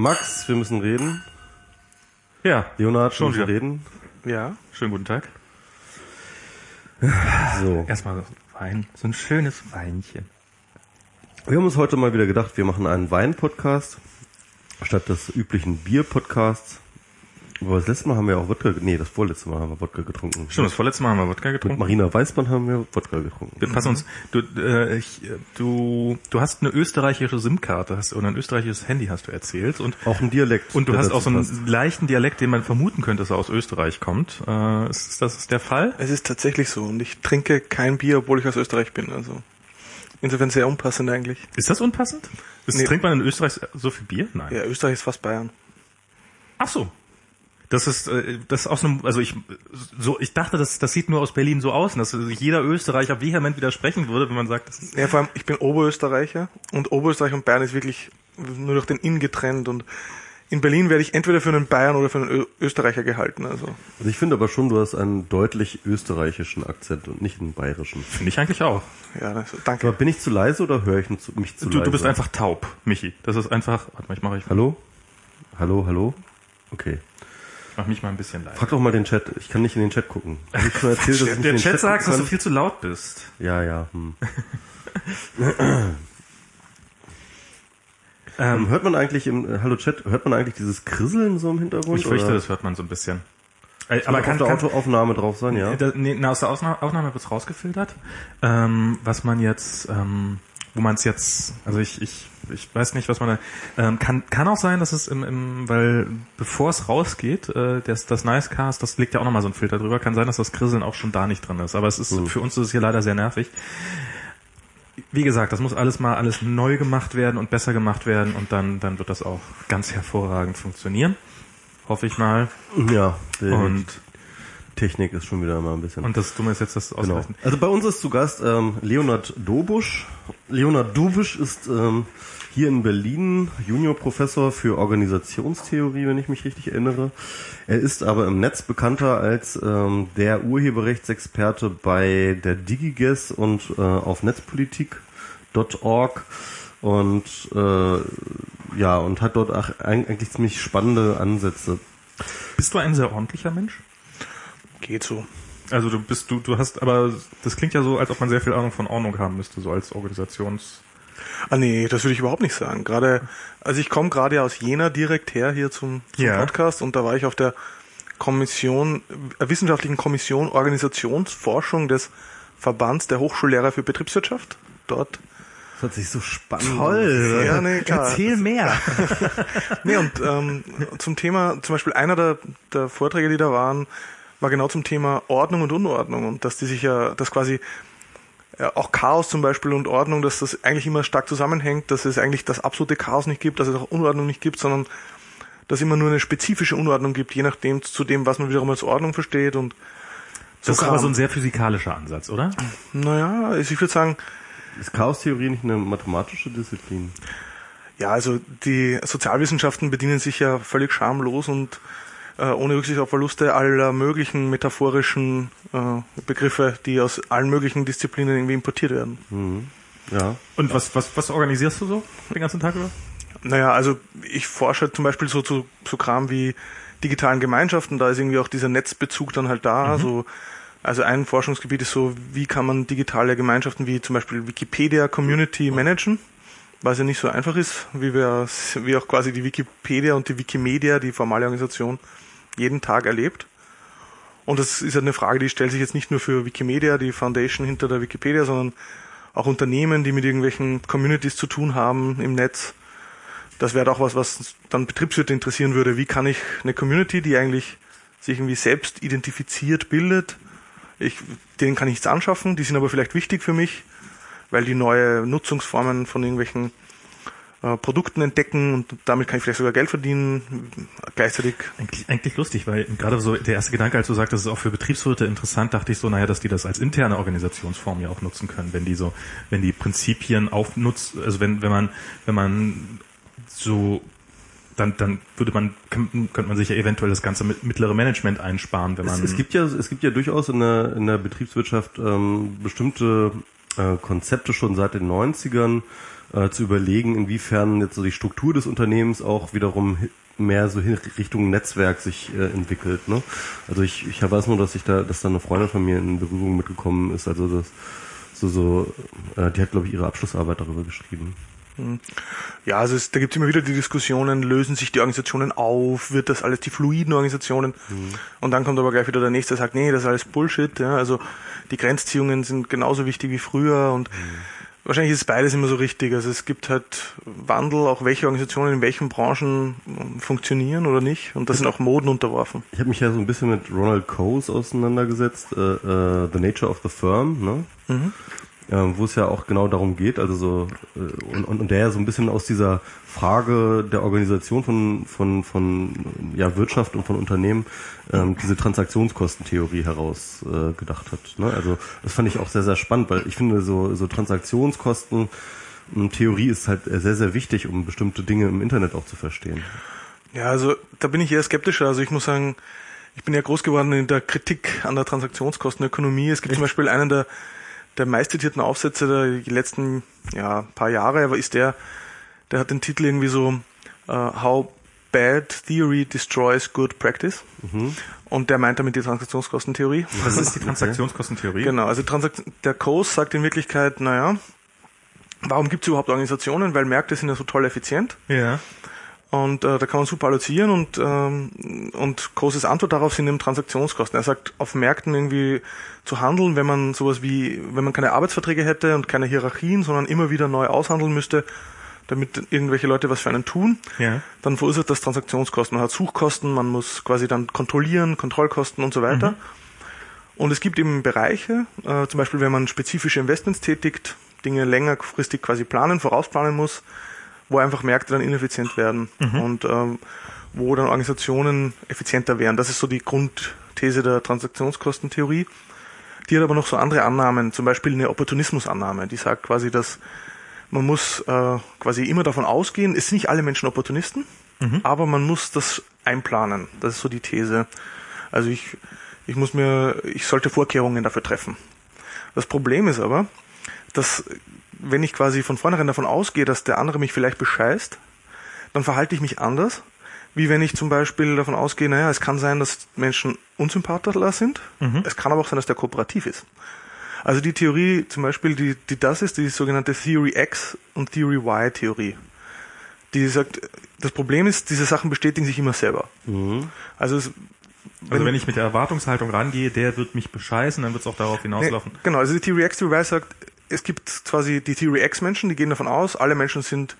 Max, wir müssen reden. Ja, Leonhard, Schon wir reden. Ja. schönen guten Tag. So. Erstmal Wein, so ein schönes Weinchen. Wir haben uns heute mal wieder gedacht, wir machen einen Wein-Podcast statt des üblichen Bier-Podcasts. Aber das letzte Mal haben wir auch Wodka, nee, das vorletzte Mal haben wir Wodka getrunken. Stimmt, das vorletzte Mal haben wir Wodka Mit getrunken. Marina Weißmann haben wir Wodka getrunken. Wir passen uns. Du, äh, ich, äh, du, du hast eine österreichische SIM-Karte hast, oder ein österreichisches Handy hast du erzählt und Auch ein Dialekt. und du hast auch so einen passt. leichten Dialekt, den man vermuten könnte, dass er aus Österreich kommt. Äh, ist das der Fall? Es ist tatsächlich so und ich trinke kein Bier, obwohl ich aus Österreich bin. Also insofern sehr unpassend eigentlich. Ist das unpassend? Ist, Nee. Trinkt man in Österreich so viel Bier? Nein. Ja, Österreich ist fast Bayern. Ach so. Das ist, äh, das ist aus einem, also ich, so, ich dachte, das, das sieht nur aus Berlin so aus, und dass jeder Österreicher vehement widersprechen würde, wenn man sagt, das ist, Ja, vor allem, ich bin Oberösterreicher und Oberösterreich und Bayern ist wirklich nur durch den Inn getrennt und in Berlin werde ich entweder für einen Bayern oder für einen Ö Österreicher gehalten. Also Also ich finde aber schon, du hast einen deutlich österreichischen Akzent und nicht einen bayerischen. finde ich eigentlich auch. ja, das, Aber danke. bin ich zu leise oder höre ich mich zu Du, leise? du bist einfach taub, Michi. Das ist einfach, warte mal, ich mache ich, Hallo? Hallo, hallo? Okay. Ich mach mich mal ein bisschen leise. Frag doch mal den Chat. Ich kann nicht in den Chat gucken. Hab ich schon erzählt, dass ich Der den Chat sagt, dass du viel zu laut bist. Ja, ja. Hm. Ähm, hört man eigentlich im, äh, hallo Chat, hört man eigentlich dieses Krisseln so im Hintergrund? ich fürchte, oder? das hört man so ein bisschen. Äh, aber kann, auf der Autoaufnahme drauf sein, ja? Da, nee, na, aus der Ausna Aufnahme wird's rausgefiltert. Ähm, was man jetzt, ähm, wo man es jetzt, also ich, ich, ich weiß nicht, was man da, ähm, kann, kann auch sein, dass es im, im weil bevor es rausgeht, äh, das, das Nicecast, das legt ja auch nochmal so ein Filter drüber, kann sein, dass das Krisseln auch schon da nicht drin ist. Aber es ist, für uns ist es hier leider sehr nervig. Wie gesagt, das muss alles mal alles neu gemacht werden und besser gemacht werden und dann, dann wird das auch ganz hervorragend funktionieren. Hoffe ich mal. Ja, Und Technik ist schon wieder mal ein bisschen. Und das Dumme ist jetzt das genau. Ausrechnen. Also bei uns ist zu Gast ähm, Leonard Dobusch. Leonard Dobusch ist ähm, hier in Berlin Juniorprofessor für Organisationstheorie, wenn ich mich richtig erinnere. Er ist aber im Netz bekannter als ähm, der Urheberrechtsexperte bei der DigiGuess und äh, auf netzpolitik.org und äh, ja und hat dort auch eig- eigentlich ziemlich spannende Ansätze. Bist du ein sehr ordentlicher Mensch? Geht so. Also du bist du du hast aber das klingt ja so, als ob man sehr viel Ahnung von Ordnung haben müsste, so als Organisations Ah nee, das würde ich überhaupt nicht sagen. Gerade, also ich komme gerade ja aus Jena direkt her hier zum, zum Ja. Podcast und da war ich auf der Kommission, äh, wissenschaftlichen Kommission Organisationsforschung des Verbands der Hochschullehrer für Betriebswirtschaft. Dort. Das hört sich so spannend an. Ja, nee, klar. mehr. Nee, und ähm, zum Thema, zum Beispiel einer der, der Vorträge, die da waren, war genau zum Thema Ordnung und Unordnung und dass die sich ja, dass quasi auch Chaos zum Beispiel und Ordnung, dass das eigentlich immer stark zusammenhängt, dass es eigentlich das absolute Chaos nicht gibt, dass es auch Unordnung nicht gibt, sondern dass es immer nur eine spezifische Unordnung gibt, je nachdem zu dem, was man wiederum als Ordnung versteht und Das ist aber Kram. so ein sehr physikalischer Ansatz, oder? naja, also ich würde sagen, Ist Chaostheorie nicht eine mathematische Disziplin? Ja, also die Sozialwissenschaften bedienen sich ja völlig schamlos und äh, ohne Rücksicht auf Verluste aller möglichen metaphorischen äh, Begriffe, die aus allen möglichen Disziplinen irgendwie importiert werden. Ja. Und was was was organisierst du so den ganzen Tag über? Naja, also ich forsche zum Beispiel so zu so Kram wie digitalen Gemeinschaften, da ist irgendwie auch dieser Netzbezug dann halt da. So, also ein Forschungsgebiet ist so, wie kann man digitale Gemeinschaften wie zum Beispiel Wikipedia Community managen, was ja nicht so einfach ist, wie wir wie auch quasi die Wikipedia und die Wikimedia, die formale Organisation, jeden Tag erlebt. Und das ist eine Frage, die stellt sich jetzt nicht nur für Wikimedia, die Foundation hinter der Wikipedia, sondern auch Unternehmen, die mit irgendwelchen Communities zu tun haben im Netz. Das wäre auch was, was dann Betriebswirte interessieren würde. Wie kann ich eine Community, die eigentlich sich irgendwie selbst identifiziert bildet, ich, denen kann ich nichts anschaffen, die sind aber vielleicht wichtig für mich, weil die neue Nutzungsformen von irgendwelchen äh, Produkten entdecken und damit kann ich vielleicht sogar Geld verdienen. Gleichzeitig Eigentlich, eigentlich lustig, weil gerade so der erste Gedanke, als du sagst, das ist auch für Betriebswirte interessant, dachte ich so, naja, dass die das als interne Organisationsform ja auch nutzen können, wenn die so, wenn die Prinzipien aufnutzt, also wenn, wenn man, wenn man so dann, dann würde man, könnte man sich ja eventuell das ganze mit- mittlere Management einsparen, wenn Es, man. es gibt ja, es gibt ja durchaus in der, in der Betriebswirtschaft ähm, bestimmte äh, Konzepte schon seit den 90ern äh, zu überlegen, inwiefern jetzt so die Struktur des Unternehmens auch wiederum mehr so hin Richtung Netzwerk sich äh, entwickelt. Ne? Also ich, ich weiß nur, dass ich da, dass da eine Freundin von mir in Berührung mitgekommen ist. Also das so so, äh, die hat glaube ich ihre Abschlussarbeit darüber geschrieben. Hm. Ja, also es, da gibt es immer wieder die Diskussionen, lösen sich die Organisationen auf, wird das alles die fluiden Organisationen? Mhm. Und dann kommt aber gleich wieder der nächste, der sagt, nee, das ist alles Bullshit. Ja, also die Grenzziehungen sind genauso wichtig wie früher und mhm Wahrscheinlich ist beides immer so richtig. Also es gibt halt Wandel, auch welche Organisationen in welchen Branchen funktionieren oder nicht. Und das sind auch Moden unterworfen. Ich habe mich ja so ein bisschen mit Ronald Coase auseinandergesetzt, äh, äh, The Nature of the Firm, ne? Mhm äh, wo es ja auch genau darum geht, also so äh, und, und der ja so ein bisschen aus dieser Frage der Organisation von von von ja Wirtschaft und von Unternehmen ähm, diese Transaktionskostentheorie heraus äh, gedacht hat. Ne? Also das fand ich auch sehr sehr spannend, weil ich finde so so Transaktionskosten ähm, Theorie ist halt sehr sehr wichtig, um bestimmte Dinge im Internet auch zu verstehen. Ja, also da bin ich eher skeptischer. Also ich muss sagen, ich bin ja groß geworden in der Kritik an der Transaktionskostenökonomie. Es gibt Echt? zum Beispiel einen der der meistzitierten Aufsätze der letzten ja, paar Jahre aber ist der, der hat den Titel irgendwie so uh, How Bad Theory Destroys Good Practice. Mhm. Und der meint damit die Transaktionskostentheorie. Was ist die Transaktionskostentheorie? Genau, also Transakt der Coase sagt in Wirklichkeit, naja, warum gibt es überhaupt Organisationen? Weil Märkte sind ja so toll effizient. Ja. Und äh, da kann man super allozieren und, ähm, und großes Antwort darauf sind eben Transaktionskosten. Er sagt, auf Märkten irgendwie zu handeln, wenn man sowas wie, wenn man keine Arbeitsverträge hätte und keine Hierarchien, sondern immer wieder neu aushandeln müsste, damit irgendwelche Leute was für einen tun, ja. dann verursacht das Transaktionskosten. Man hat Suchkosten, man muss quasi dann kontrollieren, Kontrollkosten und so weiter. Mhm. Und es gibt eben Bereiche, äh, zum Beispiel wenn man spezifische Investments tätigt, Dinge längerfristig quasi planen, vorausplanen muss, wo einfach Märkte dann ineffizient werden mhm. und ähm, wo dann Organisationen effizienter wären. Das ist so die Grundthese der Transaktionskostentheorie. Die hat aber noch so andere Annahmen, zum Beispiel eine Opportunismusannahme, die sagt quasi, dass man muss äh, quasi immer davon ausgehen, es sind nicht alle Menschen Opportunisten, mhm. aber man muss das einplanen. Das ist so die These. Also ich, ich muss mir, ich sollte Vorkehrungen dafür treffen. Das Problem ist aber, dass wenn ich quasi von vornherein davon ausgehe, dass der andere mich vielleicht bescheißt, dann verhalte ich mich anders, wie wenn ich zum Beispiel davon ausgehe, naja, es kann sein, dass Menschen unsympathischer sind, mhm. es kann aber auch sein, dass der kooperativ ist. Also die Theorie zum Beispiel, die, die das ist, die sogenannte Theory X und Theory Y Theorie. Die sagt, das Problem ist, diese Sachen bestätigen sich immer selber. Mhm. Also es, wenn, also wenn ich mit der Erwartungshaltung rangehe, der wird mich bescheißen, dann wird es auch darauf hinauslaufen. Nee, genau, also die Theory X, Theory Y sagt, es gibt quasi die Theory X-Menschen, die gehen davon aus, alle Menschen sind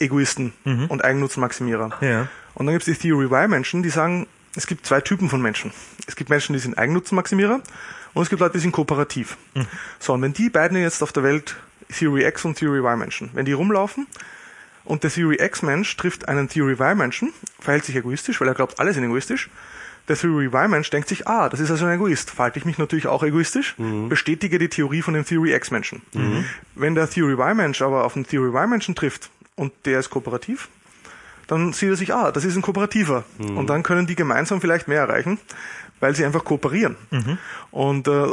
Egoisten mhm. und Eigennutzmaximierer. Ja. Und dann gibt es die Theory Y-Menschen, die sagen, es gibt zwei Typen von Menschen. Es gibt Menschen, die sind Eigennutzmaximierer und es gibt Leute, die sind kooperativ. Mhm. So, und wenn die beiden jetzt auf der Welt, Theory X und Theory Y-Menschen, wenn die rumlaufen und der Theory X-Mensch trifft einen Theory Y-Menschen, verhält sich egoistisch, weil er glaubt, alle sind egoistisch, der Theory Y-Mensch denkt sich, ah, das ist also ein Egoist. Verhalte ich mich natürlich auch egoistisch, mhm. bestätige die Theorie von dem Theory X-Menschen. Mhm. Wenn der Theory Y-Mensch aber auf einen Theory Y-Menschen trifft und der ist kooperativ, dann sieht er sich, ah, das ist ein Kooperativer. Mhm. Und dann können die gemeinsam vielleicht mehr erreichen, weil sie einfach kooperieren. Mhm. Und äh,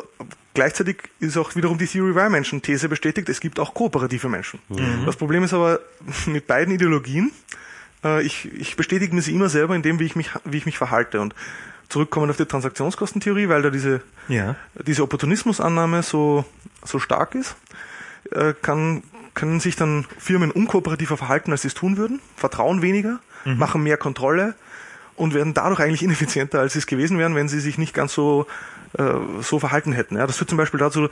gleichzeitig ist auch wiederum die Theory Y-Menschen-These bestätigt, es gibt auch kooperative Menschen. Mhm. Das Problem ist aber mit beiden Ideologien, äh, ich, ich bestätige mir sie immer selber in dem, wie ich mich, wie ich mich verhalte. Und zurückkommen auf die Transaktionskostentheorie, weil da diese, ja. diese Opportunismusannahme so, so stark ist, äh, kann, können sich dann Firmen unkooperativer verhalten, als sie es tun würden, vertrauen weniger, mhm. machen mehr Kontrolle und werden dadurch eigentlich ineffizienter, als sie es gewesen wären, wenn sie sich nicht ganz so, äh, so verhalten hätten. Ja, das führt zum Beispiel dazu,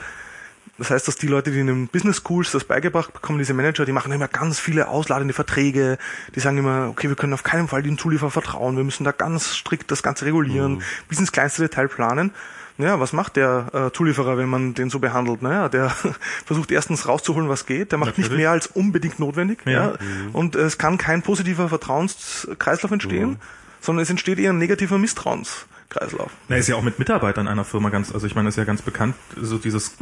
das heißt, dass die Leute, die in den Business Schools das beigebracht bekommen, diese Manager, die machen immer ganz viele ausladende Verträge. Die sagen immer, okay, wir können auf keinen Fall den Zulieferer vertrauen. Wir müssen da ganz strikt das Ganze regulieren, mhm. bis ins kleinste Detail planen. Naja, was macht der äh, Zulieferer, wenn man den so behandelt? Naja, der versucht erstens rauszuholen, was geht. Der macht Natürlich. nicht mehr als unbedingt notwendig. Ja. ja. Mhm. Und es kann kein positiver Vertrauenskreislauf entstehen, mhm. sondern es entsteht eher ein negativer Misstrauenskreislauf. Na, ist ja auch mit Mitarbeitern einer Firma ganz, also ich meine, ist ja ganz bekannt, so dieses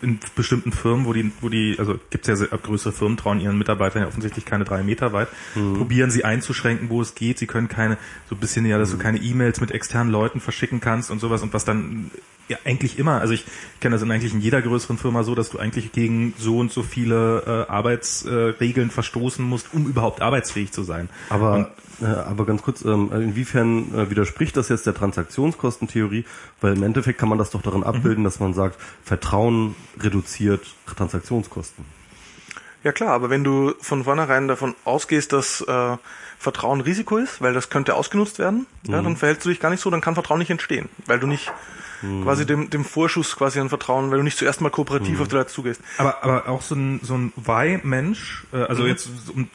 in bestimmten Firmen, wo die, wo die, also gibt es ja sehr, größere Firmen, trauen ihren Mitarbeitern ja offensichtlich keine drei Meter weit, mhm. probieren sie einzuschränken, wo es geht. Sie können keine, so ein bisschen ja, dass du mhm. keine E-Mails mit externen Leuten verschicken kannst und sowas und was dann ja eigentlich immer, also ich kenne das in eigentlich in jeder größeren Firma so, dass du eigentlich gegen so und so viele äh, Arbeitsregeln äh, verstoßen musst, um überhaupt arbeitsfähig zu sein. Aber und, aber ganz kurz, ähm, inwiefern äh, widerspricht das jetzt der Transaktionskostentheorie? Weil im Endeffekt kann man das doch darin abbilden, mhm. dass man sagt, Vertrauen reduziert Transaktionskosten. Ja klar, aber wenn du von vornherein davon ausgehst, dass äh, Vertrauen Risiko ist, weil das könnte ausgenutzt werden, mhm. ja, dann verhältst du dich gar nicht so, dann kann Vertrauen nicht entstehen, weil du nicht mhm. quasi dem, dem Vorschuss quasi an Vertrauen, weil du nicht zuerst mal kooperativ mhm. auf die Leute zugehst. Aber, aber auch so ein, so ein Why-Mensch, äh, also mhm. jetzt,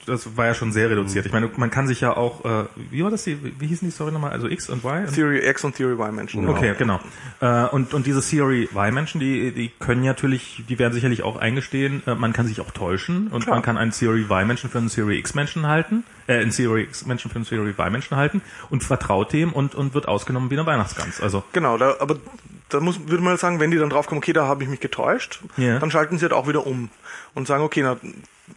das war ja schon sehr reduziert. Ich meine, man kann sich ja auch, äh, wie war das, die, wie hießen die Story nochmal? Also X und Y? Theory X und Theory Y-Menschen. Genau. Okay, genau. Äh, und, und diese Theory Y-Menschen, die, die können natürlich, die werden sicherlich auch eingestehen, äh, man kann sich auch täuschen und Klar. man kann einen Theory Y-Menschen für einen Theory X-Menschen halten, äh, einen Theory X-Menschen für Theory Y-Menschen halten und vertraut dem und, und wird ausgenommen wie eine Weihnachtsgans. Also genau, da, aber da muss, würde man halt sagen, wenn die dann draufkommen, okay, da habe ich mich getäuscht, yeah. dann schalten sie halt auch wieder um und sagen, okay, na,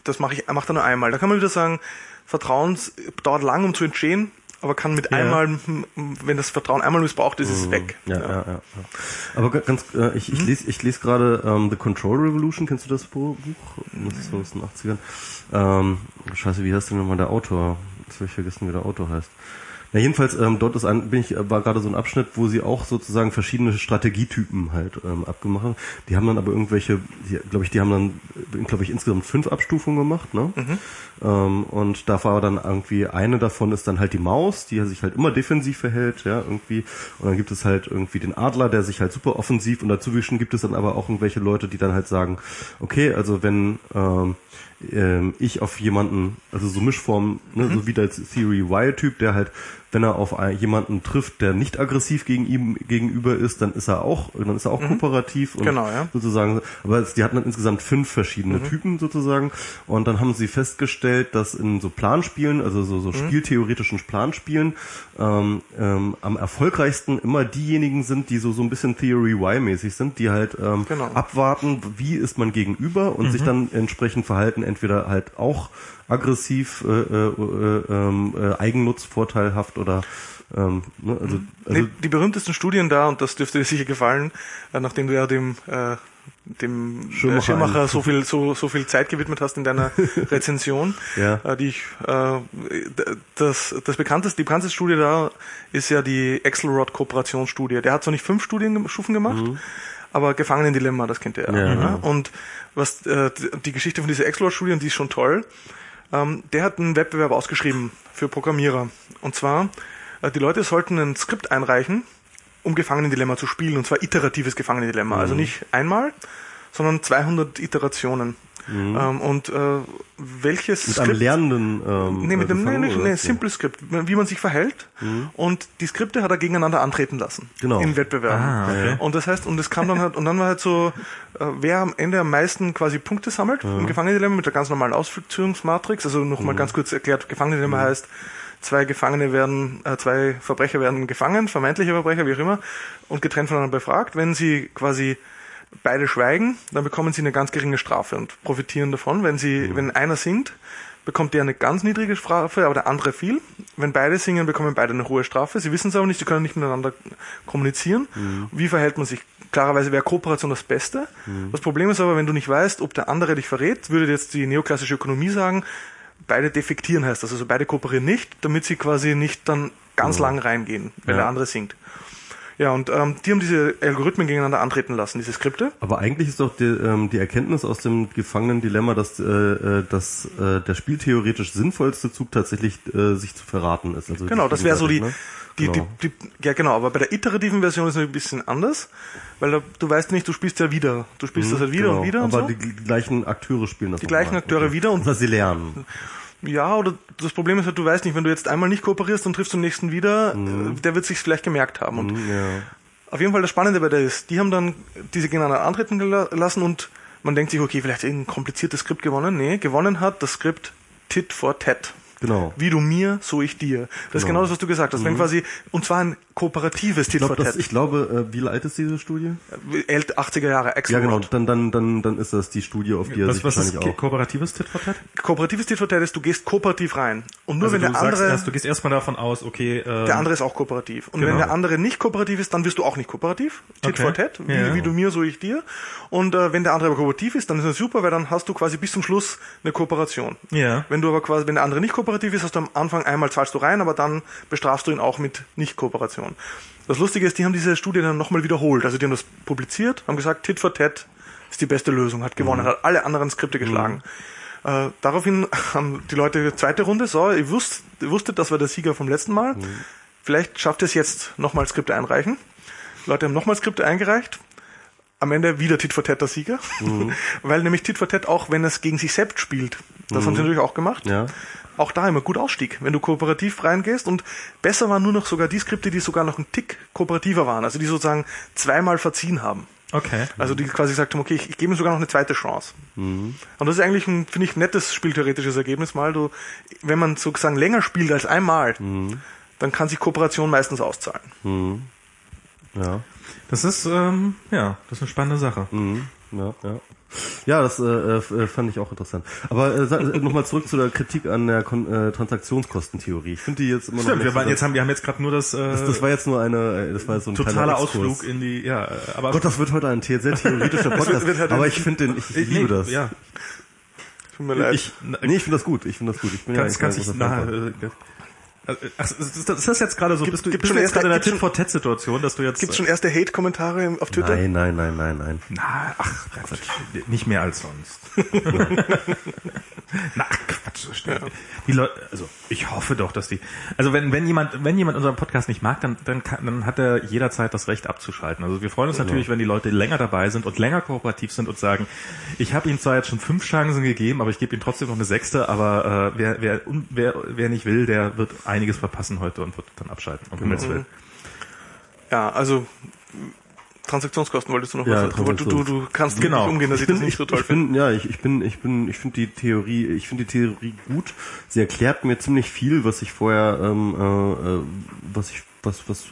das mache ich, mache dann nur einmal. Da kann man wieder sagen, Vertrauen dauert lang, um zu entstehen, aber kann mit ja. einmal, wenn das Vertrauen einmal missbraucht ist, ist es mhm. weg. Ja, ja. Ja, ja, Aber ganz, äh, ich, ich mhm. lese, ich lese gerade ähm, The Control Revolution. Kennst du das Buch? Das ist aus den 80ern. Ähm, scheiße, wie heißt denn nochmal der Autor? Jetzt habe ich vergessen, wie der Autor heißt. Ja, jedenfalls, ähm, dort ist ein, bin ich, war gerade so ein Abschnitt, wo sie auch sozusagen verschiedene Strategietypen halt ähm, abgemacht haben. Die haben dann aber irgendwelche, glaube ich, die haben dann, glaube ich, insgesamt fünf Abstufungen gemacht, ne? Mhm. Ähm, und da war dann irgendwie eine davon ist dann halt die Maus, die sich halt immer defensiv verhält, ja, irgendwie. Und dann gibt es halt irgendwie den Adler, der sich halt super offensiv und dazwischen gibt es dann aber auch irgendwelche Leute, die dann halt sagen, okay, also wenn ähm, ähm, ich auf jemanden, also so Mischform, ne, mhm. so wie der Theory Y-Typ, der halt, wenn er auf jemanden trifft, der nicht aggressiv gegen ihm gegenüber ist, dann ist er auch, dann ist er auch mhm. kooperativ und genau, ja. sozusagen, aber die hatten dann insgesamt fünf verschiedene mhm. Typen sozusagen und dann haben sie festgestellt, dass in so Planspielen, also so, so mhm. spieltheoretischen Planspielen, ähm, ähm, am erfolgreichsten immer diejenigen sind, die so, so ein bisschen Theory Y-mäßig sind, die halt ähm, genau. abwarten, wie ist man gegenüber und sich mhm. dann entsprechend verhalten, entweder halt auch aggressiv, äh, äh, äh, ähm, äh, eigennutzvorteilhaft oder ähm, ne, also, also nee, die berühmtesten Studien da, und das dürfte dir sicher gefallen, äh, nachdem du ja dem äh, dem Schirmacher, Schirmacher so viel so so viel Zeit gewidmet hast in deiner Rezension, ja. äh, die ich äh, das das bekannteste die bekannteste Studie da ist ja die Axelrod Kooperationsstudie. Der hat zwar nicht fünf Studienstufen gemacht, mhm aber Gefangenendilemma, das kennt ihr ja. ja. Ne? Und was äh, die Geschichte von dieser Explore-Studie, und die ist schon toll, ähm, der hat einen Wettbewerb ausgeschrieben für Programmierer. Und zwar, äh, die Leute sollten ein Skript einreichen, um Gefangenendilemma zu spielen, und zwar iteratives Gefangenendilemma. Also mhm. Also nicht einmal, sondern 200 Iterationen. Mhm. Ähm, und äh, welches mit Skript, einem lernenden ähm, nee, mit einem nee, nee, nee, Simple Script, wie man sich verhält mhm. und die Skripte hat er gegeneinander antreten lassen genau. in Wettbewerben. Ah, okay. Und das heißt und es kam dann halt und dann war halt so äh, wer am Ende am meisten quasi Punkte sammelt mhm. im Gefangenendilemma mit der ganz normalen Ausführungsmatrix, also nochmal mhm. ganz kurz erklärt, Gefangenendilemma mhm. heißt zwei Gefangene werden, äh, zwei Verbrecher werden gefangen, vermeintliche Verbrecher, wie auch immer, und getrennt voneinander befragt. Wenn sie quasi beide schweigen, dann bekommen sie eine ganz geringe Strafe und profitieren davon. Wenn sie, mhm. wenn einer singt, bekommt der eine ganz niedrige Strafe, aber der andere viel. Wenn beide singen, bekommen beide eine hohe Strafe. Sie wissen es aber nicht, sie können nicht miteinander kommunizieren. Mhm. Wie verhält man sich? Klarerweise wäre Kooperation das Beste. Mhm. Das Problem ist aber, wenn du nicht weißt, ob der andere dich verrät, würde jetzt die neoklassische Ökonomie sagen, beide defektieren heißt das, also beide kooperieren nicht, damit sie quasi nicht dann ganz mhm. lang reingehen, wenn ja. der andere singt. Ja, und ähm, die haben diese Algorithmen gegeneinander antreten lassen, diese Skripte. Aber eigentlich ist doch die, ähm, die Erkenntnis aus dem Gefangenen-Dilemma, dass, äh, äh, dass äh, der spieltheoretisch sinnvollste Zug tatsächlich äh, sich zu verraten ist. Also genau, das wäre so die, ne? die, genau. die, die, ja genau, aber bei der iterativen Version ist es ein bisschen anders, weil da, du weißt nicht, du spielst ja wieder. Du spielst mhm, das halt wieder genau. und wieder aber und so. die gleichen Akteure spielen das Die gleichen mal. Akteure okay. wieder und... Was sie lernen. Ja, oder das Problem ist halt, du weißt nicht, wenn du jetzt einmal nicht kooperierst und triffst zum nächsten wieder, mhm. der wird sich vielleicht gemerkt haben. Und mhm, ja. Auf jeden Fall das Spannende bei der ist, die haben dann diese gegeneinander antreten gelassen und man denkt sich, okay, vielleicht irgendein kompliziertes Skript gewonnen. Nee, gewonnen hat das Skript Tit for Tat. Genau. Wie du mir, so ich dir. Das ist genau das, was du gesagt hast. Wenn quasi, und zwar ein kooperatives Ich, Tit glaub, for das, ich glaube, äh, wie alt ist diese Studie? Ält- 80er Jahre, Axel Ja, genau. Dann, dann, dann, dann ist das die Studie, auf die er Was, sich was ist wahrscheinlich auch. kooperatives Tit for Tat? Kooperatives Tit for Tat ist, du gehst kooperativ rein. Und nur Also wenn du der sagst andere, erst, du gehst erstmal davon aus, okay, ähm, der andere ist auch kooperativ. Und Genau. wenn der andere nicht kooperativ ist, dann wirst du auch nicht kooperativ. Tit Okay. for Tat. Wie, Ja. wie du mir, so ich dir. Und äh, wenn der andere aber kooperativ ist, dann ist das super, weil dann hast du quasi bis zum Schluss eine Kooperation. Ja. Wenn du aber quasi, wenn der andere nicht kooperativ ist, hast du am Anfang einmal zahlst du rein, aber dann bestrafst du ihn auch mit Nicht-Kooperation. Das Lustige ist, die haben diese Studie dann nochmal wiederholt. Also die haben das publiziert, haben gesagt, Tit for Tat ist die beste Lösung, hat gewonnen, hat alle anderen Skripte geschlagen. Äh, daraufhin haben die Leute zweite Runde, so, ihr, wusst, ihr wusstet, das war der Sieger vom letzten Mal. Vielleicht schafft ihr es jetzt nochmal Skripte einreichen. Die Leute haben nochmal Skripte eingereicht. Am Ende wieder Tit for Tat der Sieger. Weil nämlich Tit for Tat auch, wenn es gegen sich selbst spielt, das haben sie natürlich auch gemacht, Ja. auch da immer gut ausstieg, wenn du kooperativ reingehst und besser waren nur noch sogar die Skripte, die sogar noch einen Tick kooperativer waren, also die sozusagen zweimal verziehen haben. Okay. Also die quasi gesagt haben, okay, ich, ich gebe ihm sogar noch eine zweite Chance. Und das ist eigentlich ein, finde ich, nettes spieltheoretisches Ergebnis mal. Du, wenn man sozusagen länger spielt als einmal, dann kann sich Kooperation meistens auszahlen. Ja. Das ist, ähm, ja, das ist eine spannende Sache. Mhm. Ja, ja. Ja, das äh, äh, fand ich auch interessant. Aber äh, äh, nochmal zurück zu der Kritik an der Kon äh, Transaktionskostentheorie. Ich finde die jetzt immer noch Stimmt, wir, waren jetzt haben, wir haben jetzt gerade nur das, äh, das, das war jetzt nur eine, äh, das war jetzt so ein totaler. Ausflug in die, ja, äh, aber Gott, das wird heute ein sehr theoretischer Podcast. wird halt aber ich finde den, ich Nee, liebe das. Ja, Tut mir leid. ich, Nee, ich finde das gut. Ich finde das gut. Ich bin kannst, ja kannst großer na, Äh, äh, ach, ist das, jetzt gerade so, bist du, gibt's bist schon du jetzt erste- gerade in der gibt's schon- Tit for Tat Situation, dass du jetzt, Gibt es schon erste Hate-Kommentare auf Twitter? Nein, nein, nein, nein, nein. na, ach, Quatsch, nicht mehr als sonst. Na, Quatsch, so schnell. Die Leute, also ich hoffe doch, dass die, also wenn wenn jemand wenn jemand unseren Podcast nicht mag, dann dann, kann, dann hat er jederzeit das Recht abzuschalten. Also wir freuen uns natürlich, wenn die Leute länger dabei sind und länger kooperativ sind und sagen, ich habe ihm zwar jetzt schon fünf Chancen gegeben, aber ich gebe ihm trotzdem noch eine sechste. Aber äh, wer wer wer wer nicht will, der wird einiges verpassen heute und wird dann abschalten. Um Himmels Willen. Ja, also Transaktionskosten wolltest du noch Ja, was sagen? Du, du, du kannst Genau. nicht umgehen, dass ich, das nicht so toll finde. bin, ja, ich, ich bin, ich bin, ich finde die Theorie, ich finde die Theorie gut. Sie erklärt mir ziemlich viel, was ich vorher, ähm, äh, äh, was ich, was, was,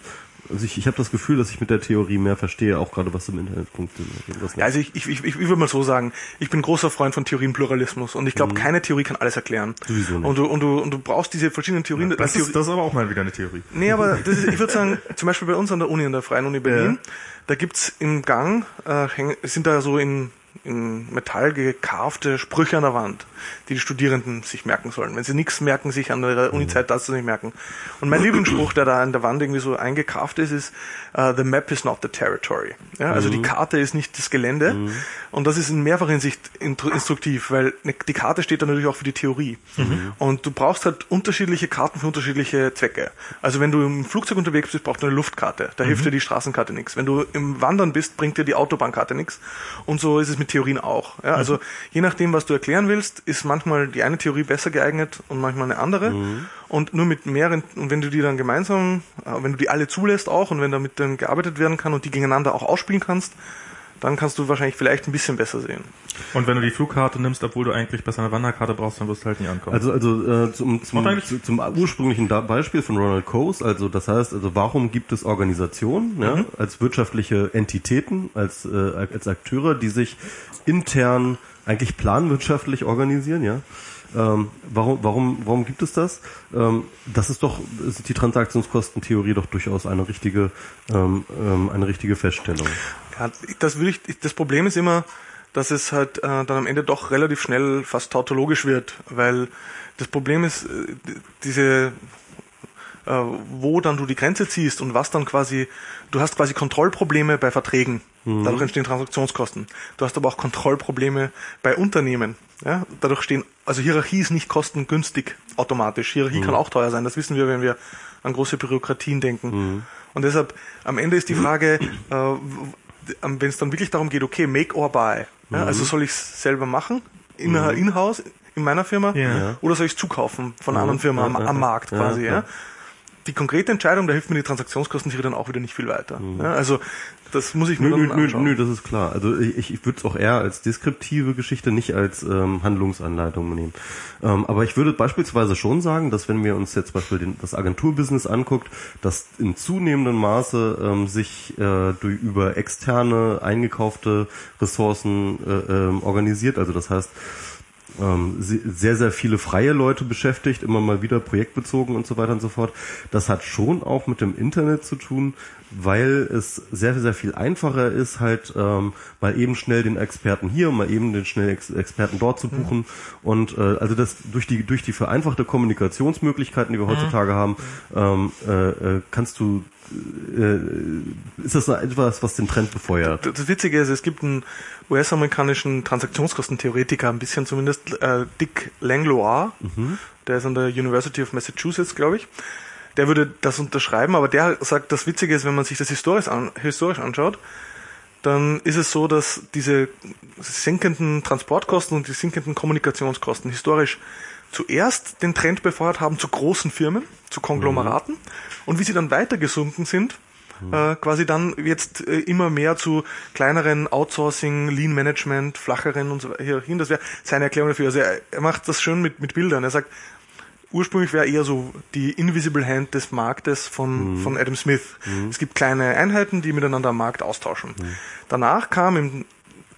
also ich, ich habe das Gefühl, dass ich mit der Theorie mehr verstehe, auch gerade was im Internet funktioniert. Ja, also ich, ich, ich, ich würde mal so sagen, ich bin großer Freund von Theorienpluralismus und ich glaube, keine Theorie kann alles erklären. Mhm. Sowieso nicht. Und du, und du, und du brauchst diese verschiedenen Theorien. Das Theorie- ist, das ist aber auch mal wieder eine Theorie. Nee, aber das ist, ich würde sagen, zum Beispiel bei uns an der Uni, an der Freien Uni Berlin, da gibt's im Gang, äh, sind da so in, in Metall gekarfte Sprüche an der Wand, die die Studierenden sich merken sollen. Wenn sie nichts merken, sich an der Uni-Zeit das nicht merken. Und mein Lieblingsspruch, der da an der Wand irgendwie so eingekarft ist, ist, uh, the map is not the territory. Ja, also die Karte ist nicht das Gelände. Und das ist in mehrfacher Hinsicht instruktiv, weil ne- die Karte steht dann natürlich auch für die Theorie. Und du brauchst halt unterschiedliche Karten für unterschiedliche Zwecke. Also wenn du im Flugzeug unterwegs bist, brauchst du eine Luftkarte. Da hilft dir die Straßenkarte nichts. Wenn du im Wandern bist, bringt dir die Autobahnkarte nichts. Und so ist es mit Theorien auch. Ja, also je nachdem, was du erklären willst, ist manchmal die eine Theorie besser geeignet und manchmal eine andere. Und nur mit mehreren, und wenn du die dann gemeinsam, äh, wenn du die alle zulässt auch und wenn damit dann gearbeitet werden kann und die gegeneinander auch ausspielen kannst, dann kannst du wahrscheinlich vielleicht ein bisschen besser sehen. Und wenn du die Flugkarte nimmst, obwohl du eigentlich besser eine Wanderkarte brauchst, dann wirst du halt nie ankommen. Also, also äh, zum, zum, Macht eigentlich- zu- zum ursprünglichen da Beispiel von Ronald Coase, also das heißt, also warum gibt es Organisationen ja, als wirtschaftliche Entitäten, als, äh, als Akteure, die sich intern eigentlich planwirtschaftlich organisieren, ja? Ähm, warum, warum, warum gibt es das? Ähm, das ist doch, ist die Transaktionskostentheorie doch durchaus eine richtige, ähm, ähm, eine richtige Feststellung. Ja, das würde ich, das Problem ist immer, dass es halt äh, dann am Ende doch relativ schnell fast tautologisch wird, weil das Problem ist, äh, diese äh, wo dann du die Grenze ziehst und was dann quasi, du hast quasi Kontrollprobleme bei Verträgen. Dadurch entstehen Transaktionskosten. Du hast aber auch Kontrollprobleme bei Unternehmen. Ja? Dadurch stehen, also Hierarchie ist nicht kostengünstig automatisch. Hierarchie kann auch teuer sein. Das wissen wir, wenn wir an große Bürokratien denken. Und deshalb, am Ende ist die Frage, äh, wenn es dann wirklich darum geht, okay, make or buy. Ja? Also soll ich es selber machen, in, in-house, in meiner Firma, Ja. oder soll ich es zukaufen von einer anderen Firma am, am Markt quasi. Ja? Die konkrete Entscheidung, da hilft mir die Transaktionskostentheorie dann auch wieder nicht viel weiter. Mhm. Ja, also das muss ich mir Nö, dann nö, anschauen. nö, das ist klar. Also ich, ich würde es auch eher als deskriptive Geschichte, nicht als ähm, Handlungsanleitung nehmen. Ähm, aber ich würde beispielsweise schon sagen, dass wenn wir uns jetzt zum Beispiel den, das Agenturbusiness anguckt, dass in zunehmendem Maße ähm, sich äh, durch, über externe eingekaufte Ressourcen äh, ähm, organisiert. Also das heißt, ähm, se- sehr, sehr viele freie Leute beschäftigt, immer mal wieder projektbezogen und so weiter und so fort. Das hat schon auch mit dem Internet zu tun, weil es sehr, sehr viel einfacher ist, halt ähm, mal eben schnell den Experten hier, mal eben den schnell Ex Experten dort zu buchen. Und äh, also das durch die durch die vereinfachte Kommunikationsmöglichkeiten, die wir heutzutage haben, ähm, äh, äh, kannst du äh, ist das etwas, was den Trend befeuert? Das Witzige ist, es gibt einen US-amerikanischen Transaktionskostentheoretiker, ein bisschen zumindest, äh, Dick Langlois, der ist an der University of Massachusetts, glaube ich. Der würde das unterschreiben, aber der sagt, das Witzige ist, wenn man sich das historisch, an, historisch anschaut, dann ist es so, dass diese sinkenden Transportkosten und die sinkenden Kommunikationskosten historisch zuerst den Trend befeuert haben zu großen Firmen, zu Konglomeraten und wie sie dann weiter gesunken sind, äh, quasi dann jetzt äh, immer mehr zu kleineren Outsourcing, Lean Management, flacheren und so weiter hin. Das wäre seine Erklärung dafür. Also er, er macht das schön mit, mit Bildern. Er sagt, ursprünglich wäre eher so die Invisible Hand des Marktes von, von Adam Smith. Es gibt kleine Einheiten, die miteinander am Markt austauschen. Danach kam im,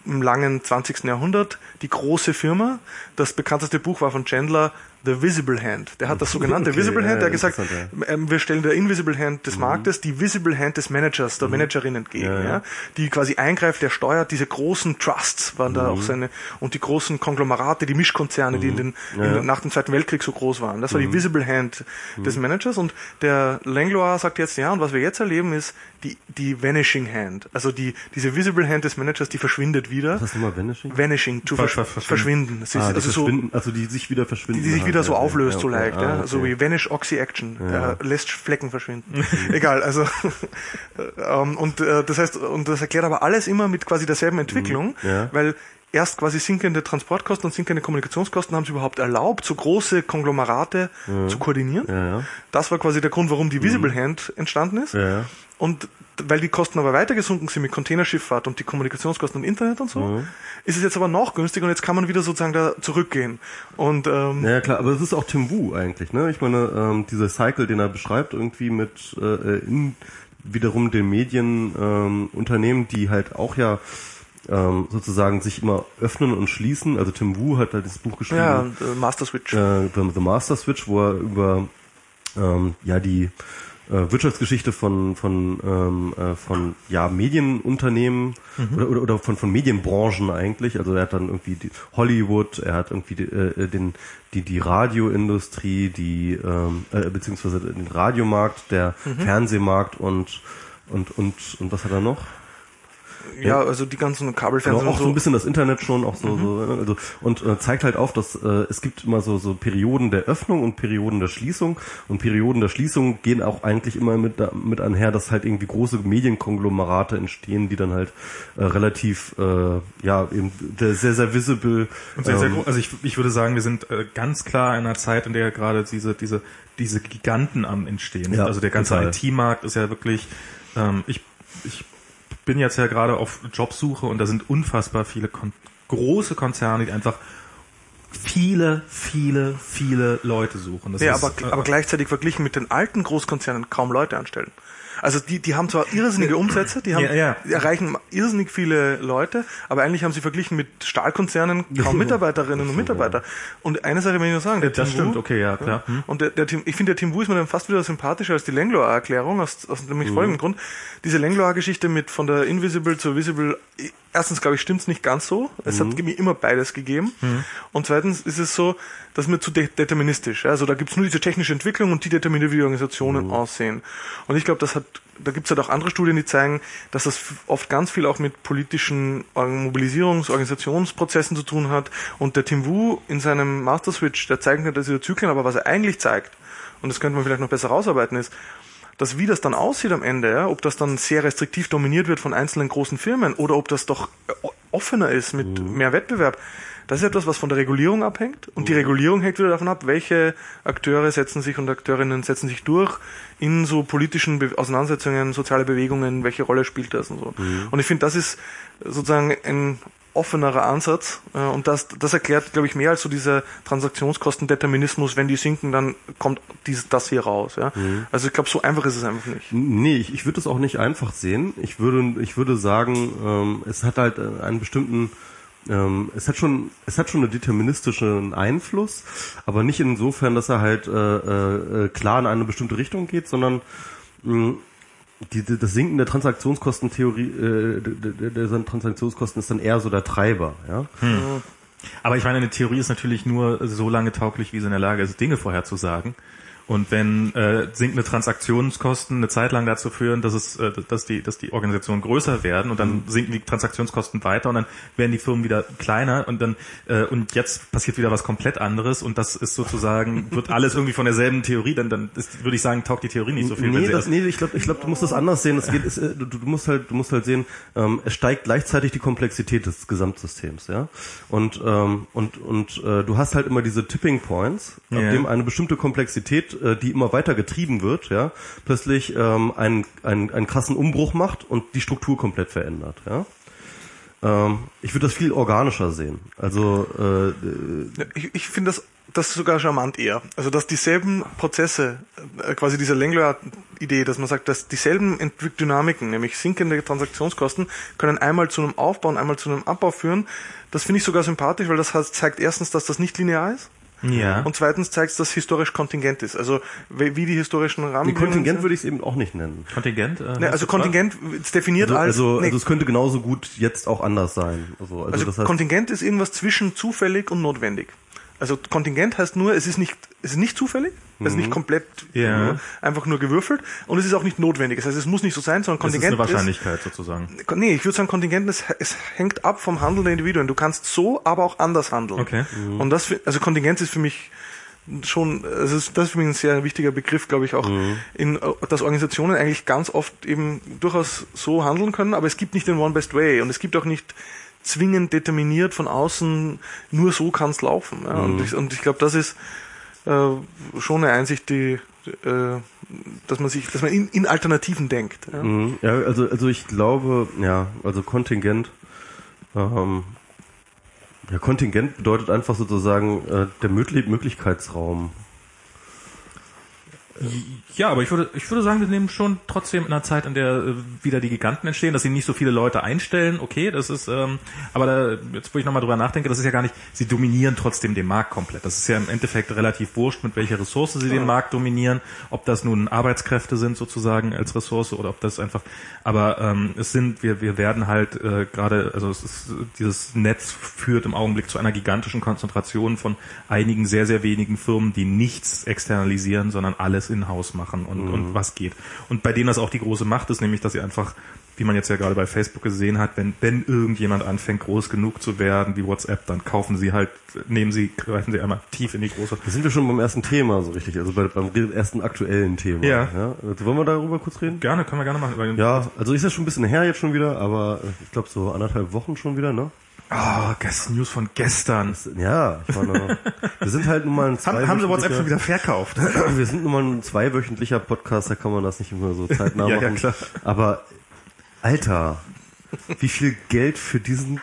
im langen 20. Jahrhundert die große Firma. Das bekannteste Buch war von Chandler, The Visible Hand. Der hat das so genannt, The Okay, Visible ja, Hand. Der hat ja, gesagt, interessant, ähm, wir stellen der Invisible Hand des Marktes die Visible Hand des Managers, der Managerin entgegen, Ja, ja, ja. die quasi eingreift, der steuert. Diese großen Trusts waren da auch seine und die großen Konglomerate, die Mischkonzerne, die in den, in, ja. nach dem Zweiten Weltkrieg so groß waren. Das war die Visible Hand des Managers und der Langlois sagt jetzt, ja, und was wir jetzt erleben ist die, die Vanishing Hand. Also die, diese Visible Hand des Managers, die verschwindet wieder. Was ist nochmal Vanishing? Vanishing, zu Ver- ver- verschwinden. Ist Ah, die also so, verschwinden, also die sich wieder verschwinden. die, die sich wieder so Ja, ja, auflöst, ja, so okay. leicht, Ah, ja. okay. So wie Vanish Oxy Action. Er lässt Flecken verschwinden. Egal, also ähm, und äh, das heißt, und das erklärt aber alles immer mit quasi derselben Entwicklung, Mhm. Ja. weil erst quasi sinkende Transportkosten und sinkende Kommunikationskosten haben es überhaupt erlaubt, so große Konglomerate zu koordinieren. Ja, ja. Das war quasi der Grund, warum die Visible Hand entstanden ist. Und weil die Kosten aber weiter gesunken sind mit Containerschifffahrt und die Kommunikationskosten und Internet und so, Mhm. ist es jetzt aber noch günstiger und jetzt kann man wieder sozusagen da zurückgehen. Und ähm, Ja, klar, aber es ist auch Tim Wu eigentlich, ne? Ich meine, ähm, dieser Cycle, den er beschreibt, irgendwie mit äh, in wiederum den Medienunternehmen, ähm, Unternehmen, die halt auch ja ähm, sozusagen sich immer öffnen und schließen. Also Tim Wu hat halt das Buch geschrieben, ja, äh, Master Switch. äh, The, The Master Switch, wo er über ähm, ja die äh, Wirtschaftsgeschichte von von ähm, äh, von ja Medienunternehmen oder, oder oder von von Medienbranchen eigentlich. Also er hat dann irgendwie die Hollywood, er hat irgendwie die, äh, den die die Radioindustrie, die ähm, äh, beziehungsweise den Radiomarkt, der Fernsehmarkt und und und und was hat er noch? Ja, also die ganzen Genau, Kabelfernsehen auch und so ein so. bisschen das Internet schon, auch so, so also, und äh, zeigt halt auf, dass äh, es gibt immer so, so Perioden der Öffnung und Perioden der Schließung und Perioden der Schließung gehen auch eigentlich immer mit, da- mit einher, dass halt irgendwie große Medienkonglomerate entstehen, die dann halt äh, relativ, äh, ja, eben der- sehr, sehr visible Und sehr, sehr ähm, groß. Also ich, ich würde sagen, wir sind äh, ganz klar in einer Zeit, in der gerade diese, diese, diese Giganten am Entstehen Ja. Also der ganze. IT-Markt ist ja wirklich, ähm, ich, ich bin jetzt ja gerade auf Jobsuche und da sind unfassbar viele Kon große Konzerne, die einfach viele, viele, viele Leute suchen. Das Ja, ist, aber, äh, aber gleichzeitig verglichen mit den alten Großkonzernen kaum Leute anstellen. Also die, die haben zwar irrsinnige Umsätze, die haben, Ja, ja. die erreichen irrsinnig viele Leute, aber eigentlich haben sie verglichen mit Stahlkonzernen kaum Mitarbeiterinnen und Mitarbeiter. Und eine Sache will ich nur sagen, der das Tim stimmt, Wu, okay, ja, klar. Hm. Und der, der Tim, ich finde, der Tim Wu ist mir dann fast wieder sympathischer als die Langlois-Erklärung, aus, aus nämlich folgendem Grund. Diese Langlois-Geschichte mit von der Invisible zur Visible, erstens glaube ich, stimmt's nicht ganz so. Es hat mir immer beides gegeben. Und zweitens ist es so, dass mir zu de deterministisch. Also da gibt's nur diese technische Entwicklung und die determiniert, wie die Organisationen aussehen. Und ich glaube, das hat, da gibt's halt auch andere Studien, die zeigen, dass das oft ganz viel auch mit politischen Mobilisierungs-, Organisationsprozessen zu tun hat. Und der Tim Wu in seinem Master Switch, der zeigt nicht diese Zyklen, aber was er eigentlich zeigt, und das könnte man vielleicht noch besser rausarbeiten, ist, dass wie das dann aussieht am Ende, ja, ob das dann sehr restriktiv dominiert wird von einzelnen großen Firmen oder ob das doch äh, offener ist mit mehr Wettbewerb, Das ist etwas, was von der Regulierung abhängt. Und die Regulierung hängt wieder davon ab, welche Akteure setzen sich und Akteurinnen setzen sich durch in so politischen Be Auseinandersetzungen, soziale Bewegungen, welche Rolle spielt das und so. Und ich finde, das ist sozusagen ein offenerer Ansatz äh, und das, das erklärt, glaube ich, mehr als so dieser Transaktionskostendeterminismus, wenn die sinken, dann kommt dies, das hier raus. Ja? Also ich glaube, so einfach ist es einfach nicht. Nee, ich, ich würde es auch nicht einfach sehen. Ich würde, ich würde sagen, ähm, es hat halt äh, einen bestimmten, ähm, es hat schon, es hat schon einen deterministischen Einfluss, aber nicht insofern, dass er halt äh, äh, klar in eine bestimmte Richtung geht, sondern mh, die, die, das Sinken der Transaktionskostentheorie, äh, der, der, der Transaktionskosten ist dann eher so der Treiber, ja. Aber ich meine, eine Theorie ist natürlich nur so lange tauglich, wie sie in der Lage ist, Dinge vorherzusagen. Und wenn äh, sinkende Transaktionskosten eine Zeit lang dazu führen, dass es, äh, dass die, dass die Organisationen größer werden und dann sinken die Transaktionskosten weiter und dann werden die Firmen wieder kleiner und dann äh, und jetzt passiert wieder was komplett anderes und das ist sozusagen wird alles irgendwie von derselben Theorie, dann dann ist, würde ich sagen, taugt die Theorie nicht so viel. nee, das, nee, ich glaube, ich glaub, du musst das anders sehen. Es geht, es, äh, du, du musst halt, du musst halt sehen, ähm, es steigt gleichzeitig die Komplexität des Gesamtsystems, ja. Und ähm, und und äh, du hast halt immer diese Tipping Points, ab Ja. dem eine bestimmte Komplexität, äh, die immer weiter getrieben wird, ja, plötzlich ähm, einen, einen einen krassen Umbruch macht und die Struktur komplett verändert, ja. Ähm, ich würde das viel organischer sehen. Also äh, Ich, ich finde das, das sogar charmant eher. Also dass dieselben Prozesse, äh, quasi diese Langlois-Idee, dass man sagt, dass dieselben Dynamiken, nämlich sinkende Transaktionskosten, können einmal zu einem Aufbau und einmal zu einem Abbau führen. Das finde ich sogar sympathisch, weil das heißt, zeigt erstens, dass das nicht linear ist. Ja. Und zweitens zeigt es, dass historisch kontingent ist. Also wie die historischen Rahmenbedingungen Kontingent sind. würde ich es eben auch nicht nennen. Kontingent? Äh, Ne, also Kontingent ist definiert Also, als also, nee, also es könnte genauso gut jetzt auch anders sein. Also, also, Also das heißt, Kontingent ist irgendwas zwischen zufällig und notwendig. Also Kontingent heißt nur, es ist nicht, es ist nicht zufällig, es ist nicht komplett Ja. äh, einfach nur gewürfelt und es ist auch nicht notwendig. Das heißt, es muss nicht so sein, sondern Das ist Kontingent eine Wahrscheinlichkeit sozusagen. Ist, nee, ich würde sagen, Kontingent ist, es hängt ab vom Handeln der Individuen. Du kannst so, aber auch anders handeln. Okay. Und das, also Kontingent ist für mich schon, also das ist für mich ein sehr wichtiger Begriff, glaube ich, auch in, äh, dass Organisationen eigentlich ganz oft eben durchaus so handeln können, aber es gibt nicht den One Best Way und es gibt auch nicht zwingend determiniert von außen, nur so kann es laufen. Ja? Und ich, und ich glaube, das ist äh, schon eine Einsicht, die, äh, dass man sich, dass man in, in Alternativen denkt. Ja? Mhm. Ja, also, also ich glaube, ja, also Kontingent, ähm, ja, Kontingent bedeutet einfach sozusagen äh, der Möglich Möglichkeitsraum. Ja, aber ich würde, ich würde sagen, wir nehmen schon trotzdem in einer Zeit, in der äh, wieder die Giganten entstehen, dass sie nicht so viele Leute einstellen. Okay, das ist, ähm, aber da, jetzt wo ich nochmal drüber nachdenke, das ist ja gar nicht, sie dominieren trotzdem den Markt komplett. Das ist ja im Endeffekt relativ wurscht, mit welcher Ressource sie den Markt dominieren, ob das nun Arbeitskräfte sind sozusagen als Ressource oder ob das einfach, aber ähm, es sind, wir, wir werden halt äh, gerade, also es ist, dieses Netz führt im Augenblick zu einer gigantischen Konzentration von einigen sehr, sehr wenigen Firmen, die nichts externalisieren, sondern alles in-house machen und, und was geht. Und bei denen das auch die große Macht ist, nämlich, dass sie einfach, wie man jetzt ja gerade bei Facebook gesehen hat, wenn, wenn irgendjemand anfängt, groß genug zu werden, wie WhatsApp, dann kaufen sie halt, nehmen sie, greifen sie einmal tief in die große. Da sind wir schon beim ersten Thema so richtig, also bei, beim ersten aktuellen Thema. Ja. Also wollen wir darüber kurz reden? Gerne, können wir gerne machen. Ja, also ist ja schon ein bisschen her jetzt schon wieder, aber ich glaube so anderthalb Wochen schon wieder, ne? Ah, gestern, News von gestern. Ja, ich meine, wir sind halt nun mal ein Haben, haben sie WhatsApp schon wieder verkauft? Wir sind nun mal ein zweiwöchentlicher Podcast, da kann man das nicht immer so zeitnah Ja, machen. ja, klar. Aber, Alter, wie viel Geld für diesen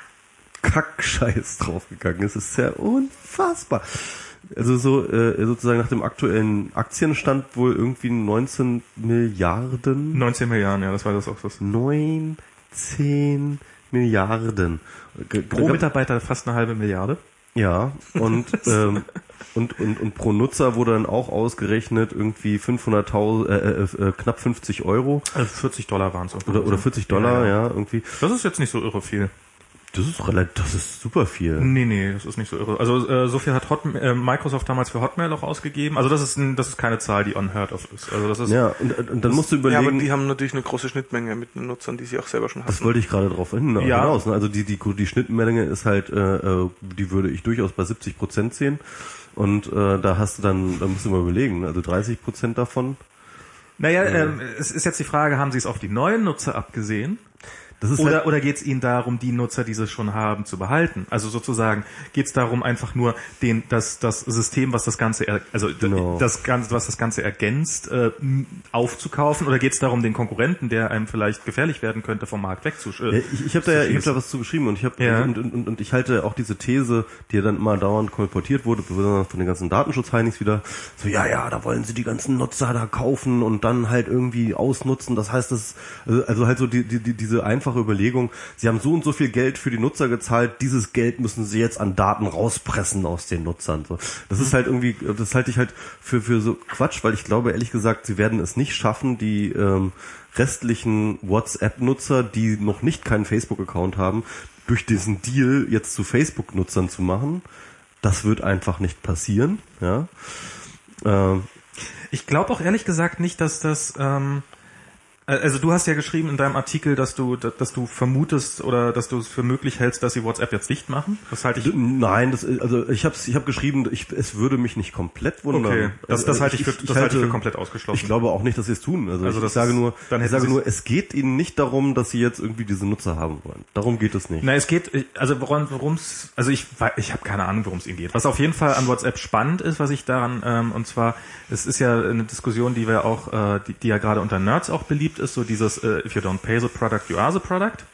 Kackscheiß draufgegangen ist, ist ja unfassbar. Also so äh, sozusagen nach dem aktuellen Aktienstand wohl irgendwie 19 Milliarden. 19 Milliarden, ja, das war das auch das. 19 Milliarden. Pro Mitarbeiter fast eine halbe Milliarde. ja, und, ähm, und, und, und pro Nutzer wurde dann auch ausgerechnet irgendwie 500.000, äh, äh, äh, knapp 50 Euro Also 40 Dollar waren es. oder, oder 40 Dollar, ja, irgendwie. Das ist jetzt nicht so irre viel. Das ist relativ, das ist super viel. Nee, nee, das ist nicht so irre. Also äh, so viel hat Hot, äh, Microsoft damals für Hotmail auch ausgegeben. Also das ist ein, das ist keine Zahl, die unheard of ist. Also das ist Ja, und, und dann musst du Ja, aber überlegen, die haben natürlich eine große Schnittmenge mit den Nutzern, die sie auch selber schon das hatten. wollte ich gerade drauf hin, Ja. hinaus. Ne? Also die, die, die Schnittmenge ist halt, äh, äh, die würde ich durchaus bei 70 Prozent sehen. Und äh, da hast du dann, da musst du mal überlegen, also 30 Prozent davon. Naja, ähm, es ist jetzt die Frage, haben Sie es auf die neuen Nutzer abgesehen? Das ist oder halt- oder geht es Ihnen darum, die Nutzer, die sie schon haben, zu behalten? Also sozusagen geht es darum, einfach nur den das das System, was das Ganze er, also Genau. das Ganze, was das Ganze ergänzt, äh, aufzukaufen? Oder geht es darum, den Konkurrenten, der einem vielleicht gefährlich werden könnte, vom Markt wegzuschießen? Ja, ich ich habe da, ja- ich hab da was zu geschrieben und ich habe Ja. und, und, und, und ich halte auch diese These, die ja dann immer dauernd kolportiert wurde, besonders von den ganzen Datenschutzheinis wieder, so ja, ja, da wollen sie die ganzen Nutzer da kaufen und dann halt irgendwie ausnutzen. Das heißt, das also, also halt so die, die, die, diese einfache Überlegung, sie haben so und so viel Geld für die Nutzer gezahlt, dieses Geld müssen sie jetzt an Daten rauspressen aus den Nutzern. So, das ist halt irgendwie, das halte ich halt für für so Quatsch, weil ich glaube ehrlich gesagt, sie werden es nicht schaffen, die ähm, restlichen WhatsApp-Nutzer, die noch nicht keinen Facebook-Account haben, durch diesen Deal jetzt zu Facebook-Nutzern zu machen. Das wird einfach nicht passieren. Ja. Ähm, Ich glaube auch ehrlich gesagt nicht, dass das. Ähm, äh, also du hast ja geschrieben in deinem Artikel, dass du, dass du vermutest oder dass du es für möglich hältst, dass sie WhatsApp jetzt dicht machen. Das halte ich. Nein, das, also ich habe ich hab geschrieben, ich, es würde mich nicht komplett wundern. Okay, das, das Also halte ich für, das halte ich für komplett ausgeschlossen. Ich glaube auch nicht, dass sie es tun. Also, Also ich, das ich sage nur, dann ich sage nur, es geht ihnen nicht darum, dass sie jetzt irgendwie diese Nutzer haben wollen. Darum geht es nicht. Na, es geht, also woran, worum's, also ich, ich habe keine Ahnung, worum es ihnen geht. Was auf jeden Fall an WhatsApp spannend ist, was ich daran, ähm, und zwar, es ist ja eine Diskussion, die wir auch, äh, die, die ja gerade unter Nerds auch beliebt ist, so dieses, äh, if you don't pay the product, you are the product.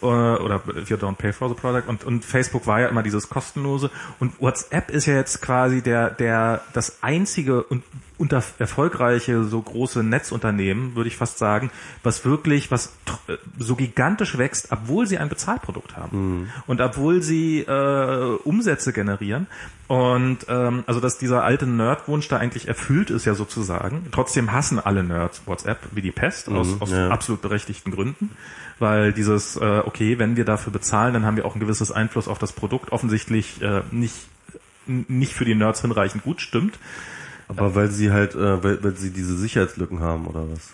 Äh, Oder if you don't pay for the product. Und, und Facebook war ja immer dieses kostenlose. Und WhatsApp ist ja jetzt quasi der, der, das einzige und unter erfolgreiche so große Netzunternehmen, würde ich fast sagen, was wirklich, was äh, so gigantisch wächst, obwohl sie ein Bezahlprodukt haben und obwohl sie äh, Umsätze generieren und ähm, also dass dieser alte Nerdwunsch da eigentlich erfüllt ist ja sozusagen. Trotzdem hassen alle Nerds WhatsApp wie die Pest aus, aus ja. absolut berechtigten Gründen, weil dieses äh, okay, wenn wir dafür bezahlen, dann haben wir auch ein gewisses Einfluss auf das Produkt offensichtlich äh, nicht nicht für die Nerds hinreichend gut stimmt. Aber weil sie halt, äh, weil, weil sie diese Sicherheitslücken haben oder was?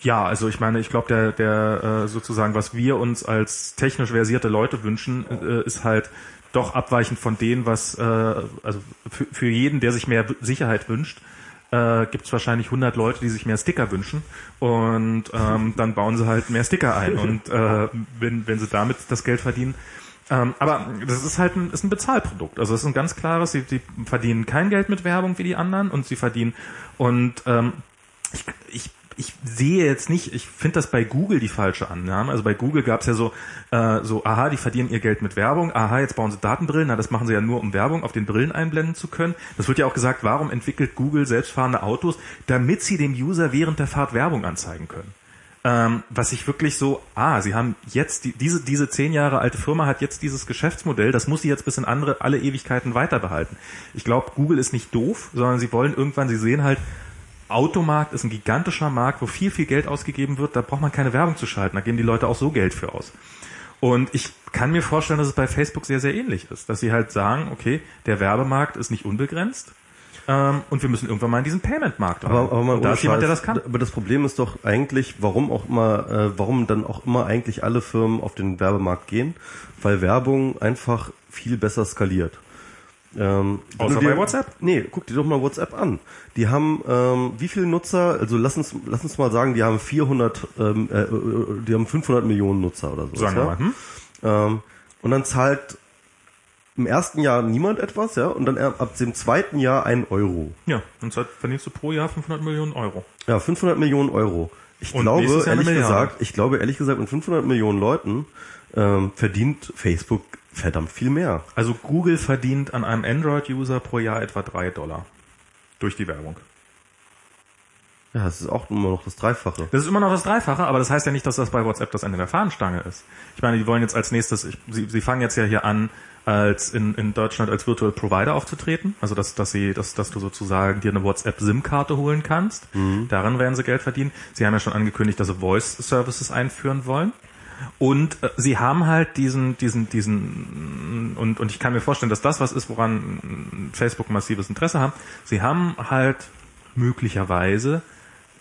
Ja, also ich meine, ich glaube, der, der äh, sozusagen, was wir uns als technisch versierte Leute wünschen, äh, ist halt doch abweichend von dem, was äh, also für, für jeden, der sich mehr Sicherheit wünscht, äh, gibt es wahrscheinlich 100 Leute, die sich mehr Sticker wünschen und ähm, dann bauen sie halt mehr Sticker ein und äh, wenn, wenn sie damit das Geld verdienen. Ähm, aber das ist halt ein, ist ein Bezahlprodukt. Also es ist ein ganz klares, sie, sie verdienen kein Geld mit Werbung wie die anderen und sie verdienen und ähm, ich, ich, ich sehe jetzt nicht, ich finde das bei Google die falsche Annahme. Also bei Google gab es ja so, äh, so, aha, die verdienen ihr Geld mit Werbung, aha, jetzt bauen sie Datenbrillen, na, das machen sie ja nur, um Werbung auf den Brillen einblenden zu können. Das wird ja auch gesagt, warum entwickelt Google selbstfahrende Autos, damit sie dem User während der Fahrt Werbung anzeigen können. Ähm, was ich wirklich so, ah, sie haben jetzt, die, diese, diese zehn Jahre alte Firma hat jetzt dieses Geschäftsmodell, das muss sie jetzt bis in andere, alle Ewigkeiten weiter behalten. Ich glaube, Google ist nicht doof, sondern sie wollen irgendwann, sie sehen halt, Automarkt ist ein gigantischer Markt, wo viel, viel Geld ausgegeben wird, da braucht man keine Werbung zu schalten, da geben die Leute auch so Geld für aus. Und ich kann mir vorstellen, dass es bei Facebook sehr, sehr ähnlich ist, dass sie halt sagen, okay, der Werbemarkt ist nicht unbegrenzt ähm, und wir müssen irgendwann mal in diesen Payment-Markt rein. Aber, aber mal da ist jemand, der das kann. Aber das Problem ist doch eigentlich, warum auch immer, äh, warum dann auch immer eigentlich alle Firmen auf den Werbemarkt gehen, weil Werbung einfach viel besser skaliert. Ähm, Außer dir, bei WhatsApp? Nee, guck dir doch mal WhatsApp an. Die haben ähm, wie viele Nutzer? Also lass uns lass uns mal sagen, die haben 400, ähm, äh, äh, die haben 500 Millionen Nutzer oder so. Sagen wir mal, hm? Ähm, und dann zahlt im ersten Jahr niemand etwas, ja, und dann ab dem zweiten Jahr ein Euro. Ja, und seit verdienst du pro Jahr 500 Millionen Euro. Ja, 500 Millionen Euro. Ich Und glaube, ehrlich Milliarde. gesagt, ich glaube ehrlich gesagt, mit 500 Millionen Leuten ähm, verdient Facebook verdammt viel mehr. Also Google verdient an einem Android-User pro Jahr etwa drei Dollar. Durch die Werbung. Ja, das ist auch immer noch das Dreifache. Das ist immer noch das Dreifache, aber das heißt ja nicht, dass das bei WhatsApp das Ende der Fahnenstange ist. Ich meine, die wollen jetzt als nächstes, ich, sie, sie fangen jetzt ja hier an, als in, in Deutschland als Virtual Provider aufzutreten. Also dass, dass sie, dass, dass du sozusagen dir eine WhatsApp-SIM-Karte holen kannst. Daran werden sie Geld verdienen. Sie haben ja schon angekündigt, dass sie Voice Services einführen wollen. Und äh, sie haben halt diesen, diesen, diesen, und, und ich kann mir vorstellen, dass das was ist, woran Facebook massives Interesse haben. Sie haben halt möglicherweise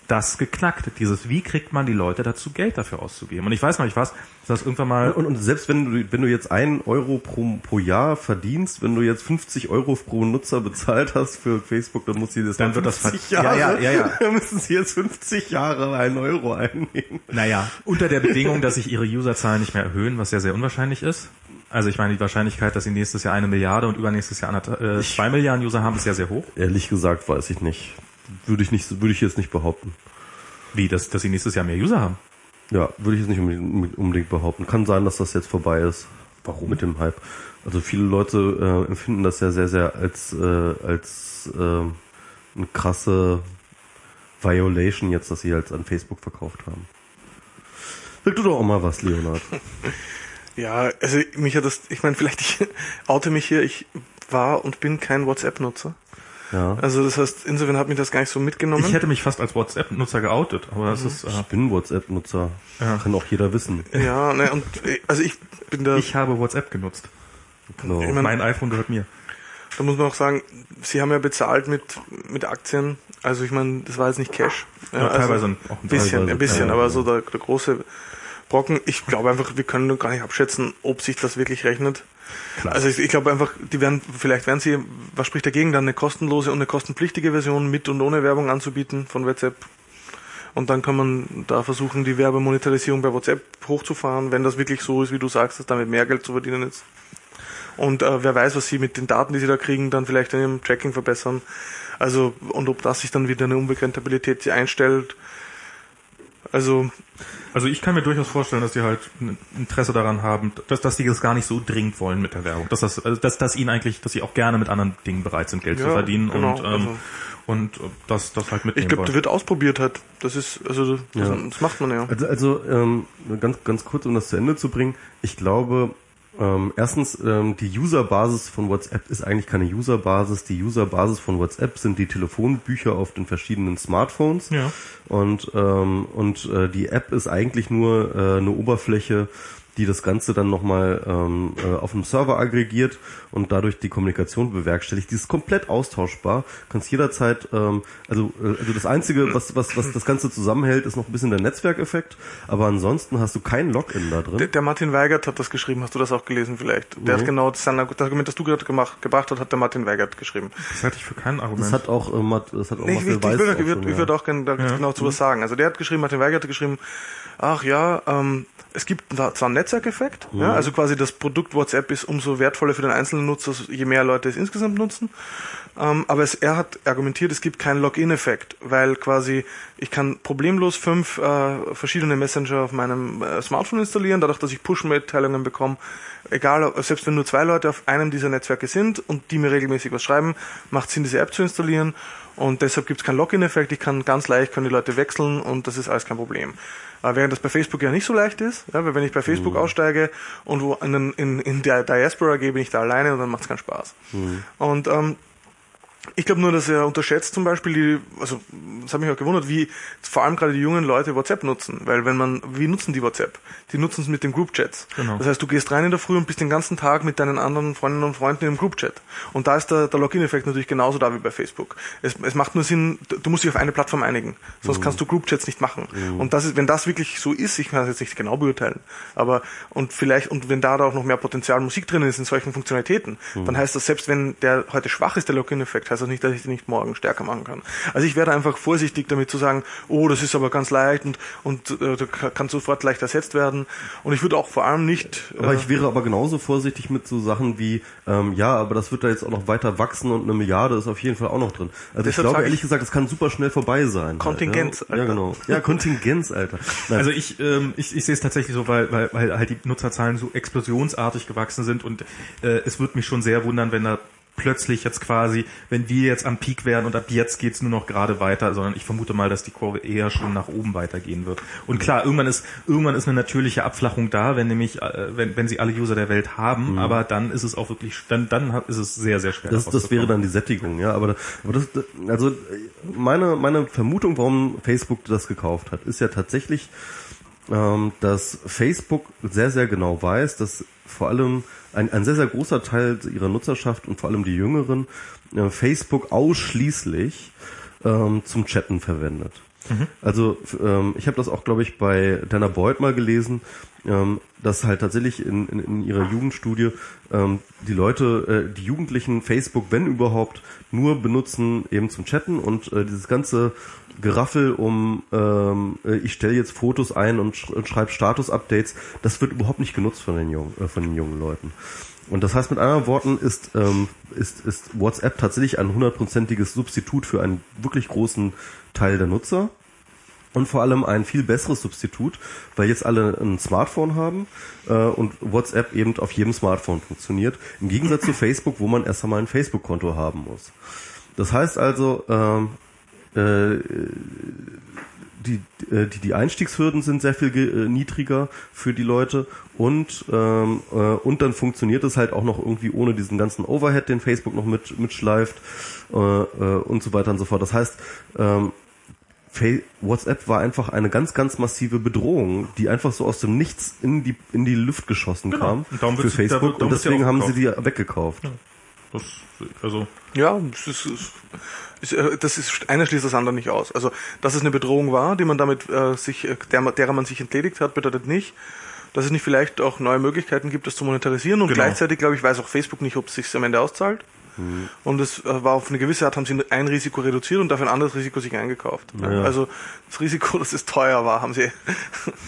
das geknackt. Dieses, wie kriegt man die Leute dazu, Geld dafür auszugeben? Und ich weiß noch nicht was, das irgendwann mal... Und, und selbst wenn du, wenn du jetzt ein Euro pro, pro Jahr verdienst, wenn du jetzt 50 Euro pro Nutzer bezahlt hast für Facebook, dann muss sie das Dann wird das 50 ver- Jahre, Ja, ja, ja, ja. Dann müssen sie jetzt 50 Jahre einen Euro einnehmen. Naja, unter der Bedingung, dass sich ihre Userzahlen nicht mehr erhöhen, was sehr, sehr unwahrscheinlich ist. Also ich meine, die Wahrscheinlichkeit, dass sie nächstes Jahr eine Milliarde und übernächstes Jahr anderth- äh, zwei Milliarden User haben, ist sehr, sehr hoch. Ehrlich gesagt weiß ich nicht. Würde ich nicht, würde ich jetzt nicht behaupten. Wie, dass, dass sie nächstes Jahr mehr User haben? Ja, würde ich jetzt nicht unbedingt, unbedingt behaupten. Kann sein, dass das jetzt vorbei ist. Warum? Mit dem Hype. Also viele Leute äh, empfinden das ja sehr, sehr als, äh, als äh, eine krasse Violation jetzt, dass sie halt an Facebook verkauft haben. Sag du doch auch mal was, Leonard. Ja, also mich hat das, ich meine, vielleicht ich oute mich hier, ich war und bin kein WhatsApp-Nutzer. Ja. Also das heißt, insofern hat mich das gar nicht so mitgenommen. Ich hätte mich fast als WhatsApp-Nutzer geoutet, aber das ist... Ich Äh, bin WhatsApp-Nutzer. Ja. Kann auch jeder wissen. ja, ne, und äh, also ich bin da, ich habe WhatsApp genutzt. Genau. Ich mein- Mein iPhone gehört mir. da muss man auch sagen, sie haben ja bezahlt mit mit Aktien. Also ich meine, das war jetzt nicht Cash. Ja, also teilweise auch ein ein bisschen, teilweise, ein bisschen, ja, aber ja. so der, der große Brocken. Ich glaube einfach, wir können gar nicht abschätzen, ob sich das wirklich rechnet. Klar. Also ich, ich glaube einfach, die werden, vielleicht werden sie, was spricht dagegen, dann eine kostenlose und eine kostenpflichtige Version mit und ohne Werbung anzubieten von WhatsApp. Und dann kann man da versuchen, die Werbemonetarisierung bei WhatsApp hochzufahren, wenn das wirklich so ist, wie du sagst, dass damit mehr Geld zu verdienen ist. Und äh, wer weiß, was sie mit den Daten, die sie da kriegen, dann vielleicht in ihrem Tracking verbessern. Also, und ob das sich dann wieder eine Unbegrenztabilität einstellt. Also, Also ich kann mir durchaus vorstellen, dass die halt ein Interesse daran haben, dass, dass die das gar nicht so dringend wollen mit der Werbung. Dass das, also dass, dass ihnen eigentlich, dass sie auch gerne mit anderen Dingen bereit sind, Geld zu Ja, verdienen genau, und, ähm, also- und äh, das, das halt mitnehmen ich glaube, wird ausprobiert halt. Das ist, also, das, Ja. das macht man ja. Also, also ähm, ganz, ganz kurz, um das zu Ende zu bringen. Ich glaube, ähm, erstens, ähm, die Userbasis von WhatsApp ist eigentlich keine Userbasis. Die Userbasis von WhatsApp sind die Telefonbücher auf den verschiedenen Smartphones. Ja. Und, ähm, und äh, die App ist eigentlich nur äh, eine Oberfläche, die das Ganze dann nochmal ähm, äh, auf dem Server aggregiert und dadurch die Kommunikation bewerkstelligt. Die ist komplett austauschbar, kannst jederzeit, ähm, also, äh, also das Einzige, was, was, was das Ganze zusammenhält, ist noch ein bisschen der Netzwerkeffekt, aber ansonsten hast du kein Login da drin. Der, der Martin Weigert hat das geschrieben, hast du das auch gelesen vielleicht? Der Mhm. hat genau das, das Argument, das du gerade gemacht, gebracht hast, hat der Martin Weigert geschrieben. Das halte ich für kein Argument. Das hat auch, äh, Matt- das hat auch Nee, ich, ich, ich, Weiß würde, auch ich, würde, ich würde auch gerne da Ja. genau zu was sagen. Also der hat geschrieben, Martin Weigert hat geschrieben, ach ja, ähm, es gibt zwar einen Netzwerkeffekt, ja, also quasi das Produkt WhatsApp ist umso wertvoller für den einzelnen Nutzer, je mehr Leute es insgesamt nutzen. Ähm, aber es, er hat argumentiert, es gibt keinen Login-Effekt, weil quasi ich kann problemlos fünf äh, verschiedene Messenger auf meinem äh, Smartphone installieren, dadurch, dass ich Push-Mitteilungen bekomme. Egal, selbst wenn nur zwei Leute auf einem dieser Netzwerke sind und die mir regelmäßig was schreiben, macht Sinn, diese App zu installieren. Und deshalb gibt es keinen Login-Effekt. Ich kann ganz leicht, können die Leute wechseln und das ist alles kein Problem. Äh, während das bei Facebook ja nicht so leicht ist, ja, weil wenn ich bei Facebook aussteige und wo in, in, in der Diaspora gehe, bin ich da alleine und dann macht es keinen Spaß. Und ähm, ich glaube nur, dass er unterschätzt zum Beispiel die, also das hat mich auch gewundert, wie vor allem gerade die jungen Leute WhatsApp nutzen. Weil wenn man, wie nutzen die WhatsApp? Die nutzen es mit den Groupchats. Genau. Das heißt, du gehst rein in der Früh und bist den ganzen Tag mit deinen anderen Freundinnen und Freunden im Groupchat. Und da ist der, der Login-Effekt natürlich genauso da wie bei Facebook. Es, es macht nur Sinn, du musst dich auf eine Plattform einigen. Sonst kannst du Groupchats nicht machen. Und das ist, wenn das wirklich so ist, ich kann das jetzt nicht genau beurteilen, aber und vielleicht, und wenn da, da auch noch mehr Potenzial Musik drin ist in solchen Funktionalitäten, dann heißt das, selbst wenn der heute schwach ist, der Login-Effekt, heißt das nicht, dass ich den nicht morgen stärker machen kann. Also ich werde einfach vorsichtig damit zu sagen, oh, das ist aber ganz leicht und, und äh, da kann sofort leicht ersetzt werden. Und ich würde auch vor allem nicht. Aber äh, ich wäre aber genauso vorsichtig mit so Sachen wie, ähm, ja, aber das wird da jetzt auch noch weiter wachsen und eine Milliarde ist auf jeden Fall auch noch drin. Also ich glaube ehrlich ich- gesagt, das kann super schnell vorbei sein. Kontingenz, halt, ja? ja, Alter. genau. Ja, Kontingenz, Alter. Nein, Also ich, ähm, ich, ich sehe es tatsächlich so, weil, weil, weil halt die Nutzerzahlen so explosionsartig gewachsen sind und äh, es würde mich schon sehr wundern, wenn da plötzlich jetzt quasi, wenn wir jetzt am Peak wären und ab jetzt geht's nur noch gerade weiter, sondern ich vermute mal, dass die Kurve eher schon nach oben weitergehen wird. Und klar, irgendwann ist irgendwann ist eine natürliche Abflachung da, wenn nämlich äh, wenn, wenn sie alle User der Welt haben, aber dann ist es auch wirklich dann dann ist es sehr sehr schwer. das, das wäre dann die Sättigung, ja. Aber, aber das, also meine meine Vermutung, warum Facebook das gekauft hat, ist ja tatsächlich, ähm, dass Facebook sehr sehr genau weiß, dass vor allem ein, ein sehr sehr großer Teil ihrer Nutzerschaft und vor allem die Jüngeren äh, Facebook ausschließlich ähm, zum Chatten verwendet. Also ähm, ich habe das auch, glaube ich, bei Dana Boyd mal gelesen, ähm, dass halt tatsächlich in, in, in ihrer Jugendstudie ähm, die Leute, äh, die Jugendlichen Facebook, wenn überhaupt, nur benutzen eben zum Chatten und äh, dieses ganze Geraffel um ähm, äh, ich stelle jetzt Fotos ein und, sch und schreibe Status-Updates, das wird überhaupt nicht genutzt von den jungen, äh, von den jungen Leuten. Und das heißt mit anderen Worten ist, ähm, ist, ist WhatsApp tatsächlich ein hundertprozentiges Substitut für einen wirklich großen Teil der Nutzer. Und vor allem ein viel besseres Substitut, weil jetzt alle ein Smartphone haben äh, und WhatsApp eben auf jedem Smartphone funktioniert. Im Gegensatz zu Facebook, wo man erst einmal ein Facebook-Konto haben muss. Das heißt also, ähm, äh, die, äh, die, die Einstiegshürden sind sehr viel äh, niedriger für die Leute und, ähm, äh, und dann funktioniert es halt auch noch irgendwie ohne diesen ganzen Overhead, den Facebook noch mit, mitschleift äh, äh, und so weiter und so fort. Das heißt, ähm, WhatsApp war einfach eine ganz, ganz massive Bedrohung, die einfach so aus dem Nichts in die, in die Luft geschossen Genau. kam für da Facebook wird- darum und deswegen haben sie die weggekauft. Das, also, Ja, das ist, das ist eine schließt das andere nicht aus. Also, dass es eine Bedrohung war, die man damit äh, sich, äh, der, derer man sich entledigt hat, bedeutet nicht, dass es nicht vielleicht auch neue Möglichkeiten gibt, das zu monetarisieren. Und Genau. gleichzeitig, glaube ich, weiß auch Facebook nicht, ob es sich am Ende auszahlt. Und es äh, war auf eine gewisse Art, haben sie ein Risiko reduziert und dafür ein anderes Risiko sich eingekauft. Ja. Also das Risiko, dass es teuer war, haben sie.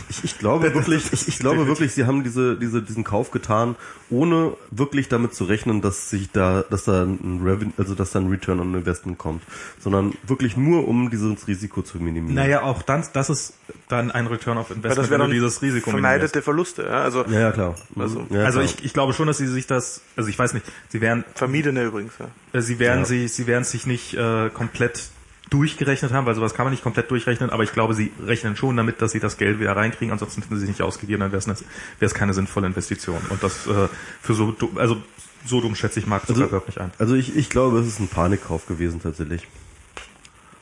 Ich, ich glaube wirklich, ich, ich glaube wirklich, sie haben diese, diese, diesen Kauf getan, ohne wirklich damit zu rechnen, dass sich da, dass da ein Revenue, also dass da ein Return on Investment kommt, sondern wirklich nur um dieses Risiko zu minimieren. naja, auch dann, das ist dann ein Return of Investment, das wäre wenn dann du dieses Risiko vermeidete Verluste. Ja? Also Ja, ja, klar. Mhm. Also- ja, Also klar. ich, ich glaube schon, dass sie sich das, also ich weiß nicht, sie werden, vermiedene übrigens. Ja. äh, sie werden Ja. sich, sie werden sich nicht äh, komplett durchgerechnet haben, weil sowas kann man nicht komplett durchrechnen, aber ich glaube, sie rechnen schon damit, dass sie das Geld wieder reinkriegen, ansonsten hätten sie sich nicht ausgegeben, dann wäre es wäre es keine sinnvolle Investition. Und das äh, für so also so dumm schätze ich Mark Zuckerberg nicht ein. Also ich, ich glaube, es ist ein Panikkauf gewesen tatsächlich.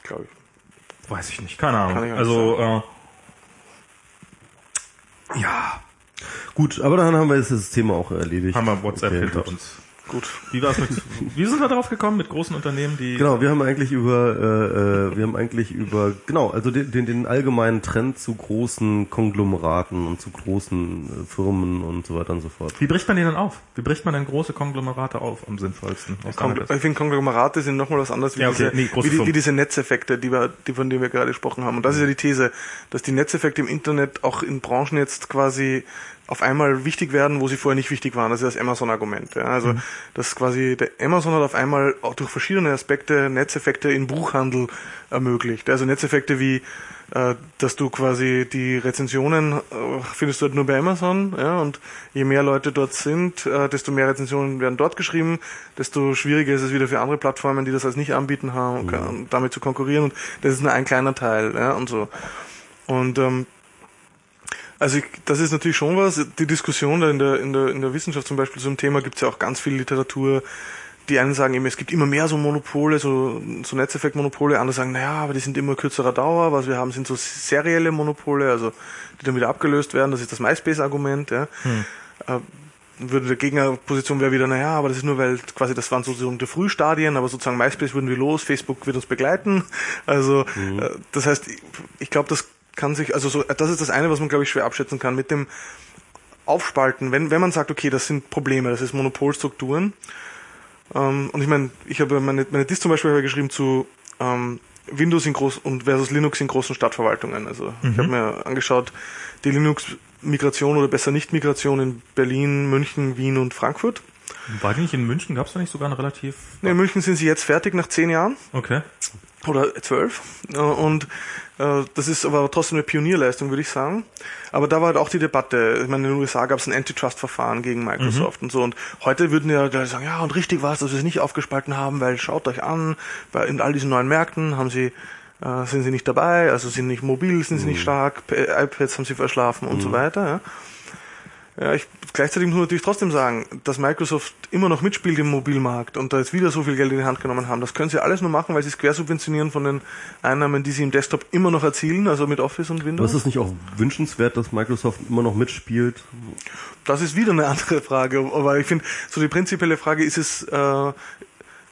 Glaube ich. Weiß ich nicht, keine Ahnung. Also äh, ja, Gut, aber dann haben wir jetzt das Thema auch erledigt. haben wir WhatsApp Okay, hinter gut. uns. Gut. Wie war's mit wie sind wir darauf gekommen mit großen Unternehmen, die Genau, wir haben eigentlich über, äh, äh, wir haben eigentlich über, genau, also den, den, den allgemeinen Trend zu großen Konglomeraten und zu großen äh, Firmen und so weiter und so fort. Wie bricht man die denn auf? Wie bricht man denn große Konglomerate auf am sinnvollsten? Kongl ich finde Konglomerate sind nochmal was anderes wie, Ja, okay. diese, Nee, wie, die, wie diese Netzeffekte, die wir, die, von denen wir gerade gesprochen haben. Und das ist ja die These, dass die Netzeffekte im Internet auch in Branchen jetzt quasi auf einmal wichtig werden, wo sie vorher nicht wichtig waren. Das ist das Amazon-Argument. Ja. Also, Mhm. dass quasi der Amazon hat auf einmal auch durch verschiedene Aspekte Netzeffekte in Buchhandel ermöglicht. Also Netzeffekte wie äh, dass du quasi die Rezensionen äh, findest du halt nur bei Amazon, ja, und je mehr Leute dort sind, äh, desto mehr Rezensionen werden dort geschrieben, desto schwieriger ist es wieder für andere Plattformen, die das als nicht anbieten haben, um damit zu konkurrieren. Und das ist nur ein kleiner Teil, ja, und so. Und ähm, also ich, das ist natürlich schon was. Die Diskussion da in der, in der, in der Wissenschaft zum Beispiel zum Thema gibt es ja auch ganz viel Literatur. Die einen sagen eben, es gibt immer mehr so Monopole, so, so Netzeffektmonopole. Andere sagen, naja, aber die sind immer kürzerer Dauer. Was wir haben, sind so serielle Monopole, also die dann wieder abgelöst werden. Das ist das MySpace-Argument. Ja. Äh, würde der Gegnerposition wäre wieder, naja, aber das ist nur, weil quasi das waren sozusagen die Frühstadien, aber sozusagen MySpace würden wir los, Facebook wird uns begleiten. Also äh, das heißt, ich, ich glaube, das kann sich, also so, das ist das eine, was man glaube ich schwer abschätzen kann mit dem Aufspalten. Wenn wenn man sagt, okay, das sind Probleme, das ist Monopolstrukturen. Ähm, und ich meine, ich habe meine meine Dis zum Beispiel habe geschrieben zu ähm, Windows in groß und versus Linux in großen Stadtverwaltungen. Also ich habe mir angeschaut, die Linux-Migration oder besser Nicht-Migration in Berlin, München, Wien und Frankfurt. War die nicht in München? Gab es da nicht sogar eine relativ... Nee, in München sind sie jetzt fertig nach zehn Jahren Okay. oder zwölf. Äh, Und das ist aber trotzdem eine Pionierleistung, würde ich sagen. Aber da war halt auch die Debatte. Ich meine, in den USA gab es ein Antitrust-Verfahren gegen Microsoft und so. Und heute würden ja Leute sagen, ja, und richtig war es, dass wir es nicht aufgespalten haben, weil schaut euch an, bei in all diesen neuen Märkten haben sie äh, sind sie nicht dabei, also sind nicht mobil, sind sie nicht stark, P- iPads haben sie verschlafen und so weiter. Ja. Ja, ich, gleichzeitig muss man natürlich trotzdem sagen, dass Microsoft immer noch mitspielt im Mobilmarkt und da jetzt wieder so viel Geld in die Hand genommen haben. Das können sie alles nur machen, weil sie es quersubventionieren von den Einnahmen, die sie im Desktop immer noch erzielen, also mit Office und Aber Windows. ist es nicht auch wünschenswert, dass Microsoft immer noch mitspielt? Das ist wieder eine andere Frage, aber ich finde, so die prinzipielle Frage ist es, äh,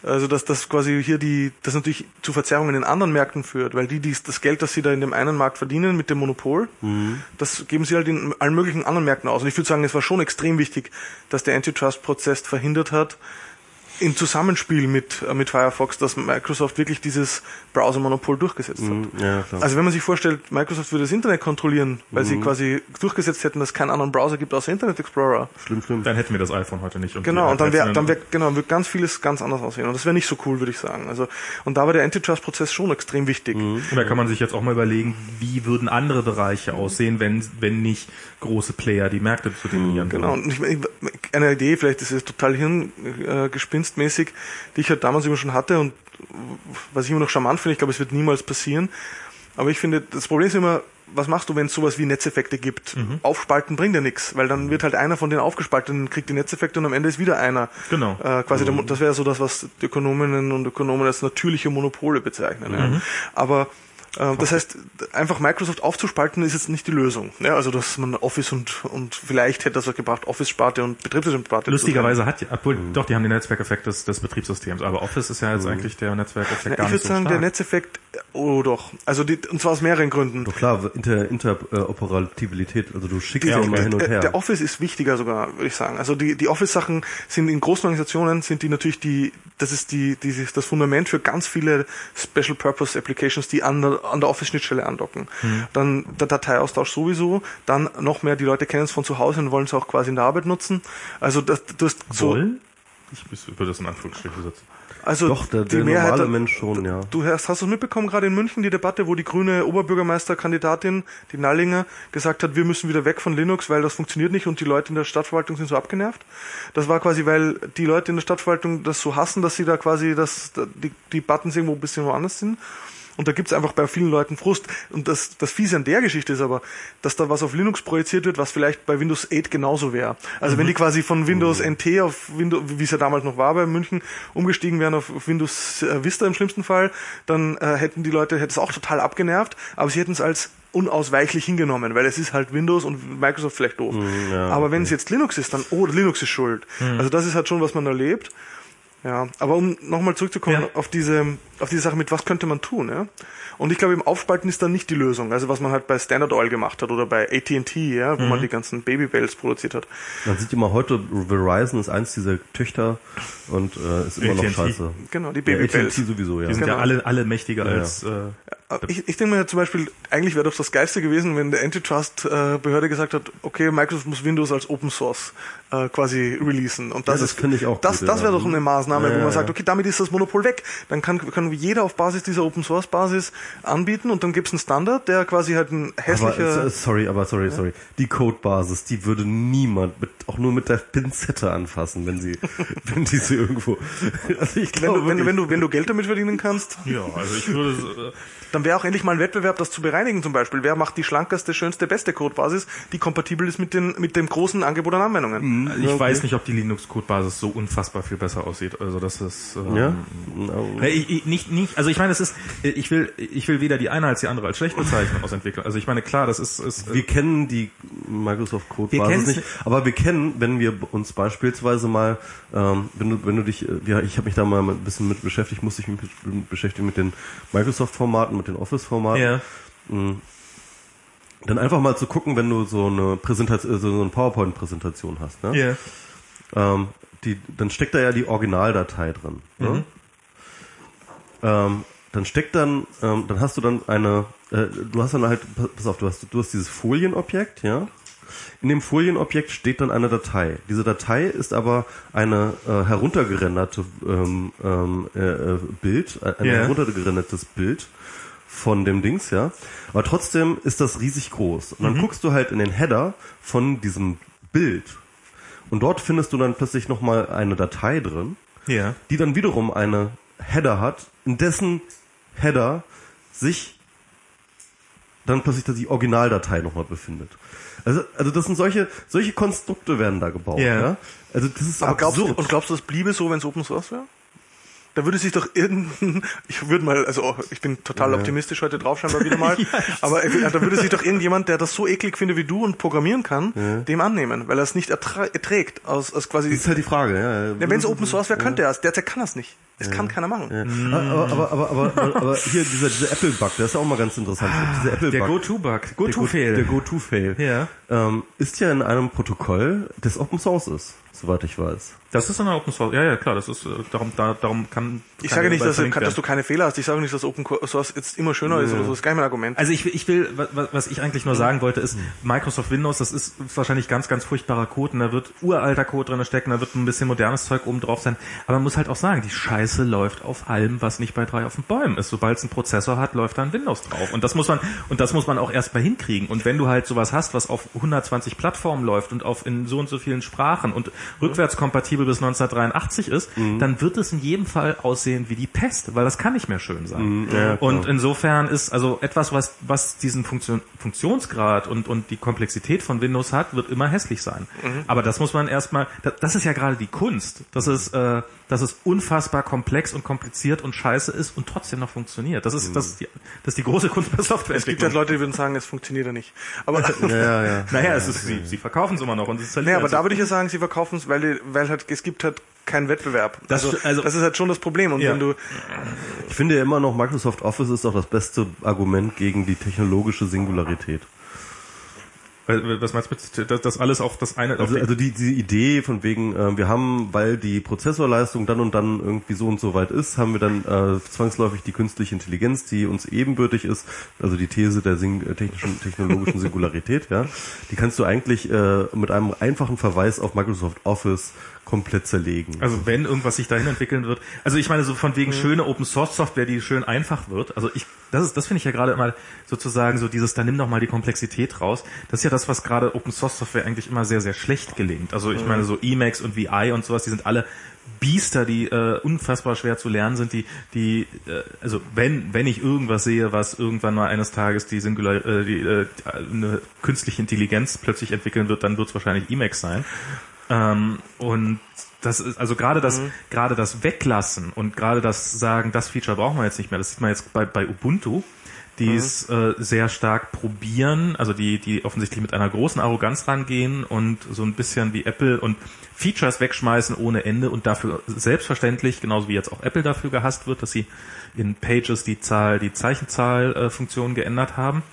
Also dass das quasi hier die, das natürlich zu Verzerrungen in anderen Märkten führt, weil die, die das Geld, das sie da in dem einen Markt verdienen mit dem Monopol, Mhm. das geben sie halt in allen möglichen anderen Märkten aus. Und ich würde sagen, es war schon extrem wichtig, dass der Antitrust-Prozess verhindert hat, im Zusammenspiel mit, äh, mit Firefox, dass Microsoft wirklich dieses Browser-Monopol durchgesetzt hat. Mhm, Ja. Also wenn man sich vorstellt, Microsoft würde das Internet kontrollieren, weil Mhm. sie quasi durchgesetzt hätten, dass es keinen anderen Browser gibt außer Internet Explorer. schlimm, schlimm. Dann hätten wir das iPhone heute nicht. Und Genau, und dann wäre dann wär, genau, wird ganz vieles ganz anders aussehen. Und das wäre nicht so cool, würde ich sagen. Also, und da war der Antitrust-Prozess schon extrem wichtig. Und da kann man sich jetzt auch mal überlegen, wie würden andere Bereiche aussehen, wenn, wenn nicht große Player die Märkte zu dominieren Genau, würden. und ich, ich, eine Idee, vielleicht ist es total hirngespinstmäßig, die ich halt damals immer schon hatte und was ich immer noch charmant finde, ich glaube, es wird niemals passieren. Aber ich finde, das Problem ist immer, was machst du, wenn es sowas wie Netzeffekte gibt? Mhm. Aufspalten bringt ja nichts, weil dann wird halt einer von den Aufgespalteten kriegt die Netzeffekte und am Ende ist wieder einer. Genau. Äh, quasi der, Mo- das wäre so das, was Ökonominnen und Ökonomen als natürliche Monopole bezeichnen. Mhm. Ja. Aber äh, das heißt, einfach Microsoft aufzuspalten ist jetzt nicht die Lösung. Ja, also dass man Office und und vielleicht hätte das was gebracht, Office-Sparte und Betriebssystem-Sparte. Lustigerweise hat, obwohl, doch, die haben den Netzwerkeffekt des, des Betriebssystems, aber Office ist ja jetzt eigentlich der Netzwerkeffekt Ja, gar ich nicht würde so sagen, stark. der Netzeffekt, oh doch. Also die, und zwar aus mehreren Gründen. Doch klar, Inter, Interoperabilität, also du schickst Ja, immer hin und Äh, her. Der Office ist wichtiger sogar, würde ich sagen. Also die, die Office-Sachen sind in großen Organisationen sind die natürlich die, das ist die, die das Fundament für ganz viele Special Purpose Applications, die an der, an der Office-Schnittstelle andocken. Hm. Dann der Dateiaustausch sowieso, dann noch mehr die Leute kennen es von zu Hause und wollen es auch quasi in der Arbeit nutzen. Also das, du hast so, Wollen? Ich würde das in Anführungsstrichen setzen. also Doch, der, die der Mehrheit normale der- Mensch schon, ja. Du hast, hast du es mitbekommen, gerade in München, die Debatte, wo die grüne Oberbürgermeisterkandidatin, die Nallinger, gesagt hat, wir müssen wieder weg von Linux, weil das funktioniert nicht und die Leute in der Stadtverwaltung sind so abgenervt. Das war quasi, weil die Leute in der Stadtverwaltung das so hassen, dass sie da quasi das, die, die Buttons irgendwo ein bisschen woanders sind. Und da gibt's einfach bei vielen Leuten Frust. Und das, das Fiese an der Geschichte ist aber, dass da was auf Linux projiziert wird, was vielleicht bei Windows 8 genauso wäre. Also wenn die quasi von Windows NT auf Windows, wie es ja damals noch war bei München, umgestiegen wären auf, auf Windows äh, Vista im schlimmsten Fall, dann äh, hätten die Leute, hätte es auch total abgenervt, aber sie hätten es als unausweichlich hingenommen, weil es ist halt Windows und Microsoft vielleicht doof. ja, aber wenn es jetzt Linux ist, dann, oh, Linux ist schuld. Also das ist halt schon, was man erlebt. Ja, aber um nochmal zurückzukommen Ja. auf diese auf diese Sache mit was könnte man tun, ja? Und ich glaube, im Aufspalten ist dann nicht die Lösung. Also was man halt bei Standard Oil gemacht hat oder bei AT&T, ja, wo man die ganzen Babybells produziert hat. Man sieht immer heute, Verizon ist eins dieser Töchter und äh, ist immer noch scheiße. Genau, die Ja, Babybells. AT&T sowieso, ja. Die sind Genau. ja alle, alle mächtiger Ja, ja. als, äh, Ich, ich denke mir zum Beispiel, eigentlich wäre doch das Geilste gewesen, wenn der Antitrust-Behörde gesagt hat, okay, Microsoft muss Windows als Open Source äh, quasi releasen. Und das, Ja, das ist, finde ich auch Das, gut, das wäre ja. doch eine Maßnahme, Ja, wo man ja, sagt, ja. okay, damit ist das Monopol weg. Dann kann, kann jeder auf Basis dieser Open Source Basis anbieten und dann gibt's einen Standard, der quasi halt ein Aber, hässlicher. äh, sorry, aber sorry, sorry. Die Codebasis, die würde niemand mit, auch nur mit der Pinzette anfassen, wenn sie, wenn die sie irgendwo. Also ich glaube, du, wenn, du, wenn, du, wenn du Geld damit verdienen kannst, ja, also ich würde, äh, dann wäre auch endlich mal ein Wettbewerb, das zu bereinigen zum Beispiel. Wer macht die schlankeste, schönste, beste Codebasis, die kompatibel ist mit, den, mit dem großen Angebot an Anwendungen? ich weiß nicht, ob die Linux-Codebasis so unfassbar viel besser aussieht. Also das ist, ähm, ja? Nee, Ich, ich, nicht, nicht, also ich meine, es ist, ich will, ich will weder die eine als die andere als schlecht bezeichnen aus Entwicklern. Also ich meine, klar, das ist, ist Wir kennen die Microsoft Codebasis nicht, aber wir kennen, wenn wir uns beispielsweise mal, ähm, wenn du, wenn du dich, äh, ja, ich habe mich da mal ein bisschen mit beschäftigt, musste ich mich beschäftigen mit den Microsoft-Formaten, mit den Office-Formaten. ja, Dann einfach mal zu gucken, wenn du so eine Präsentation, so eine PowerPoint-Präsentation hast, ne? ja, ähm, die, dann steckt da ja die Originaldatei drin. Ne? Mhm. Ähm, dann steckt dann, ähm, dann hast du dann eine, äh, du hast dann halt, pass auf, du hast, du hast dieses Folienobjekt, ja. In dem Folienobjekt steht dann eine Datei. Diese Datei ist aber eine äh, heruntergerenderte ähm, ähm, äh, äh, Bild, äh, ein Ja. heruntergerendertes Bild von dem Dings, ja. Aber trotzdem ist das riesig groß. Und dann guckst du halt in den Header von diesem Bild und dort findest du dann plötzlich nochmal eine Datei drin, ja. die dann wiederum eine Header hat, in dessen Header sich dann plötzlich die Originaldatei nochmal befindet. Also, also das sind solche, solche Konstrukte werden da gebaut, Ja. ja. Also das ist Aber glaubst du, absurd. und glaubst du, das bliebe so, wenn es Open Source wäre? Da würde sich doch irgendein, ich würde mal, also oh, ich bin total Ja. optimistisch heute drauf scheinbar wieder mal, aber äh, da würde sich doch irgendjemand, der das so eklig findet wie du und programmieren kann, dem annehmen, weil er es nicht erträgt, aus, aus quasi, das ist halt die Frage, ja. ja, wenn es Open Source wäre, könnte er es, derzeit kann er es nicht. Das kann keiner machen. Ja. Aber, aber, aber, aber, aber, hier dieser, dieser Apple-Bug, der ist ja auch mal ganz interessant. dieser Apple-Bug. Der Go-To-Bug. Go-To-Fail. Der Go-To-Fail. Ja. Ähm, ist ja in einem Protokoll, das Open Source ist, soweit ich weiß. Das ist in der Open Source. Ja, ja, klar. Das ist äh, darum, da, darum kann. Ich kann sage nicht, dass, verlinkt dass du keine Fehler hast. Ich sage nicht, dass Open Source jetzt immer schöner ist oder so. Das ist gar nicht mein Argument. Also ich, will- ich will, wa- wa- was ich eigentlich nur sagen wollte, ist, Microsoft Windows, das ist wahrscheinlich ganz, ganz furchtbarer Code und da wird uralter Code drin stecken, da wird ein bisschen modernes Zeug oben drauf sein. Aber man muss halt auch sagen, die Scheiße läuft auf allem, was nicht bei drei auf den Bäumen ist. Sobald es einen Prozessor hat, läuft da ein Windows drauf. Und das muss man, und das muss man auch erstmal hinkriegen. Und wenn du halt sowas hast, was auf 120 Plattformen läuft und auf in so und so vielen Sprachen und rückwärtskompatibel bis 1983 ist, dann wird es in jedem Fall aussehen wie die Pest, weil das kann nicht mehr schön sein. Ja, klar. und insofern ist also etwas, was, was diesen Funktion, Funktionsgrad und, und die Komplexität von Windows hat, wird immer hässlich sein. Aber das muss man erstmal, das, das ist ja gerade die Kunst, dass es, äh, dass es unfassbar komplex und kompliziert und scheiße ist und trotzdem noch funktioniert. Das ist, das ist, die, das ist die große Kunst bei es gibt halt. Leute, die würden sagen, es funktioniert ja nicht. Aber, Ja, ja, ja. Naja, es ist, sie, sie verkaufen es immer noch und es ist halt nee, aber da würde ich ja sagen, sie verkaufen es, weil, weil halt, es gibt halt keinen Wettbewerb. Das- also, also- das ist halt schon das Problem. Und Ja. wenn du, Ich finde ja immer noch, Microsoft Office ist auch das beste Argument gegen die technologische Singularität. Weil- Was meinst du mit, dass das alles auf das eine, auf Also, die- also die, die Idee von wegen, äh, wir haben, weil die Prozessorleistung dann und dann irgendwie so und so weit ist, haben wir dann äh, zwangsläufig die künstliche Intelligenz, die uns ebenbürtig ist, also die These der äh, technischen, technologischen Singularität, ja, die kannst du eigentlich äh, mit einem einfachen Verweis auf Microsoft Office komplett zerlegen. Also wenn irgendwas sich dahin entwickeln wird. Also ich meine so von wegen schöne Open Source Software, die schön einfach wird. Also ich, das ist, das finde ich ja gerade immer sozusagen so dieses, da nimm doch mal die Komplexität raus. Das ist ja das, was gerade Open Source Software eigentlich immer sehr, sehr schlecht gelingt. Also ich meine so Emacs und VI und sowas, die sind alle Biester, die äh, unfassbar schwer zu lernen sind, die, die, äh, also wenn, wenn ich irgendwas sehe, was irgendwann mal eines Tages die Singular, äh, die, äh, eine künstliche Intelligenz plötzlich entwickeln wird, dann wird es wahrscheinlich Emacs sein. Ähm, und das ist also gerade das gerade das Weglassen und gerade das Sagen, das Feature brauchen wir jetzt nicht mehr. Das sieht man jetzt bei, bei Ubuntu, die es äh, sehr stark probieren, also die die offensichtlich mit einer großen Arroganz rangehen und so ein bisschen wie Apple und Features wegschmeißen ohne Ende und dafür selbstverständlich, genauso wie jetzt auch Apple dafür gehasst wird, dass sie in Pages die Zahl, die Zeichenzahl äh, geändert haben.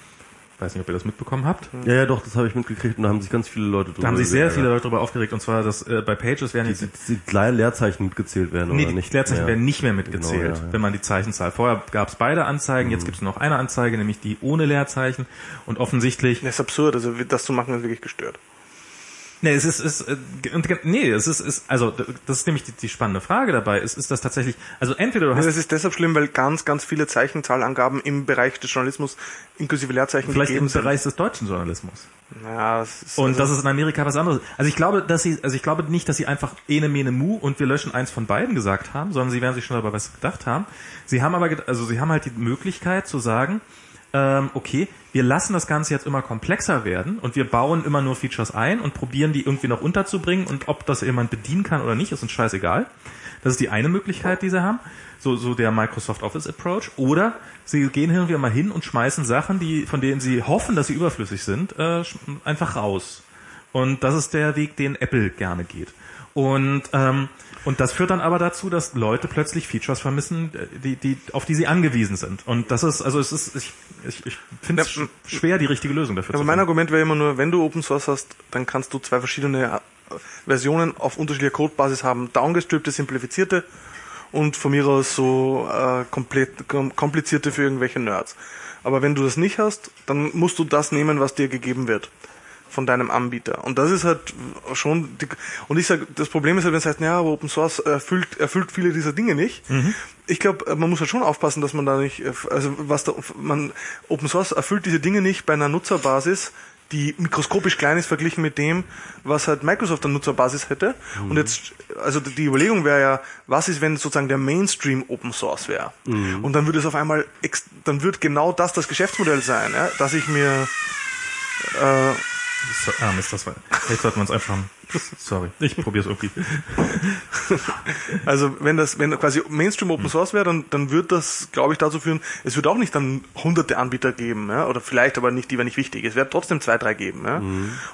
Weiß nicht, ob ihr das mitbekommen habt. ja, ja, doch, das habe ich mitgekriegt und da haben sich ganz viele Leute drüber Da haben sich sehr viele Leute darüber aufgeregt und zwar, dass äh, bei Pages werden jetzt die, die Leer- Leerzeichen mitgezählt werden Nee, oder die nicht? Leerzeichen Ja. werden nicht mehr mitgezählt, Genau, ja, ja. wenn man die Zeichenzahl. Vorher gab es beide Anzeigen, jetzt gibt es nur noch eine Anzeige, nämlich die ohne Leerzeichen. Und offensichtlich, das ist absurd. Also das zu machen ist wirklich gestört. Nee, es ist, ist äh, nee, es ist, ist, also das ist nämlich die, die spannende Frage dabei. Ist, ist das tatsächlich, also entweder du hast das ist deshalb schlimm, weil ganz, ganz viele Zeichenzahlangaben im Bereich des Journalismus inklusive Leerzeichen vielleicht im sind. Bereich des deutschen Journalismus. Ja, das ist, Und also, das ist in Amerika was anderes. Also ich glaube, dass sie, also ich glaube nicht, dass sie einfach ene mene mu und wir löschen eins von beiden gesagt haben, sondern sie werden sich schon dabei was gedacht haben. Sie haben aber, also sie haben halt die Möglichkeit zu sagen, ähm, okay, wir lassen das Ganze jetzt immer komplexer werden und wir bauen immer nur Features ein und probieren die irgendwie noch unterzubringen und ob das jemand bedienen kann oder nicht, ist uns scheißegal. Das ist die eine Möglichkeit, die sie haben. So, so der Microsoft Office Approach. Oder sie gehen hin und wieder mal hin und schmeißen Sachen, die, von denen sie hoffen, dass sie überflüssig sind, äh, einfach raus. Und das ist der Weg, den Apple gerne geht. Und, ähm, und das führt dann aber dazu, dass Leute plötzlich Features vermissen, äh, die, die, auf die sie angewiesen sind. Und das ist, also es ist, ich, ich, ich finde es Ja, sch- schwer, die richtige Lösung dafür aber zu mein finden. Argument wäre immer nur, wenn du Open Source hast, dann kannst du zwei verschiedene äh, Versionen auf unterschiedlicher Codebasis haben. Downgestrippte, simplifizierte und von mir aus so äh, komplett kom komplizierte für irgendwelche Nerds. Aber wenn du das nicht hast, dann musst du das nehmen, was dir gegeben wird von deinem Anbieter. Und das ist halt schon die, und ich sage, das Problem ist halt, wenn es heißt, ja, aber Open Source erfüllt, erfüllt viele dieser Dinge nicht. Ich glaube, man muss halt schon aufpassen, dass man da nicht, äh, also was da, man, Open Source erfüllt diese Dinge nicht bei einer Nutzerbasis, die mikroskopisch klein ist verglichen mit dem, was halt Microsoft an Nutzerbasis hätte. Und jetzt, also die Überlegung wäre ja, was ist, wenn sozusagen der Mainstream Open Source wäre? Und dann würde es auf einmal, dann wird genau das das Geschäftsmodell sein, ja? dass ich mir äh, So, ah, Mist, das war, vielleicht sollten wir uns einfach, sorry, ich probiere es irgendwie. Also wenn das, wenn quasi Mainstream Open Source wäre, dann, dann wird das, glaube ich, dazu führen, es wird auch nicht dann hunderte Anbieter geben, ja, oder vielleicht aber nicht, die wäre nicht wichtig. Es wird trotzdem zwei, drei geben, ja.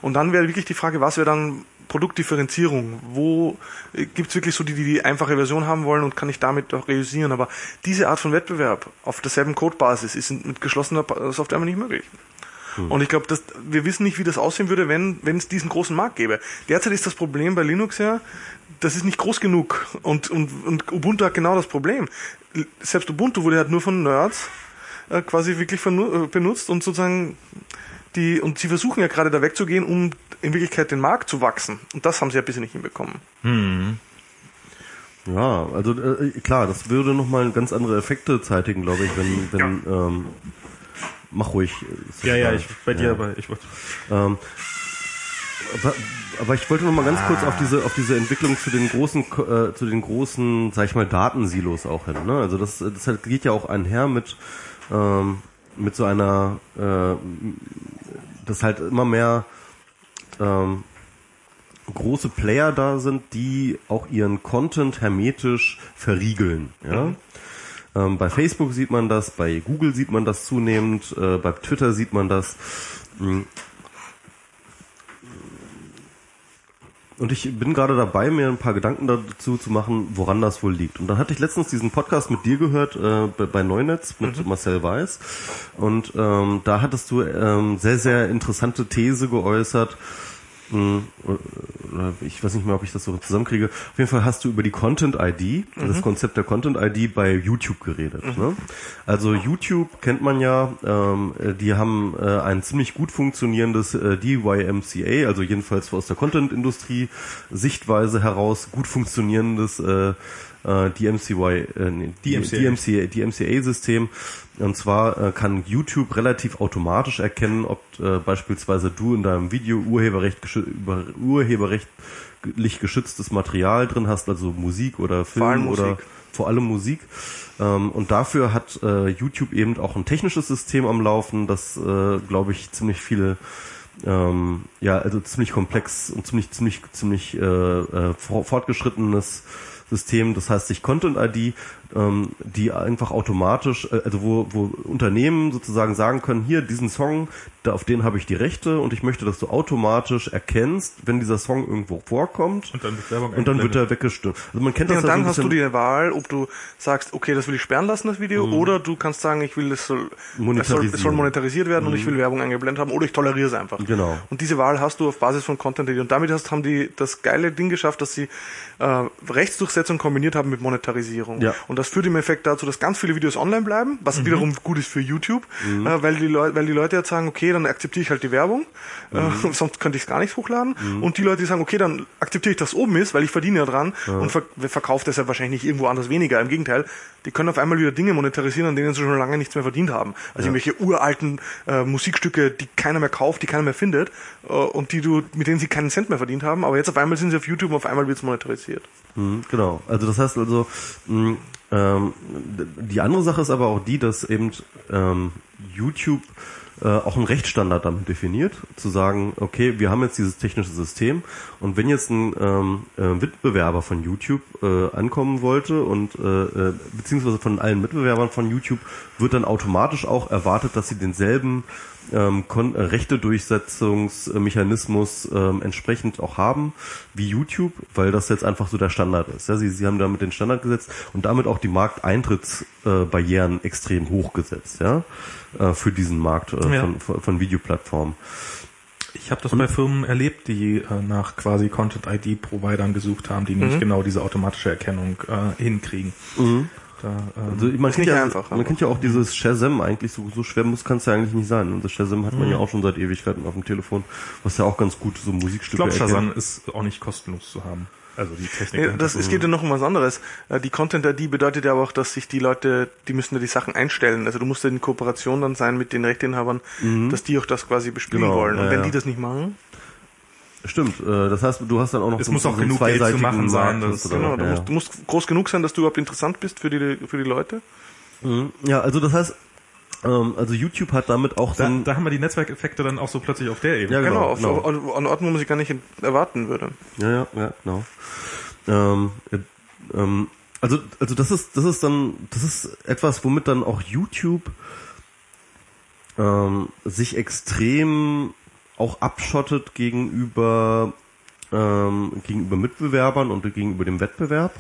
Und dann wäre wirklich die Frage, was wäre dann Produktdifferenzierung. Wo äh, gibt's wirklich so die, die die einfache Version haben wollen und kann ich damit auch realisieren. Aber diese Art von Wettbewerb auf derselben Codebasis ist mit geschlossener Software nicht möglich. Hm. Und ich glaube, dass wir wissen nicht, wie das aussehen würde, wenn wenn es diesen großen Markt gäbe. Derzeit ist das Problem bei Linux ja, das ist nicht groß genug. Und, und, und Ubuntu hat genau das Problem. Selbst Ubuntu wurde halt nur von Nerds äh, quasi wirklich äh, benutzt und sozusagen die, und sie versuchen ja gerade da wegzugehen, um in Wirklichkeit den Markt zu wachsen. Und das haben sie ja bisher nicht hinbekommen. Hm. Ja, also äh, klar, das würde nochmal ganz andere Effekte zeitigen, glaube ich, wenn, wenn ja. ähm, mach ruhig. Ja, ja, ich bei dir, ja. aber ich wollte. Ähm, aber, aber ich wollte noch mal ganz kurz auf diese auf diese Entwicklung zu den großen äh, zu den großen, sag ich mal, Datensilos auch hin. Ne? Also das das geht ja auch einher mit ähm, mit so einer äh, dass halt immer mehr ähm, große Player da sind, die auch ihren Content hermetisch verriegeln. Ja? Mhm. Ähm, bei Facebook sieht man das, bei Google sieht man das zunehmend, äh, bei Twitter sieht man das. Mhm. Und ich bin gerade dabei, mir ein paar Gedanken dazu zu machen, woran das wohl liegt. Und dann hatte ich letztens diesen Podcast mit dir gehört, äh, bei Neunetz, mit mhm. Marcel Weiß. Und ähm, da hattest du ähm, sehr, sehr interessante These geäußert, ich weiß nicht mehr, ob ich das so zusammenkriege. Auf jeden Fall hast du über die Content ID, mhm. das Konzept der Content ID bei YouTube geredet. Mhm. Ne? Also YouTube kennt man ja, ähm, die haben äh, ein ziemlich gut funktionierendes äh, DYMCA, also jedenfalls aus der Content-Industrie Sichtweise heraus gut funktionierendes äh, äh, DMCY, äh, nee, DMCA. DMCA, DMCA-System. Und zwar äh, kann YouTube relativ automatisch erkennen, ob äh, beispielsweise du in deinem Video Urheberrecht über urheberrechtlich geschütztes Material drin hast, also Musik oder Film oder vor allem Musik. Ähm, und dafür hat äh, YouTube eben auch ein technisches System am Laufen, das, äh, glaube ich, ziemlich viele ähm, ja, also ziemlich komplex und ziemlich, ziemlich, ziemlich äh, äh, fortgeschrittenes System, das heißt sich Content ID, ähm, die einfach automatisch, äh, also wo, wo Unternehmen sozusagen sagen können, hier diesen Song, da, auf den habe ich die Rechte und ich möchte, dass du automatisch erkennst, wenn dieser Song irgendwo vorkommt und dann, und dann wird er weggestimmt. Also man kennt ja, das und dann so hast du die Wahl, ob du sagst, okay, das will ich sperren lassen, das Video, mhm. oder du kannst sagen, ich will, es soll, es soll, es soll monetarisiert werden mhm. und ich mhm. will Werbung eingeblendet haben, oder ich toleriere es einfach. Genau. Und diese Wahl hast du auf Basis von Content ID. Und damit hast, haben die das geile Ding geschafft, dass sie äh, Rechtsdurchsetzung kombiniert haben mit Monetarisierung. Ja. Und das führt im Effekt dazu, dass ganz viele Videos online bleiben, was mhm. wiederum gut ist für YouTube, mhm. äh, weil, die Leute, weil die Leute jetzt sagen, okay, dann akzeptiere ich halt die Werbung, äh, mhm. äh, sonst könnte ich es gar nicht hochladen. Mhm. Und die Leute, die sagen, okay, dann akzeptiere ich, dass oben ist, weil ich verdiene ja dran ja. und ver verkaufe deshalb wahrscheinlich nicht irgendwo anders weniger. Im Gegenteil, die können auf einmal wieder Dinge monetarisieren, an denen sie schon lange nichts mehr verdient haben. Also ja. irgendwelche uralten äh, Musikstücke, die keiner mehr kauft, die keiner mehr findet äh, und die du, mit denen sie keinen Cent mehr verdient haben, aber jetzt auf einmal sind sie auf YouTube und auf einmal wird es monetarisiert. Mhm, genau. Also das heißt also, mh, ähm, die andere Sache ist aber auch die, dass eben ähm, YouTube äh, auch einen Rechtsstandard damit definiert, zu sagen, okay, wir haben jetzt dieses technische System und wenn jetzt ein ähm, äh, Wettbewerber von YouTube äh, ankommen wollte und äh, äh, beziehungsweise von allen Mitbewerbern von YouTube wird dann automatisch auch erwartet, dass sie denselben ähm, Kon äh, Rechte-Durchsetzungsmechanismus ähm, entsprechend auch haben wie YouTube, weil das jetzt einfach so der Standard ist. Ja, sie, sie haben damit den Standard gesetzt und damit auch die Markteintrittsbarrieren äh, extrem hochgesetzt, ja, äh, für diesen Markt äh, ja. von, von Videoplattformen. Ich habe das und? bei Firmen erlebt, die äh, nach quasi Content-ID-Providern gesucht haben, die mhm. nicht genau diese automatische Erkennung äh, hinkriegen. Mhm. Da, ähm, also man kennt, ja, einfach, man kennt ja auch dieses Shazam eigentlich, so, so schwer muss kann es ja eigentlich nicht sein. Und das Shazam hat man mhm. ja auch schon seit Ewigkeiten auf dem Telefon, was ja auch ganz gut so Musikstücke Ich glaube, Shazam ist auch nicht kostenlos zu haben. Also die Technik. Ja, das, es geht ja noch um was anderes. Äh, die Content-ID bedeutet ja aber auch, dass sich die Leute, die müssen ja die Sachen einstellen. Also du musst ja in Kooperation dann sein mit den Rechteinhabern, mhm. dass die auch das quasi bespielen genau, wollen. Und ja, wenn die das nicht machen, Stimmt, äh, das heißt, du hast dann auch noch es so muss auch genug Geld zu machen sein. Das, genau, du, ja. musst, du musst groß genug sein, dass du überhaupt interessant bist für die, für die Leute. Mhm. Ja, also das heißt, also YouTube hat damit auch so da, haben wir die Netzwerkeffekte dann auch so plötzlich auf der Ebene. Ja, genau, genau, auf, genau. an Orten, wo man sich gar nicht erwarten würde. Ja, ja, ja, genau. Ähm, äh, ähm, also, also das ist, das ist dann, das ist etwas, womit dann auch YouTube ähm, sich extrem auch abschottet gegenüber ähm, gegenüber Mitbewerbern und gegenüber dem Wettbewerb.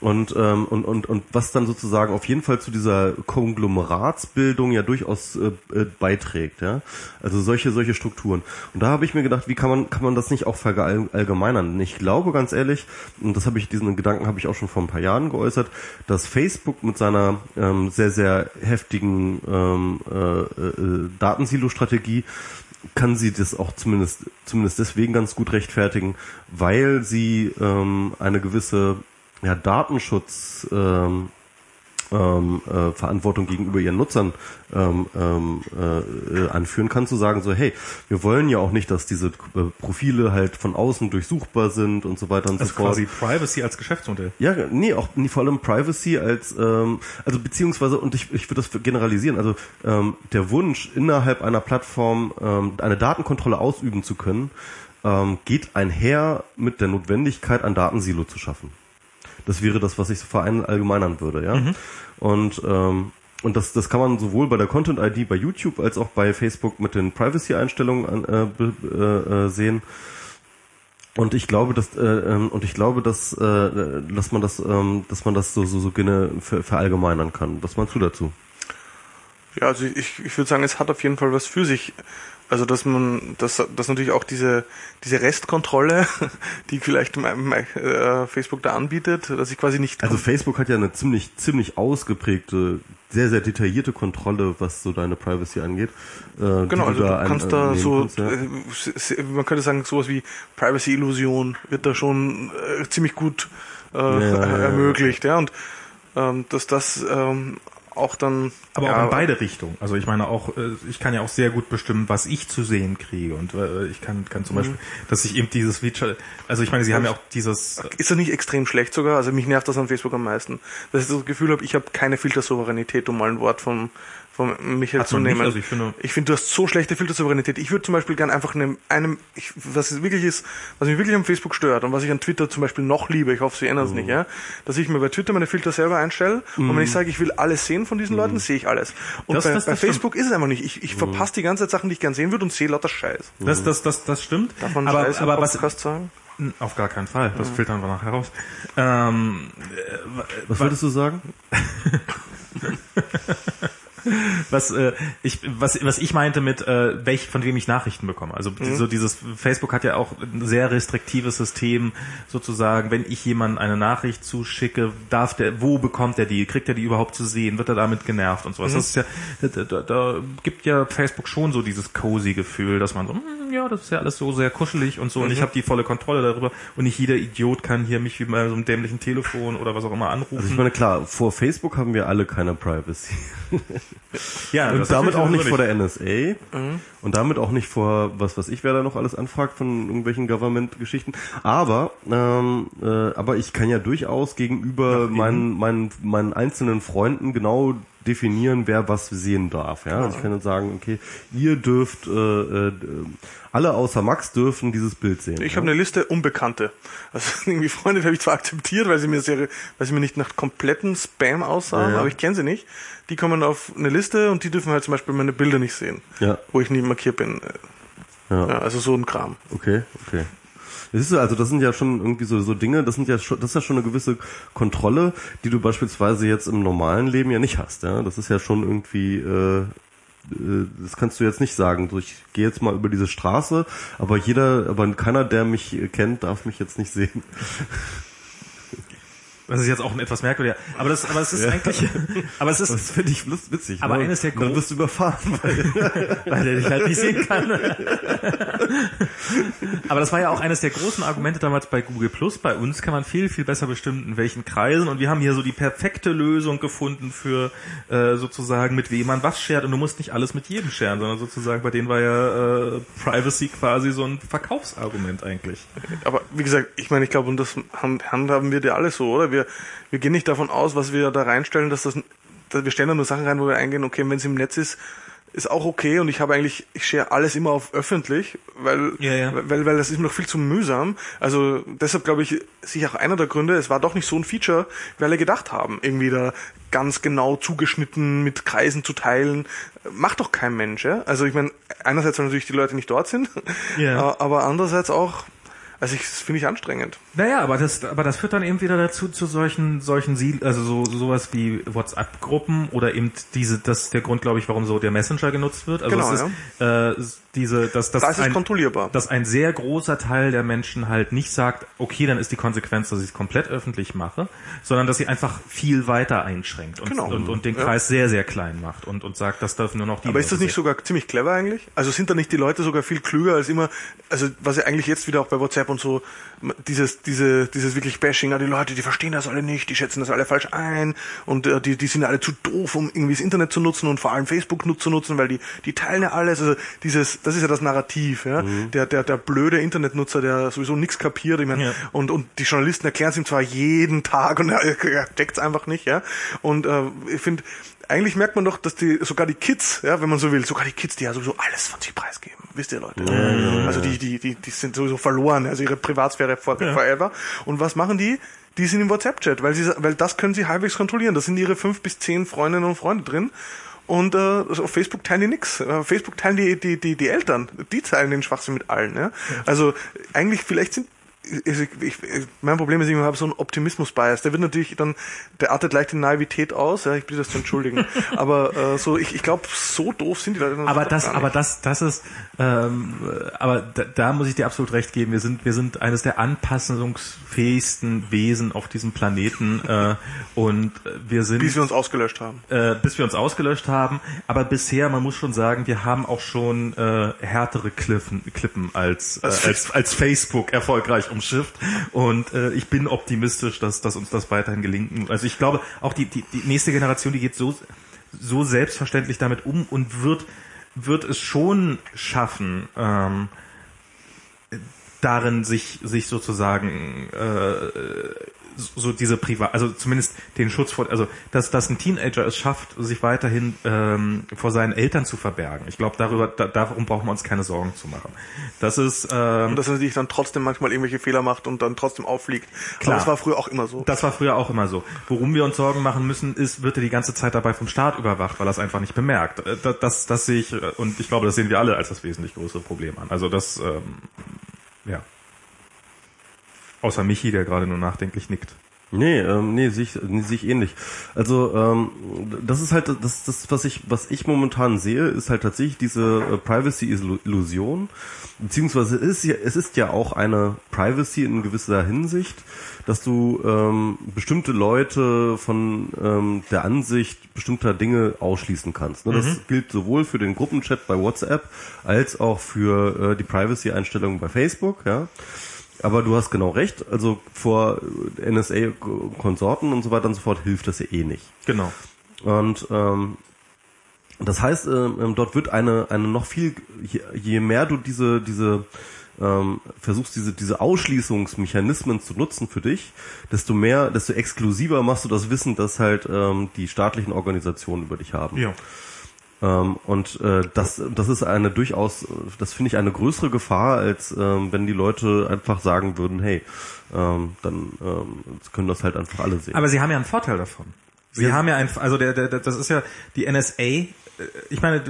Und, ähm, und, und, und was dann sozusagen auf jeden Fall zu dieser Konglomeratsbildung ja durchaus äh, äh, beiträgt, ja. Also solche, solche Strukturen. Und da habe ich mir gedacht, wie kann man, kann man das nicht auch verallgemeinern? Ich glaube ganz ehrlich, und das habe ich, diesen Gedanken habe ich auch schon vor ein paar Jahren geäußert, dass Facebook mit seiner ähm, sehr, sehr heftigen ähm, äh, äh, Datensilo-Strategie kann sie das auch zumindest zumindest deswegen ganz gut rechtfertigen, weil sie ähm, eine gewisse ja, Datenschutz ähm, ähm, äh, Verantwortung gegenüber ihren Nutzern ähm, ähm, äh, anführen kann, zu sagen so, hey, wir wollen ja auch nicht, dass diese äh, Profile halt von außen durchsuchbar sind und so weiter und Also so fort. quasi Privacy als Geschäftsmodell. Ja, nee, auch nee, vor allem Privacy als ähm, also beziehungsweise und ich, ich würde das generalisieren, also ähm, der Wunsch innerhalb einer Plattform ähm, eine Datenkontrolle ausüben zu können, ähm, geht einher mit der Notwendigkeit, ein Datensilo zu schaffen. Das wäre das, was ich so verallgemeinern würde, ja. Und ähm, und das, das kann man sowohl bei der Content ID bei YouTube als auch bei Facebook mit den Privacy-Einstellungen an- äh, be- äh, äh, sehen. Und ich glaube, dass äh, ähm, und ich glaube, dass äh, dass man das ähm, dass man das so so so gerne ver verallgemeinern kann. Was meinst du dazu? Ja, also ich, ich würde sagen, es hat auf jeden Fall was für sich. Also dass man, dass, dass natürlich auch diese diese Restkontrolle, die vielleicht mein, mein, äh, Facebook da anbietet, dass ich quasi nicht Also Facebook hat ja eine ziemlich ziemlich ausgeprägte, sehr sehr detaillierte Kontrolle, was so deine Privacy angeht. Äh, Genau, also du ein- kannst äh, da nehmen so, kannst, ja. äh, man könnte sagen, sowas wie Privacy-Illusion wird da schon äh, ziemlich gut äh, ja, ja. ermöglicht, ja, und ähm, dass das ähm, auch dann Aber ja, auch in beide Richtungen. Also ich meine auch, äh, ich kann ja auch sehr gut bestimmen, was ich zu sehen kriege. Und äh, ich kann, kann Mhm. zum Beispiel, dass ich eben dieses Feature, also ich meine, sie haben ja auch dieses, äh, Ist das nicht extrem schlecht sogar? Also mich nervt das an Facebook am meisten. Dass ich das Gefühl habe, ich habe keine Filtersouveränität, um mal ein Wort von, von Michael Hat zu man nicht, also ich finde- ich finde, du hast so schlechte Filtersouveränität. Ich würde zum Beispiel gern einfach einem, einem ich, was es wirklich ist, was mich wirklich am Facebook stört und was ich an Twitter zum Beispiel noch liebe, ich hoffe, sie ändern es Mhm. nicht, ja, dass ich mir bei Twitter meine Filter selber einstelle und wenn ich sage, ich will alles sehen von diesen Leuten, sehe ich alles. Und Mhm. Das- bei, das- bei das stimmt. Facebook ist es einfach nicht. Ich, ich verpasse die ganze Zeit Sachen, die ich gern sehen würde und sehe lauter Scheiß. das, das, das, das stimmt. Darf man aber, Scheiß aber was, sagen? auf gar keinen Fall. Das filtern wir nachher raus. Ähm, Was wolltest du sagen? was äh, ich was was ich meinte mit äh, welch von wem ich Nachrichten bekomme. Also so dieses Facebook hat ja auch ein sehr restriktives System sozusagen, wenn ich jemandem eine Nachricht zuschicke, darf der wo bekommt er die, kriegt er die überhaupt zu sehen, wird er damit genervt und sowas. Das ist ja da, da, da gibt ja Facebook schon so dieses cozy Gefühl, dass man so "Hm, ja, das ist ja alles so sehr kuschelig und so. Und ich habe die volle Kontrolle darüber. Und nicht jeder Idiot kann hier mich wie bei so einem dämlichen Telefon oder was auch immer anrufen. Also ich meine, klar, vor Facebook haben wir alle keine Privacy. ja, Und das damit auch nicht vor der NSA und damit auch nicht vor was was ich wer da noch alles anfragt von irgendwelchen Government-Geschichten. Aber ähm, äh, aber ich kann ja durchaus gegenüber meinen meinen meinen einzelnen Freunden genau definieren, wer was sehen darf. Ja, also ich kann dann sagen, okay, ihr dürft äh, äh, alle außer Max dürfen dieses Bild sehen. Ich ja? habe eine Liste Unbekannte. Also irgendwie Freunde habe ich zwar akzeptiert, weil sie mir sehr, weil sie mir nicht nach kompletten Spam aussahen, Ja, aber ich kenne sie nicht. Die kommen auf eine Liste und die dürfen halt zum Beispiel meine Bilder nicht sehen, Ja. wo ich nie markiert bin. Ja. Ja, also so ein Kram. Okay, okay. Das ist also das sind ja schon irgendwie so so Dinge, das sind ja schon das ist ja schon eine gewisse Kontrolle, die du beispielsweise jetzt im normalen Leben ja nicht hast, ja. Das ist ja schon irgendwie äh, äh, das kannst du jetzt nicht sagen. So, ich gehe jetzt mal über diese Straße, aber jeder, aber keiner, der mich kennt, darf mich jetzt nicht sehen. Das ist jetzt auch ein etwas merkwürdiger. Aber das, aber es ist eigentlich, aber es ist, Das finde ich witzig. Aber ne? eines der Und dann wirst du überfahren. Weil weil er dich halt nicht sehen kann. Aber das war ja auch eines der großen Argumente damals bei Google Plus. Bei uns kann man viel, viel besser bestimmen, in welchen Kreisen. Und wir haben hier so die perfekte Lösung gefunden für äh, sozusagen, mit wem man was shared. Und du musst nicht alles mit jedem sharen, sondern sozusagen bei denen war ja äh, Privacy quasi so ein Verkaufsargument eigentlich. Aber wie gesagt, ich meine, ich glaube, und das haben- handhaben wir dir alle so, oder? Wir, wir gehen nicht davon aus, was wir da reinstellen, dass das, dass wir stellen da nur Sachen rein, wo wir eingehen, okay, wenn es im Netz ist, ist auch okay und ich habe eigentlich, ich share alles immer auf öffentlich, weil, Ja, ja. weil, weil das ist mir noch viel zu mühsam. Also deshalb glaube ich, sicher auch einer der Gründe, es war doch nicht so ein Feature, wie alle gedacht haben, irgendwie da ganz genau zugeschnitten mit Kreisen zu teilen. Macht doch kein Mensch, ja? Also ich meine, einerseits, weil natürlich die Leute nicht dort sind, Ja. aber andererseits auch, Also ich, finde ich anstrengend. Naja, aber das, aber das führt dann eben wieder dazu zu solchen, solchen, Sil- also so, sowas wie WhatsApp-Gruppen oder eben diese, das ist der Grund, glaube ich, warum so der Messenger genutzt wird. Also Genau, es ist, äh, es- diese, dass, dass Da ist es ein, kontrollierbar. dass ein sehr großer Teil der Menschen halt nicht sagt, okay, dann ist die Konsequenz, dass ich es komplett öffentlich mache, sondern dass sie einfach viel weiter einschränkt und, Genau. und, und den Ja. Kreis sehr, sehr klein macht und, und sagt, das dürfen nur noch die Aber ist das nicht sehen. sogar ziemlich clever eigentlich? Also sind da nicht die Leute sogar viel klüger als immer, also was ja eigentlich jetzt wieder auch bei WhatsApp und so, dieses, diese, dieses wirklich Bashing, die Leute, die verstehen das alle nicht, die schätzen das alle falsch ein und äh, die, die sind alle zu doof, um irgendwie das Internet zu nutzen und vor allem Facebook zu nutzen, weil die, die teilen ja alles. Also dieses, das ist ja das Narrativ, ja. Der, der, der blöde Internetnutzer, der sowieso nichts kapiert, ich meine, Ja. und, und die Journalisten erklären es ihm zwar jeden Tag und er, er checkt's einfach nicht, ja. Und äh, ich finde, eigentlich merkt man doch, dass die sogar die Kids, ja, wenn man so will, sogar die Kids, die ja sowieso alles von sich preisgeben, wisst ihr Leute? Also die, die, die, die sind sowieso verloren, also ihre Privatsphäre for, forever. Und was machen die? Die sind im WhatsApp-Chat, weil sie, weil das können sie halbwegs kontrollieren. Da sind ihre fünf bis zehn Freundinnen und Freunde drin. Und äh, also auf Facebook teilen die nix. Äh, Auf Facebook teilen die, die, die, die Eltern. Die teilen den Schwachsinn mit allen. Ja? Also eigentlich vielleicht sind ich, ich, mein Problem ist, ich habe so einen Optimismus-Bias. Der wird natürlich dann, der artet leicht in Naivität aus. Ja, ich bitte das zu entschuldigen. aber äh, so, ich, ich glaube, so doof sind die Leute. Aber das, aber das, das ist, ähm, äh, aber da, da muss ich dir absolut recht geben. Wir sind, wir sind eines der anpassungsfähigsten Wesen auf diesem Planeten äh, und wir sind bis wir uns ausgelöscht haben. äh, bis wir uns ausgelöscht haben. Aber bisher, man muss schon sagen, wir haben auch schon äh, härtere Klippen, Klippen als, äh, als, als Facebook erfolgreich umschifft. Und äh, ich bin optimistisch, dass, dass uns das weiterhin gelingen. Also ich glaube, auch die, die, die nächste Generation, die geht so, so selbstverständlich damit um und wird, wird es schon schaffen, ähm, darin sich sich sozusagen äh, so diese Privat, also zumindest den Schutz vor, also dass dass ein Teenager es schafft, sich weiterhin ähm, vor seinen Eltern zu verbergen. Ich glaube, darüber da, darum brauchen wir uns keine Sorgen zu machen. Das ist ähm, Und dass er natürlich dann trotzdem manchmal irgendwelche Fehler macht und dann trotzdem auffliegt. Klar. Aber das war früher auch immer so. Das war früher auch immer so. Worum wir uns Sorgen machen müssen, ist, wird er die ganze Zeit dabei vom Staat überwacht, weil er es einfach nicht bemerkt. Äh, Das, das, das sehe ich, äh, und ich glaube, das sehen wir alle als das wesentlich größere Problem an. Also das, ähm, ja. Außer Michi, der gerade nur nachdenklich nickt. Nee, ähm, nee, sehe ich, nee, sehe ich ähnlich. Also ähm, das ist halt das, das, was ich, was ich momentan sehe, ist halt tatsächlich diese äh, Privacy-Illusion, beziehungsweise es ist ja, es ist ja auch eine Privacy in gewisser Hinsicht, dass du ähm, bestimmte Leute von ähm, der Ansicht bestimmter Dinge ausschließen kannst. Ne? Das gilt sowohl für den Gruppenchat bei WhatsApp als auch für äh, die Privacy-Einstellungen bei Facebook, ja. Aber du hast genau recht, also vor NSA-Konsorten und so weiter und so fort hilft das ja eh nicht. Genau. Und ähm, das heißt, ähm, dort wird eine eine noch viel je, je mehr du diese diese ähm, versuchst diese diese Ausschließungsmechanismen zu nutzen für dich, desto mehr, desto exklusiver machst du das Wissen, das halt ähm, die staatlichen Organisationen über dich haben. Ja. Ähm, und äh, das, das ist eine durchaus, das finde ich eine größere Gefahr, als ähm, wenn die Leute einfach sagen würden, hey, ähm, dann ähm, können das halt einfach alle sehen. Aber sie haben ja einen Vorteil davon. Sie Ja. haben ja ein, also der, der, das ist ja die NSA. äh, Ich meine,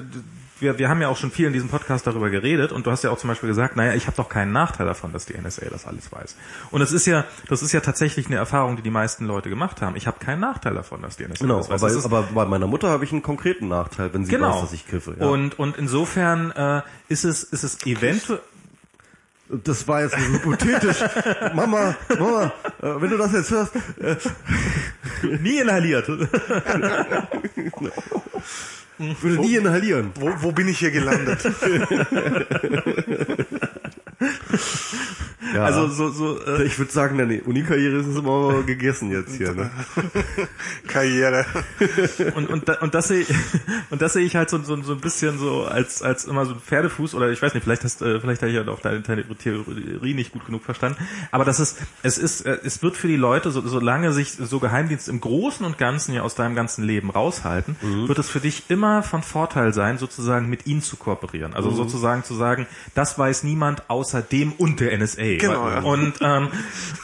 wir, wir haben ja auch schon viel in diesem Podcast darüber geredet und du hast ja auch zum Beispiel gesagt, naja, ich habe doch keinen Nachteil davon, dass die NSA das alles weiß. Und das ist ja, das ist ja tatsächlich eine Erfahrung, die die meisten Leute gemacht haben. Ich habe keinen Nachteil davon, dass die NSA genau, das weiß. aber, Das aber bei meiner Mutter habe ich einen konkreten Nachteil, wenn sie genau. weiß, dass ich griffe. Ja. Und und insofern äh, ist es ist es eventuell das war jetzt hypothetisch. Mama, Mama, äh, wenn du das jetzt hörst, äh, nie inhaliert. ich würde nie inhalieren. Wo, wo bin ich hier gelandet? Ja. Also so so äh, ich würde sagen, deine Unikarriere ist immer gegessen jetzt hier. Ne? Karriere. und und und das sehe ich, und das sehe ich halt so, so so ein bisschen so als als immer so ein Pferdefuß oder ich weiß nicht vielleicht hast äh, vielleicht habe ich ja auch deine, deine Theorie nicht gut genug verstanden aber das ist es ist äh, es wird für die Leute so, solange sich so Geheimdienst im Großen und Ganzen ja aus deinem ganzen Leben raushalten wird es für dich immer von Vorteil sein sozusagen mit ihnen zu kooperieren also sozusagen zu sagen das weiß niemand außer dem und der NSA Genau, ja. Und ähm,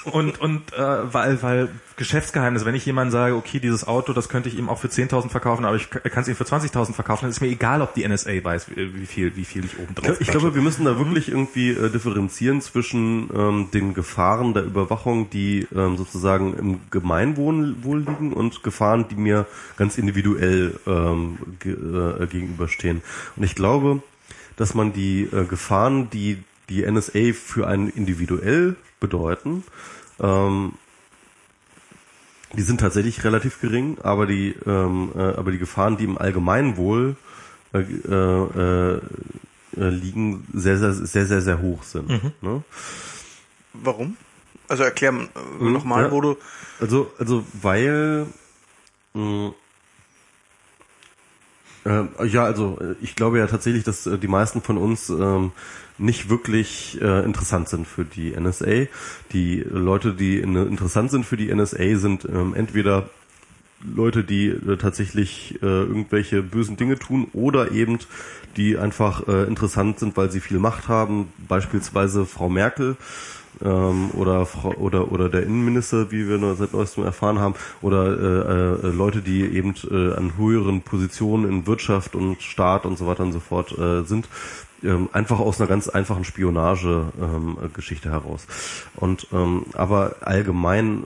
und und äh, weil weil Geschäftsgeheimnis, wenn ich jemandem sage, okay, dieses Auto, das könnte ich ihm auch für 10.000 verkaufen, aber ich kann es ihm für 20.000 verkaufen, dann ist mir egal, ob die NSA weiß, wie viel wie viel ich oben drauf Ich glaube, wir müssen da wirklich irgendwie äh, differenzieren zwischen ähm, den Gefahren der Überwachung, die ähm, sozusagen im Gemeinwohl wohl liegen und Gefahren, die mir ganz individuell ähm, ge äh, gegenüberstehen. Und ich glaube, dass man die äh, Gefahren, die die NSA für einen individuell bedeuten, ähm, die sind tatsächlich relativ gering, aber die, ähm, äh, aber die Gefahren, die im Allgemeinwohl äh, äh, äh, liegen, sehr, sehr, sehr, sehr, sehr hoch sind. Ne? Warum? Also erklär äh, Mhm, nochmal, ja. wo du. Also, also weil mh, äh, ja, also äh, ich glaube ja tatsächlich, dass die meisten von uns ähm, nicht wirklich äh, interessant sind für die NSA. Die Leute, die in, interessant sind für die NSA, sind ähm, entweder Leute, die äh, tatsächlich äh, irgendwelche bösen Dinge tun oder eben die einfach äh, interessant sind, weil sie viel Macht haben, beispielsweise Frau Merkel ähm, oder Frau, oder oder der Innenminister, wie wir nur seit neuestem erfahren haben, oder äh, äh, Leute, die eben äh, an höheren Positionen in Wirtschaft und Staat und so weiter und so fort äh, sind, ähm, einfach aus einer ganz einfachen Spionage-Geschichte heraus. Und ähm, aber allgemein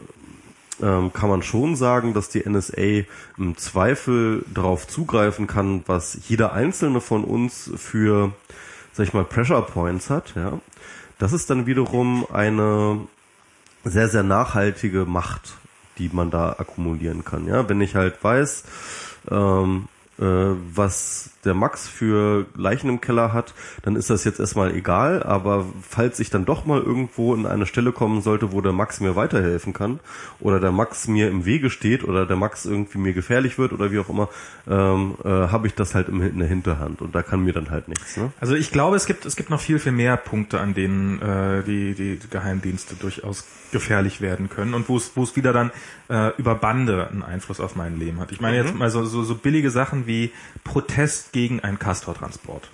ähm, kann man schon sagen, dass die NSA im Zweifel darauf zugreifen kann, was jeder einzelne von uns für, sag ich mal, Pressure Points hat, ja. Das ist dann wiederum eine sehr, sehr nachhaltige Macht, die man da akkumulieren kann, ja. Wenn ich halt weiß, ähm, äh, was der Max für Leichen im Keller hat, dann ist das jetzt erstmal egal, aber falls ich dann doch mal irgendwo in eine Stelle kommen sollte, wo der Max mir weiterhelfen kann oder der Max mir im Wege steht oder der Max irgendwie mir gefährlich wird oder wie auch immer, ähm, äh, habe ich das halt im, in der Hinterhand und da kann mir dann halt nichts. Ne? Also ich glaube, es gibt es gibt noch viel viel mehr Punkte, an denen äh, die die Geheimdienste durchaus gefährlich werden können und wo es wo es wieder dann äh, über Bande einen Einfluss auf mein Leben hat. Ich meine jetzt mal so, so so billige Sachen wie Protest gegen einen Castortransport.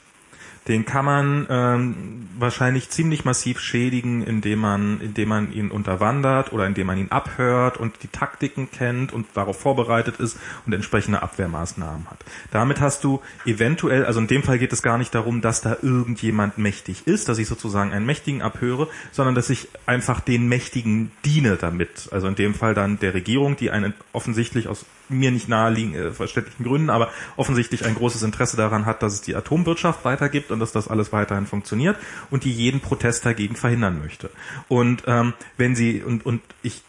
Den kann man ähm, wahrscheinlich ziemlich massiv schädigen, indem man, indem man ihn unterwandert oder indem man ihn abhört und die Taktiken kennt und darauf vorbereitet ist und entsprechende Abwehrmaßnahmen hat. Damit hast du eventuell, also in dem Fall geht es gar nicht darum, dass da irgendjemand mächtig ist, dass ich sozusagen einen Mächtigen abhöre, sondern dass ich einfach den Mächtigen diene damit. Also in dem Fall dann der Regierung, die einen offensichtlich aus mir nicht naheliegenden äh, verständlichen Gründen, aber offensichtlich ein großes Interesse daran hat, dass es die Atomwirtschaft weitergibt und dass das alles weiterhin funktioniert und die jeden Protest dagegen verhindern möchte. Und ähm, wenn sie und und ich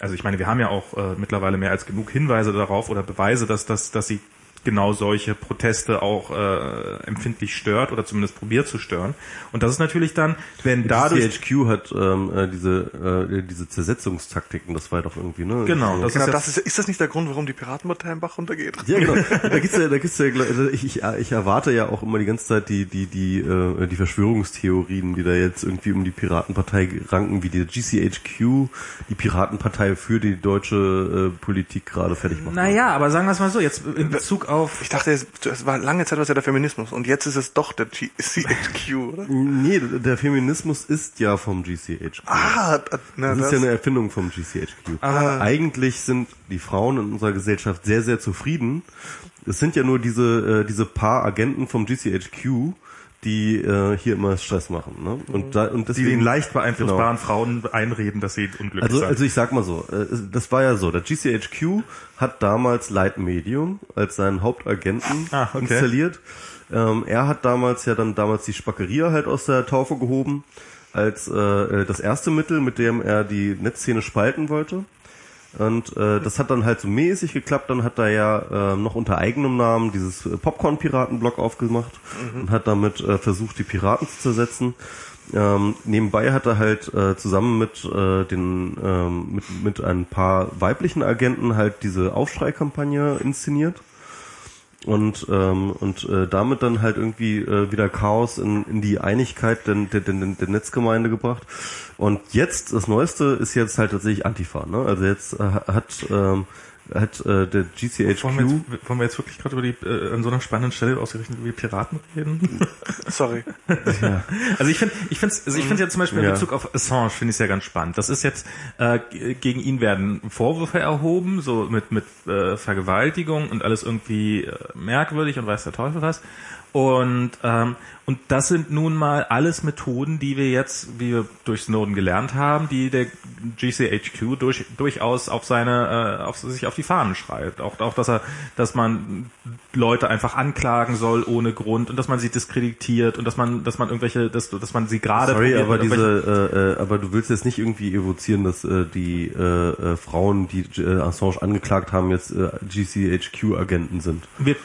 also ich meine, wir haben ja auch äh, mittlerweile mehr als genug Hinweise darauf oder Beweise, dass dass dass sie genau solche Proteste auch äh, empfindlich stört oder zumindest probiert zu stören. Und das ist natürlich dann, wenn dadurch GCHQ hat ähm, äh, diese äh, diese Zersetzungstaktiken, das war doch irgendwie ne. Genau, das Genau, ist das ist, ist das nicht der Grund, warum die Piratenpartei im Bach runtergeht? Ja, genau. Da gibt's ja, da gibt's ja, also ich, ich, ich erwarte ja auch immer die ganze Zeit die, die, die, äh, die Verschwörungstheorien, die da jetzt irgendwie um die Piratenpartei ranken, wie die GCHQ, die Piratenpartei für die deutsche äh, Politik gerade fertig macht. Naja, aber sagen wir es mal so, jetzt in Bezug auf Ich dachte, es, es war lange Zeit was ja der Feminismus und jetzt ist es doch der GCHQ, oder? Nee, der Feminismus ist ja vom GCHQ. Ah, na, Das das, ist ja eine Erfindung vom GCHQ. Aber- Eigentlich sind die Frauen in unserer Gesellschaft sehr, sehr zufrieden. Es sind ja nur diese, äh, diese paar Agenten vom GCHQ, die äh, hier immer Stress machen. Ne? Und, da, und die deswegen, den leicht beeinflussbaren Frauen einreden, dass sie unglücklich Also, sind. also ich sag mal so, äh, das war ja so, der GCHQ hat damals Light Medium als seinen Hauptagenten Ah, okay. installiert. Ähm, er hat damals ja dann damals die Spackeria halt aus der Taufe gehoben als äh, das erste Mittel, mit dem er die Netzszene spalten wollte. Und äh, das hat dann halt so mäßig geklappt. Dann hat er ja äh, noch unter eigenem Namen dieses äh, Popcorn-Piraten-Blog aufgemacht und hat damit äh, versucht, die Piraten zu zersetzen. Ähm, nebenbei hat er halt äh, zusammen mit äh, den ähm, mit, mit ein paar weiblichen Agenten halt diese Aufschreikampagne inszeniert und ähm, und äh, damit dann halt irgendwie äh, wieder Chaos in, in die Einigkeit der, der, der, der Netzgemeinde gebracht. Und jetzt das Neueste ist jetzt halt tatsächlich Antifa. Ne? Also jetzt äh, hat ähm, hat äh, der GCHQ. Wollen wir jetzt, wollen wir jetzt wirklich gerade über die äh, an so einer spannenden Stelle ausgerechnet über die Piraten reden? Sorry. ja. Also ich finde, ich finde, also ich finde ja zum Beispiel in Ja. Bezug auf Assange finde ich es ja ganz spannend. Das ist jetzt äh, gegen ihn werden Vorwürfe erhoben, so mit mit äh, Vergewaltigung und alles irgendwie äh, merkwürdig und weiß der Teufel was. Und ähm, und das sind nun mal alles Methoden, die wir jetzt, wie wir durch Snowden gelernt haben, die der GCHQ durch, durchaus auf seine, äh, auf sich auf die Fahnen schreibt. Auch, auch, dass er, dass man Leute einfach anklagen soll ohne Grund und dass man sie diskreditiert und dass man, dass man irgendwelche, dass, dass man sie gerade Sorry, aber diese, äh, äh, aber du willst jetzt nicht irgendwie evozieren, dass äh, die äh, äh, Frauen, die äh, Assange angeklagt haben, jetzt äh, GCHQ-Agenten sind. wir,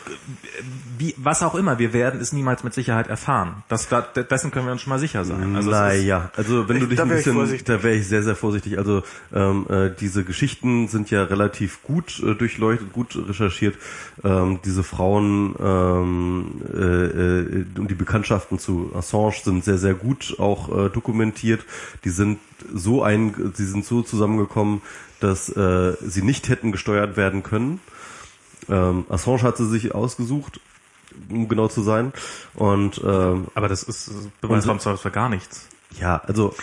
wie, was auch immer, wir werden es niemals mit Sicherheit erfahren. Das, da, dessen können wir uns schon mal sicher sein. Also naja, also wenn du Ich- dich da ein bisschen, da wäre ich sehr, sehr vorsichtig. Also ähm, äh, diese Geschichten sind ja relativ gut äh, durchleuchtet, gut recherchiert. Ähm, diese Frauen ähm, äh, äh, und die Bekanntschaften zu Assange sind sehr, sehr gut auch äh, dokumentiert. Die sind so ein, sie sind so zusammengekommen, dass äh, sie nicht hätten gesteuert werden können. Ähm, Assange hat sie sich ausgesucht, um genau zu sein. Und ähm, aber das ist Beweisraum für gar nichts. ja, also,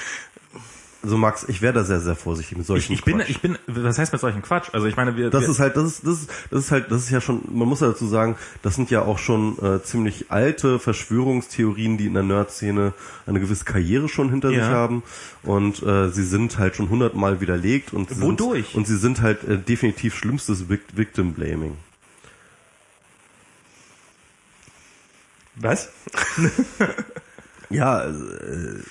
also Max, ich wäre da sehr, sehr vorsichtig mit Ich, solchen ich bin, Quatsch. ich bin, was heißt mit solchen Quatsch? Also ich meine, wir, das wir, ist halt, das ist, das ist, das ist halt, das ist ja schon, man muss ja dazu sagen, das sind ja auch schon äh, ziemlich alte Verschwörungstheorien, die in der Nerd-Szene eine gewisse Karriere schon hinter Ja. sich haben und äh, sie sind halt schon hundertmal widerlegt und sie Wodurch? Sind, und sie sind halt äh, definitiv schlimmstes Vic Victim Blaming. Was? Ja, also, äh,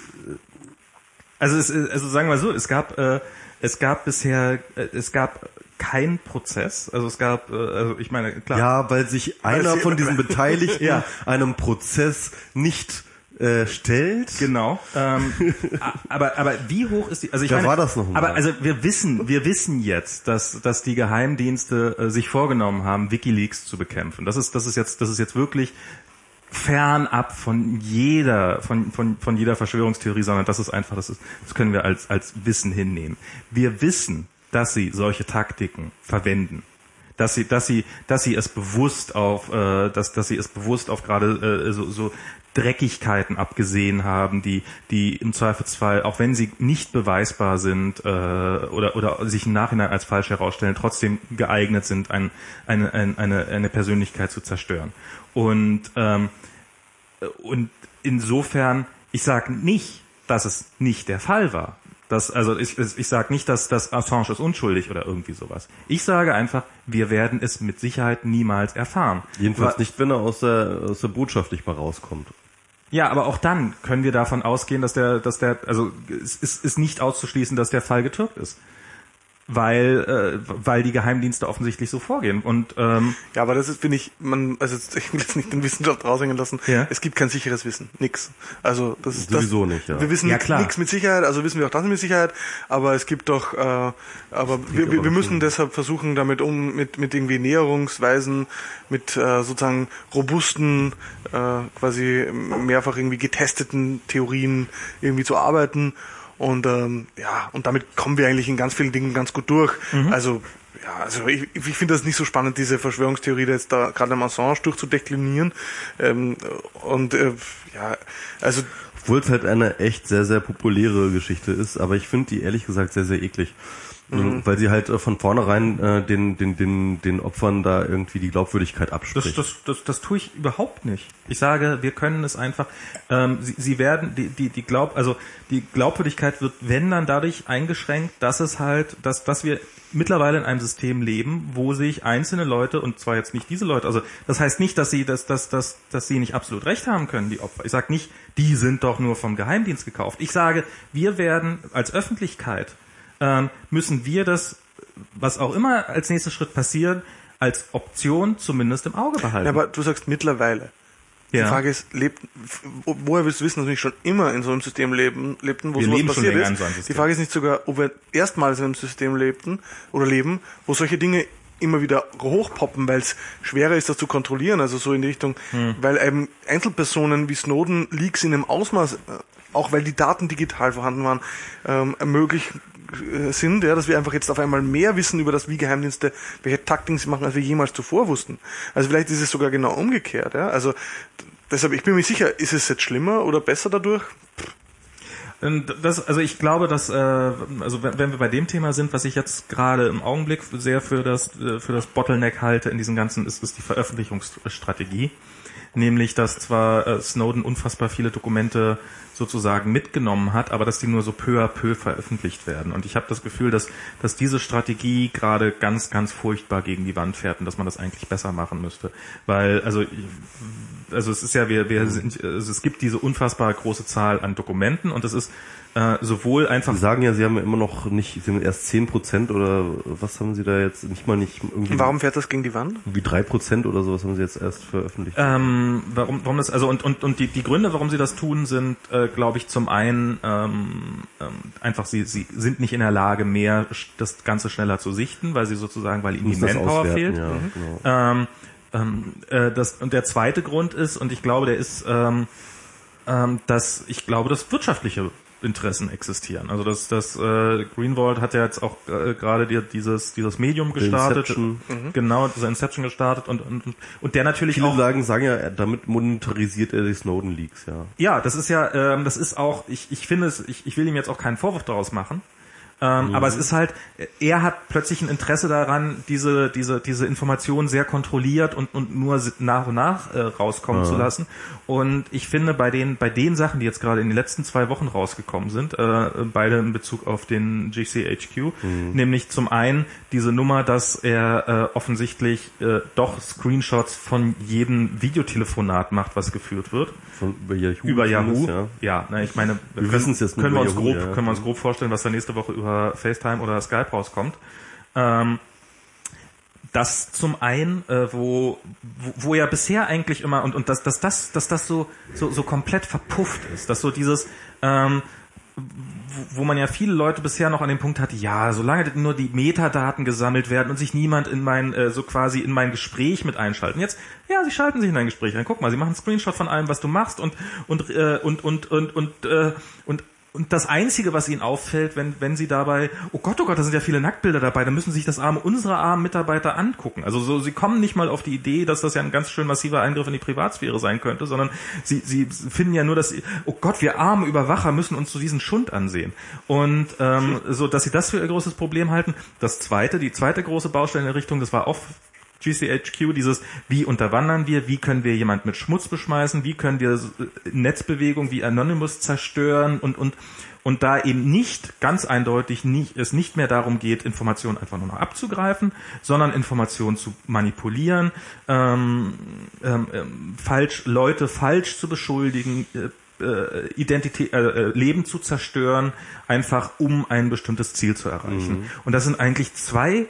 Also es, also sagen wir mal so, es gab äh, es gab bisher äh, es gab keinen Prozess, also es gab äh, also ich meine klar ja, weil sich einer von diesen Beteiligten Ja. einem Prozess nicht äh, stellt. Genau. Ähm, aber aber wie hoch ist die? Also ich Wer meine, war das noch mal? Aber also wir wissen wir wissen jetzt, dass dass die Geheimdienste äh, sich vorgenommen haben, WikiLeaks zu bekämpfen. Das ist das ist jetzt das ist jetzt wirklich fernab von jeder von von von jeder Verschwörungstheorie, sondern das ist einfach das ist das können wir als als Wissen hinnehmen. Wir wissen, dass sie solche Taktiken verwenden dass sie, dass sie, dass sie es bewusst auf, äh, dass, dass sie es bewusst auf gerade äh, so, so Dreckigkeiten abgesehen haben, die, die im Zweifelsfall, auch wenn sie nicht beweisbar sind äh, oder, oder sich im Nachhinein als falsch herausstellen, trotzdem geeignet sind, ein, eine, ein, eine, eine Persönlichkeit zu zerstören. Und ähm, und insofern, ich sage nicht, dass es nicht der Fall war. Das, also ich, ich sage nicht, dass, dass Assange ist unschuldig oder irgendwie sowas. Ich sage einfach, wir werden es mit Sicherheit niemals erfahren. Jedenfalls nicht, wenn er aus der, aus der Botschaft nicht mal rauskommt. Ja, aber auch dann können wir davon ausgehen, dass der, dass der, also es ist, ist nicht auszuschließen, dass der Fall getürkt ist. Weil, äh, weil die Geheimdienste offensichtlich so vorgehen. Und ähm, Ja, aber das ist, finde ich, man, also ich will jetzt nicht den Wissenschaft raushängen lassen. Ja. Es gibt kein sicheres Wissen. Nix. Also das ist Sowieso das, nicht, ja. Wir wissen Ja, nix- klar. nichts mit Sicherheit, also wissen wir auch das mit Sicherheit, aber es gibt doch, äh, aber wir, wir, wir müssen deshalb versuchen, damit um, mit, mit irgendwie Näherungsweisen, mit äh, sozusagen robusten, äh, quasi mehrfach irgendwie getesteten Theorien irgendwie zu arbeiten. Und ähm, ja, und damit kommen wir eigentlich in ganz vielen Dingen ganz gut durch. Also ja, also ich, ich finde das nicht so spannend, diese Verschwörungstheorie da jetzt da gerade am Assange durchzudeklinieren. Ähm, und äh, ja, also Obwohl es halt eine echt sehr, sehr populäre Geschichte ist, aber ich finde die ehrlich gesagt sehr, sehr eklig. Mhm. Weil sie halt äh, von vornherein äh, den, den, den, den Opfern da irgendwie die Glaubwürdigkeit Das, abspricht. das, das, das tue ich überhaupt nicht. Ich sage, wir können es einfach. Ähm, sie, sie werden die die die Glaub also die Glaubwürdigkeit wird wenn dann dadurch eingeschränkt, dass es halt dass dass wir mittlerweile in einem System leben, wo sich einzelne Leute und zwar jetzt nicht diese Leute, also das heißt nicht, dass sie dass dass dass dass sie nicht absolut recht haben können, die Opfer. Ich sage nicht, die sind doch nur vom Geheimdienst gekauft. Ich sage, wir werden als Öffentlichkeit ähm, müssen wir das, was auch immer als nächster Schritt passiert, als Option zumindest im Auge behalten. ja, aber du sagst mittlerweile. Ja. Die Frage ist, lebt, wo- woher willst du wissen, dass wir nicht schon immer in so einem System leben, lebten, wo Wir sowas passiert ist? so. Die Frage ist nicht sogar, ob wir erstmals in einem System lebten oder leben, wo solche Dinge immer wieder hochpoppen, weil es schwerer ist, das zu kontrollieren, also so in die Richtung, Hm. weil eben Einzelpersonen wie Snowden Leaks in einem Ausmaß, äh, auch weil die Daten digital vorhanden waren, ähm, ermöglich äh, sind, ja, dass wir einfach jetzt auf einmal mehr wissen über das, wie Geheimdienste, welche Taktiken sie machen, als wir jemals zuvor wussten. Also vielleicht ist es sogar genau umgekehrt. Ja? Also deshalb, ich bin mir sicher, ist es jetzt schlimmer oder besser dadurch? Das, also ich glaube, dass äh, also wenn wir bei dem Thema sind, was ich jetzt gerade im Augenblick sehr für das äh, für das Bottleneck halte in diesem ganzen, ist, ist die Veröffentlichungsstrategie nämlich dass zwar äh, Snowden unfassbar viele Dokumente sozusagen mitgenommen hat, aber dass die nur so peu à peu veröffentlicht werden. Und ich habe das Gefühl, dass, dass diese Strategie gerade ganz, ganz furchtbar gegen die Wand fährt und dass man das eigentlich besser machen müsste. Weil, also, also es ist ja, wir, wir sind, also es gibt diese unfassbar große Zahl an Dokumenten und es ist äh, sowohl einfach. Sie sagen ja, Sie haben ja immer noch nicht, Sie haben erst zehn Prozent oder was haben Sie da jetzt nicht mal nicht irgendwie. Warum fährt das gegen die Wand? Wie drei Prozent oder sowas haben Sie jetzt erst veröffentlicht? Ähm, warum, warum das, also und, und, und die, die Gründe, warum Sie das tun, sind, äh, glaube ich, zum einen ähm, ähm, einfach, Sie, Sie sind nicht in der Lage, mehr das Ganze schneller zu sichten, weil Sie sozusagen, weil Ihnen die Manpower fehlt. Ja, mhm. genau. ähm, ähm, äh, das, und der zweite Grund ist, und ich glaube, der ist, ähm, ähm, dass ich glaube, das wirtschaftliche Interessen existieren. Also das, das äh, Greenwald hat ja jetzt auch äh, gerade die, dieses dieses Medium gestartet, Inception. Mhm. genau, dieser Inception gestartet und und und der natürlich Viele auch sagen sagen ja, damit monetarisiert er die Snowden Leaks, ja. Ja, das ist ja, ähm, das ist auch, ich ich finde es, ich ich will ihm jetzt auch keinen Vorwurf daraus machen. Ähm, mhm. Aber es ist halt, er hat plötzlich ein Interesse daran, diese, diese, diese Informationen sehr kontrolliert und, und nur nach und nach äh, rauskommen ja. zu lassen. Und ich finde, bei den, bei den Sachen, die jetzt gerade in den letzten zwei Wochen rausgekommen sind, äh, beide in Bezug auf den GCHQ, mhm. nämlich zum einen diese Nummer, dass er äh, offensichtlich äh, doch Screenshots von jedem Videotelefonat macht, was geführt wird. Von, über Yahoo. Über Yahoo. Ja, ja na, ich meine, wir, es jetzt können wir uns Yahoo, grob, ja. können wir uns grob vorstellen, was da nächste Woche über über FaceTime oder Skype rauskommt. Ähm, das zum einen, äh, wo, wo, wo ja bisher eigentlich immer und und dass dass das dass das so so so komplett verpufft ist, dass so dieses ähm, wo man ja viele Leute bisher noch an dem Punkt hatte, ja, solange nur die Metadaten gesammelt werden und sich niemand in mein, äh, so quasi in mein Gespräch mit einschalten. Jetzt, ja, sie schalten sich in dein Gespräch ein. Guck mal, sie machen einen Screenshot von allem, was du machst und und äh, und und und und äh, und und das Einzige, was ihnen auffällt, wenn, wenn sie dabei, oh Gott, oh Gott, da sind ja viele Nacktbilder dabei, dann müssen sich das arme unserer armen Mitarbeiter angucken. Also so, sie kommen nicht mal auf die Idee, dass das ja ein ganz schön massiver Eingriff in die Privatsphäre sein könnte, sondern sie, sie finden ja nur, dass oh Gott, wir arme Überwacher müssen uns zu so diesen Schund ansehen. Und ähm, so, dass sie das für ihr großes Problem halten. Das zweite, die zweite große Baustelle in der Richtung, das war auch GCHQ, dieses, wie unterwandern wir, wie können wir jemand mit Schmutz beschmeißen, wie können wir Netzbewegungen wie Anonymous zerstören und, und, und da eben nicht ganz eindeutig nicht, es nicht mehr darum geht, Informationen einfach nur noch abzugreifen, sondern Informationen zu manipulieren, ähm, ähm, ähm falsch, Leute falsch zu beschuldigen, äh, äh Identität, äh, äh, Leben zu zerstören, einfach um ein bestimmtes Ziel zu erreichen. Mhm. Und das sind eigentlich zwei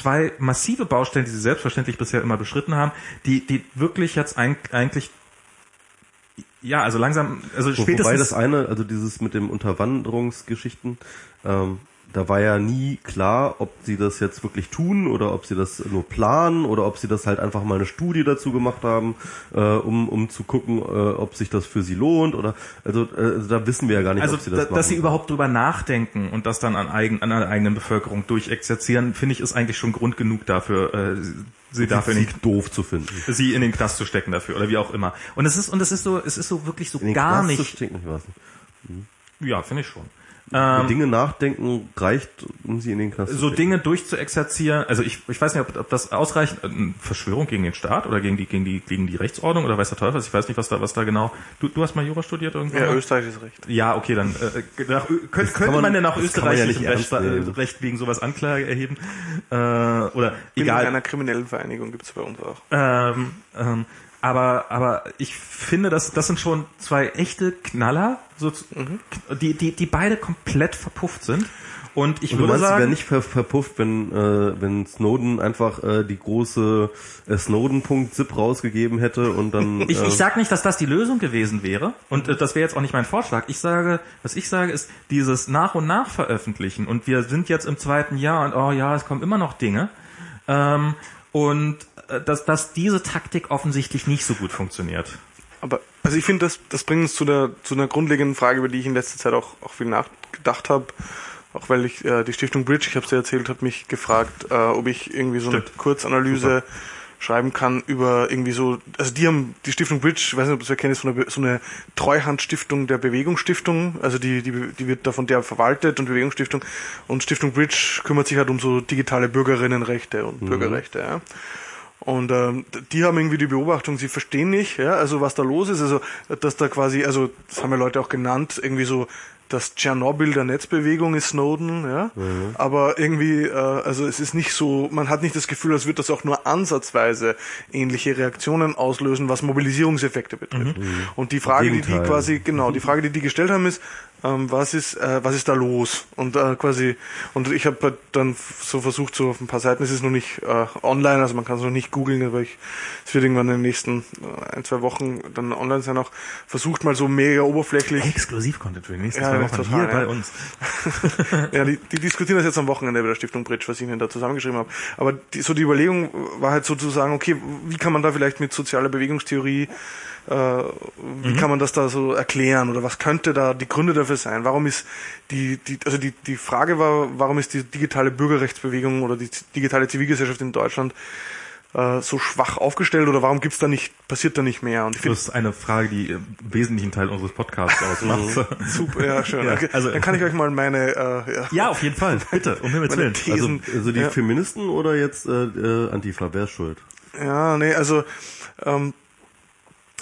zwei massive Baustellen, die sie selbstverständlich bisher immer beschritten haben, die, die wirklich jetzt eigentlich ja, also langsam, also spätestens. Wobei das eine, also dieses mit dem Unterwanderungsgeschichten, ähm, da war ja nie klar, ob sie das jetzt wirklich tun oder ob sie das nur planen oder ob sie das halt einfach mal eine Studie dazu gemacht haben, äh, um, um zu gucken, äh, ob sich das für sie lohnt oder also, äh, also da wissen wir ja gar nicht, also, ob sie das da, machen. Dass sie überhaupt drüber nachdenken und das dann an, eigen, an einer eigenen Bevölkerung durchexerzieren, finde ich, ist eigentlich schon Grund genug dafür, äh, sie dafür nicht doof zu finden. Sie in den Knast zu stecken dafür oder wie auch immer. Und es ist und es ist so, es ist so wirklich so gar nicht. Zu stecken, ich weiß nicht. Hm. Ja, finde ich schon. Ähm, Dinge nachdenken reicht, um sie in den Knast So Dinge durchzuexerzieren, also ich, ich weiß nicht, ob, ob das ausreicht, eine Verschwörung gegen den Staat oder gegen die, gegen die, gegen die Rechtsordnung oder weiß der Teufel, ich weiß nicht, was da, was da genau, du, du hast mal Jura studiert irgendwann? Ja, österreichisches Recht. Ja, okay, dann, äh, nach, könnte, könnte man, man denn nach österreichischem ja Recht, Recht, wegen sowas Anklage erheben, äh, oder egal. In einer kriminellen Vereinigung gibt's bei uns auch. Ähm, ähm, aber, aber ich finde, das, das sind schon zwei echte Knaller, so, mhm. die, die, die beide komplett verpufft sind. Und ich und würde meinst, sagen, wäre nicht ver verpufft, wenn äh, wenn Snowden einfach äh, die große äh, Snowden.zip rausgegeben hätte und dann. ich, äh, ich sag nicht, dass das die Lösung gewesen wäre und äh, das wäre jetzt auch nicht mein Vorschlag. Ich sage, was ich sage, ist dieses nach und nach veröffentlichen und wir sind jetzt im zweiten Jahr und oh ja, es kommen immer noch Dinge. Ähm, und dass, dass diese Taktik offensichtlich nicht so gut funktioniert. Aber also ich finde, das, das bringt uns zu der zu einer grundlegenden Frage, über die ich in letzter Zeit auch, auch viel nachgedacht habe. auch weil ich äh, die Stiftung Bridge, ich habe es dir erzählt, hat mich gefragt, äh, ob ich irgendwie so Stimmt. eine Kurzanalyse schreiben kann über irgendwie so, also die haben die Stiftung Bridge, ich weiß nicht, ob du das erkennst, von der, so eine Treuhandstiftung der Bewegungsstiftung, also die, die, die wird da von der verwaltet und Bewegungsstiftung und Stiftung Bridge kümmert sich halt um so digitale Bürgerinnenrechte und Bürgerrechte, ja. Und ähm, die haben irgendwie die Beobachtung, sie verstehen nicht, ja, also was da los ist, also dass da quasi, also das haben ja Leute auch genannt, irgendwie so das Tschernobyl der Netzbewegung ist Snowden, ja. Aber irgendwie, äh, also es ist nicht so, man hat nicht das Gefühl, als würde das auch nur ansatzweise ähnliche Reaktionen auslösen, was Mobilisierungseffekte betrifft. Und die Frage, die die quasi, genau, die Frage, die die gestellt haben, ist, ähm, was ist, äh, was ist da los? Und äh, quasi, und ich habe halt dann so versucht, so auf ein paar Seiten, es ist noch nicht äh, online, also man kann es noch nicht googeln, aber ich, es wird irgendwann in den nächsten äh, ein, zwei Wochen dann online sein, auch versucht mal so mega oberflächlich Exklusiv-Content für die nächsten Ja, zwei Wochen total, hier ja. bei uns. ja, die, die diskutieren das jetzt am Wochenende bei der Stiftung Bridge, was ich Ihnen da zusammengeschrieben habe. Aber die, so die Überlegung war halt so zu sagen, okay, wie kann man da vielleicht mit sozialer Bewegungstheorie, äh, wie kann man das da so erklären oder was könnte da die Gründe dafür sein? Warum ist die, die also die, die Frage war, warum ist die digitale Bürgerrechtsbewegung oder die digitale Zivilgesellschaft in Deutschland äh, so schwach aufgestellt oder warum gibt's da nicht, passiert da nicht mehr? Und ich finde Das ist eine Frage, die einen wesentlichen Teil unseres Podcasts ausmacht. super, ja schön. Ja, okay. also- dann kann ich euch mal meine äh, ja, ja, auf jeden Fall. Bitte, um Himmels Willen. Thesen. Also, also die ja. Feministen oder jetzt äh, äh, Antifa, wer ist schuld? Ja, nee, also ähm,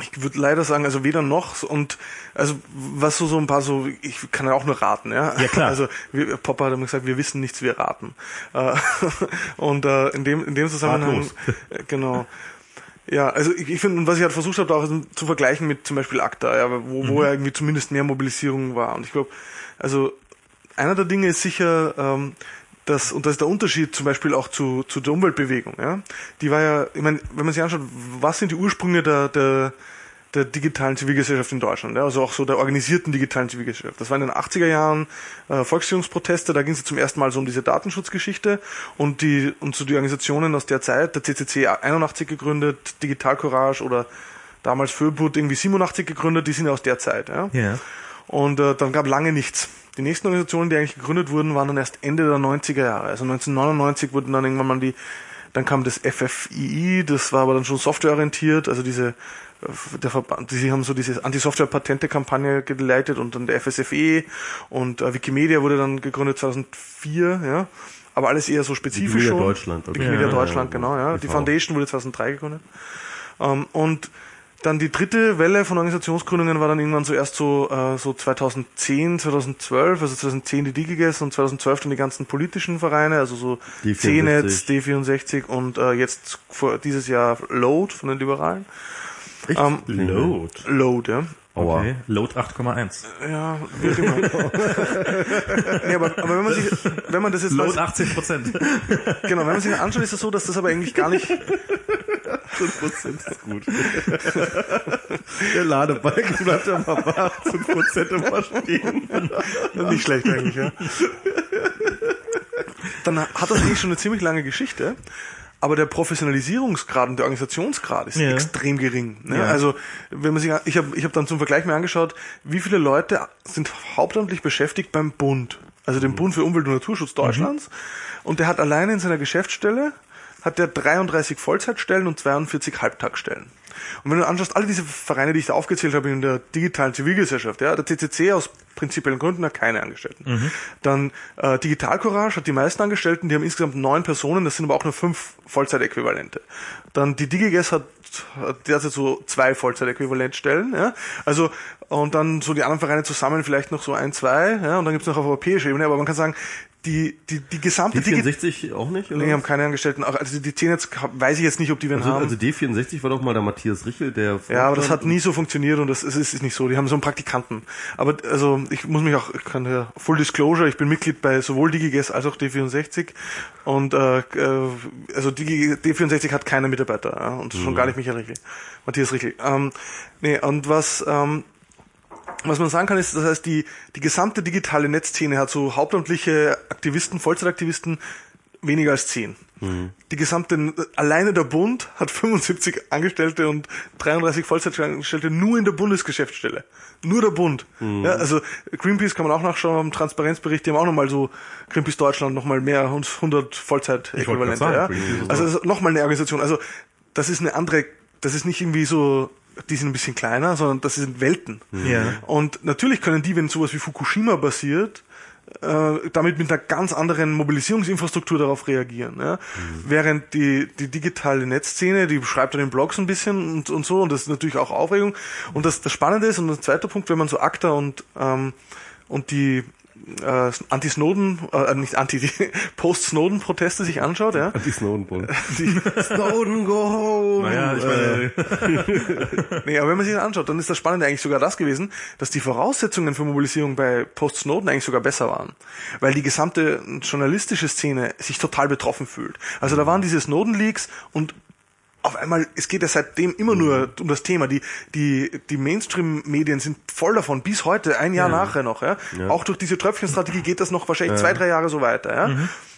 ich würde leider sagen, also weder noch und also was so so ein paar so, ich kann ja auch nur raten, ja. Ja, klar. Also wir, Popper hat immer gesagt, wir wissen nichts, wir raten. Äh, und äh, in dem in dem Zusammenhang äh, genau. Ja, also ich, ich finde, und was ich halt versucht habe, auch zu vergleichen mit zum Beispiel ACTA, ja, wo, wo ja irgendwie zumindest mehr Mobilisierung war. Und ich glaube, also einer der Dinge ist sicher, ähm, dass, und das ist der Unterschied zum Beispiel auch zu, zu der Umweltbewegung, ja. Die war ja, ich meine, wenn man sich anschaut, was sind die Ursprünge der, der, der digitalen Zivilgesellschaft in Deutschland, ja? also auch so der organisierten digitalen Zivilgesellschaft. Das war in den 80er Jahren äh, Volksführungsproteste, da ging es zum ersten Mal so um diese Datenschutzgeschichte und die und so die Organisationen aus der Zeit, der CCC 81 gegründet, Digital Courage oder damals Föbut irgendwie 87 gegründet, die sind ja aus der Zeit. Ja? Ja. Und äh, dann gab lange nichts. Die nächsten Organisationen, die eigentlich gegründet wurden, waren dann erst Ende der 90er Jahre. Also 1999 wurden dann irgendwann mal die, dann kam das FFII, das war aber dann schon softwareorientiert, also diese äh, der Verband, die haben so diese Anti-Software-Patente-Kampagne geleitet und dann der FSFE und äh, Wikimedia wurde dann gegründet 2004, ja. Aber alles eher so spezifisch Wikimedia schon. Deutschland, okay. Wikimedia Ja, Deutschland, ja, genau, ja. Die. Foundation wurde 2003 gegründet. Ähm, und dann die dritte Welle von Organisationsgründungen war dann irgendwann zuerst so, äh, so 2010, 2012, also 2010 die DigiGes und 2012 dann die ganzen politischen Vereine, also so D64. C-Netz, D64 und äh, jetzt vor dieses Jahr Load von den Liberalen. Echt? Ähm, Load. Load, ja. Aua. Okay. Load 8,1. Ja, wie immer. nee, aber, aber wenn man sich, wenn man das jetzt Load mal, 18 Prozent. genau, wenn man sich anschaut, ist es so, dass das aber eigentlich gar nicht, 5% ist gut. Der Ladebalken bleibt ja mal bei 18% immer stehen. Nicht schlecht eigentlich, ja. Dann hat das eigentlich schon eine ziemlich lange Geschichte. Aber der Professionalisierungsgrad und der Organisationsgrad ist Ja. extrem gering. Ne? Ja. Also wenn man sich, ich habe ich hab dann zum Vergleich mir angeschaut, wie viele Leute sind hauptamtlich beschäftigt beim Bund, also dem Bund für Umwelt und Naturschutz Deutschlands. Und der hat alleine in seiner Geschäftsstelle hat der 33 Vollzeitstellen und 42 Halbtagsstellen. Und wenn du anschaust, alle diese Vereine, die ich da aufgezählt habe in der digitalen Zivilgesellschaft, ja, der CCC aus prinzipiellen Gründen hat keine Angestellten. Dann äh, Digital Courage hat die meisten Angestellten, die haben insgesamt neun Personen, das sind aber auch nur fünf Vollzeitäquivalente. Dann die DigiGes hat, hat derzeit so zwei Vollzeitäquivalentstellen, ja. Also und dann so die anderen Vereine zusammen vielleicht noch so ein, zwei, ja, und dann gibt's noch auf europäischer Ebene, aber man kann sagen, die, die, die gesamte Die Digi 64 auch nicht? Oder? Nee, haben keine Angestellten. Auch, also die 10 jetzt weiß ich jetzt nicht, ob die wen also, haben. also D64 war doch mal der Matthias Richel, der Ja, aber das hat nie so funktioniert und das ist, ist nicht so. Die haben so einen Praktikanten. Aber also ich muss mich auch, ich kann ja Full Disclosure, ich bin Mitglied bei sowohl DigiGes als auch D64 und äh, äh, also Digi, D64 hat keine Mitarbeiter ja, und schon gar nicht Michael Richel, Matthias Richel. Ähm, nee, und was ähm, was man sagen kann, ist, das heißt, die, die gesamte digitale Netzszene hat so hauptamtliche Aktivisten, Vollzeitaktivisten, weniger als 10. Die gesamte, alleine der Bund hat 75 Angestellte und 33 Vollzeitangestellte nur in der Bundesgeschäftsstelle. Nur der Bund. Ja, also Greenpeace kann man auch nachschauen, am Transparenzbericht, die haben auch nochmal so, Greenpeace Deutschland nochmal mehr, 100 Vollzeit-Äquivalente. Ja? Also nochmal eine Organisation. Also das ist eine andere, das ist nicht irgendwie so, die sind ein bisschen kleiner, sondern das sind Welten. Ja. Und natürlich können die, wenn sowas wie Fukushima passiert, äh, damit mit einer ganz anderen Mobilisierungsinfrastruktur darauf reagieren. Ja? Während die, die digitale Netzszene, die schreibt dann in Blogs ein bisschen und, und so, und das ist natürlich auch Aufregung. Und das, das Spannende ist, und ein zweiter Punkt, wenn man so ACTA und, ähm, und die äh, Anti-Snowden, äh, nicht Anti, die Post-Snowden-Proteste sich anschaut, ja, die, Snowden, go home! Naja, ich meine, Nee, aber wenn man sich das anschaut, dann ist das Spannende eigentlich sogar das gewesen, dass die Voraussetzungen für Mobilisierung bei Post-Snowden eigentlich sogar besser waren. Weil die gesamte journalistische Szene sich total betroffen fühlt. Also da waren diese Snowden-Leaks und auf einmal, es geht ja seitdem immer nur um das Thema. Die, die, die Mainstream-Medien sind voll davon, bis heute, ein Jahr nachher noch. Ja? Auch durch diese Tröpfchenstrategie geht das noch wahrscheinlich zwei, drei Jahre so weiter. Ja?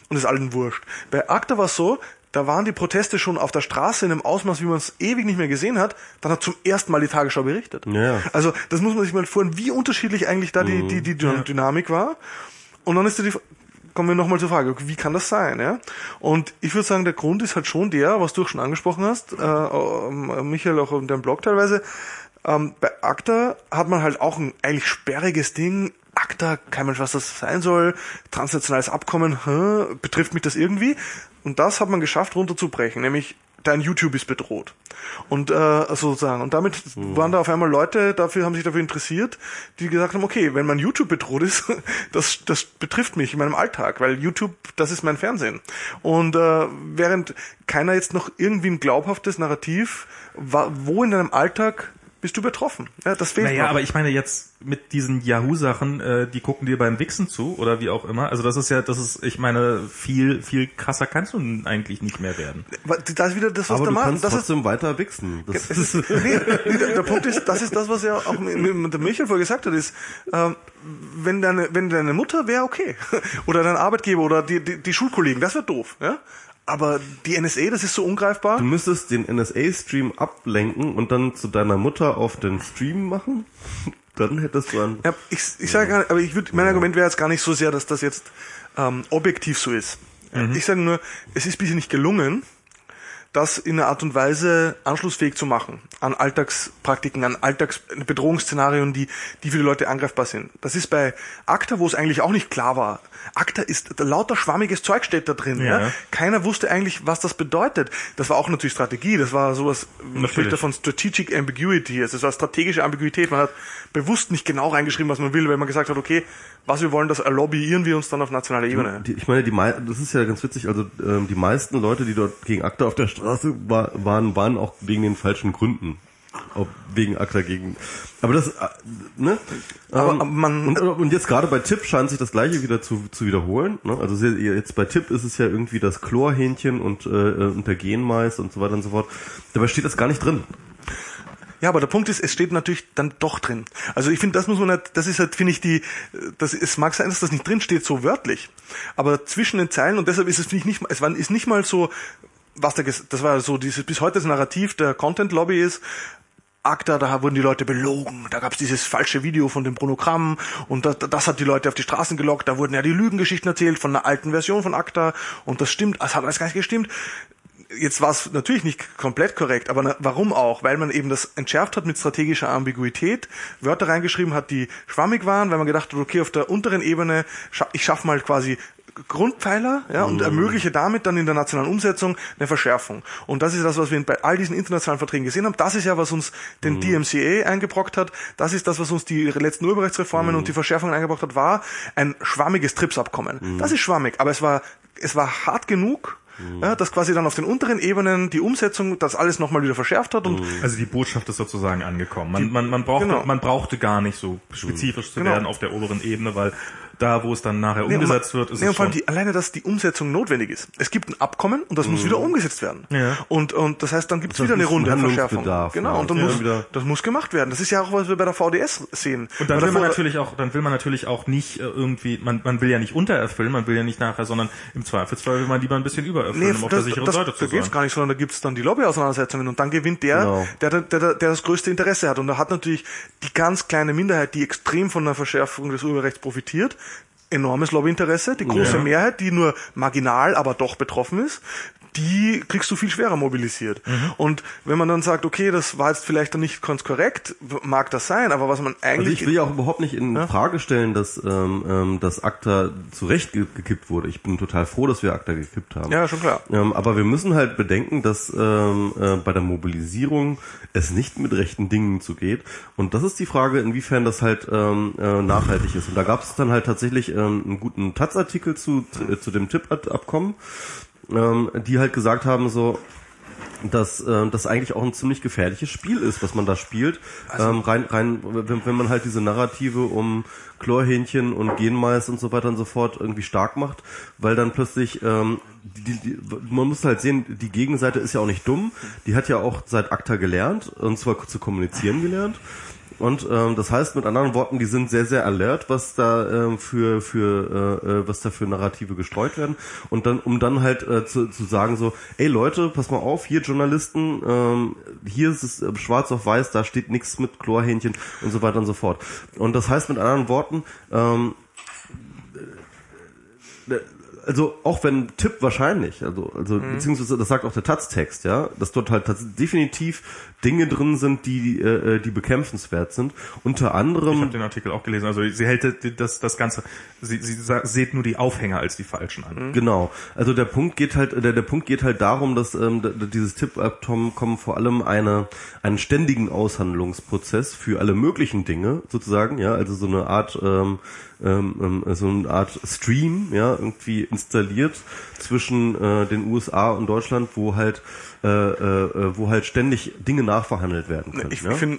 Und ist allen wurscht. Bei ACTA war es so, da waren die Proteste schon auf der Straße in einem Ausmaß, wie man es ewig nicht mehr gesehen hat. Dann hat zum ersten Mal die Tagesschau berichtet. Ja. Also das muss man sich mal vorstellen, wie unterschiedlich eigentlich da die, die, die Dy- Dynamik war. Und dann ist da die, kommen wir nochmal zur Frage, wie kann das sein? Ja? Und ich würde sagen, der Grund ist halt schon der, was du auch schon angesprochen hast, äh, ähm, Michael auch in deinem Blog teilweise, ähm, bei ACTA hat man halt auch ein eigentlich sperriges Ding. ACTA, kein Mensch, was das sein soll. Transnationales Abkommen, hä, betrifft mich das irgendwie? Und das hat man geschafft runterzubrechen, nämlich dein YouTube ist bedroht. Und äh, sozusagen. Und damit waren da auf einmal Leute, dafür haben sich dafür interessiert, die gesagt haben, okay, wenn mein YouTube bedroht ist, das, das betrifft mich in meinem Alltag, weil YouTube, das ist mein Fernsehen. Und äh, während keiner jetzt noch irgendwie ein glaubhaftes Narrativ, wo in deinem Alltag bist du betroffen? Ja, das fehlt Naja, noch. aber ich meine jetzt mit diesen Yahoo-Sachen, äh, die gucken dir beim Wichsen zu oder wie auch immer. Also das ist ja, das ist, ich meine, viel, viel krasser kannst du eigentlich nicht mehr werden. Da ist wieder das, was Aber der du Mann, kannst das ist trotzdem weiter wichsen. Das ist, nee, nee, der, der Punkt ist, das ist das, was ja auch mit, mit der Michael vorher gesagt hat, ist, ähm, wenn deine, wenn deine Mutter wäre okay. Oder dein Arbeitgeber oder die, die, die Schulkollegen, das wäre doof, ja. Aber die NSA, das ist so ungreifbar. du müsstest den NSA-Stream ablenken und dann zu deiner Mutter auf den Stream machen. Dann hättest du ein... Ja, ich, ich sage gar nicht, aber ich würde, mein Argument wäre jetzt gar nicht so sehr, dass das jetzt ähm, objektiv so ist. Ich sage nur, es ist bisher nicht gelungen, das in einer Art und Weise anschlussfähig zu machen an Alltagspraktiken, an Alltagsbedrohungsszenarien, die, die für die Leute angreifbar sind. Das ist bei ACTA, wo es eigentlich auch nicht klar war. ACTA ist lauter schwammiges Zeug steht da drin. Ja. Ja. Keiner wusste eigentlich, was das bedeutet. Das war auch natürlich Strategie. Das war sowas, man spricht davon Strategic Ambiguity. Also es war strategische Ambiguität. Man hat bewusst nicht genau reingeschrieben, was man will, weil man gesagt hat, okay, was wir wollen, das lobbyieren wir uns dann auf nationaler Ebene. Die, ich meine, die das ist ja ganz witzig, also ähm, die meisten Leute, die dort gegen ACTA auf der Straße war, waren, waren auch wegen den falschen Gründen. Auch wegen ACTA gegen. Aber das, äh, ne? Aber Ähm, man- und, und jetzt gerade bei Tipp scheint sich das gleiche wieder zu, zu wiederholen. Ne? Also jetzt bei Tipp ist es ja irgendwie das Chlorhähnchen und, äh, und der Genmais und so weiter und so fort. Dabei steht das gar nicht drin. Ja, aber der Punkt ist, es steht natürlich dann doch drin. Also ich finde, das muss man halt, das ist halt, finde ich, die, das, es mag sein, dass das nicht drin steht, so wörtlich. Aber zwischen den Zeilen, und deshalb ist es, finde ich, nicht, es war, ist nicht mal so, was da, das war so dieses, bis heute das Narrativ der Content Lobby ist, ACTA, da wurden die Leute belogen, da gab's dieses falsche Video von dem Brunogramm und das, das hat die Leute auf die Straßen gelockt, da wurden ja die Lügengeschichten erzählt von einer alten Version von ACTA und das stimmt, es hat alles gar nicht gestimmt. Jetzt war es natürlich nicht komplett korrekt, aber na, warum auch? Weil man eben das entschärft hat mit strategischer Ambiguität, Wörter reingeschrieben hat, die schwammig waren, weil man gedacht hat, okay, auf der unteren Ebene, scha ich schaffe mal quasi Grundpfeiler ja, und ermögliche damit dann in der nationalen Umsetzung eine Verschärfung. Und das ist das, was wir bei all diesen internationalen Verträgen gesehen haben. Das ist ja, was uns den DMCA eingebrockt hat. Das ist das, was uns die letzten Urheberrechtsreformen und die Verschärfungen eingebrockt hat, war ein schwammiges TRIPS-Abkommen. Das ist schwammig, aber es war, es war hart genug, ja, dass quasi dann auf den unteren Ebenen die Umsetzung das alles nochmal wieder verschärft hat und Also die Botschaft ist sozusagen angekommen. Man, man, man, brauchte, Genau. man brauchte gar nicht so spezifisch zu Genau. werden auf der oberen Ebene, weil da, wo es dann nachher Nee, umgesetzt man- wird, ist nee, es und vor allem schon. die, alleine, dass die Umsetzung notwendig ist. Es gibt ein Abkommen und das muss wieder umgesetzt werden. Ja. Und, und das heißt, dann gibt es Das wieder eine Runde an Verschärfung. Genau, ja. und dann Ja. muss, Wieder- das muss gemacht werden. Das ist ja auch, was wir bei der VDS sehen. Und dann will man natürlich auch, dann will man natürlich auch nicht äh, irgendwie, man, man will ja nicht untererfüllen, man will ja nicht nachher, sondern im Zweifelsfall will man lieber ein bisschen übererfüllen, Nee, um auf der das, sicheren das, Seite da zu geht's sein. gar nicht, sondern da gibt's dann die Lobbyauseinandersetzungen und dann gewinnt der, Genau. der, der, der, der das größte Interesse hat. Und da hat natürlich die ganz kleine Minderheit, die extrem von der Verschärfung des Urheberrechts profitiert, enormes Lobbyinteresse. Die große Ja. Mehrheit, die nur marginal, aber doch betroffen ist, die kriegst du viel schwerer mobilisiert. Mhm. Und wenn man dann sagt, okay, das war jetzt vielleicht dann nicht ganz korrekt, mag das sein, aber was man Also eigentlich ich will ja auch überhaupt nicht in Frage stellen, dass ähm, ähm, das ACTA zurecht ge gekippt wurde. Ich bin total froh, dass wir ACTA gekippt haben. Ja, schon klar. Ähm, aber wir müssen halt bedenken, dass ähm, äh, bei der Mobilisierung es nicht mit rechten Dingen zugeht. Und das ist die Frage, inwiefern das halt ähm, äh, nachhaltig ist. Und da gab es dann halt tatsächlich ähm, einen guten Taz-Artikel zu, zu, zu dem TIP-Abkommen, ähm, die halt gesagt haben, so, dass äh, das eigentlich auch ein ziemlich gefährliches Spiel ist, was man da spielt. ähm, rein, rein, wenn, wenn man halt diese Narrative um Chlorhähnchen und Genmais und so weiter und so fort irgendwie stark macht, weil dann plötzlich ähm, die, die, man muss halt sehen, die Gegenseite ist ja auch nicht dumm, die hat ja auch seit ACTA gelernt und zwar zu kommunizieren gelernt. Und ähm, das heißt mit anderen Worten, die sind sehr, sehr alert, was da ähm, für für äh, äh, was da für Narrative gestreut werden. Und dann, um dann halt äh, zu, zu sagen so, ey Leute, pass mal auf, hier Journalisten, ähm, hier ist es äh, schwarz auf weiß, da steht nichts mit Chlorhähnchen und so weiter und so fort. Und das heißt mit anderen Worten, ähm, also auch wenn Tipp wahrscheinlich, also also Mhm. beziehungsweise das sagt auch der Taz-Text, ja, dass dort halt definitiv Dinge drin sind, die äh, die bekämpfenswert sind. Unter Ich habe anderem den Artikel auch gelesen. Also sie hält das, das Ganze, sie, sie seht nur die Aufhänger als die falschen an. genau. Also der Punkt geht halt der, der Punkt geht halt darum, dass ähm, dieses Tipp-Abkommen vor allem eine einen ständigen Aushandlungsprozess für alle möglichen Dinge sozusagen, ja, also so eine Art ähm, ähm, ähm, so eine Art Stream, ja, irgendwie installiert zwischen äh, den USA und Deutschland, wo halt äh, äh, wo halt ständig Dinge nachverhandelt werden können. ich, ja? ich finde,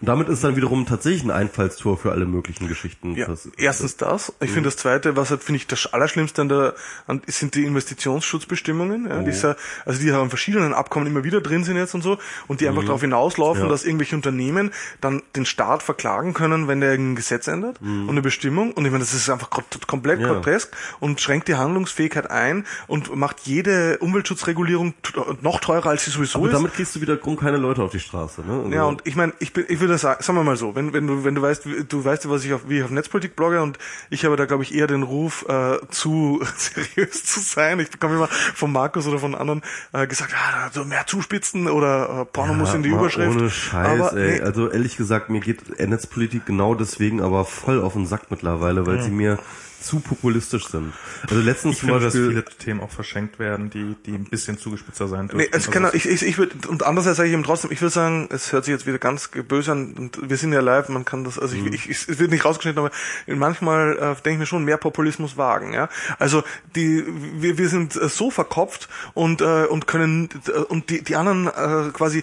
Und damit ist dann wiederum tatsächlich ein Einfallstor für alle möglichen Geschichten. Ja, Das- erstens das. Ich Mhm. finde das Zweite, was halt finde ich das Allerschlimmste an der, an, sind die Investitionsschutzbestimmungen. Oh. Ja, die ist ja, also die haben in verschiedenen Abkommen immer wieder drin sind jetzt und so und die einfach darauf hinauslaufen, Mhm. Ja. dass irgendwelche Unternehmen dann den Staat verklagen können, wenn der ein Gesetz ändert und eine Bestimmung. Und ich meine, das ist einfach kom- komplett Mhm. Ja. grotesk und schränkt die Handlungsfähigkeit ein und macht jede Umweltschutzregulierung noch teurer, als sie sowieso Aber ist. damit kriegst du wiederum keine Leute auf die Straße. Ne? Also- Ja, und ich meine, ich bin, ich würde sagen, sagen wir mal so, wenn, wenn du, wenn du weißt, du weißt, was ich auf, wie ich auf Netzpolitik blogge und ich habe da, glaube ich, eher den Ruf, äh, zu seriös zu sein. Ich bekomme immer von Markus oder von anderen äh, gesagt, ah, so mehr zuspitzen oder äh, Porno muss in die Überschrift. Ohne Scheiß, Aber, ey. nee, Also ehrlich gesagt, mir geht Netzpolitik genau deswegen aber voll auf den Sack mittlerweile, weil sie mir zu populistisch sind. Also letztens Ich zum finde, dass Beispiel, viele Themen auch verschenkt werden, die, die ein bisschen zugespitzter sein dürfen. Nee, es kann, Also ich, ich, ich würde, und andererseits sage ich eben trotzdem, ich würde sagen, es hört sich jetzt wieder ganz böse an, und wir sind ja live, man kann das, also Mhm. ich, ich, es wird nicht rausgeschnitten, aber manchmal äh, denke ich mir schon, mehr Populismus wagen, ja. Also die, wir, wir sind äh, so verkopft und, äh, und können, äh, und die, die anderen äh, quasi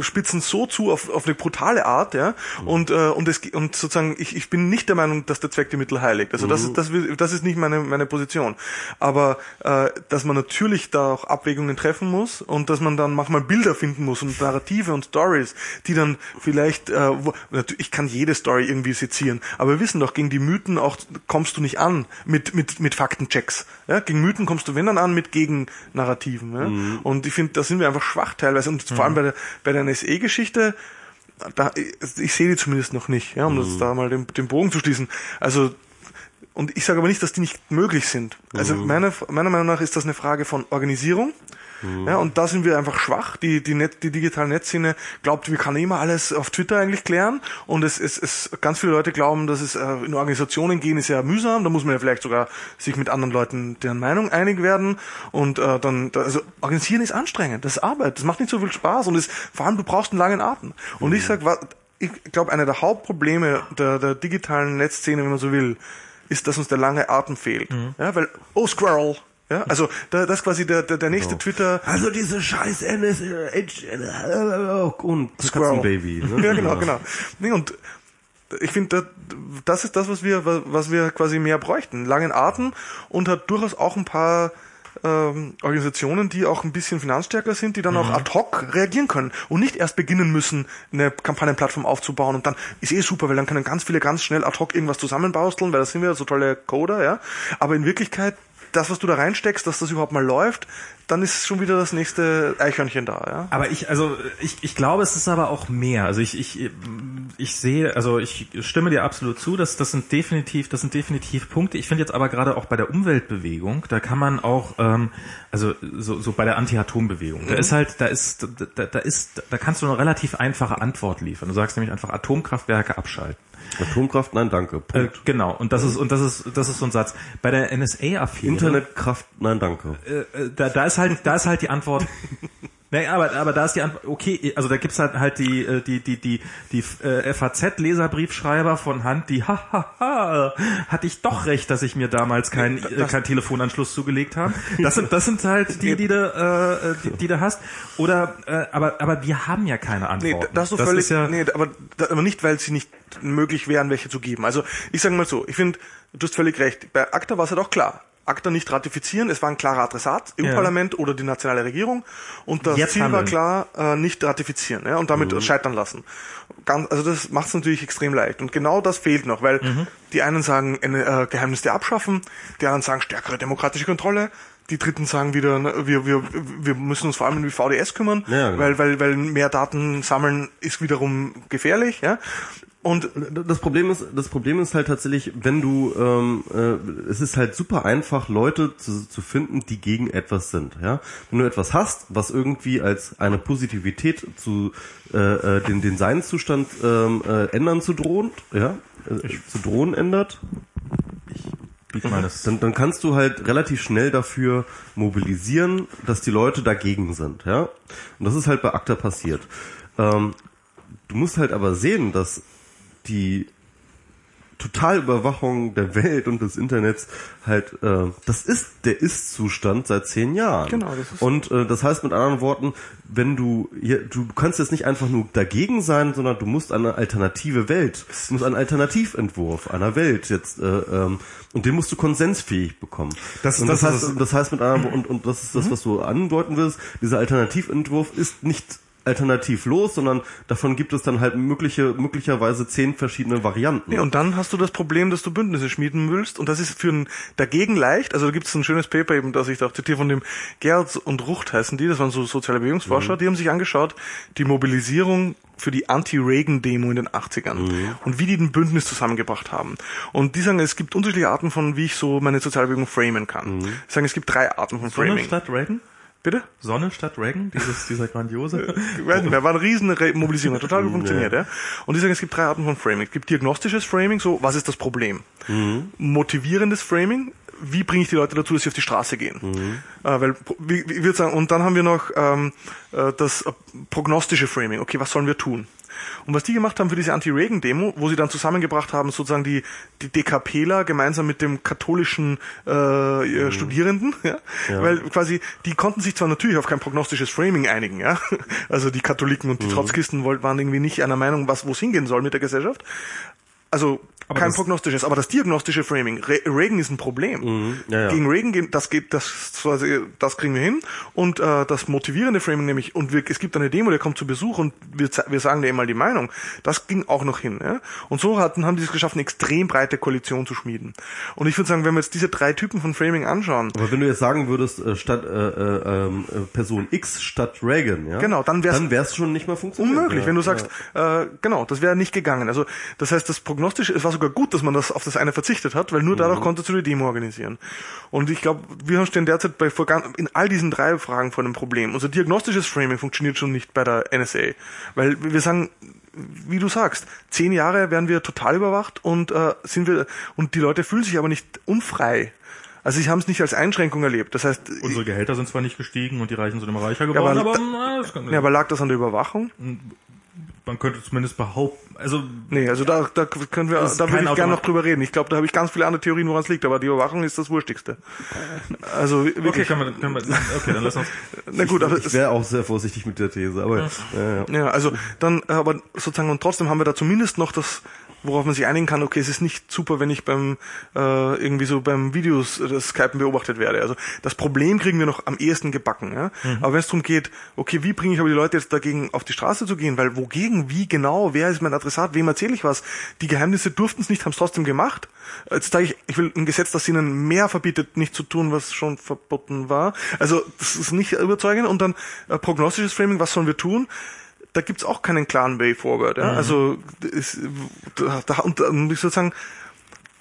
spitzen so zu auf, auf eine brutale Art, ja, Mhm. und, äh, und es, und sozusagen, ich, ich bin nicht der Meinung, dass der Zweck die Mittel heiligt. Also das ist, das, will- das ist nicht meine, meine Position. Aber äh, dass man natürlich da auch Abwägungen treffen muss und dass man dann manchmal Bilder finden muss und Narrative und Stories, die dann vielleicht, äh, wo, ich kann jede Story irgendwie sezieren, aber wir wissen doch, gegen die Mythen auch kommst du nicht an mit, mit, mit Faktenchecks. Ja? Gegen Mythen kommst du wenn dann an mit Gegennarrativen. Ja? Und ich finde, da sind wir einfach schwach teilweise und vor allem bei der, bei der NSE-Geschichte, da, ich sehe die zumindest noch nicht, ja, um das da mal den, den Bogen zu schließen. Also und ich sage aber nicht, dass die nicht möglich sind. Also meiner, meiner Meinung nach ist das eine Frage von Organisierung. Ja, und da sind wir einfach schwach. Die, die, Net, die digitale Netzszene glaubt, wir können immer alles auf Twitter eigentlich klären. Und es, es, es ganz viele Leute glauben, dass es äh, in Organisationen gehen ist ja mühsam. Da muss man ja vielleicht sogar sich mit anderen Leuten deren Meinung einig werden. Und äh, dann, da, also organisieren ist anstrengend. Das ist Arbeit. Das macht nicht so viel Spaß. Und es, vor allem, du brauchst einen langen Atem. Und ich sag, was, ich glaube, einer der Hauptprobleme der, der digitalen Netzszene, wenn man so will, ist, dass uns der lange Atem fehlt. Ja, weil, oh, Squirrel. Ja, also da, das ist quasi der, der, der nächste Twitter. also diese scheiß NSH und Squirrel. Katzenbaby. Ne? Ja, genau, genau. Nee, und ich finde, das ist das, was wir, was wir quasi mehr bräuchten. Langen Atem und hat durchaus auch ein paar ähm, Organisationen, die auch ein bisschen finanzstärker sind, die dann mhm. auch ad hoc reagieren können und nicht erst beginnen müssen, eine Kampagnenplattform aufzubauen und dann ist eh super, weil dann können ganz viele ganz schnell ad hoc irgendwas zusammenbasteln, weil das sind wir so tolle Coder, ja. Aber in Wirklichkeit das, was du da reinsteckst, dass das überhaupt mal läuft, dann ist schon wieder das nächste Eichhörnchen da, ja. Aber ich, also ich, ich glaube, es ist aber auch mehr. Also ich, ich, ich sehe, also ich stimme dir absolut zu, dass das sind definitiv, das sind definitiv Punkte. Ich finde jetzt aber gerade auch bei der Umweltbewegung, da kann man auch, ähm, also so, so bei der Anti-Atom-Bewegung, mhm. da ist halt, da ist, da, da ist, da kannst du eine relativ einfache Antwort liefern. Du sagst nämlich einfach Atomkraftwerke abschalten. Atomkraft, nein, danke. Äh, genau. Und das ist und das ist das ist so ein Satz. Bei der NSA-Affäre. Internetkraft, nein, danke. Äh, äh, da, da ist halt da ist halt die Antwort. Nee, aber, aber da ist die Antwort, okay, also da gibt's halt halt die, äh, die, die, die, die äh, FAZ-Leserbriefschreiber von Hand, die, hahaha, hatte ich doch recht, dass ich mir damals keinen äh, kein Telefonanschluss zugelegt habe. Das sind, das sind halt die, die du, äh, die, die du hast. Oder, äh, aber, aber wir haben ja keine Antworten. Nee, das, so das völlig, ja, nee, aber, aber nicht, weil sie nicht möglich wären, welche zu geben. Also, ich sage mal so, ich finde, du hast völlig recht. Bei ACTA war es halt auch klar. ACTA nicht ratifizieren. Es war ein klarer Adressat, EU-Parlament ja. oder die nationale Regierung. Und das Jetzt Ziel handeln. war klar, äh, nicht ratifizieren ja, und damit mhm. scheitern lassen. Ganz, also das macht es natürlich extrem leicht. Und genau das fehlt noch, weil mhm. die einen sagen, äh, Geheimnisse abschaffen, die anderen sagen, stärkere demokratische Kontrolle. Die Dritten sagen wieder, wir, wir, wir müssen uns vor allem um die VDS kümmern, ja, genau. weil, weil, weil mehr Daten sammeln ist wiederum gefährlich. Ja? Und das Problem ist, das Problem ist halt tatsächlich, wenn du, ähm, äh, es ist halt super einfach, Leute zu, zu finden, die gegen etwas sind. Ja, wenn du etwas hast, was irgendwie als eine Positivität zu äh, äh den den Seinszustand ähm, äh, ändern zu drohen, ja, äh, zu drohen ändert. Ich dann, dann kannst du halt relativ schnell dafür mobilisieren, dass die Leute dagegen sind, ja. Und das ist halt bei ACTA passiert. Ähm, du musst halt aber sehen, dass die Totalüberwachung der Welt und des Internets halt, äh, das ist der Ist-Zustand seit zehn Jahren. Genau, das ist und äh, das heißt mit anderen Worten, wenn du, hier, du kannst jetzt nicht einfach nur dagegen sein, sondern du musst eine alternative Welt, du musst einen Alternativentwurf einer Welt jetzt, äh, ähm, und den musst du konsensfähig bekommen. Das, und das, das heißt, das heißt mit anderen und und das ist das, mhm. was du andeuten willst. Dieser Alternativentwurf ist nicht alternativlos, sondern davon gibt es dann halt mögliche, möglicherweise zehn verschiedene Varianten. Nee, und dann hast du das Problem, dass du Bündnisse schmieden willst und das ist für ein dagegen leicht. Also da gibt es ein schönes Paper eben, das ich da auch zitiere von dem Gerz und Rucht heißen die, das waren so soziale Bewegungsforscher, mhm. die haben sich angeschaut, die Mobilisierung für die Anti-Reagan-Demo in den 80ern mhm. und wie die den Bündnis zusammengebracht haben. Und die sagen, es gibt unterschiedliche Arten von, wie ich so meine Sozialbewegung framen kann. Mhm. Die sagen, es gibt drei Arten von Framing. Statt Reagan? Bitte? Sonne statt Reagan, dieses, dieser grandiose. da war eine riesen Mobilisierung, total gut funktioniert, ja. ja. Und die sagen, es gibt drei Arten von Framing. Es gibt diagnostisches Framing, so, was ist das Problem? Mhm. Motivierendes Framing, wie bringe ich die Leute dazu, dass sie auf die Straße gehen? Mhm. Äh, weil, wie, wie würde sagen, und dann haben wir noch ähm, äh, das prognostische Framing. Okay, was sollen wir tun? Und was die gemacht haben für diese Anti-Reagan-Demo, wo sie dann zusammengebracht haben, sozusagen die, die DKPler gemeinsam mit dem katholischen äh, mhm. Studierenden, ja? ja? weil quasi die konnten sich zwar natürlich auf kein prognostisches Framing einigen, ja, also die Katholiken und die mhm. Trotzkisten waren irgendwie nicht einer Meinung, was wo es hingehen soll mit der Gesellschaft. Also aber kein prognostisches, aber das diagnostische Framing. Re Reagan ist ein Problem. Mhm, ja, ja. Gegen Reagan, das geht, das, das kriegen wir hin. Und äh, das motivierende Framing nämlich, und wir, es gibt eine Demo, der kommt zu Besuch und wir, wir sagen dir mal die Meinung. Das ging auch noch hin. Ja? Und so hatten, haben die es geschafft, eine extrem breite Koalition zu schmieden. Und ich würde sagen, wenn wir jetzt diese drei Typen von Framing anschauen. Aber wenn du jetzt sagen würdest, äh, statt äh, äh, äh, Person X statt Reagan, ja, genau, dann wär's, dann wär's schon nicht mehr funktioniert. Unmöglich, ja, wenn du sagst, äh, genau, das wäre nicht gegangen. Also das heißt, das prognostische, war sogar gut, dass man das auf das eine verzichtet hat, weil nur dadurch mhm. konntest du die Demo organisieren. Und ich glaube, wir stehen derzeit bei in all diesen drei Fragen vor einem Problem. Unser diagnostisches Framing funktioniert schon nicht bei der NSA, weil wir sagen, wie du sagst, zehn Jahre werden wir total überwacht und äh, sind wir und die Leute fühlen sich aber nicht unfrei. Also sie haben es nicht als Einschränkung erlebt. Das heißt, unsere Gehälter sind zwar nicht gestiegen und die Reichen sind immer reicher geworden, ja, aber, aber, da, ja, aber lag das an der Überwachung? Man könnte zumindest behaupten, also nee, also da, da können wir, da würde ich gerne noch drüber reden. Ich glaube, da habe ich ganz viele andere Theorien, woran es liegt, aber die Überwachung ist das Wurstigste. Also wirklich. Okay, kann man, kann man, okay, dann lass uns. Na gut, aber ich wäre auch sehr vorsichtig mit der These, aber ja, ja, ja. ja also dann, aber sozusagen und trotzdem haben wir da zumindest noch das worauf man sich einigen kann, okay, es ist nicht super, wenn ich beim äh, irgendwie so beim Videos äh, Skypen beobachtet werde. Also das Problem kriegen wir noch am ehesten gebacken. Ja? Mhm. Aber wenn es darum geht, okay, wie bringe ich aber die Leute jetzt dagegen auf die Straße zu gehen, weil wogegen, wie genau, wer ist mein Adressat, wem erzähle ich was? Die Geheimnisse durften es nicht, haben es trotzdem gemacht. Jetzt sage ich, ich will ein Gesetz, das ihnen mehr verbietet, nicht zu tun, was schon verboten war. Also das ist nicht überzeugend. Und dann äh, prognostisches Framing, was sollen wir tun? Da gibt's auch keinen klaren Way Forward. Ja? Mhm. Also ist, da, da, und, und ich sozusagen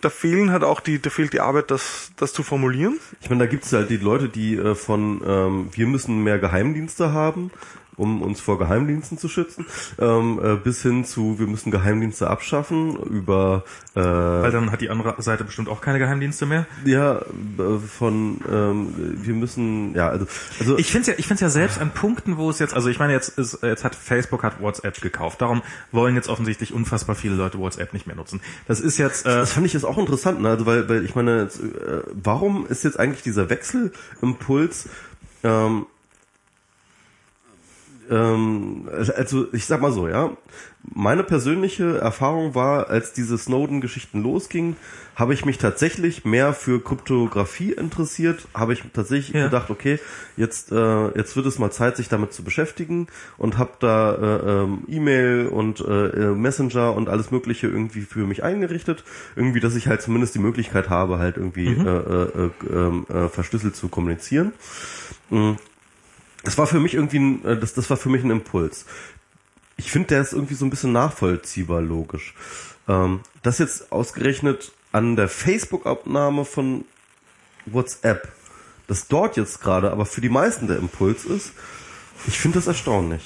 da fehlen halt auch die, da fehlt die Arbeit, das, das zu formulieren. Ich meine, da gibt's halt die Leute, die äh, von ähm, wir müssen mehr Geheimdienste haben um uns vor Geheimdiensten zu schützen, ähm, äh, bis hin zu, wir müssen Geheimdienste abschaffen, über... Äh, Weil dann hat die andere Seite bestimmt auch keine Geheimdienste mehr? Ja, äh, von, ähm, wir müssen, ja, also... also ich finde es ja, ich find's ja selbst an Punkten, wo es jetzt, also ich meine, jetzt ist, jetzt hat Facebook hat WhatsApp gekauft, darum wollen jetzt offensichtlich unfassbar viele Leute WhatsApp nicht mehr nutzen. Das ist jetzt... Äh, das fand ich jetzt auch interessant, ne? also weil, weil ich meine, jetzt, äh, warum ist jetzt eigentlich dieser Wechselimpuls ähm, ähm, also ich sag mal so, ja, meine persönliche Erfahrung war, als diese Snowden-Geschichten losgingen, habe ich mich tatsächlich mehr für Kryptographie interessiert, habe ich tatsächlich ja. gedacht, okay, jetzt äh, jetzt wird es mal Zeit, sich damit zu beschäftigen und habe da äh, ähm, E-Mail und äh, Messenger und alles Mögliche irgendwie für mich eingerichtet, irgendwie, dass ich halt zumindest die Möglichkeit habe, halt irgendwie mhm. äh, äh, ähm, äh, verschlüsselt zu kommunizieren. Mhm das war für mich irgendwie ein, äh, das, das war für mich ein Impuls. Ich finde, der ist irgendwie so ein bisschen nachvollziehbar logisch. Ähm, das jetzt ausgerechnet an der Facebook-Abnahme von WhatsApp, dass dort jetzt gerade aber für die meisten der Impuls ist, ich finde das erstaunlich.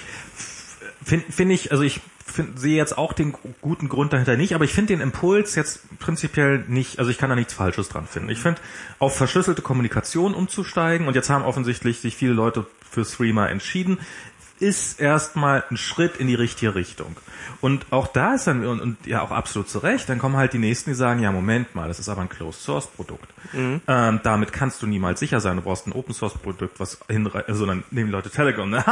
Finde find ich, also ich find, sehe jetzt auch den guten Grund dahinter nicht, aber ich finde den Impuls jetzt prinzipiell nicht, also ich kann da nichts Falsches dran finden. Ich finde, auf verschlüsselte Kommunikation umzusteigen und jetzt haben offensichtlich sich viele Leute für Streamer entschieden, ist erstmal ein Schritt in die richtige Richtung. Und auch da ist dann, und, und, ja auch absolut zu Recht, dann kommen halt die Nächsten, die sagen, ja Moment mal, das ist aber ein Closed Source Produkt. Mhm. Ähm, damit kannst du niemals sicher sein, du brauchst ein Open Source Produkt, was hinreicht, also dann nehmen die Leute Telegram, ne?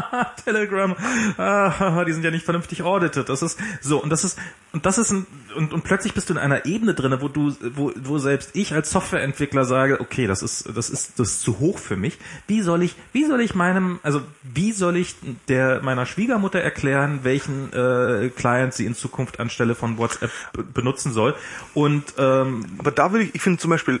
Telegram, ah, die sind ja nicht vernünftig audited. Das ist so, und das ist, und das ist ein, und, und plötzlich bist du in einer Ebene drinne, wo du, wo, wo selbst ich als Softwareentwickler sage, okay, das ist, das ist, das ist zu hoch für mich. Wie soll ich, wie soll ich meinem, also wie soll ich der meiner Schwiegermutter erklären, welchen äh, Client sie in Zukunft anstelle von WhatsApp benutzen soll. Und ähm, aber da würde ich, ich finde zum Beispiel,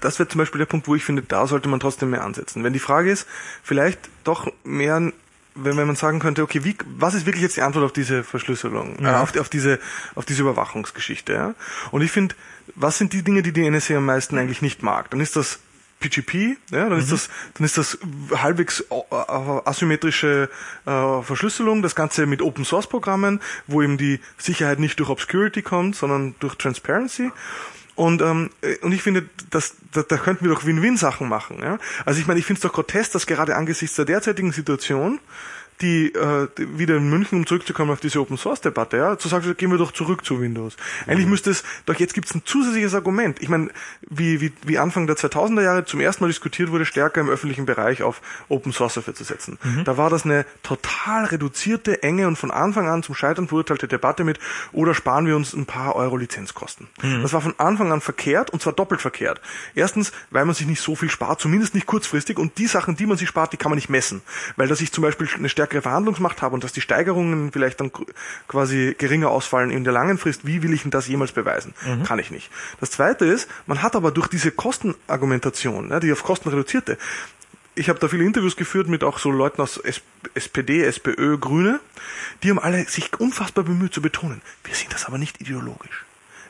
das wäre zum Beispiel der Punkt, wo ich finde, da sollte man trotzdem mehr ansetzen. Wenn die Frage ist, vielleicht doch mehr wenn, wenn man sagen könnte, okay, wie, was ist wirklich jetzt die Antwort auf diese Verschlüsselung, ja. äh, auf, auf diese, auf diese Überwachungsgeschichte, ja? Und ich finde, was sind die Dinge, die die NSA am meisten eigentlich nicht mag? Dann ist das PGP, ja, dann mhm. ist das, dann ist das halbwegs äh, äh, asymmetrische äh, Verschlüsselung, das Ganze mit Open Source Programmen, wo eben die Sicherheit nicht durch Obscurity kommt, sondern durch Transparency. Und, ähm, äh, und ich finde, das, da, da könnten wir doch Win-Win-Sachen machen. Ja? Also ich meine, ich finde es doch grotesk, dass gerade angesichts der derzeitigen Situation die äh, wieder in München, um zurückzukommen auf diese Open Source Debatte, ja, zu sagen, gehen wir doch zurück zu Windows. Eigentlich mhm. müsste es, doch jetzt gibt es ein zusätzliches Argument. Ich meine, wie, wie, wie Anfang der 2000er Jahre zum ersten Mal diskutiert wurde, stärker im öffentlichen Bereich auf Open Source Software zu setzen. Mhm. Da war das eine total reduzierte, enge und von Anfang an zum Scheitern verurteilte Debatte mit, oder sparen wir uns ein paar Euro Lizenzkosten. Mhm. Das war von Anfang an verkehrt und zwar doppelt verkehrt. Erstens, weil man sich nicht so viel spart, zumindest nicht kurzfristig und die Sachen, die man sich spart, die kann man nicht messen. Weil dass ich zum Beispiel eine stärkere stärkere Verhandlungsmacht habe und dass die Steigerungen vielleicht dann quasi geringer ausfallen in der langen Frist, wie will ich denn das jemals beweisen? Mhm. Kann ich nicht. Das zweite ist, man hat aber durch diese Kostenargumentation, ja, die auf Kosten reduzierte, ich habe da viele Interviews geführt mit auch so Leuten aus SPD, SPÖ, Grüne, die haben alle sich unfassbar bemüht zu betonen, wir sind das aber nicht ideologisch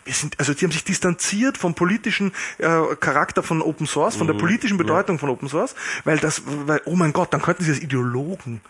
wir sind, also die haben sich distanziert vom politischen äh, Charakter von Open Source, von der mhm. politischen Bedeutung von Open Source, weil das, weil, oh mein Gott, dann könnten sie als Ideologen.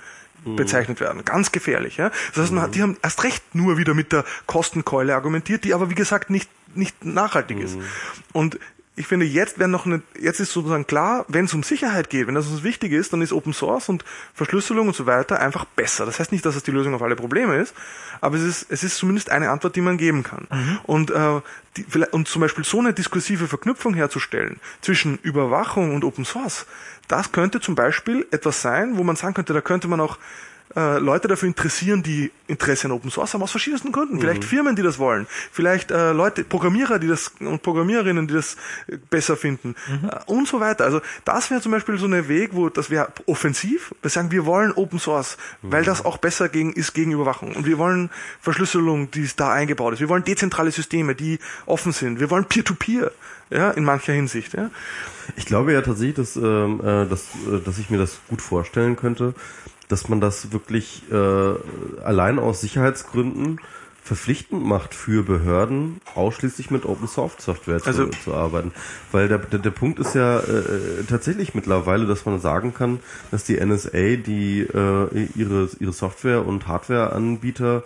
Bezeichnet werden. Ganz gefährlich. Ja? Das heißt, man, die haben erst recht nur wieder mit der Kostenkeule argumentiert, die aber wie gesagt nicht nicht nachhaltig ist. Mhm. Und ich finde, jetzt werden noch eine, jetzt ist sozusagen klar, wenn es um Sicherheit geht, wenn das uns wichtig ist, dann ist Open Source und Verschlüsselung und so weiter einfach besser. Das heißt nicht, dass es die Lösung auf alle Probleme ist, aber es ist, es ist zumindest eine Antwort, die man geben kann. Mhm. Und, äh, die, und zum Beispiel so eine diskursive Verknüpfung herzustellen zwischen Überwachung und Open Source, das könnte zum Beispiel etwas sein, wo man sagen könnte, da könnte man auch äh, Leute dafür interessieren, die Interesse an Open Source haben, aus verschiedensten Gründen. Vielleicht Firmen, die das wollen. Vielleicht äh, Leute, Programmierer, die das und Programmiererinnen, die das äh, besser finden. Äh, und so weiter. Also das wäre zum Beispiel so ein Weg, wo das wäre offensiv. Wir sagen, wir wollen Open Source, weil das auch besser gegen, ist gegen Überwachung. Und wir wollen Verschlüsselung, die da eingebaut ist. Wir wollen dezentrale Systeme, die offen sind. Wir wollen Peer-to-Peer. ja, in mancher Hinsicht. Ja. Ich glaube ja tatsächlich, dass, ähm, äh, dass, äh, dass ich mir das gut vorstellen könnte, dass man das wirklich äh, allein aus Sicherheitsgründen verpflichtend macht für Behörden, ausschließlich mit Open Source Software zu, Also- zu arbeiten. Weil der, der, der Punkt ist ja äh, tatsächlich mittlerweile, dass man sagen kann, dass die NSA die äh, ihre, ihre Software- und Hardwareanbieter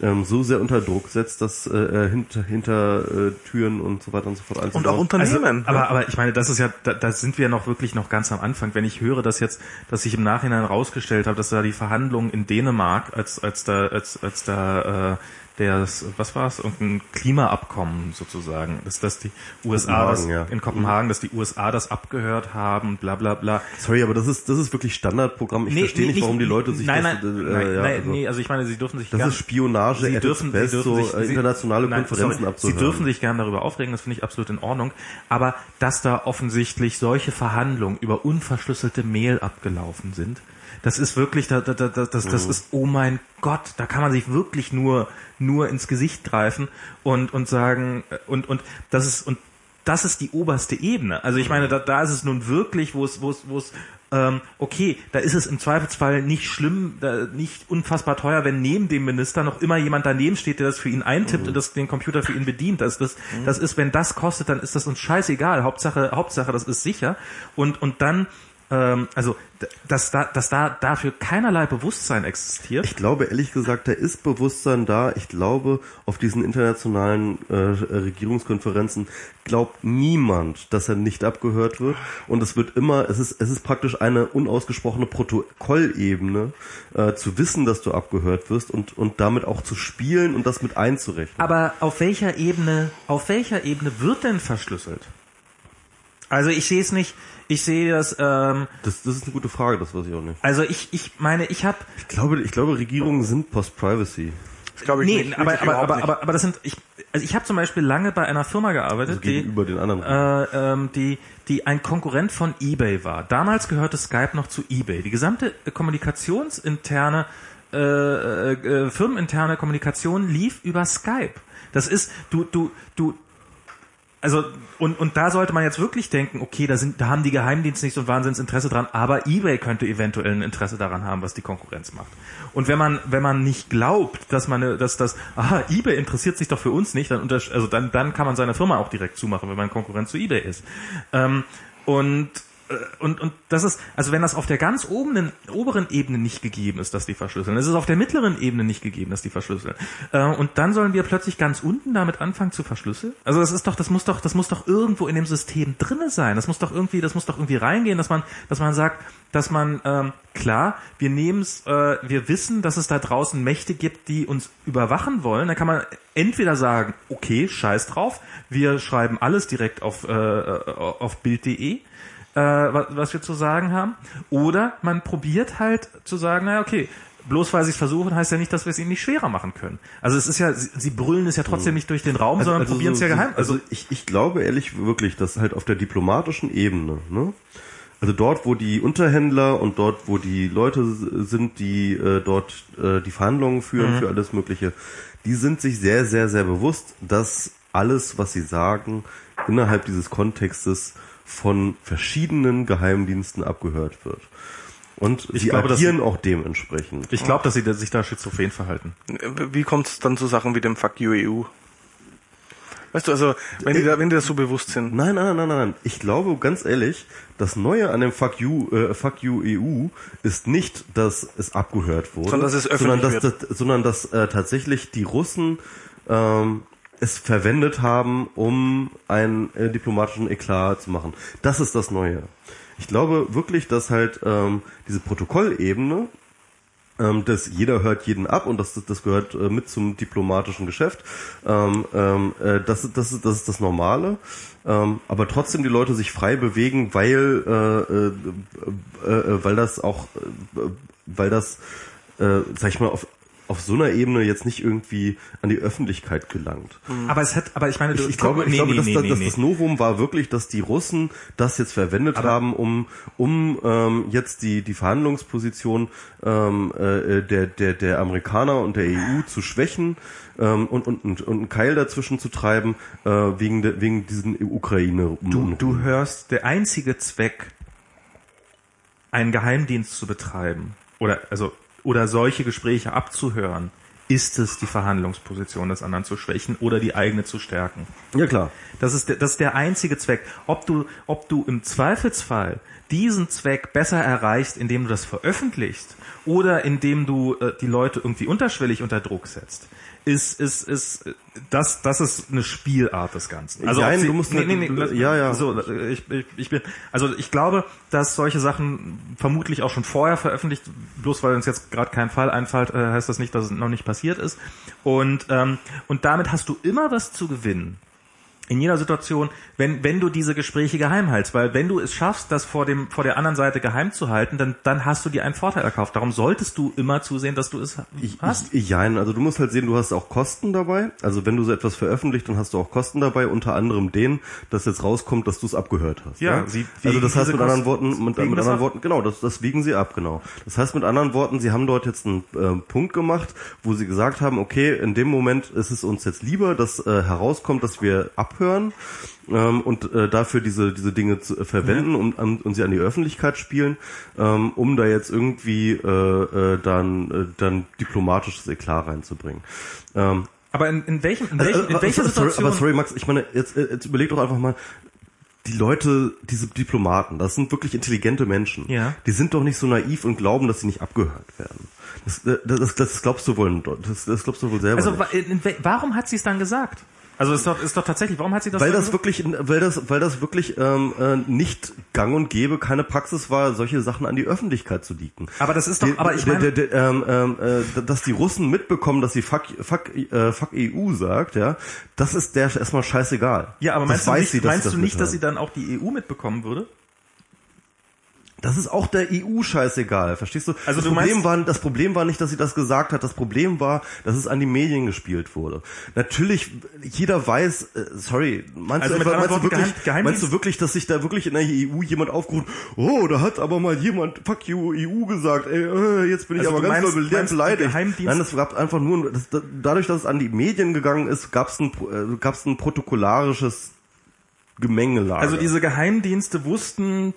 ähm, so sehr unter Druck setzt, dass äh, hinter, hinter äh, Türen und so weiter und so fort Und auch Unternehmen. Also, aber, aber ich meine, das ist ja, da, da sind wir noch wirklich noch ganz am Anfang. Wenn ich höre, dass jetzt, dass ich im Nachhinein rausgestellt habe, dass da die Verhandlungen in Dänemark, als als da als als da äh, der, was war es, irgendein Klimaabkommen sozusagen, dass, dass die USA das, ja. in Kopenhagen, dass die USA das abgehört haben, bla bla bla. Sorry, aber das ist das ist wirklich Standardprogramm. Ich Nee, verstehe nee, nicht, warum die Leute sich nein, das nein, äh, nein, ja, nein, also, nee, also ich meine, sie dürfen sich das ist Spionage Sie dürfen, best, sie dürfen so sich, äh, sie- internationale nein, Konferenzen sorry, abzuhören. Sie dürfen sich gern darüber aufregen, das finde ich absolut in Ordnung. Aber dass da offensichtlich solche Verhandlungen über unverschlüsselte Mail abgelaufen sind, das ist wirklich, da, da, da, das, das, das ist, oh mein Gott, da kann man sich wirklich nur, nur ins Gesicht greifen und, und sagen, und, und das ist, und das ist die oberste Ebene. Also ich meine, da, da ist es nun wirklich, wo es, wo es, wo es, ähm, okay, da ist es im Zweifelsfall nicht schlimm, da, nicht unfassbar teuer, wenn neben dem Minister noch immer jemand daneben steht, der das für ihn eintippt und das den Computer für ihn bedient. Das, das, das ist, wenn das kostet, dann ist das uns scheißegal. Hauptsache, Hauptsache, das ist sicher. Und und dann ähm, also dass da dass da dafür keinerlei Bewusstsein existiert. Ich glaube ehrlich gesagt, da ist Bewusstsein da. Ich glaube, auf diesen internationalen äh, Regierungskonferenzen glaubt niemand, dass er nicht abgehört wird. Und es wird immer, es ist, es ist praktisch eine unausgesprochene Protokollebene, äh, zu wissen, dass du abgehört wirst und, und damit auch zu spielen und das mit einzurechnen. Aber auf welcher Ebene, auf welcher Ebene wird denn verschlüsselt? Also ich sehe es nicht, ich sehe das, ähm, Das, das ist eine gute Frage, das weiß ich auch nicht. also ich, ich meine, ich habe Ich glaube, ich glaube, Regierungen sind Post-Privacy. Das glaube ich nee, nicht. aber, aber, überhaupt aber, nicht. aber, aber das sind, ich, also ich habe zum Beispiel lange bei einer Firma gearbeitet, Also die, gegenüber den anderen. äh, ähm, die, die ein Konkurrent von eBay war. Damals gehörte Skype noch zu eBay. Die gesamte äh, kommunikationsinterne, äh, äh, äh, firmeninterne Kommunikation lief über Skype. Das ist, du, du, du, also und und da sollte man jetzt wirklich denken, okay, da sind da haben die Geheimdienste nicht so ein Wahnsinnsinteresse dran, aber eBay könnte eventuell ein Interesse daran haben, was die Konkurrenz macht. Und wenn man wenn man nicht glaubt, dass man dass das aha, eBay interessiert sich doch für uns nicht, dann unter, also dann dann kann man seine Firma auch direkt zumachen, wenn man Konkurrent zu eBay ist. Ähm, und und, und das ist, also wenn das auf der ganz oberen, oberen Ebene nicht gegeben ist, dass die verschlüsseln, es ist auf der mittleren Ebene nicht gegeben, dass die verschlüsseln. Äh, und dann sollen wir plötzlich ganz unten damit anfangen zu verschlüsseln? Also das ist doch, das muss doch, das muss doch irgendwo in dem System drinne sein. Das muss doch irgendwie, das muss doch irgendwie reingehen, dass man, dass man sagt, dass man, ähm, klar, wir nehmen's, äh, wir wissen, dass es da draußen Mächte gibt, die uns überwachen wollen. Dann kann man entweder sagen, okay, scheiß drauf, wir schreiben alles direkt auf, äh, auf Bild.de äh, was, was wir zu sagen haben. Oder man probiert halt zu sagen, naja, okay, bloß weil sie es versuchen, heißt ja nicht, dass wir es ihnen nicht schwerer machen können. Also es ist ja, sie, sie brüllen es ja trotzdem nicht durch den Raum, sondern probieren es ja geheim. Also ich, ich glaube ehrlich wirklich, dass halt auf der diplomatischen Ebene, ne? Also dort, wo die Unterhändler und dort, wo die Leute sind, die äh, dort äh, die Verhandlungen Mhm. führen für alles Mögliche, die sind sich sehr, sehr, sehr bewusst, dass alles, was sie sagen, innerhalb dieses Kontextes von verschiedenen Geheimdiensten abgehört wird. Und sie glaube, dass agieren auch dementsprechend. ich glaube, dass sie sich da schizophren verhalten. Wie kommt es dann zu Sachen wie dem Fuck you EU? Weißt du, also wenn die da, wenn die das so bewusst sind. Nein, nein, nein, nein. Ich glaube ganz ehrlich, das Neue an dem Fuck You, äh, Fuck You EU ist nicht, dass es abgehört wurde, Sondern dass es sondern öffentlich dass, das, sondern dass äh, tatsächlich die Russen ähm, es verwendet haben, um einen äh, diplomatischen Eklat zu machen. Das ist das Neue. Ich glaube wirklich, dass halt ähm, diese Protokollebene ähm, dass jeder hört jeden ab und das, das gehört äh, mit zum diplomatischen Geschäft. Ähm, ähm, äh, das, das, das ist das Normale. Ähm, aber trotzdem die Leute sich frei bewegen, weil, äh, äh, äh, äh, weil das auch, äh, weil das äh, sag ich mal, auf auf so einer Ebene jetzt nicht irgendwie an die Öffentlichkeit gelangt. Aber es hat, aber ich meine, Ich, ich glaube, ich nee, glaube nee, dass, nee, dass, das Novum war wirklich, dass die Russen das jetzt verwendet Aber- haben, um, um ähm, jetzt die, die Verhandlungsposition ähm, äh, der, der, der Amerikaner und der EU zu schwächen ähm, und, und, und, und einen Keil dazwischen zu treiben äh, wegen, der, wegen diesen ukraine Du, du hörst, der einzige Zweck, einen Geheimdienst zu betreiben oder also oder solche Gespräche abzuhören, ist es, die Verhandlungsposition des anderen zu schwächen oder die eigene zu stärken. Ja klar. Das ist, der- das ist der einzige Zweck. Ob du, ob du im Zweifelsfall diesen Zweck besser erreichst, indem du das veröffentlichst oder indem du äh, die Leute irgendwie unterschwellig unter Druck setzt, ist, ist, ist, das, das ist eine Spielart des Ganzen. Also Nein, sie- du musst nee, nicht- nee, nee, lass- ja, ja. So, ich, ich, ich bin, also ich glaube, dass solche Sachen vermutlich auch schon vorher veröffentlicht, bloß weil uns jetzt gerade kein Fall einfällt, äh, heißt das nicht, dass es noch nicht passiert ist. Und, ähm, und damit hast du immer was zu gewinnen in jeder Situation, wenn, wenn du diese Gespräche geheim hältst, weil wenn du es schaffst, das vor dem, vor der anderen Seite geheim zu halten, dann, dann hast du dir einen Vorteil erkauft. Darum solltest du immer zusehen, dass du es Ich, hast. ich, jein, also du musst halt sehen, du hast auch Kosten dabei. Also wenn du so etwas veröffentlicht, dann hast du auch Kosten dabei, unter anderem den, dass jetzt rauskommt, dass du es abgehört hast. Ja, sie also das heißt mit anderen Kosten- Worten, mit, mit anderen? Worten, genau, das, das wiegen sie ab, genau. Das heißt mit anderen Worten, sie haben dort jetzt einen äh, Punkt gemacht, wo sie gesagt haben, okay, in dem Moment ist es uns jetzt lieber, dass äh, herauskommt, dass wir abhören ähm, und äh, dafür diese diese Dinge zu, äh, verwenden und, an, und sie an die Öffentlichkeit spielen, ähm, um da jetzt irgendwie äh, äh, dann äh, dann diplomatisches Eklat reinzubringen. Ähm, Aber in, in welchem, in, also, welchen, in welcher sorry, Situation? aber sorry, Max, ich meine, jetzt, äh, jetzt überleg doch einfach mal, die Leute, diese Diplomaten, das sind wirklich intelligente Menschen. Ja. Die sind doch nicht so naiv und glauben, dass sie nicht abgehört werden. Das, äh, das, das glaubst du wohl, das, das glaubst du wohl selber also nicht. warum hat sie es dann gesagt? Also ist doch, ist doch tatsächlich, warum hat sie das Weil das wirklich, weil das, weil das wirklich ähm, äh, nicht gang und gäbe, keine Praxis war, solche Sachen an die Öffentlichkeit zu leaken. Aber das ist doch, aber ich meine, ähm, ähm, äh, dass die Russen mitbekommen, dass sie fuck, fuck, äh, fuck EU sagt, ja, das ist der erstmal scheißegal. ja, aber Das meinst du weiß nicht, sie, dass meinst sie du das nicht, dass sie dann auch die EU mitbekommen würde? Das ist auch der EU scheißegal, verstehst du? Also das du Problem meinst- war, das Problem war nicht, dass sie das gesagt hat. Das Problem war, dass es an die Medien gespielt wurde. Natürlich, jeder weiß, äh, sorry, meinst, Also du, etwa- meinst, du wirklich, Geheim- meinst du wirklich, dass sich da wirklich in der EU jemand aufgerufen, oh, da hat aber mal jemand fuck you EU gesagt, ey, äh, jetzt bin ich Also aber ganz meinst- doll meinst beleidigt. Nein, das gab einfach nur, das, dadurch, dass es an die Medien gegangen ist, gab es ein, äh, gab's ein protokollarisches Gemengelage. Also diese Geheimdienste wussten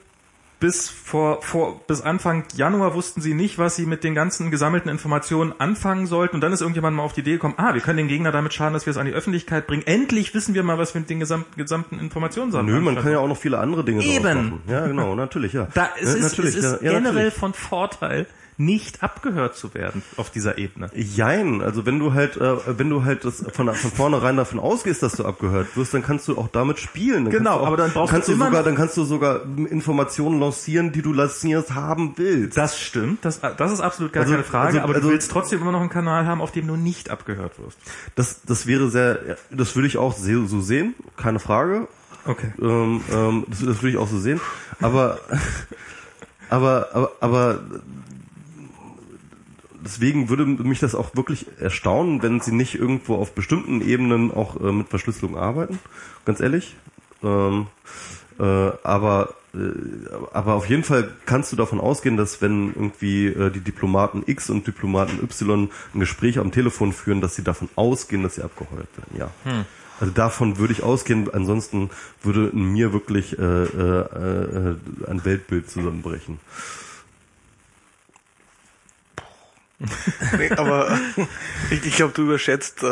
bis vor, vor bis Anfang Januar wussten sie nicht, was sie mit den ganzen gesammelten Informationen anfangen sollten. Und dann ist irgendjemand mal auf die Idee gekommen, ah, wir können den Gegner damit schaden, dass wir es an die Öffentlichkeit bringen. Endlich wissen wir mal, was wir mit den gesamten, gesamten Informationen sagen. Nö, man kann ja auch noch viele andere Dinge Eben. machen. Ja, genau, natürlich, ja. Da, es Ja, ist, es ist ja, ja, generell natürlich. von Vorteil, nicht abgehört zu werden auf dieser Ebene. Jein, also wenn du halt, äh, wenn du halt das von, von vornherein davon ausgehst, dass du abgehört wirst, dann kannst du auch damit spielen. Dann Genau, auch, aber dann brauchst kannst du sogar, dann kannst du sogar Informationen lancieren, die du lancierst haben willst. Das stimmt, das, das ist absolut gar Also- keine Frage, also- aber also- du willst trotzdem immer noch einen Kanal haben, auf dem du nicht abgehört wirst. Das, das wäre sehr, das würde ich auch so sehen, keine Frage. Okay. Ähm, ähm, das, das würde ich auch so sehen. Aber, aber, aber, aber deswegen würde mich das auch wirklich erstaunen, wenn sie nicht irgendwo auf bestimmten Ebenen auch äh, mit Verschlüsselung arbeiten. Ganz ehrlich. Ähm, äh, aber äh, aber auf jeden Fall kannst du davon ausgehen, dass wenn irgendwie äh, die Diplomaten X und Diplomaten Y ein Gespräch am Telefon führen, dass sie davon ausgehen, dass sie abgeheuert werden. Ja. Also davon würde ich ausgehen. Ansonsten würde in mir wirklich äh, äh, äh, ein Weltbild zusammenbrechen. Nee, aber ich, ich glaube, du überschätzt äh,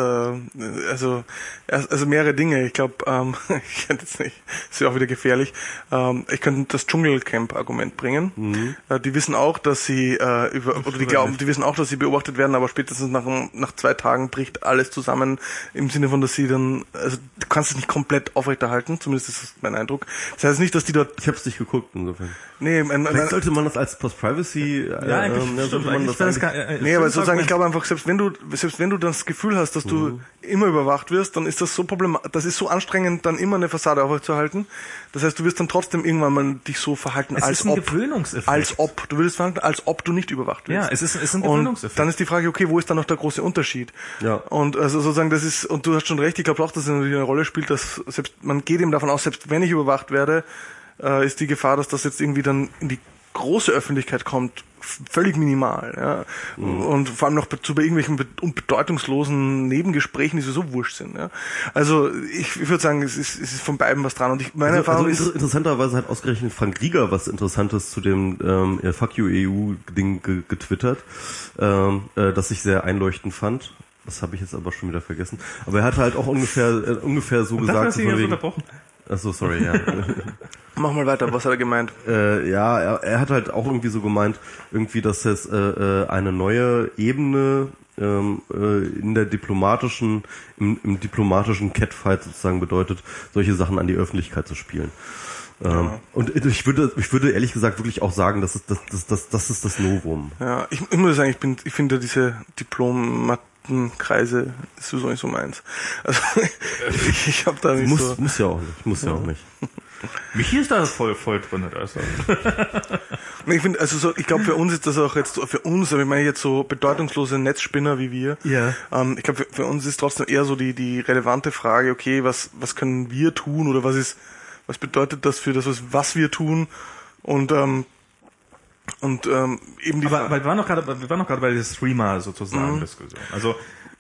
also also mehrere Dinge. Ich glaube, ähm, ich könnte jetzt nicht, ist ja auch wieder gefährlich. Ähm, ich könnte das Dschungelcamp-Argument bringen. Äh, die wissen auch, dass sie äh, über oder die glauben, die wissen auch, dass sie beobachtet werden, aber spätestens nach nach zwei Tagen bricht alles zusammen im Sinne von, dass sie dann also du kannst es nicht komplett aufrechterhalten. Zumindest ist das mein Eindruck. Das heißt nicht, dass die dort Ich habe es nicht geguckt insofern. nee, mein, mein, Vielleicht sollte man das als Post-Privacy. Äh, Ja, eigentlich, ähm, stimmt, sollte man eigentlich das das eigentlich, äh, Nee, aber sozusagen, ich glaube einfach, selbst wenn du, selbst wenn du das Gefühl hast, dass du immer überwacht wirst, dann ist das so problem, das ist so anstrengend, dann immer eine Fassade aufrechtzuerhalten. Das heißt, du wirst dann trotzdem irgendwann mal dich so verhalten, Es als ist ein ob, Gewöhnungseffekt. als ob, du würdest verhalten, als ob du nicht überwacht wirst. Ja, es ist, es ist ein Und Gewöhnungseffekt. dann ist die Frage, okay, wo ist dann noch der große Unterschied? Ja. Und also sozusagen, das ist, und du hast schon recht, ich glaube auch, dass es natürlich eine Rolle spielt, dass selbst, man geht eben davon aus, selbst wenn ich überwacht werde, äh, ist die Gefahr, dass das jetzt irgendwie dann in die große Öffentlichkeit kommt, völlig minimal. Ja? Und vor allem noch zu bei irgendwelchen be und bedeutungslosen Nebengesprächen, die sowieso wurscht sind. Ja? Also ich, ich würde sagen, es ist, es ist von beiden was dran. Und ich, meine Also, Erfahrung also ist, inter interessanterweise hat ausgerechnet Frank Rieger was Interessantes zu dem ähm, Fuck You EU-Ding ge getwittert, ähm, äh, das ich sehr einleuchtend fand. Das habe ich jetzt aber schon wieder vergessen. Aber er hat halt auch ungefähr äh, ungefähr so Dafür gesagt. so ihn von jetzt unterbrochen. Ach so, sorry, ja. mach mal weiter, was hat er gemeint? äh, ja, er, er hat halt auch irgendwie so gemeint, irgendwie, dass es äh, äh, eine neue Ebene ähm, äh, in der diplomatischen, im, im diplomatischen Catfight sozusagen bedeutet, solche Sachen an die Öffentlichkeit zu spielen. Ähm, Und ich würde, ich würde ehrlich gesagt wirklich auch sagen, das ist das, das, das, das ist das Novum. Ja, ich, ich muss sagen, ich bin, ich finde diese Diplomatenkreise ist sowieso nicht so meins. Also ich, ich habe da nicht Muss, so. muss ja auch nicht, muss ja auch nicht. Michi ist da voll, voll drin. Also. Ich finde, also so, ich glaube für uns ist das auch jetzt für uns, aber ich meine jetzt so bedeutungslose Netzspinner wie wir. Ja. Ähm, ich glaube für, für uns ist trotzdem eher so die die relevante Frage, okay, was was können wir tun oder was ist was bedeutet das für das was, was wir tun und ähm, und ähm, eben die Aber, aber wir waren noch gerade, wir waren noch gerade bei der Streamer sozusagen Diskussion. Also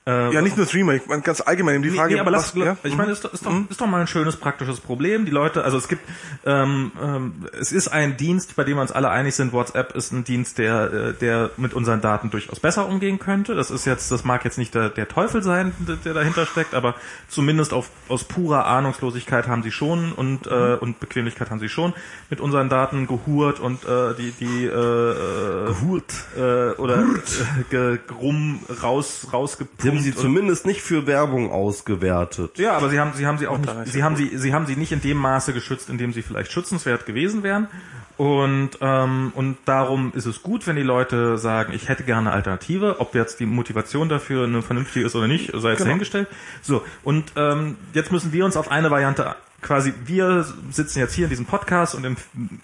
ja nicht nur Streamer, ich meine ganz allgemein die Nee, Frage, nee, aber lass, was, ja? ich meine, ist, doch- ist, doch, ist doch mal ein schönes praktisches Problem. Die Leute, also es gibt, ähm, ähm, es ist ein Dienst, bei dem wir uns alle einig sind. WhatsApp ist ein Dienst, der, äh, der mit unseren Daten durchaus besser umgehen könnte. Das ist jetzt, das mag jetzt nicht der, der Teufel sein, der, der dahinter steckt, aber zumindest auf, aus purer Ahnungslosigkeit haben sie schon und äh, und Bequemlichkeit haben sie schon mit unseren Daten gehurt und äh, die die äh, äh, Gehurt. äh, oder äh, ge, rum raus rausgepumpt. Sie haben sie zumindest nicht für Werbung ausgewertet. ja, aber sie haben, sie haben sie auch nicht, sie haben sie, sie haben sie nicht in dem Maße geschützt, in dem sie vielleicht schützenswert gewesen wären. Und, ähm, und darum ist es gut, wenn die Leute sagen, ich hätte gerne eine Alternative, ob jetzt die Motivation dafür eine vernünftige ist oder nicht, sei jetzt Genau. dahingestellt. So, und ähm, jetzt müssen wir uns auf eine Variante quasi, wir sitzen jetzt hier in diesem Podcast und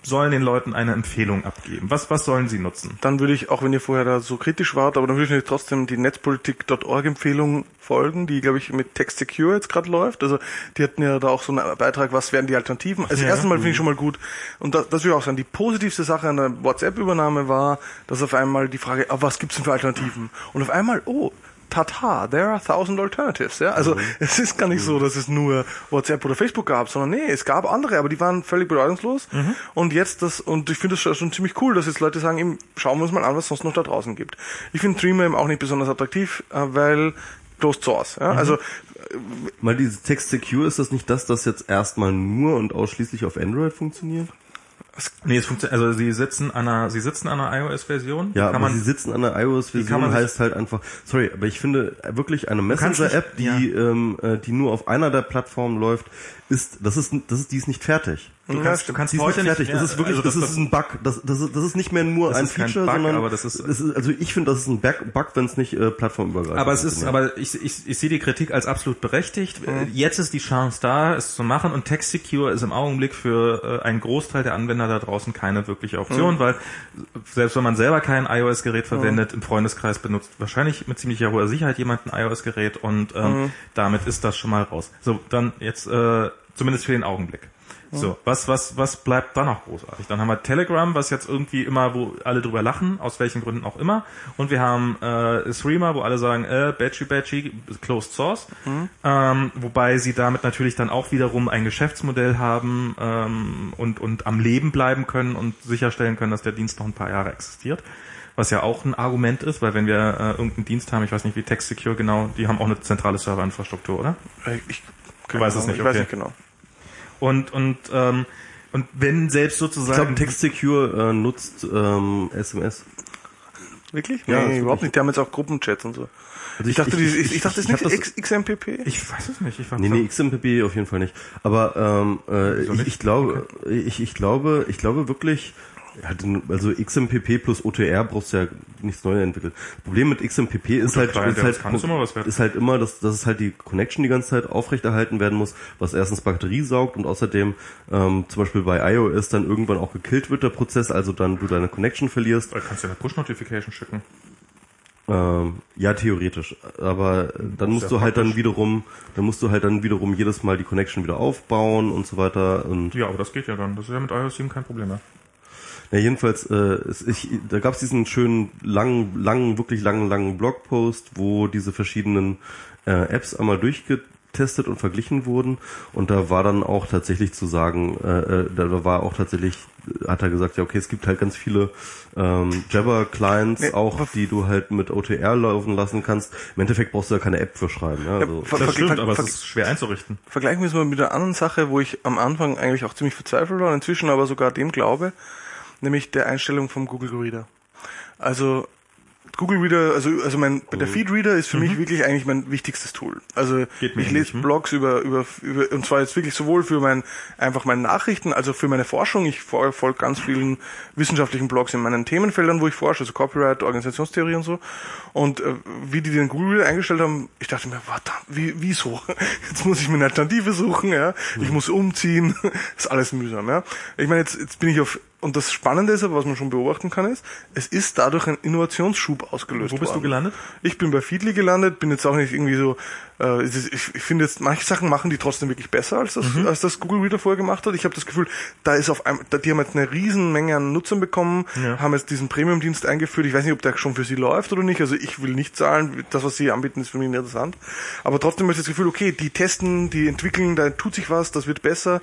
sollen den Leuten eine Empfehlung abgeben. Was, was sollen sie nutzen? dann würde ich, auch wenn ihr vorher da so kritisch wart, aber dann würde ich natürlich trotzdem die Netzpolitik.org Empfehlung folgen, die, glaube ich, mit Text Secure jetzt gerade läuft. Also die hatten ja da auch so einen Beitrag, was wären die Alternativen. Also Ja. erstens mal finde ich schon mal gut. Und das, das würde ich auch sagen, die positivste Sache an der WhatsApp-Übernahme war, dass auf einmal die Frage, ah, was gibt's denn für Alternativen? Und auf einmal, oh, Tata, there are thousand alternatives. Ja? Also es ist gar nicht so, dass es nur WhatsApp oder Facebook gab, sondern nee, es gab andere, aber die waren völlig bedeutungslos. Und jetzt das, und ich finde das schon ziemlich cool, dass jetzt Leute sagen, eben, schauen wir uns mal an, was es sonst noch da draußen gibt. Ich finde Dreamer eben auch nicht besonders attraktiv, äh, weil Closed Source. Ja? Also Mal dieses Text Secure, ist das nicht das, das jetzt erstmal nur und ausschließlich auf Android funktioniert? Nee, es funktioniert, also sie sitzen an einer, sie sitzen an einer iOS-Version. Ja, aber man- sie sitzen an man iOS-Version, heißt halt einfach, sorry, aber ich finde wirklich eine Messenger-App, die, nicht- ähm, äh, die nur auf einer der Plattformen läuft, ist, das ist, das ist, die ist nicht fertig. Du Ja, kannst, du kannst Die ist nicht heute fertig. nicht das ist wirklich, also das, ist ein Bug. Das, das, ist, das ist nicht mehr nur Das ein Feature, Bug, sondern aber das ist- das ist, also ich finde, das ist ein Bug, Bug wenn es nicht äh, plattformübergreifend Aber es ist, aber ich, ich, ich sehe die Kritik als absolut berechtigt. Äh, Jetzt ist die Chance da, es zu machen und Text Secure ist im Augenblick für äh, einen Großteil der Anwender da draußen keine wirkliche Option, weil selbst wenn man selber kein iOS-Gerät verwendet, im Freundeskreis benutzt wahrscheinlich mit ziemlicher hoher Sicherheit jemand ein iOS-Gerät und ähm, damit ist das schon mal raus. So, dann jetzt äh, zumindest für den Augenblick. So, was, was, was bleibt da noch großartig? Dann haben wir Telegram, was jetzt irgendwie immer, wo alle drüber lachen, aus welchen Gründen auch immer. Und wir haben äh, Streamer, wo alle sagen, äh, Batchy Batchy, Closed Source. Ähm, wobei sie damit natürlich dann auch wiederum ein Geschäftsmodell haben ähm, und, und am Leben bleiben können und sicherstellen können, dass der Dienst noch ein paar Jahre existiert. Was ja auch ein Argument ist, weil wenn wir äh, irgendeinen Dienst haben, ich weiß nicht wie Text Secure genau, die haben auch eine zentrale Serverinfrastruktur, oder? äh, ich, Du weißt es nicht, ich weiß okay. nicht genau. Und und ähm, und wenn selbst ich glaube, sozusagen Text Secure äh, nutzt ähm, SMS. Wirklich? Ja, nee, überhaupt nicht. Die haben jetzt auch Gruppenchats und so. Also Ich, dachte, die, ich, ich, dachte, das ist nicht das- X, XMPP. ich weiß es nicht, ich war Nee, nee, XMPP auf jeden Fall nicht. Aber ähm, äh, ich, ich glaube, ich, ich glaube, ich glaube wirklich, also XMPP plus OTR brauchst du ja nichts Neues entwickeln. Das Problem mit XMPP ist halt, Client, ist halt, ist halt immer, dass, dass es halt die Connection die ganze Zeit aufrechterhalten werden muss, was erstens Batterie saugt und außerdem ähm, zum Beispiel bei iOS dann irgendwann auch gekillt wird der Prozess, also dann du deine Connection verlierst. Da kannst du ja eine Push-Notification schicken. Ähm, ja, theoretisch. Aber dann musst du halt dann wiederum, dann musst du halt dann wiederum jedes Mal die Connection wieder aufbauen und so weiter und Ja, aber das geht ja dann. Das ist ja mit iOS 7 kein Problem mehr. Ja, jedenfalls, äh, es, ich, da gab es diesen schönen, langen, langen, wirklich langen, langen Blogpost, wo diese verschiedenen äh, Apps einmal durchgetestet und verglichen wurden. Und da war dann auch tatsächlich zu sagen, äh, äh, da war auch tatsächlich, hat er gesagt, ja, okay, es gibt halt ganz viele ähm, Jabber-Clients Nee, auch, die du halt mit OTR laufen lassen kannst. Im Endeffekt brauchst du ja keine App für schreiben. Ja, also, ver- Das stimmt, aber es ist schwer einzurichten. Vergleichen wir es mal mit einer anderen Sache, wo ich am Anfang eigentlich auch ziemlich verzweifelt war, inzwischen aber sogar dem glaube, nämlich der Einstellung vom Google Reader. Also Google Reader, also also mein der Feed Reader ist für mich wirklich eigentlich mein wichtigstes Tool. Also Mhm. Ich lese hm? Blogs über, über über und zwar jetzt wirklich sowohl für mein einfach meine Nachrichten, also für meine Forschung. Ich folge folge ganz vielen wissenschaftlichen Blogs in meinen Themenfeldern, wo ich forsche, also Copyright, Organisationstheorie und so. Und äh, wie die den Google Reader eingestellt haben, ich dachte mir, warte, wie wieso? Jetzt muss ich mir eine Alternative suchen, ja. Ich muss umziehen, ist alles mühsam, ja. Ich meine, jetzt jetzt bin ich auf und das Spannende ist aber, was man schon beobachten kann, ist, es ist dadurch ein Innovationsschub ausgelöst Wo bist du worden. gelandet? Ich bin bei Feedly gelandet, bin jetzt auch nicht irgendwie so, äh, ich, ich finde jetzt, manche Sachen machen die trotzdem wirklich besser, als das, Mhm. als das Google Reader vorher gemacht hat. Ich habe das Gefühl, da ist auf einmal, da, die haben jetzt eine riesen Menge an Nutzern bekommen, Ja. haben jetzt diesen Premium-Dienst eingeführt. Ich weiß nicht, ob der schon für sie läuft oder nicht. Also ich will nicht zahlen, das, was sie anbieten, ist für mich interessant. Aber trotzdem habe ich das Gefühl, okay, die testen, die entwickeln, da tut sich was, das wird besser.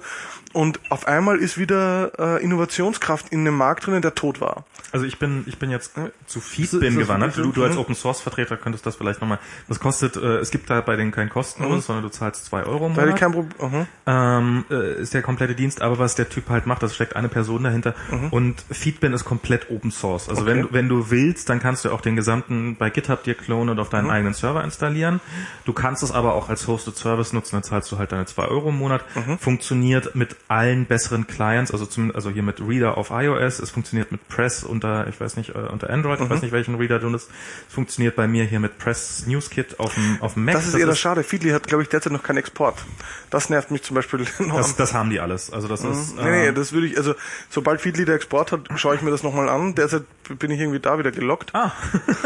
Und auf einmal ist wieder äh, Innovationskraft in einem Markt drinnen, der tot war. Also ich bin, ich bin jetzt zu Ist Feedbin gewandert. Du, du als Open Source Vertreter könntest das vielleicht nochmal. Das kostet, äh, es gibt da bei denen keinen Kostenlos, sondern du zahlst zwei Euro im Da Monat. ich kein Problem. ähm, äh, ist der komplette Dienst, aber was der Typ halt macht, das steckt eine Person dahinter und Feedbin ist komplett Open Source. Also Mhm. Okay. wenn, du- wenn du willst, dann kannst du auch den gesamten bei GitHub dir klonen und auf Mhm. deinen eigenen Server installieren. Du kannst es aber auch als Hosted Service nutzen, dann zahlst du halt deine zwei Euro im Monat. Mhm. Funktioniert mit allen besseren Clients, also zum, also hier mit Reader auf iOS, es funktioniert mit Press unter, ich weiß nicht, äh, unter Android, Mhm. ich weiß nicht welchen Reader du nutzt. Es funktioniert bei mir hier mit Press Newskit auf dem, auf dem Mac. Das ist eher das Schade. Feedly hat, glaube ich, derzeit noch keinen Export. Das nervt mich zum Beispiel das, das haben die alles. Also das ist, Mhm. nee, nee, äh, das würde ich, also sobald Feedly der Export hat, schaue ich mir das nochmal an. Derzeit bin ich irgendwie da wieder gelockt. Ah.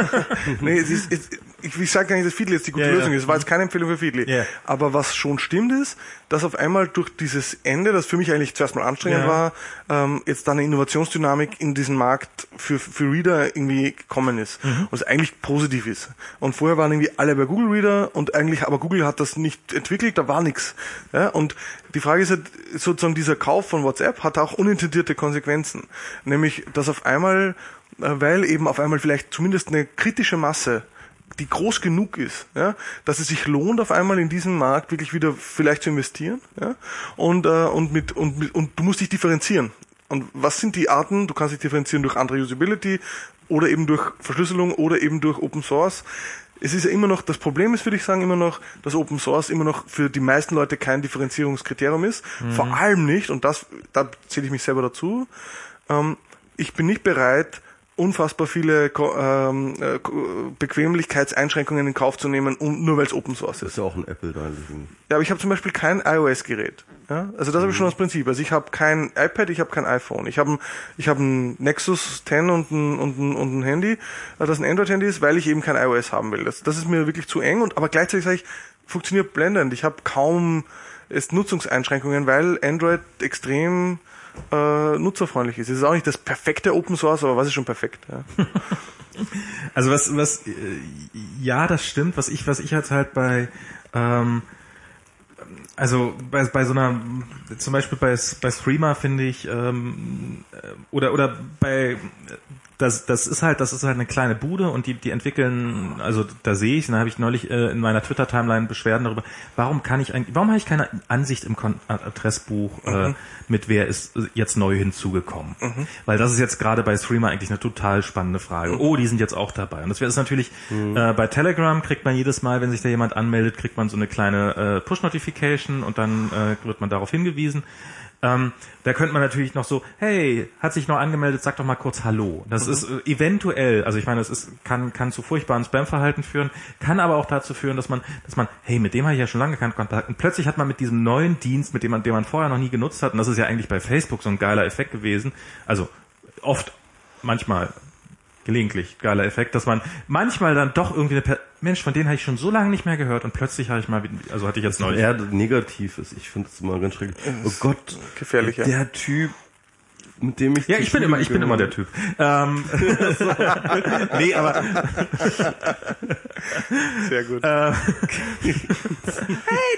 nee, es ist, es, ich, ich sage gar nicht, dass Feedly jetzt die gute Ja, ja. Lösung ist. Es war jetzt keine Empfehlung für Feedly. Ja. Aber was schon stimmt ist, dass auf einmal durch dieses Ende, das für mich eigentlich zuerst mal anstrengend Ja. war, ähm, jetzt da eine Innovationsdynamik in diesen Markt für, für Reader irgendwie gekommen ist. Mhm. Was eigentlich positiv ist. Und vorher waren irgendwie alle bei Google Reader und eigentlich, aber Google hat das nicht entwickelt, da war nichts. Ja, und die Frage ist halt, sozusagen dieser Kauf von WhatsApp hat auch unintendierte Konsequenzen. Nämlich, dass auf einmal, äh, weil eben auf einmal vielleicht zumindest eine kritische Masse die groß genug ist, ja, dass es sich lohnt, auf einmal in diesen Markt wirklich wieder vielleicht zu investieren, ja, und, äh, und mit, und, mit, und du musst dich differenzieren. Und was sind die Arten? Du kannst dich differenzieren durch andere Usability oder eben durch Verschlüsselung oder eben durch Open Source. Es ist ja immer noch, das Problem ist, würde ich sagen, immer noch, dass Open Source immer noch für die meisten Leute kein Differenzierungskriterium ist. Vor allem nicht, und das, da zähle ich mich selber dazu, ähm, ich bin nicht bereit, unfassbar viele ähm, äh, Bequemlichkeitseinschränkungen in Kauf zu nehmen, um, nur weil es Open Source ist. ist ja auch ein Apple da. Ja, aber ich habe zum Beispiel kein iOS-Gerät. Ja? Also das habe ich schon als Prinzip. Also ich habe kein iPad, ich habe kein iPhone. Ich habe ein, ich habe ein Nexus 10 und ein, und ein, und ein Handy, äh, das ein Android-Handy ist, weil ich eben kein iOS haben will. Das, das ist mir wirklich zu eng und aber gleichzeitig sage ich, funktioniert blendend. Ich habe kaum ist Nutzungseinschränkungen, weil Android extrem äh, nutzerfreundlich ist. Es ist auch nicht das perfekte Open Source, aber was ist schon perfekt? Ja? Also was, was, äh, ja, das stimmt. Was ich, was ich jetzt halt bei, ähm, also bei, bei so einer, zum Beispiel bei, bei Streamer finde ich, ähm, äh, oder oder bei das, das ist halt, das ist halt eine kleine Bude und die, die entwickeln, also da sehe ich, da habe ich neulich äh, in meiner Twitter-Timeline Beschwerden darüber, warum kann ich eigentlich, warum habe ich keine Ansicht im Kon Adressbuch äh, mit wer ist jetzt neu hinzugekommen? Weil das ist jetzt gerade bei Streamer eigentlich eine total spannende Frage. Oh, die sind jetzt auch dabei. Und das wäre natürlich, äh, bei Telegram kriegt man jedes Mal, wenn sich da jemand anmeldet, kriegt man so eine kleine äh, Push-Notification Notification und dann äh, wird man darauf hingewiesen. Ähm, da könnte man natürlich noch so, hey, hat sich noch angemeldet, sag doch mal kurz Hallo. Das Mhm. ist äh, eventuell, also ich meine, es ist, kann, kann zu furchtbaren Spam-Verhalten führen, kann aber auch dazu führen, dass man, dass man, hey, mit dem habe ich ja schon lange keinen Kontakt. Und plötzlich hat man mit diesem neuen Dienst, mit dem man, den man vorher noch nie genutzt hat, und das ist ja eigentlich bei Facebook so ein geiler Effekt gewesen, also oft, manchmal, gelegentlich geiler Effekt, dass man manchmal dann doch irgendwie eine per Mensch, von denen habe ich schon so lange nicht mehr gehört und plötzlich habe ich mal, wieder- also hatte ich jetzt neulich. eher negativ ist. Ich finde es immer ganz schrecklich. Oh Gott, gefährlich, ja. der Typ, mit dem ich Ja, ich bin Schule immer, ich bin immer der Typ. Ähm, nee, aber Sehr gut. hey,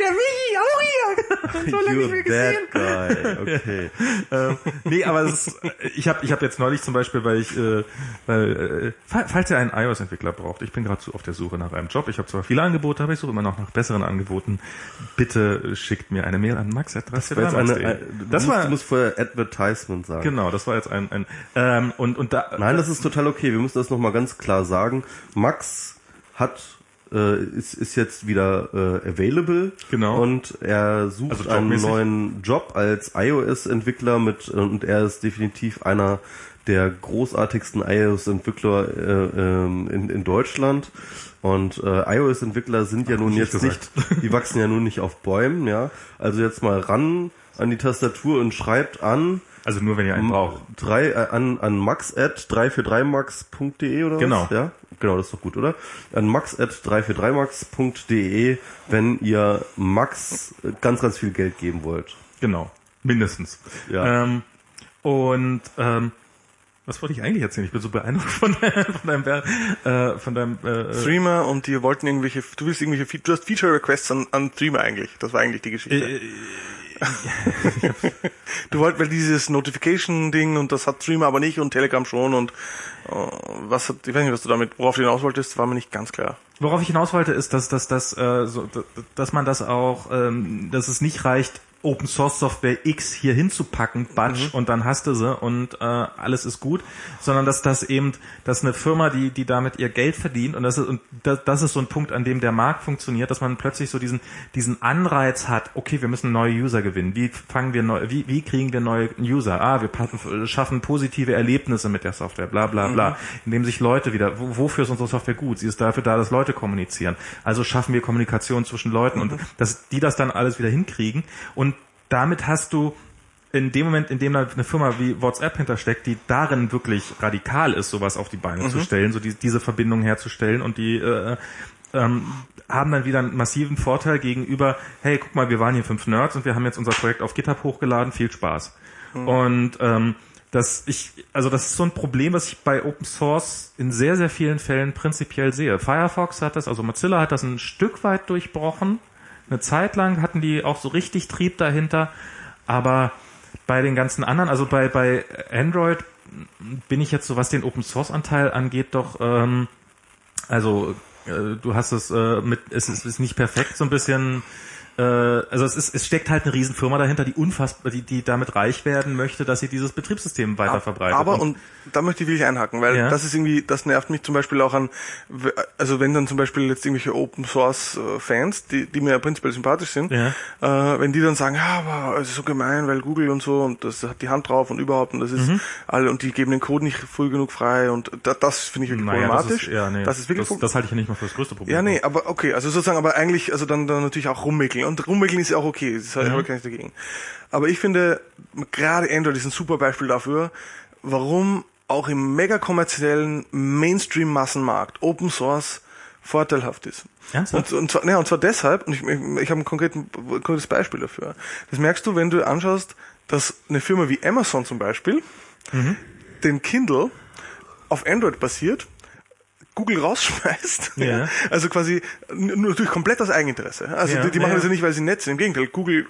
der Michi, hallo hier. so lange nicht mehr gesehen. guy. Okay. ähm, nee, aber es ist, ich habe ich hab jetzt neulich zum Beispiel, weil ich, äh, weil, äh, fa- falls ihr einen iOS-Entwickler braucht, ich bin gerade so auf der Suche nach einem Job. Ich habe zwar viele Angebote, aber ich suche immer noch nach besseren Angeboten. Bitte schickt mir eine Mail an max Das war jetzt eine, äh, du, Das musst, war du musst vorher Advertisement sagen. genau, das war jetzt ein, ein ähm, und und da Nein, das ist total okay. Wir müssen das nochmal ganz klar sagen. Max hat äh, ist, ist jetzt wieder äh, available. Genau. Und er sucht Also einen neuen Job als iOS-Entwickler mit und er ist definitiv einer der großartigsten iOS-Entwickler äh, ähm, in, in Deutschland. Und äh, iOS-Entwickler sind ja nun ich jetzt gesagt. nicht, die wachsen ja nun nicht auf Bäumen, ja. Also jetzt mal ran an die Tastatur und schreibt an also nur wenn ihr einen braucht. drei äh, an an max at 343max.de oder Genau. was? Ja, genau, das ist doch gut, oder? An max at 343max.de, wenn ihr Max äh, ganz ganz viel Geld geben wollt. Genau, mindestens. Ja. Ähm, und ähm, was wollte ich eigentlich erzählen? Ich bin so beeindruckt von, von deinem, äh, von deinem äh, Streamer und die wollten irgendwelche, du willst irgendwelche, du hast Feature Requests an, an Streamer eigentlich. Das war eigentlich die Geschichte. äh, du wolltest, weil dieses Notification-Ding und das hat Streamer aber nicht und Telegram schon und äh, was hat, ich weiß nicht, was du damit, worauf du hinaus wolltest, war mir nicht ganz klar. Worauf ich hinaus wollte, ist, dass, dass, dass, äh, so, dass man das auch, ähm, dass es nicht reicht, Open Source Software X hier hinzupacken, batsch, und dann hast du sie und äh, alles ist gut, sondern dass das eben, dass eine Firma, die, die damit ihr Geld verdient und das ist, und das, das ist so ein Punkt, an dem der Markt funktioniert, dass man plötzlich so diesen, diesen Anreiz hat, okay, wir müssen neue User gewinnen. Wie fangen wir neu, wie, wie kriegen wir neue User? Ah, wir schaffen positive Erlebnisse mit der Software, bla bla bla. Indem sich Leute wieder, wo- wofür ist unsere Software gut? Sie ist dafür da, dass Leute kommunizieren. Also schaffen wir Kommunikation zwischen Leuten und dass die das dann alles wieder hinkriegen. Und damit hast du in dem Moment, in dem da eine Firma wie WhatsApp hintersteckt, die darin wirklich radikal ist, sowas auf die Beine zu stellen, so die, diese Verbindung herzustellen und die äh, ähm, haben dann wieder einen massiven Vorteil gegenüber, hey, guck mal, wir waren hier fünf Nerds und wir haben jetzt unser Projekt auf GitHub hochgeladen, viel Spaß. Und ähm, das ich, also das ist so ein Problem, was ich bei Open Source in sehr, sehr vielen Fällen prinzipiell sehe. Firefox hat das, also Mozilla hat das ein Stück weit durchbrochen. Eine Zeit lang hatten die auch so richtig Trieb dahinter, aber bei den ganzen anderen, also bei, bei Android bin ich jetzt so, was den Open Source Anteil angeht, doch, ähm, also äh, du hast es äh, mit, es ist, ist nicht perfekt, so ein bisschen, äh, also es ist, es steckt halt eine Riesenfirma dahinter, die unfassbar, die, die damit reich werden möchte, dass sie dieses Betriebssystem weiter verbreitet. Aber, und da möchte ich wirklich einhaken, weil Ja. das ist irgendwie, das nervt mich zum Beispiel auch an, also wenn dann zum Beispiel jetzt irgendwelche Open Source äh, Fans, die, die mir ja prinzipiell sympathisch sind, Ja. äh, wenn die dann sagen, ja, aber es ist so gemein, weil Google und so und das hat die Hand drauf und überhaupt und das ist Mhm. alle und die geben den Code nicht früh genug frei und da, das finde ich wirklich naja, das problematisch. ist, ja, nee, das ist wirklich das, das halte ich ja nicht mal für das größte Problem. ja, nee, aber okay, also sozusagen, aber eigentlich, also dann, dann natürlich auch rummickeln. Und rummickeln ist ja auch okay, das habe ich gar nichts dagegen. Aber ich finde, gerade Android ist ein super Beispiel dafür, warum auch im mega kommerziellen Mainstream-Massenmarkt Open Source vorteilhaft ist. Ernsthaft? Und, und, zwar, ja, und zwar deshalb, und ich, ich, ich habe ein konkretes Beispiel dafür. Das merkst du, wenn du anschaust, dass eine Firma wie Amazon zum Beispiel den Kindle auf Android basiert, Google rausschmeißt. Ja. Also quasi nur natürlich komplett aus Eigeninteresse. Also Ja, die, die machen ja. das ja nicht, weil sie nett sind. Im Gegenteil, Google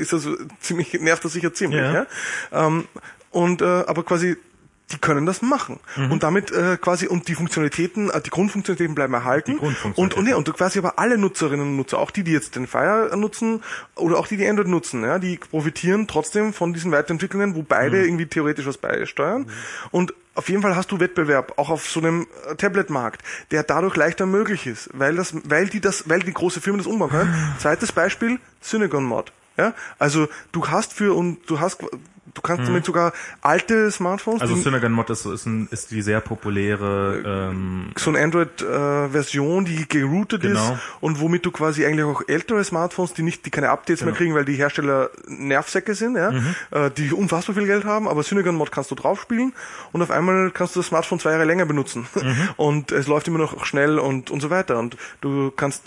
ist das ziemlich, nervt das sicher ziemlich. Ja. Ja. Ähm, und äh, aber quasi die können das machen. Mhm. Und damit äh, quasi, und die Funktionalitäten, äh, die Grundfunktionalitäten bleiben erhalten. Die Grundfunktionalitäten. Und, und, ja, und quasi aber alle Nutzerinnen und Nutzer, auch die, die jetzt den Fire nutzen oder auch die, die Android nutzen, ja, die profitieren trotzdem von diesen Weiterentwicklungen, wo beide Mhm. irgendwie theoretisch was beisteuern. Und auf jeden Fall hast du Wettbewerb, auch auf so einem äh, Tablet-Markt, der dadurch leichter möglich ist, weil das, weil die das, weil die große Firmen das umbauen können. Zweites Beispiel, Synagon Mod. Ja, also du hast für und du hast du kannst damit sogar alte Smartphones, Mhm. Also Synagon Mod ist, ist, ein, ist die sehr populäre ähm, so eine Android-Version, die geroutet Genau. ist und womit du quasi eigentlich auch ältere Smartphones, die nicht, die keine Updates Genau. mehr kriegen, weil die Hersteller Nervsäcke sind, ja, Mhm. äh, die unfassbar viel Geld haben, aber Synagon Mod kannst du draufspielen und auf einmal kannst du das Smartphone zwei Jahre länger benutzen Mhm. und es läuft immer noch schnell und und so weiter und du kannst,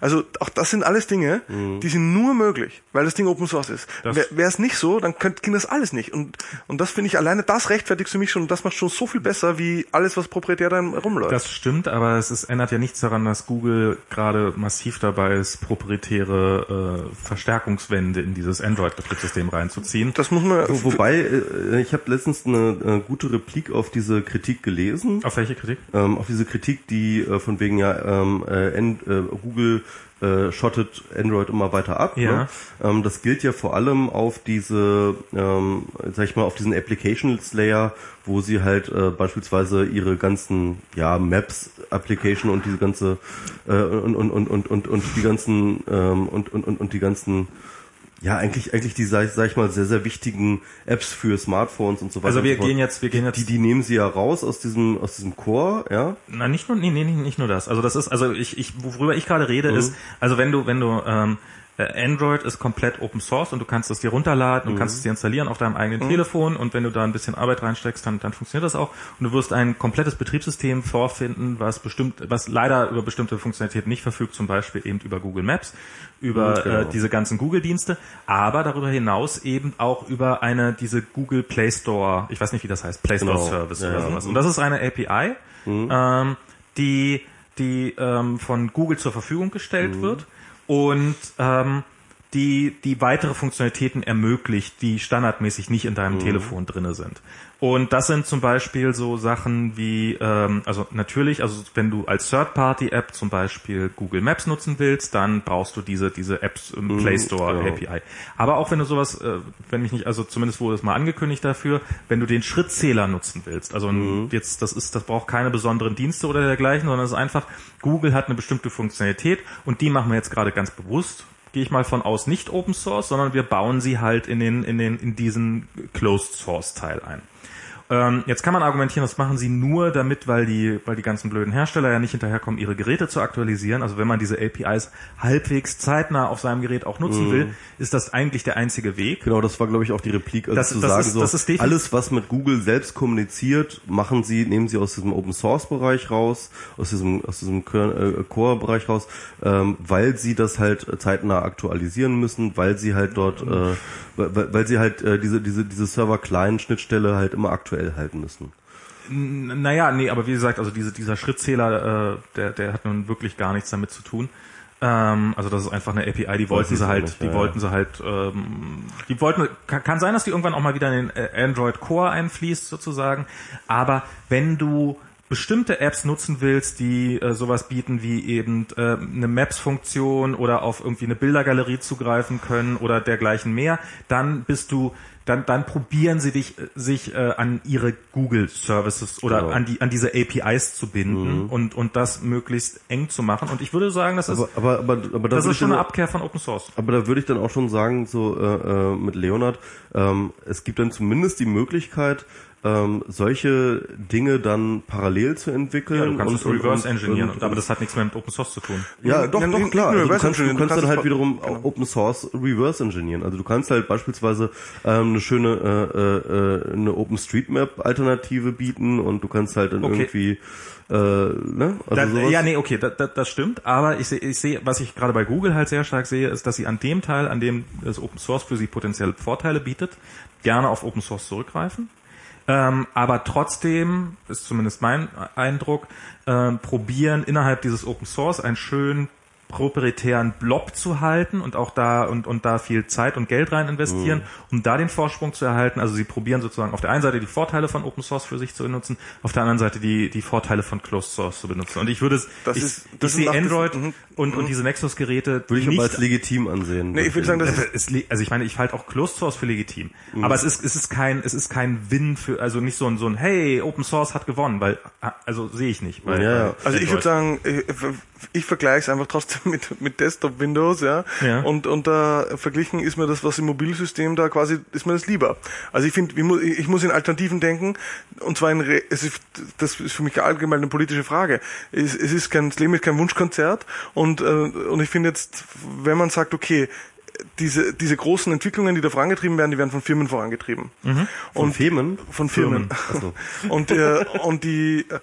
also auch das sind alles Dinge, die sind nur möglich, weil das Ding Open Source ist. Wäre es nicht so, dann könnte ging das alles nicht und und das finde ich alleine das rechtfertigt für mich schon und das macht schon so viel besser wie alles was proprietär da rumläuft. Das stimmt, aber es ist, ändert ja nichts daran, dass Google gerade massiv dabei ist, proprietäre äh, Verstärkungswände in dieses Android-Betriebssystem reinzuziehen. Das muss man. Wo, wobei, äh, ich habe letztens eine äh, gute Replik auf diese Kritik gelesen. Auf welche Kritik? ähm, auf diese Kritik, die äh, von wegen ja ähm, äh, äh, Google äh, schottet Android immer weiter ab. Ja. Ne? Ähm, das gilt ja vor allem auf diese, ähm, sag ich mal, auf diesen Applications Layer, wo sie halt äh, beispielsweise ihre ganzen ja Maps Application und diese ganze äh, und, und und und und und die ganzen ähm, und und und und die ganzen ja, eigentlich, eigentlich die, sag, sag ich mal, sehr, sehr wichtigen Apps für Smartphones und so weiter. Also wir so gehen jetzt, wir gehen jetzt Die, die nehmen sie ja raus aus diesem, aus diesem Core, ja. Na, nicht nur, nee, nee, nicht nur das. Also das ist, also ich, ich, worüber ich gerade rede, Mhm. ist, also wenn du, wenn du, ähm, äh, Android ist komplett Open Source und du kannst es dir runterladen, du kannst es dir installieren auf deinem eigenen Telefon und wenn du da ein bisschen Arbeit reinsteckst, dann, dann funktioniert das auch. Und du wirst ein komplettes Betriebssystem vorfinden, was bestimmt, was leider über bestimmte Funktionalitäten nicht verfügt, zum Beispiel eben über Google Maps, über Mhm, genau. äh, diese ganzen Google-Dienste, aber darüber hinaus eben auch über eine, diese Google Play Store, ich weiß nicht, wie das heißt, Play Store Genau. Service Ja, oder sowas. Und das ist eine API, ähm, die, die ähm, von Google zur Verfügung gestellt wird und ähm, die, die weitere Funktionalitäten ermöglicht, die standardmäßig nicht in deinem Telefon drinne sind. Und das sind zum Beispiel so Sachen wie, ähm, also natürlich, also wenn du als Third-Party-App zum Beispiel Google Maps nutzen willst, dann brauchst du diese, diese Apps im Play Store genau. API. Aber auch wenn du sowas, äh, wenn mich nicht, also zumindest wurde es mal angekündigt dafür, wenn du den Schrittzähler nutzen willst, also ein- jetzt, das ist, das braucht keine besonderen Dienste oder dergleichen, sondern es ist einfach, Google hat eine bestimmte Funktionalität und die machen wir jetzt gerade ganz bewusst gehe ich mal von aus nicht Open Source, sondern wir bauen sie halt in den in den in diesen Closed Source Teil ein. Ähm, jetzt kann man argumentieren, das machen sie nur damit, weil die, weil die ganzen blöden Hersteller ja nicht hinterherkommen, ihre Geräte zu aktualisieren. Also wenn man diese APIs halbwegs zeitnah auf seinem Gerät auch nutzen will, ist das eigentlich der einzige Weg. Genau, das war, glaube ich, auch die Replik, also Das- zu das sagen, ist- so, das ist alles, was mit Google selbst kommuniziert, machen sie, nehmen sie aus diesem Open Source Bereich raus, aus diesem, aus diesem Core- äh, Core-Bereich raus, ähm, weil sie das halt zeitnah aktualisieren müssen, weil sie halt dort, äh, weil, weil sie halt äh, diese, diese, diese Server-Client-Schnittstelle halt immer aktuell halten müssen. N- Naja, nee, aber wie gesagt, also diese, dieser Schrittzähler, äh, der, der hat nun wirklich gar nichts damit zu tun. Ähm, also das ist einfach eine API, die wollten sie halt, nicht, die ja, wollten sie halt, ähm, die wollten, kann, kann sein, dass die irgendwann auch mal wieder in den äh, Android Core einfließt sozusagen, aber wenn du bestimmte Apps nutzen willst, die äh, sowas bieten wie eben äh, eine Maps-Funktion oder auf irgendwie eine Bildergalerie zugreifen können oder dergleichen mehr, dann bist du dann, dann probieren sie dich, äh, sich äh, an ihre Google Services oder Genau. an die an diese APIs zu binden und und das möglichst eng zu machen. Und ich würde sagen, das ist Aber, aber, aber, aber da das ist schon dann- eine Abkehr von Open Source. Aber da würde ich dann auch schon sagen, so äh, äh, mit Leonard, ähm, es gibt dann zumindest die Möglichkeit, ähm, solche Dinge dann parallel zu entwickeln. Ja, du kannst es und- reverse und- engineeren, und- aber das hat nichts mehr mit Open Source zu tun. Ja, doch, Ja, doch, nicht klar. Also du kannst, du kannst du dann halt kannst wiederum es- genau. Open Source Reverse Engineeren. Also du kannst halt beispielsweise ähm, eine schöne äh, äh, eine OpenStreetMap Alternative bieten und du kannst halt dann Okay. irgendwie äh, ne? Also Da, ja, nee, okay, da, da, das stimmt. Aber ich sehe, ich sehe, was ich gerade bei Google halt sehr stark sehe, ist, dass sie an dem Teil, an dem das Open Source für sie potenziell Vorteile bietet, gerne auf Open Source zurückgreifen. Ähm, aber trotzdem, ist zumindest mein Eindruck, ähm, probieren innerhalb dieses Open Source ein schön proprietären Blob zu halten und auch da und, und da viel Zeit und Geld rein investieren, Mhm. um da den Vorsprung zu erhalten. Also sie probieren sozusagen auf der einen Seite die Vorteile von Open Source für sich zu benutzen, auf der anderen Seite die, die Vorteile von Closed Source zu benutzen. Und ich würde es, Das ich, ist- ich das sehe macht es- Android mhm. und, und diese Nexus-Geräte Würde ich nicht aber als legitim ansehen. Nee, ich würde sagen, das also, ist, also ich meine, ich halte auch Closed Source für legitim. Mhm. Aber es ist, es ist kein, es ist kein Win für, also nicht so ein, so ein, hey, Open Source hat gewonnen, weil, also sehe ich nicht. Weil, Ja, ja. Also ich würde sagen, ich, ich vergleiche es einfach trotzdem mit, mit Desktop Windows, ja. Ja. Und, und da verglichen ist mir das, was im Mobilsystem da quasi, ist mir das lieber. Also ich finde, ich muss, ich muss in Alternativen denken, und zwar in, Re- es ist, das ist für mich allgemein eine politische Frage. Es, es ist kein, das Leben ist kein Wunschkonzert, und, äh, und ich finde jetzt, wenn man sagt, okay, diese, diese großen Entwicklungen, die da vorangetrieben werden, die werden von Firmen vorangetrieben. Von Und Femen? von Firmen. Achso. und, äh, und die äh,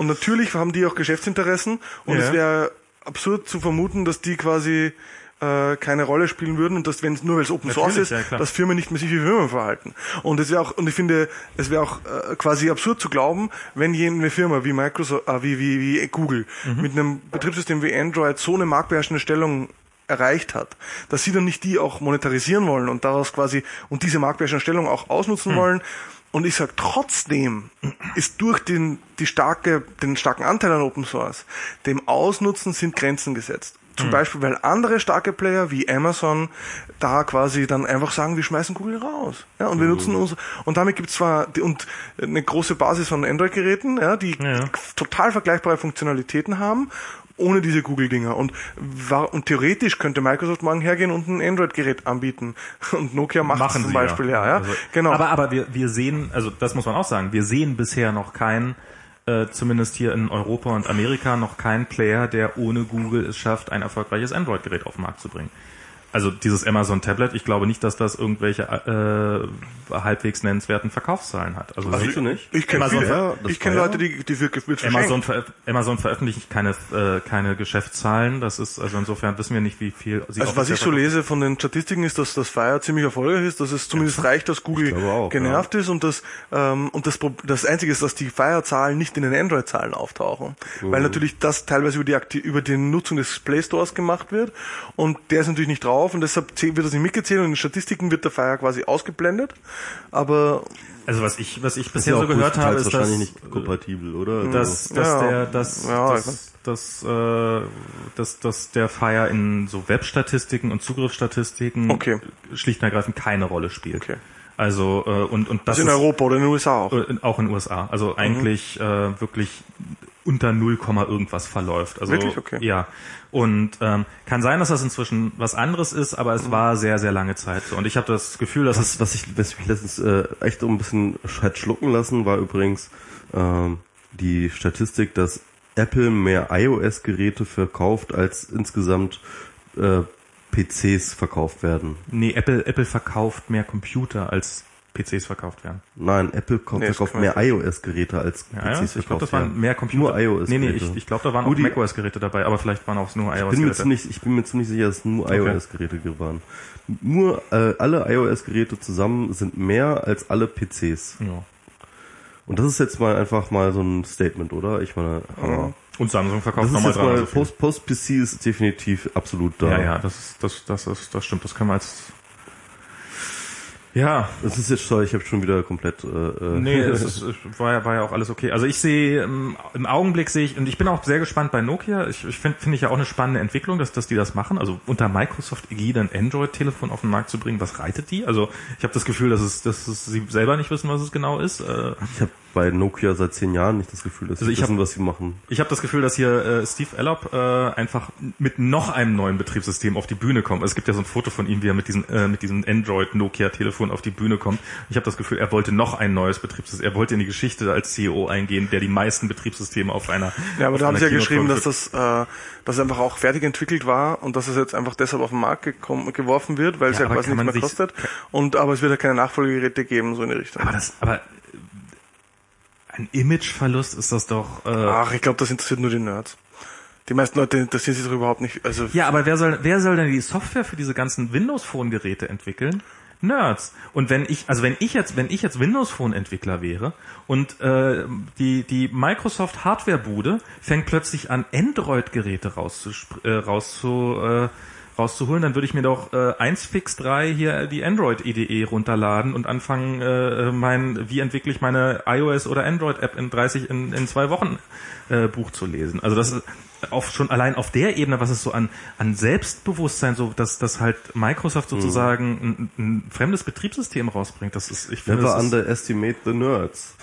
und natürlich haben die auch Geschäftsinteressen und Ja. es wäre absurd zu vermuten, dass die quasi äh, keine Rolle spielen würden und dass wenn es nur weil es Open Source Natürlich, ist, ja, dass Firmen nicht mehr sich wie Firmen verhalten. Und es wäre auch und ich finde, es wäre auch äh, quasi absurd zu glauben, wenn jene Firma wie Microsoft, äh, wie wie wie Google Mhm. mit einem Betriebssystem wie Android so eine marktbeherrschende Stellung erreicht hat, dass sie dann nicht die auch monetarisieren wollen und daraus quasi und diese marktbeherrschende Stellung auch ausnutzen wollen. Und ich sage trotzdem ist durch den die starke den starken Anteil an Open Source dem Ausnutzen sind Grenzen gesetzt. Zum Hm. Beispiel, weil andere starke Player wie Amazon da quasi dann einfach sagen, wir schmeißen Google raus. Ja, und wir Hm. nutzen uns, und damit gibt's zwar die, und eine große Basis von Android-Geräten, ja, die Ja. total vergleichbare Funktionalitäten haben, ohne diese Google-Dinger. Und, war, und theoretisch könnte Microsoft morgen hergehen und ein Android-Gerät anbieten. Und Nokia macht machen zum sie Beispiel, ja. ja, Also, genau. Aber, aber wir, wir sehen, also das muss man auch sagen, wir sehen bisher noch keinen, äh, zumindest hier in Europa und Amerika, noch keinen Player, der ohne Google es schafft, ein erfolgreiches Android-Gerät auf den Markt zu bringen. Also dieses Amazon Tablet, ich glaube nicht, dass das irgendwelche äh, halbwegs nennenswerten Verkaufszahlen hat. Also, Siehst du nicht? ich kenne ja, ich ja- Leute, die, die wird, wird Amazon, veröf Amazon veröffentlicht keine, äh, keine Geschäftszahlen. Das ist, also insofern wissen wir nicht, wie viel sie Also was ich so lese von den Statistiken ist, dass das Fire ziemlich erfolgreich ist, dass es zumindest reicht, dass Google auch, genervt ist und das ähm, und das das einzige ist, dass die Fire-Zahlen nicht in den Android-Zahlen auftauchen, Mhm. weil natürlich das teilweise über die Akti über die Nutzung des Play Stores gemacht wird und der ist natürlich nicht drauf und deshalb wird das nicht mitgezählt und in den Statistiken wird der Fire quasi ausgeblendet, aber Also was ich, was ich Ist bisher so gehört habe, ist, dass, wahrscheinlich nicht kompatibel, oder? dass, dass Ja. der, dass, Ja, dass, dass, äh, dass, dass der Fire in so Webstatistiken und Zugriffsstatistiken Okay. schlicht und ergreifend keine Rolle spielt. Okay. Also äh, und und das also in ist, Europa oder in den USA auch. äh, auch in den USA. Also eigentlich äh, wirklich unter 0, irgendwas verläuft. Also Wirklich? Okay. ja. Und ähm, kann sein, dass das inzwischen was anderes ist, aber es war sehr, sehr lange Zeit so. Und ich habe das Gefühl, dass Was, was ich, was mich letztens äh, echt so ein bisschen hat schlucken lassen, war übrigens ähm, die Statistik, dass Apple mehr iOS-Geräte verkauft, als insgesamt äh, PCs verkauft werden. nee, Apple Apple verkauft mehr Computer als PCs verkauft werden. Nein, Apple kauft, Nee, verkauft mehr iOS-Geräte als Ja, PCs ja, verkauft ich glaube, das werden. waren mehr Computer. Nur iOS-Geräte. Nee, nee, ich, ich glaube, da waren Nur auch die- macOS-Geräte dabei, aber vielleicht waren auch nur Ich iOS-Geräte. ziemlich, ich bin mir ziemlich sicher, dass es nur Okay. iOS-Geräte waren. Nur äh, alle iOS-Geräte zusammen sind mehr als alle PCs. Ja. Und das ist jetzt mal einfach mal so ein Statement, oder? Ich meine, Hammer. Und Samsung verkauft Das ist nochmal jetzt mal, dreimal so viel. Post, Post-PC ist definitiv absolut da. Ja, ja, das ist, das, das ist, das stimmt. Das können wir als, ja, Das ist jetzt, sorry, ich habe schon wieder komplett, äh, äh, Nee, es ist, es war, ja, war ja auch alles okay. Also ich sehe, ähm, im Augenblick sehe ich, und ich bin auch sehr gespannt bei Nokia, ich, ich finde find ich ja auch eine spannende Entwicklung, dass, dass die das machen. Also unter Microsoft-Ägide ein Android-Telefon auf den Markt zu bringen, was reitet die? Also ich habe das Gefühl, dass, es, dass es, sie selber nicht wissen, was es genau ist. Äh, ich habe bei Nokia seit zehn Jahren nicht das Gefühl, dass Also sie ich hab- wissen, was sie machen. Ich habe das Gefühl, dass hier äh, Steve Allop äh, einfach mit noch einem neuen Betriebssystem auf die Bühne kommt. Es gibt ja so ein Foto von ihm, wie er mit diesem äh, mit diesem Android Nokia Telefon auf die Bühne kommt. Ich habe das Gefühl, er wollte noch ein neues Betriebssystem. Er wollte in die Geschichte als CEO eingehen, der die meisten Betriebssysteme auf einer Ja, aber da haben sie ja geschrieben, dass das, äh, dass es einfach auch fertig entwickelt war und dass es jetzt einfach deshalb auf den Markt gekommen, geworfen wird, weil es Ja, ja aber quasi nichts mehr kostet. Und aber es wird ja keine Nachfolgegeräte geben, so in die Richtung. Aber das, aber ein Imageverlust ist das doch. Äh, Ach, ich glaube, das interessiert nur die Nerds. Die meisten Leute interessieren sich doch überhaupt nicht. Also ja, aber wer soll wer soll denn die Software für diese ganzen Windows Phone Geräte entwickeln? Nerds. Und wenn ich, also wenn ich jetzt, wenn ich jetzt Windows Phone Entwickler wäre und äh, die die Microsoft Hardware-Bude fängt plötzlich an Android-Geräte rauszu, äh, rauszu äh, rauszuholen, dann würde ich mir doch äh, 1fix3 hier die Android IDE runterladen und anfangen, äh, mein, wie entwickle ich meine iOS oder Android App in 30 in, in zwei Wochen äh, Buch zu lesen. Also das ist auf schon allein auf der Ebene, was es so an an Selbstbewusstsein, so dass dass halt Microsoft Mhm. sozusagen ein, ein fremdes Betriebssystem rausbringt. Das ist, ich finde, Never underestimate the nerds.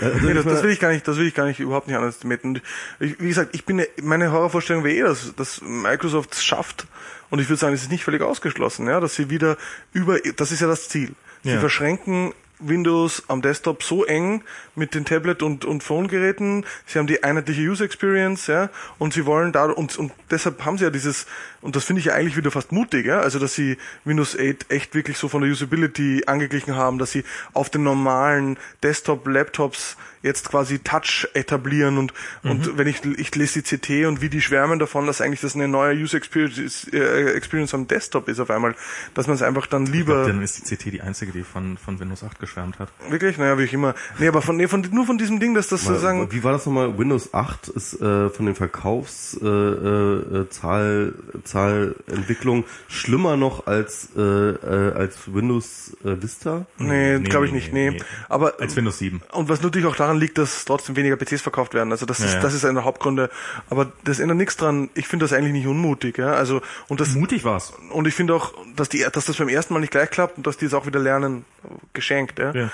Also Nee, das, das will ich gar nicht, das will ich gar nicht überhaupt nicht anders meten. Ich, wie gesagt, ich bin meine Horrorvorstellung wäre eh, dass, dass Microsoft es schafft und ich würde sagen, es ist nicht völlig ausgeschlossen, ja, dass sie wieder über das ist ja das Ziel. Sie Ja. verschränken Windows am Desktop so eng mit den Tablet- und, und Phone-Geräten. Sie haben die einheitliche User Experience, ja, und sie wollen da, und, und deshalb haben sie ja dieses, und das finde ich ja eigentlich wieder fast mutig, ja, also dass sie Windows 8 echt wirklich so von der Usability angeglichen haben, dass sie auf den normalen Desktop-Laptops jetzt quasi Touch etablieren und, und wenn ich, ich lese die CT und wie die schwärmen davon, dass eigentlich das eine neue User Experience, äh, Experience am Desktop ist auf einmal, dass man es einfach dann lieber dann ist die CT die einzige, die von von Windows 8 geschwärmt hat. Wirklich? Naja, wie ich immer. Nee, aber von, nee, von, nur von diesem Ding, dass das sozusagen. Wie war das nochmal? Windows 8 ist äh, von den Verkaufszahl äh, Zahl, Zahlentwicklung schlimmer noch als äh, äh, als Windows äh, Vista. Nee, Nee, glaube ich nee, nicht, nee, nee. nee. Aber Als Windows 7. und was natürlich auch daran liegt, dass trotzdem weniger PCs verkauft werden. Also das ist Ja, ja. das ist einer der Hauptgründe. Aber das ändert nichts dran. Ich finde das eigentlich nicht unmutig, ja. Also und das Mutig war's. und ich finde auch, dass die dass das beim ersten Mal nicht gleich klappt und dass die es auch wieder lernen, geschenkt, ja. Ja.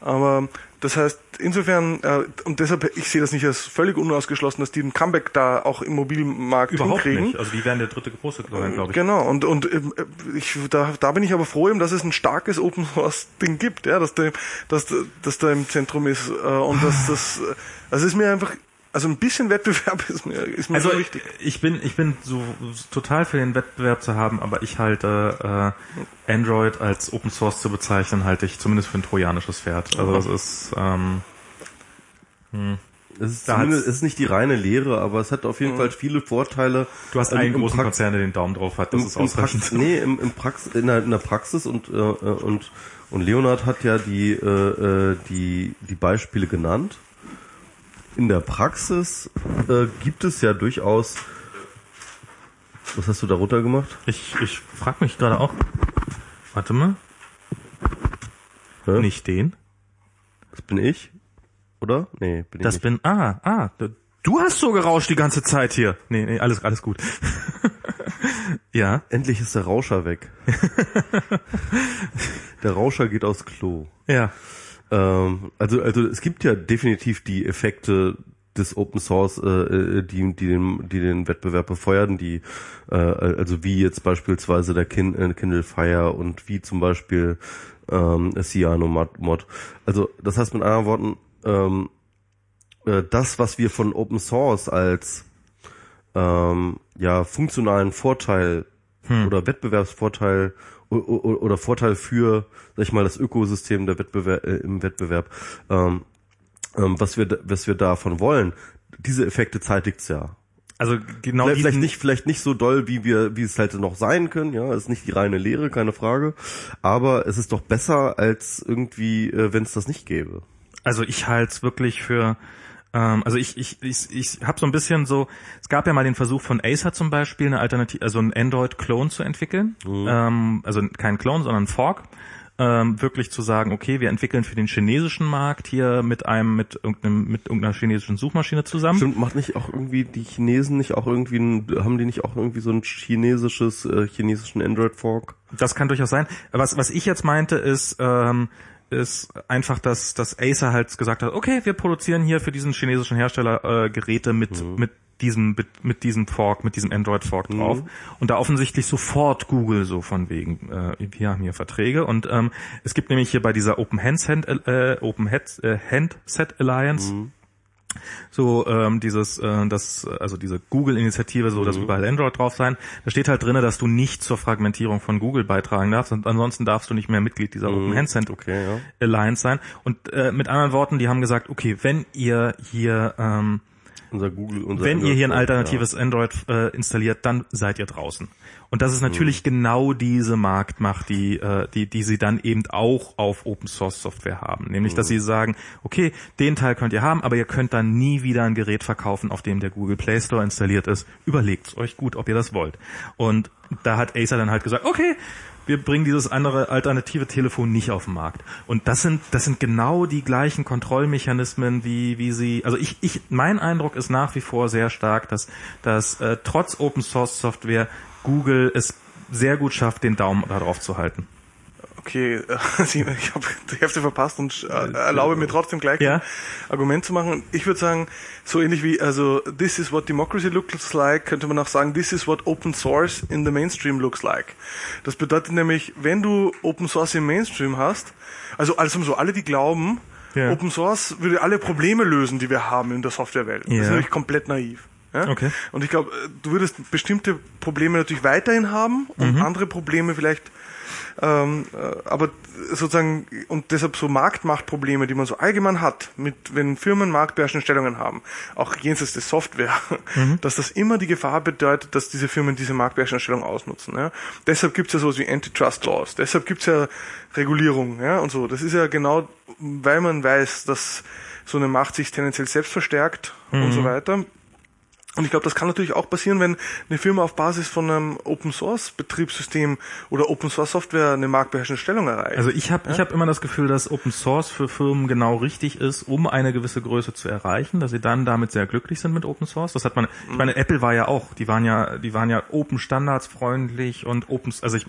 Aber das heißt, insofern, äh, und deshalb, ich sehe das nicht als völlig unausgeschlossen, dass die ein Comeback da auch im Mobilmarkt Überhaupt hinkriegen. nicht. Also die werden der dritte große sein, glaube ich. Genau, und, und ähm, ich, da, da bin ich aber froh, eben, dass es ein starkes Open Source Ding gibt, ja, dass da, dass, dass da im Zentrum ist. Äh, und dass das, äh, also ist mir einfach, also ein bisschen Wettbewerb ist mir, ist mir Also schon wichtig. ich bin ich bin so total für den Wettbewerb zu haben, aber ich halte äh, Android als Open Source zu bezeichnen, halte ich zumindest für ein trojanisches Pferd. Also das ist ähm, Es ist, es ist nicht die reine Lehre, aber es hat auf jeden Fall viele Vorteile. du hast Ähm, einen im großen Prax- Konzern, der den Daumen drauf hat. Das im, ist im Prax ausreichend. nee, im, im Prax in, der, in der Praxis und äh, äh, und und Leonard hat ja die äh, äh, die die Beispiele genannt. In der Praxis äh, gibt es ja durchaus. Was hast du da runter gemacht? Ich ich frage mich gerade auch. Warte mal. Hä? Nicht den. Das bin ich, oder? Nee, bin ich Das bin ah ah. Du hast so gerauscht die ganze Zeit hier. Nee, nee, alles alles gut. ja. Endlich ist der Rauscher weg. der Rauscher geht aufs Klo. Ja. Ähm, also, also es gibt ja definitiv die Effekte des Open Source, äh, äh, die, die, den, die den Wettbewerb befeuern, die, äh, also wie jetzt beispielsweise der Kin äh, Kindle Fire und wie zum Beispiel ähm, Cyano Mod. Also das heißt mit anderen Worten, ähm, äh, das, was wir von Open Source als ähm, ja funktionalen Vorteil oder Wettbewerbsvorteil oder Vorteil für, sag ich mal, das Ökosystem der Wettbewerb äh, im Wettbewerb, ähm, ähm, was wir was wir davon wollen, diese Effekte zeitigt's ja. Also genau vielleicht, vielleicht nicht vielleicht nicht so doll, wie wir wie es halt noch sein können, ja, ist nicht die reine Lehre, keine Frage, aber es ist doch besser als irgendwie, äh, wenn es das nicht gäbe. Also ich halte es wirklich für, also ich ich ich, ich habe so ein bisschen so, es gab ja mal den Versuch von Acer zum Beispiel, eine Alternative, also einen Android-Clone zu entwickeln, ähm, also kein Clone, sondern ein Fork. Ähm, wirklich zu sagen, okay, wir entwickeln für den chinesischen Markt hier mit einem, mit irgendeinem, mit irgendeiner chinesischen Suchmaschine zusammen. Stimmt, macht nicht auch irgendwie die Chinesen nicht auch irgendwie ein, haben die nicht auch irgendwie so ein chinesisches äh, chinesischen Android Fork? Das kann durchaus sein. Was, was ich jetzt meinte, ist, ähm, ist einfach, dass, dass Acer halt gesagt hat, okay, wir produzieren hier für diesen chinesischen Hersteller äh, Geräte mit, mit diesem, mit, mit diesem Fork, mit diesem Android-Fork drauf. Und da offensichtlich sofort Google so von wegen, äh, wir haben hier Verträge. Und ähm, es gibt nämlich hier bei dieser Open Handset, äh, Open Head, äh, Handset Alliance, so ähm, dieses äh, das also diese Google Initiative so Mhm. dass überall Android drauf sein da steht halt drinne dass du nicht zur Fragmentierung von Google beitragen darfst und ansonsten darfst du nicht mehr Mitglied dieser Open Handset Mhm. Okay, ja. Alliance sein und äh, mit anderen Worten die haben gesagt okay wenn ihr hier ähm, unser Google, unser Wenn ihr hier ein Android- alternatives Android äh, installiert, dann seid ihr draußen. Und das ist natürlich genau diese Marktmacht, die, äh, die, die sie dann eben auch auf Open Source Software haben. Nämlich, dass sie sagen, okay, den Teil könnt ihr haben, aber ihr könnt dann nie wieder ein Gerät verkaufen, auf dem der Google Play Store installiert ist. Überlegt's euch gut, ob ihr das wollt. Und da hat Acer dann halt gesagt, okay, wir bringen dieses andere alternative Telefon nicht auf den Markt. Und das sind, das sind genau die gleichen Kontrollmechanismen, wie, wie sie, also ich, ich, mein Eindruck ist nach wie vor sehr stark, dass, dass äh, trotz Open Source Software Google es sehr gut schafft, den Daumen da drauf zu halten. Okay, ich habe die Hälfte verpasst und äh, erlaube mir trotzdem gleich Ja. ein Argument zu machen. Ich würde sagen, so ähnlich wie, also, this is what democracy looks like, könnte man auch sagen, this is what open source in the mainstream looks like. Das bedeutet nämlich, wenn du Open Source im Mainstream hast, also, also so alle, die glauben, Ja. Open Source würde alle Probleme lösen, die wir haben in der Softwarewelt. Das Ja. ist natürlich komplett naiv. Ja? Okay. Und ich glaube, du würdest bestimmte Probleme natürlich weiterhin haben und andere Probleme vielleicht ähm, äh, aber sozusagen, und deshalb so Marktmachtprobleme, die man so allgemein hat, mit, wenn Firmen marktbeherrschende Stellungen haben, auch jenseits der Software, dass das immer die Gefahr bedeutet, dass diese Firmen diese marktbeherrschende Stellung ausnutzen. Ja? Deshalb gibt's ja sowas wie Antitrust Laws, deshalb gibt's ja Regulierung ja, und so. Das ist ja genau, weil man weiß, dass so eine Macht sich tendenziell selbst verstärkt und so weiter. Und ich glaube, das kann natürlich auch passieren, wenn eine Firma auf Basis von einem Open Source Betriebssystem oder Open Source Software eine marktbeherrschende Stellung erreicht. Also ich habe ich hab immer das Gefühl, dass Open Source für Firmen genau richtig ist, um eine gewisse Größe zu erreichen, dass sie dann damit sehr glücklich sind mit Open Source. Das hat man, ich meine, Apple war ja auch, die waren ja, die waren ja Open Standards freundlich und Open, also ich,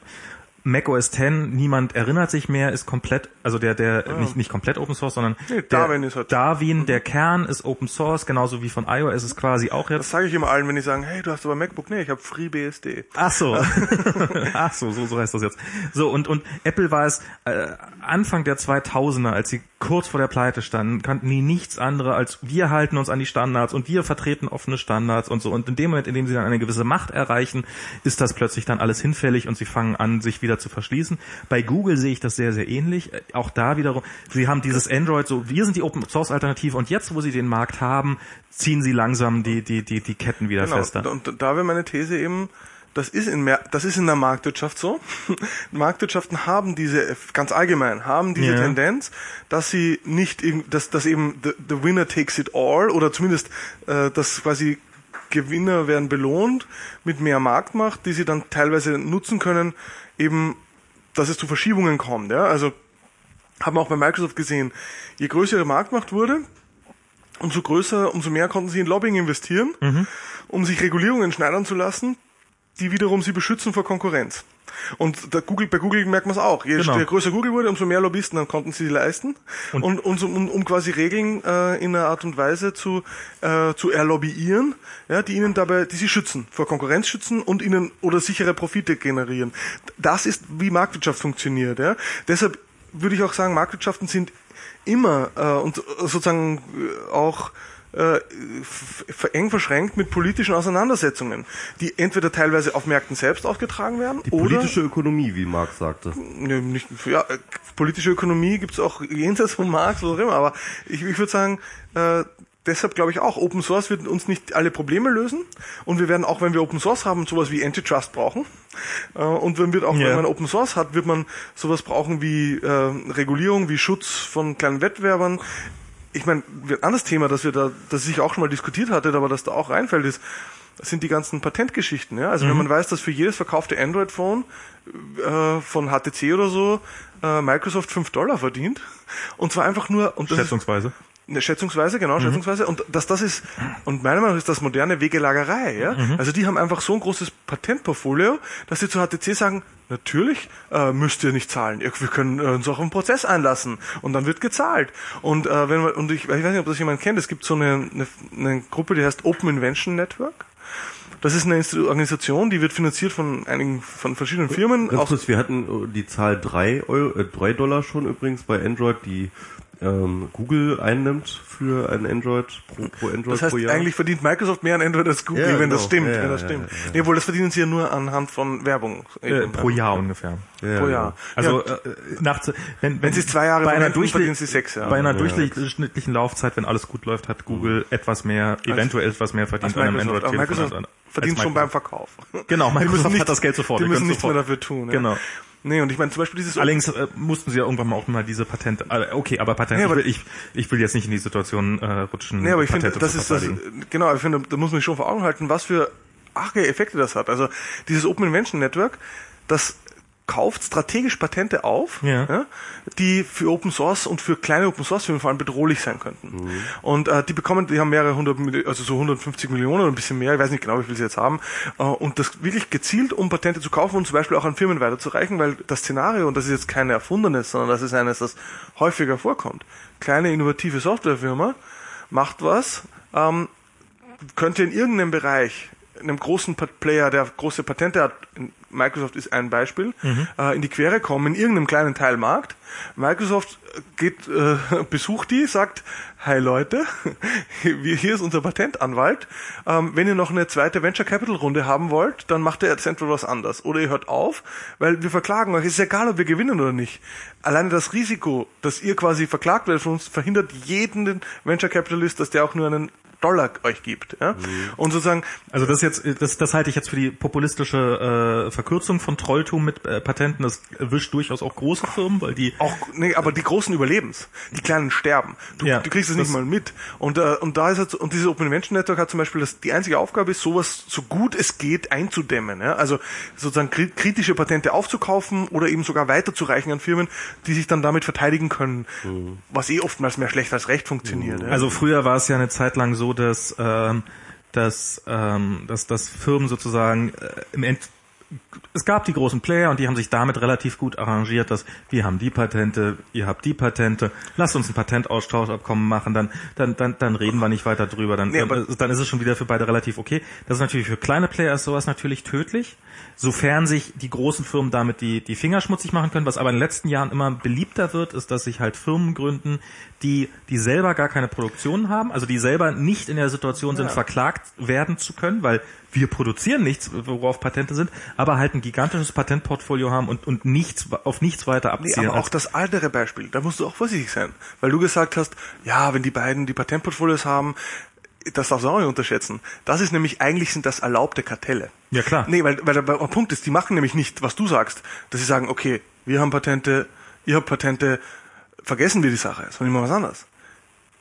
Mac OS X, niemand erinnert sich mehr, ist komplett, also der, der, nicht, nicht komplett Open Source, sondern Nee, der, Darwin ist halt- Darwin, der Kern ist Open Source, genauso wie von iOS ist quasi auch das jetzt. sage ich immer allen, wenn die sagen, hey, du hast aber MacBook. Nee, ich habe FreeBSD. Ach so. Ach so, so, so heißt das jetzt. So, und, und Apple war es äh, Anfang der 2000er, als sie kurz vor der Pleite standen, kannten die nichts andere als wir halten uns an die Standards und wir vertreten offene Standards und so. Und in dem Moment, in dem sie dann eine gewisse Macht erreichen, ist das plötzlich dann alles hinfällig und sie fangen an, sich wieder zu verschließen. Bei Google sehe ich das sehr, sehr ähnlich. Äh, Auch da wiederum, sie haben dieses Android so, wir sind die Open Source Alternative und jetzt, wo sie den Markt haben, ziehen sie langsam die, die, die, die Ketten wieder Genau. fester. Und da wäre meine These eben, das ist in mehr, das ist in der Marktwirtschaft so. Marktwirtschaften haben diese, ganz allgemein, haben diese Ja. Tendenz, dass sie nicht, dass, dass eben the, the winner takes it all oder zumindest, äh, dass quasi Gewinner werden belohnt mit mehr Marktmacht, die sie dann teilweise nutzen können, eben, dass es zu Verschiebungen kommt. Ja? Also haben wir auch bei Microsoft gesehen, je größer ihre Marktmacht wurde, umso größer, umso mehr konnten sie in Lobbying investieren, um sich Regulierungen schneidern zu lassen, die wiederum sie beschützen vor Konkurrenz. Und da Google, bei Google merkt man es auch. Je Genau. größer Google wurde, umso mehr Lobbyisten dann konnten sie leisten. Und, und, so- um, um quasi Regeln äh, in einer Art und Weise zu, äh, zu erlobbyieren, ja, die ihnen dabei, die sie schützen, vor Konkurrenz schützen und ihnen oder sichere Profite generieren. Das ist, wie Marktwirtschaft funktioniert. Ja. Deshalb würde ich auch sagen, Marktwirtschaften sind immer äh, und sozusagen äh, auch äh, eng verschränkt mit politischen Auseinandersetzungen, die entweder teilweise auf Märkten selbst ausgetragen werden Die oder politische Ökonomie, wie Marx sagte. ne, nicht, ja, äh, politische Ökonomie gibt's auch jenseits von Marx, was auch immer, aber ich, ich würde sagen, äh, deshalb glaube ich auch, Open Source wird uns nicht alle Probleme lösen und wir werden auch, wenn wir Open Source haben, sowas wie Antitrust brauchen äh, und wenn wird auch, Ja. wenn man Open Source hat, wird man sowas brauchen wie äh, Regulierung, wie Schutz von kleinen Wettbewerbern. Ich meine, ein anderes Thema, das wir da, das ich auch schon mal diskutiert hatte, aber das da auch reinfällt, ist, sind die ganzen Patentgeschichten. Ja? Also wenn man weiß, dass für jedes verkaufte Android-Phone äh, von HTC oder so äh, Microsoft 5 Dollar verdient und zwar einfach nur und das ist, Schätzungsweise. Ne, schätzungsweise, genau, schätzungsweise. Und dass das ist, und meiner Meinung nach ist das moderne Wegelagerei, ja. Also die haben einfach so ein großes Patentportfolio, dass sie zu HTC sagen, natürlich äh, müsst ihr nicht zahlen. Wir können äh, uns auch einen Prozess einlassen. Und dann wird gezahlt. Und äh, wenn man, und ich, ich weiß nicht, ob das jemand kennt, es gibt so eine, eine, eine Gruppe, die heißt Open Invention Network. Das ist eine Organisation, die wird finanziert von einigen, von verschiedenen Firmen. Ganz kurz, wir hatten äh, die Zahl 3, Euro, äh, 3 Dollar schon übrigens bei Android. Die ähm, Google einnimmt für ein Android pro, pro Android Das heißt, pro Jahr. eigentlich verdient Microsoft mehr an Android als Google, Ja, wenn das genau. stimmt. Ja, wenn das stimmt. ja, ja. Nee, wohl, das verdienen sie ja nur anhand von Werbung. Äh, Eben. pro Jahr ungefähr. ja, pro ja. Jahr. Also ja, äh, nach, wenn, wenn sie es zwei Jahre bei einer, verdienen sie sechs Jahre. bei einer Ja. durchschnittlichen Laufzeit, wenn alles gut läuft, hat Google etwas mehr, eventuell etwas mehr verdient als an einem Android-Telefon. Microsoft als an- verdient als schon beim. Verkauf. Genau, Die Microsoft müssen nicht- hat das Geld sofort. Die die müssen nichts mehr dafür tun. Ja. Genau. Nee, und ich meine zum Beispiel dieses Allerdings äh, mussten sie ja irgendwann mal auch mal diese Patente. Äh, okay, aber Patente. Ja, aber- ich, will, ich, ich will jetzt nicht in die Situation äh, rutschen. Nee, aber ich finde, das ist das, verteidigen. genau, ich finde, da muss man sich schon vor Augen halten, was für arge Effekte das hat. Also dieses Open Invention Network, das kauft strategisch Patente auf, Ja. die für Open Source und für kleine Open Source Firmen vor allem bedrohlich sein könnten. Mhm. Und äh, die bekommen, die haben mehrere hundert, also so 150 Millionen oder ein bisschen mehr, ich weiß nicht genau, wie viel sie jetzt haben, äh, und das wirklich gezielt, um Patente zu kaufen und zum Beispiel auch an Firmen weiterzureichen, weil das Szenario, und das ist jetzt keine erfundenes, sondern das ist eines, das häufiger vorkommt. Kleine innovative Softwarefirma macht was, ähm, könnte in irgendeinem Bereich einem großen Player, der große Patente hat, in- Microsoft ist ein Beispiel, äh, in die Quere kommen, in irgendeinem kleinen Teilmarkt. Microsoft geht, äh, besucht die, sagt, hi Leute, hier ist unser Patentanwalt. Ähm, wenn ihr noch eine zweite Venture Capital Runde haben wollt, dann macht ihr jetzt entweder was anders. Oder ihr hört auf, weil wir verklagen euch. Es ist egal, ob wir gewinnen oder nicht. Alleine das Risiko, dass ihr quasi verklagt werdet von uns, verhindert jeden Venture Capitalist, dass der auch nur einen Dollar euch gibt. Ja? Und sozusagen, Also das jetzt, das, das halte ich jetzt für die populistische äh, Verkürzung von Trolltum mit äh, Patenten. Das erwischt durchaus auch große Firmen, weil die auch, nee, aber die großen überleben's. Die kleinen sterben. Du, Ja, du kriegst es nicht mal mit. Und, äh, und da ist so- und dieses Open Invention Network hat zum Beispiel das, die einzige Aufgabe ist, sowas so gut es geht einzudämmen. Ja? Also sozusagen kri- kritische Patente aufzukaufen oder eben sogar weiterzureichen an Firmen, die sich dann damit verteidigen können, was eh oftmals mehr schlecht als recht funktioniert. Ja? Also früher war es ja eine Zeit lang so, dass, ähm, dass, ähm, dass, dass Firmen sozusagen äh, im End es gab die großen Player und die haben sich damit relativ gut arrangiert, dass wir haben die Patente, ihr habt die Patente, lasst uns ein Patentaustauschabkommen machen, dann, dann, dann, dann reden wir nicht weiter drüber, dann, Nee, dann, dann ist es schon wieder für beide relativ okay. Das ist natürlich für kleine Player ist sowas natürlich tödlich, sofern sich die großen Firmen damit die, die Finger schmutzig machen können. Was aber in den letzten Jahren immer beliebter wird, ist, dass sich halt Firmen gründen, die, die selber gar keine Produktion haben, also die selber nicht in der Situation sind, verklagt werden zu können, weil wir produzieren nichts, worauf Patente sind, aber halt ein gigantisches Patentportfolio haben und, und nichts, auf nichts weiter Nee, abzielen. aber auch das andere Beispiel, da musst du auch vorsichtig sein, weil du gesagt hast, ja, wenn die beiden die Patentportfolios haben, das darfst du auch nicht unterschätzen. Das ist nämlich, eigentlich sind das erlaubte Kartelle. Ja, klar. Nee, weil, weil der, Punkt ist, die machen nämlich nicht, was du sagst, dass sie sagen, okay, wir haben Patente, ihr habt Patente, vergessen wir die Sache, sondern immer was anderes.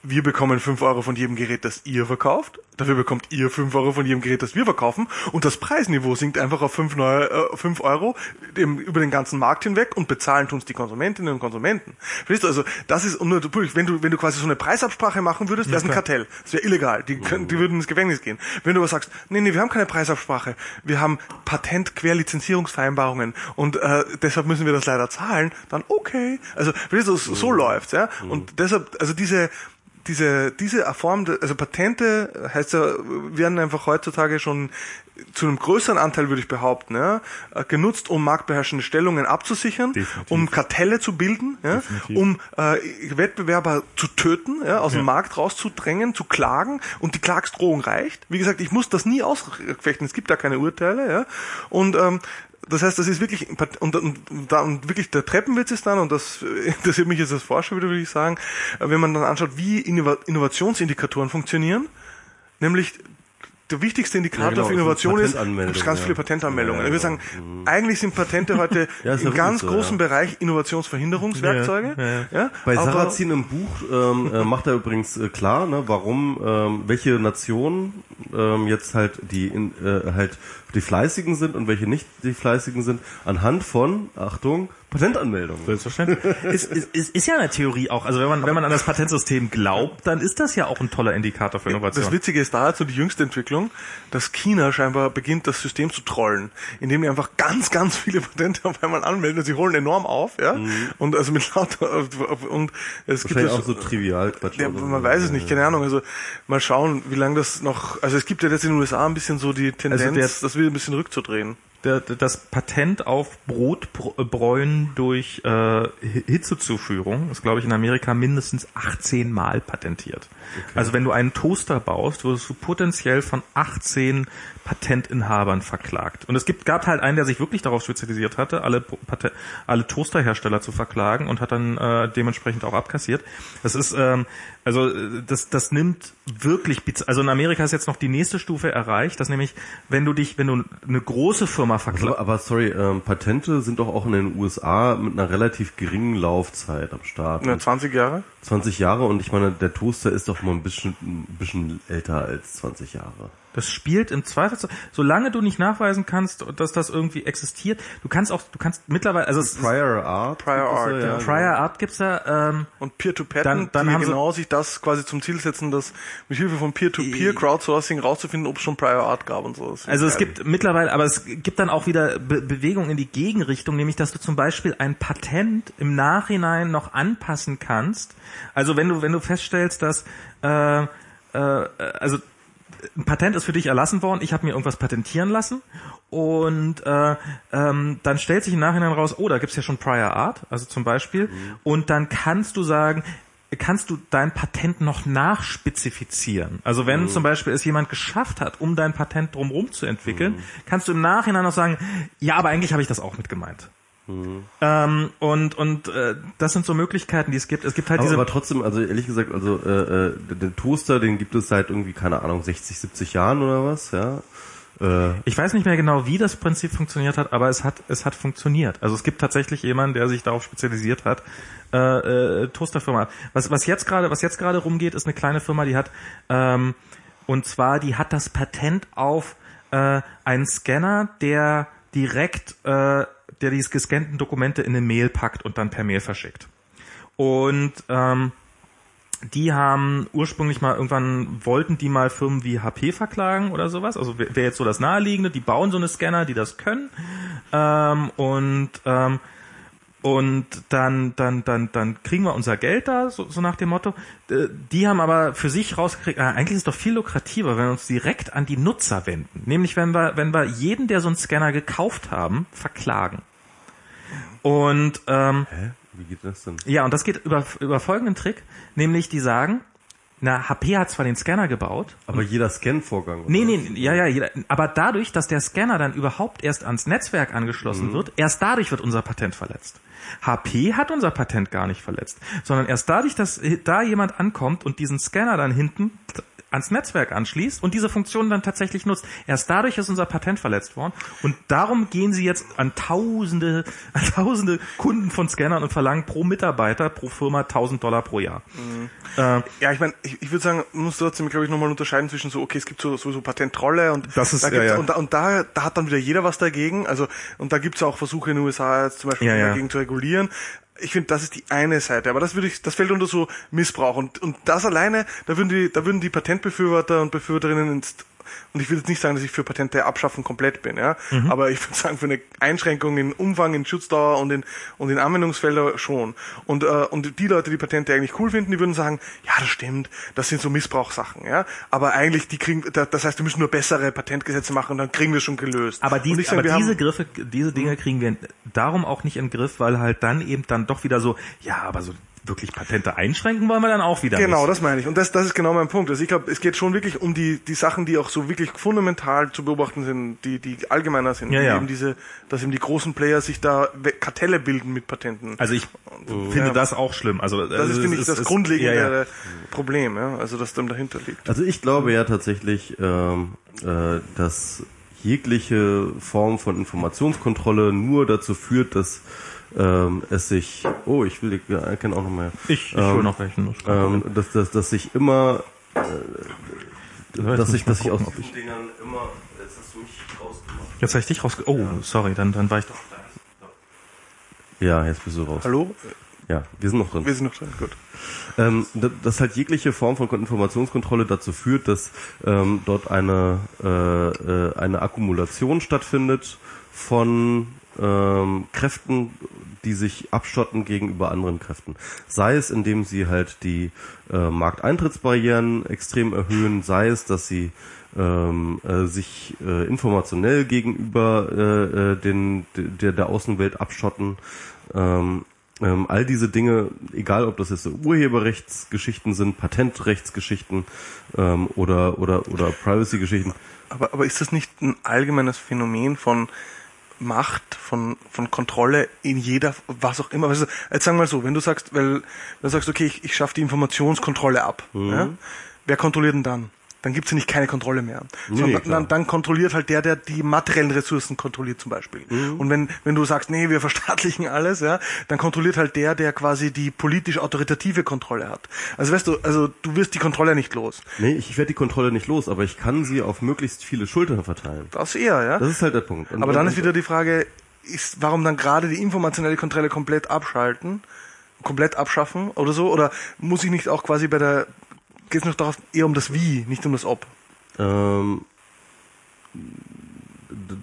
Wir bekommen 5 Euro von jedem Gerät, das ihr verkauft. Dafür bekommt ihr 5 Euro von jedem Gerät, das wir verkaufen. Und das Preisniveau sinkt einfach auf 5, neu, äh, 5 Euro dem, über den ganzen Markt hinweg und bezahlen tun's die Konsumentinnen und Konsumenten. Verstehst du? Also das ist, nur, wenn du, wenn du quasi so eine Preisabsprache machen würdest, wäre es ein Kartell. Das wäre illegal. Die, können, die würden ins Gefängnis gehen. Wenn du aber sagst, nee, nee, wir haben keine Preisabsprache. Wir haben Patent-Querlizenzierungsvereinbarungen und äh, deshalb müssen wir das leider zahlen, dann okay. Also verstehst du, so, so läuft's, ja. Und deshalb, also diese diese, diese Form, also Patente heißt ja, werden einfach heutzutage schon zu einem größeren Anteil, würde ich behaupten, ja, genutzt, um marktbeherrschende Stellungen abzusichern, Definitiv. um Kartelle zu bilden, ja, Definitiv. um äh, Wettbewerber zu töten, ja, aus dem Markt rauszudrängen, zu klagen und die Klagsdrohung reicht. Wie gesagt, ich muss das nie ausfechten, es gibt da keine Urteile, ja, und ähm, das heißt, das ist wirklich, und, und, da, und wirklich der Treppenwitz ist dann, und das interessiert mich jetzt als Forscher wieder, würde ich sagen, wenn man dann anschaut, wie Innova Innovationsindikatoren funktionieren, nämlich der wichtigste Indikator Ja, genau, für Innovation ist, ist ganz ja. viele Patentanmeldungen. Ja, ich würde genau. sagen, eigentlich sind Patente heute Ja, ja im ganz so, großen ja. Bereich Innovationsverhinderungswerkzeuge. Ja, ja, Ja, Bei Sarrazin im Buch ähm, äh, macht er übrigens äh, klar, ne, warum ähm, welche Nationen ähm, jetzt halt die in, äh, halt die fleißigen sind und welche nicht die fleißigen sind anhand von Achtung Patentanmeldungen. Selbstverständlich. ist, ist, ist, ist ja eine Theorie auch. Also wenn man, wenn man an das Patentsystem glaubt, dann ist das ja auch ein toller Indikator für Innovation. Das Witzige ist da so die jüngste Entwicklung, dass China scheinbar beginnt, das System zu trollen, indem die einfach ganz, ganz viele Patente auf einmal anmelden und sie holen enorm auf, ja. Und also mit lauter und es gibt ja auch so trivial Quatsch. Ja, man weiß es nicht, keine Ahnung. Also mal schauen, wie lange das noch. Also es gibt ja jetzt in den USA ein bisschen so die Tendenz, Also der- das ein bisschen rückzudrehen. Das Patent auf Brotbräuen durch äh, Hitzezuführung ist, glaube ich, in Amerika mindestens 18 Mal patentiert. Okay. Also wenn du einen Toaster baust, wirst du potenziell von 18 Patentinhabern verklagt. Und es gibt, gab halt einen, der sich wirklich darauf spezialisiert hatte, alle, alle Toasterhersteller zu verklagen und hat dann äh, dementsprechend auch abkassiert. Das ist, ähm, also das, das nimmt wirklich, also in Amerika ist jetzt noch die nächste Stufe erreicht, dass nämlich, wenn du dich, wenn du eine große Firma verklagst. Also, aber sorry, ähm, Patente sind doch auch in den USA mit einer relativ geringen Laufzeit am Start. Ja, 20 Jahre? 20 Jahre und ich meine, der Toaster ist doch mal ein bisschen, ein bisschen älter als 20 Jahre. Das spielt im Zweifel, solange du nicht nachweisen kannst, dass das irgendwie existiert, du kannst auch, du kannst mittlerweile, also Prior Art, Prior Art, ja, ja. Prior Art gibt's da ähm, und Peer-to-Patent, dann, dann die haben genau sich das quasi zum Ziel setzen, das mit Hilfe von Peer-to-Peer Crowdsourcing rauszufinden, ob es schon Prior Art gab und so. Also es gibt mittlerweile, aber es gibt dann auch wieder Be Bewegung in die Gegenrichtung, nämlich dass du zum Beispiel ein Patent im Nachhinein noch anpassen kannst. Also wenn du wenn du feststellst, dass äh, äh, also ein Patent ist für dich erlassen worden, ich habe mir irgendwas patentieren lassen und äh, ähm, dann stellt sich im Nachhinein raus, oh, da gibt's ja schon Prior Art, also zum Beispiel, mhm. und dann kannst du sagen, kannst du dein Patent noch nachspezifizieren. Also wenn mhm. zum Beispiel es jemand geschafft hat, um dein Patent drumherum zu entwickeln, mhm. kannst du im Nachhinein noch sagen, ja, aber eigentlich habe ich das auch mit gemeint. Mhm. Ähm, und und äh, das sind so Möglichkeiten, die es gibt. Es gibt halt aber, diese. Aber trotzdem, also ehrlich gesagt, also äh, äh, den Toaster, den gibt es seit irgendwie keine Ahnung 60, 70 Jahren oder was, ja. Äh, ich weiß nicht mehr genau, wie das Prinzip funktioniert hat, aber es hat es hat funktioniert. Also es gibt tatsächlich jemanden, der sich darauf spezialisiert hat. Äh, äh, Toasterfirma. Was was jetzt gerade was jetzt gerade rumgeht, ist eine kleine Firma, die hat ähm, und zwar die hat das Patent auf äh, einen Scanner, der direkt äh, der die gescannten Dokumente in eine Mail packt und dann per Mail verschickt. Und ähm, die haben ursprünglich mal irgendwann wollten die mal Firmen wie HP verklagen oder sowas. Also wäre jetzt so das naheliegende. Die bauen so eine Scanner, die das können. Ähm, und ähm, und dann, dann, dann, dann kriegen wir unser Geld da, so, so nach dem Motto. Äh, die haben aber für sich rausgekriegt, äh, eigentlich ist es doch viel lukrativer, wenn wir uns direkt an die Nutzer wenden. Nämlich wenn wir, wenn wir jeden, der so einen Scanner gekauft haben, verklagen. Und ähm, Hä? Wie geht das denn? Ja, und das geht über, über folgenden Trick, nämlich die sagen, na, HP hat zwar den Scanner gebaut. Aber jeder Scan-Vorgang. Nee, nee, ja, ja, jeder, aber dadurch, dass der Scanner dann überhaupt erst ans Netzwerk angeschlossen mhm. wird, erst dadurch wird unser Patent verletzt. HP hat unser Patent gar nicht verletzt, sondern erst dadurch, dass da jemand ankommt und diesen Scanner dann hinten ans Netzwerk anschließt und diese Funktion dann tatsächlich nutzt. Erst dadurch ist unser Patent verletzt worden und darum gehen sie jetzt an tausende, an tausende Kunden von Scannern und verlangen pro Mitarbeiter, pro Firma 1000 Dollar pro Jahr. Mhm. Äh, ja, ich meine, ich, ich würde sagen, man muss trotzdem, glaube ich, nochmal unterscheiden zwischen so, okay, es gibt so, sowieso Patentrolle und das ist, da ja, ja. und, da, und da, da hat dann wieder jeder was dagegen. Also und da gibt es auch Versuche in den USA jetzt zum Beispiel ja, dagegen zu regulieren ich finde, das ist die eine Seite, aber das würde ich, das fällt unter so Missbrauch. Und und das alleine, da würden die, da würden die Patentbefürworter und Befürworterinnen ins und ich will jetzt nicht sagen, dass ich für Patente abschaffen komplett bin, ja, mhm. aber ich würde sagen, für eine Einschränkung in Umfang, in Schutzdauer und in, und in Anwendungsfelder schon. Und, äh, und die Leute, die Patente eigentlich cool finden, die würden sagen, ja, das stimmt, das sind so Missbrauchssachen, ja, aber eigentlich, die kriegen, das heißt, wir müssen nur bessere Patentgesetze machen und dann kriegen wir schon gelöst. Aber, die, aber diese Griffe, diese Dinge mhm. kriegen wir darum auch nicht im Griff, weil halt dann eben dann doch wieder so, ja, aber so wirklich Patente einschränken wollen wir dann auch wieder Genau, nicht. das meine ich. Und das, das ist genau mein Punkt. Also ich glaube, es geht schon wirklich um die, die Sachen, die auch so wirklich fundamental zu beobachten sind, die, die allgemeiner sind. Ja, ja. Eben diese, dass eben die großen Player sich da Kartelle bilden mit Patenten. Also ich Und, finde ja, das auch schlimm. Also das ist, finde ich, das ist, grundlegende ja, ja. Problem, ja. Also das dann dahinter liegt. Also ich glaube ja tatsächlich, ähm, äh, dass jegliche Form von Informationskontrolle nur dazu führt, dass ähm, es sich, oh, ich will, ich kenne auch noch mehr. Ich, ich ähm, hol noch welchen. Ähm, dass, dass, dass sich immer, äh, dass ich, dass ich aus diesen Dingern immer, jetzt hast du mich rausgemacht. Jetzt habe ich dich rausgemacht. Oh, sorry, dann, dann war ich doch Ja, jetzt bist du raus. Hallo? Ja, wir sind noch drin. Wir sind noch drin, gut. Ähm, da- dass halt jegliche Form von Informationskontrolle dazu führt, dass ähm, dort eine, äh, äh, eine Akkumulation stattfindet von ähm, Kräften, die sich abschotten gegenüber anderen Kräften. Sei es, indem sie halt die äh, Markteintrittsbarrieren extrem erhöhen, sei es, dass sie ähm, äh, sich äh, informationell gegenüber äh, äh, den, der, der Außenwelt abschotten. Ähm, ähm, all diese Dinge, egal ob das jetzt Urheberrechtsgeschichten sind, Patentrechtsgeschichten ähm, oder oder oder Privacy-Geschichten, Aber, aber ist das nicht ein allgemeines Phänomen von Macht, von, von Kontrolle in jeder, was auch immer? Also, jetzt sagen wir mal so, wenn du sagst, weil, wenn du sagst, okay, ich, ich schaffe die Informationskontrolle ab, Mhm. ja? wer kontrolliert denn dann? Dann gibt's ja nicht keine Kontrolle mehr. Nee, Sondern dann, dann kontrolliert halt der, der die materiellen Ressourcen kontrolliert zum Beispiel. Mhm. Und wenn, wenn du sagst, nee, wir verstaatlichen alles, ja, dann kontrolliert halt der, der quasi die politisch autoritative Kontrolle hat. Also weißt du, also du wirst die Kontrolle nicht los. nee, ich werde die Kontrolle nicht los, aber ich kann sie auf möglichst viele Schultern verteilen. Das eher, ja. Das ist halt der Punkt. Und- Aber dann ist wieder die Frage, ist, warum dann gerade die informationelle Kontrolle komplett abschalten, komplett abschaffen oder so? Oder muss ich nicht auch quasi bei der, geht es noch darauf eher um das Wie, nicht um das Ob? ähm,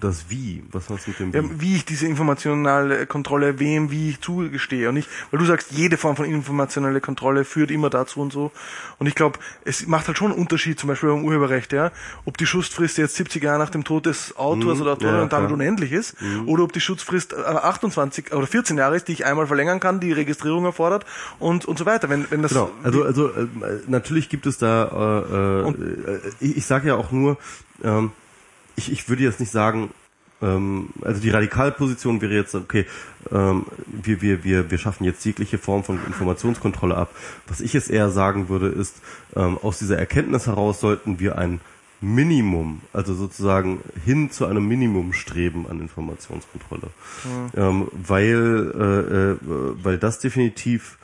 das Wie, was hast du mit dem Ja, Wie? wie ich diese informationelle Kontrolle wem, wie ich zugestehe. Und nicht, weil du sagst, jede Form von informationelle Kontrolle führt immer dazu und so. Und ich glaube, es macht halt schon einen Unterschied, zum Beispiel beim Urheberrecht, ja, ob die Schutzfrist jetzt 70 Jahre nach dem Tod des Autors Mhm, oder Autorin ja, und damit klar. unendlich ist, oder ob die Schutzfrist äh, 28 oder 14 Jahre ist, die ich einmal verlängern kann, die Registrierung erfordert und, und so weiter. Wenn, wenn das, Genau, also also äh, natürlich gibt es da, äh, äh, ich, ich sage ja auch nur, ähm, ich, ich würde jetzt nicht sagen, ähm, also die Radikalposition wäre jetzt, okay, ähm, wir, wir, wir, wir schaffen jetzt jegliche Form von Informationskontrolle ab. Was ich jetzt eher sagen würde, ist, ähm, aus dieser Erkenntnis heraus sollten wir ein Minimum, also sozusagen hin zu einem Minimum streben an Informationskontrolle. Ähm, weil, äh, äh, weil das definitiv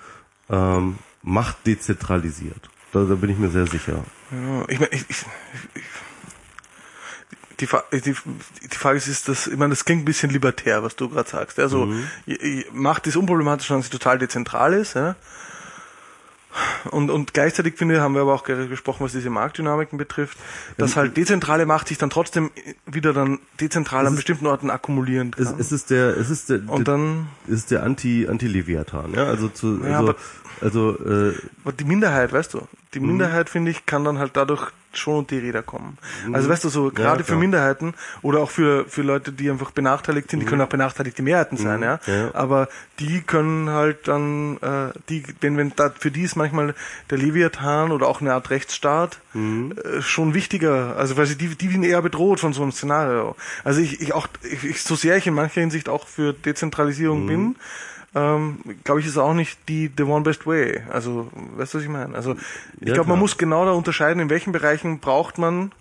ähm, Macht dezentralisiert. Da, da bin ich mir sehr sicher. Ja, ich meine, ich, ich, ich, die, die, die Frage ist, ist das, ich meine, das klingt ein bisschen libertär, was du gerade sagst. Also Macht ist unproblematisch, wenn sie total dezentral ist. Ja? Und, und gleichzeitig finde ich, haben wir aber auch ge- gesprochen, was diese Marktdynamiken betrifft, dass halt dezentrale Macht sich dann trotzdem wieder dann dezentral an ist- bestimmten Orten akkumulieren Es, kann. es ist der, es ist der, und dann, es ist der Anti, Anti-Leviathan, ja, also zu, Ja, also, aber- also, äh, die Minderheit, weißt du, die Mhm. Minderheit, finde ich, kann dann halt dadurch schon unter die Räder kommen. Also weißt du, so gerade für klar. Minderheiten oder auch für, für Leute, die einfach benachteiligt sind, die können auch benachteiligte Mehrheiten sein, ja? Mhm. ja. Aber die können halt dann, äh, die, wenn, wenn da, für die ist manchmal der Leviathan oder auch eine Art Rechtsstaat Mhm. äh, schon wichtiger. Also weil sie die, die sind eher bedroht von so einem Szenario. Also ich, ich auch, ich, ich, so sehr ich in mancher Hinsicht auch für Dezentralisierung Mhm. bin, ähm, glaube ich, ist auch nicht die the one best way. Also, weißt du, was ich meine? Also, ich Ja, glaube, man muss genau da unterscheiden, in welchen Bereichen braucht man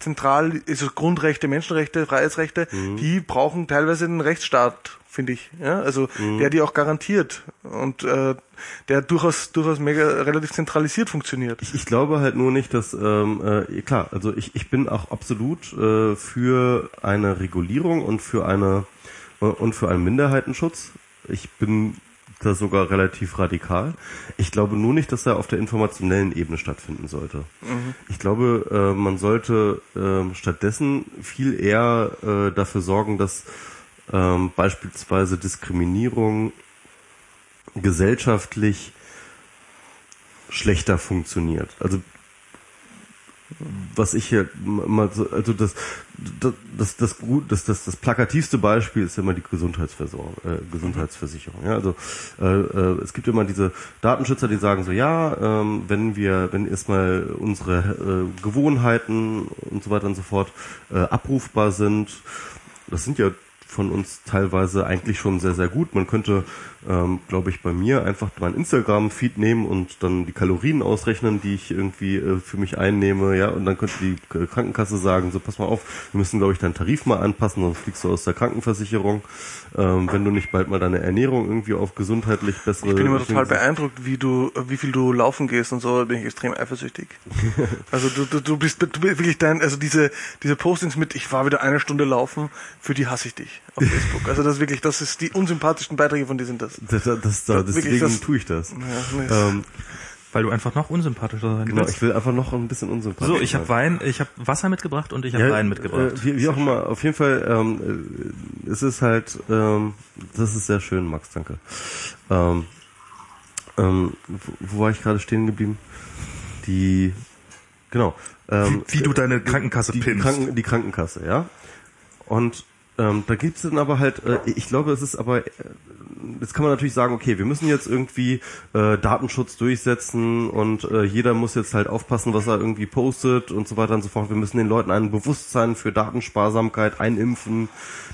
zentral, also Grundrechte, Menschenrechte, Freiheitsrechte, Mhm. die brauchen teilweise einen Rechtsstaat, finde ich. Ja? Also, Mhm. der die auch garantiert und äh, der durchaus durchaus mega relativ zentralisiert funktioniert. Ich, ich glaube halt nur nicht, dass ähm, äh, klar, also ich, ich bin auch absolut äh, für eine Regulierung und für eine äh, und für einen Minderheitenschutz. Ich bin da sogar relativ radikal. Ich glaube nur nicht, dass er auf der informationellen Ebene stattfinden sollte. Ich glaube, äh, man sollte ähm, stattdessen viel eher äh, dafür sorgen, dass ähm, beispielsweise Diskriminierung gesellschaftlich schlechter funktioniert. Also was ich hier mal so, also das das das gut das das das plakativste Beispiel ist immer die Gesundheitsversorgung äh, Gesundheitsversicherung ja also äh, äh, es gibt immer diese Datenschützer die sagen so ja ähm, wenn wir wenn erstmal unsere äh, Gewohnheiten und so weiter und so fort äh, abrufbar sind das sind ja von uns teilweise eigentlich schon sehr, sehr gut. Man könnte, ähm, glaube ich, bei mir einfach meinen Instagram-Feed nehmen und dann die Kalorien ausrechnen, die ich irgendwie äh, für mich einnehme, ja, und dann könnte die Krankenkasse sagen, so pass mal auf, wir müssen, glaube ich, deinen Tarif mal anpassen, sonst fliegst du aus der Krankenversicherung, ähm, wenn du nicht bald mal deine Ernährung irgendwie auf gesundheitlich bessere... Ich bin immer total beeindruckt, wie du, wie viel du laufen gehst und so, da bin ich extrem eifersüchtig. Also du, du, du bist, du bist wirklich dein, also diese, diese Postings mit, ich war wieder eine Stunde laufen, für die hasse ich dich. Auf Facebook. Also das wirklich, das ist die unsympathischsten Beiträge von dir sind das. Das, das, das, das deswegen das, tue ich das. Ja, ähm, weil du einfach noch unsympathischer sein Genau, willst. ich will einfach noch ein bisschen unsympathischer So, ich habe Wein, ich habe Wasser mitgebracht und ich habe ja, Wein mitgebracht. Äh, wie, wie auch immer, auf jeden Fall, ähm, äh, es ist halt, ähm, das ist sehr schön, Max, danke. Ähm, ähm, wo, wo war ich gerade stehen geblieben? Die, genau. Ähm, wie, wie du deine Krankenkasse die, pinnst. Kranken, die Krankenkasse, ja. Und ähm, da gibt's dann aber halt, äh, ich glaube, es ist aber, äh, jetzt kann man natürlich sagen, okay, wir müssen jetzt irgendwie äh, Datenschutz durchsetzen und äh, jeder muss jetzt halt aufpassen, was er irgendwie postet und so weiter und so fort. Wir müssen den Leuten ein Bewusstsein für Datensparsamkeit einimpfen,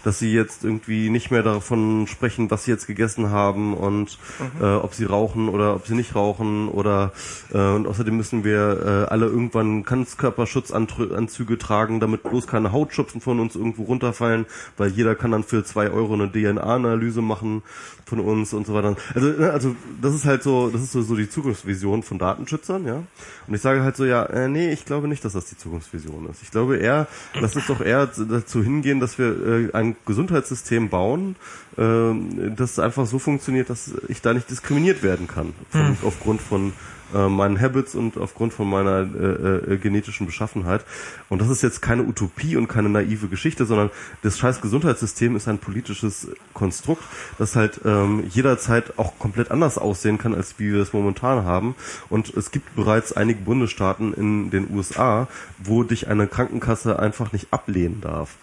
dass sie jetzt irgendwie nicht mehr davon sprechen, was sie jetzt gegessen haben und mhm. äh, ob sie rauchen oder ob sie nicht rauchen oder äh, und außerdem müssen wir äh, alle irgendwann Ganzkörperschutzanzüge tragen, damit bloß keine Hautschupfen von uns irgendwo runterfallen, weil jeder kann dann für zwei Euro eine DNA-Analyse machen von uns und so weiter. Also, ne, also das ist halt so, das ist so, so die Zukunftsvision von Datenschützern, ja. Und ich sage halt so, ja, äh, nee, ich glaube nicht, dass das die Zukunftsvision ist. Ich glaube eher, lass uns doch eher dazu hingehen, dass wir äh, ein Gesundheitssystem bauen, äh, das einfach so funktioniert, dass ich da nicht diskriminiert werden kann von, hm. aufgrund von äh, meinen Habits und aufgrund von meiner äh, äh, genetischen Beschaffenheit. Und das ist jetzt keine Utopie und keine naive Geschichte, sondern das scheiß Gesundheitssystem ist ein politisches Konstrukt, das halt ähm, jederzeit auch komplett anders aussehen kann, als wie wir es momentan haben. Und es gibt bereits einige Bundesstaaten in den USA, wo dich eine Krankenkasse einfach nicht ablehnen darf.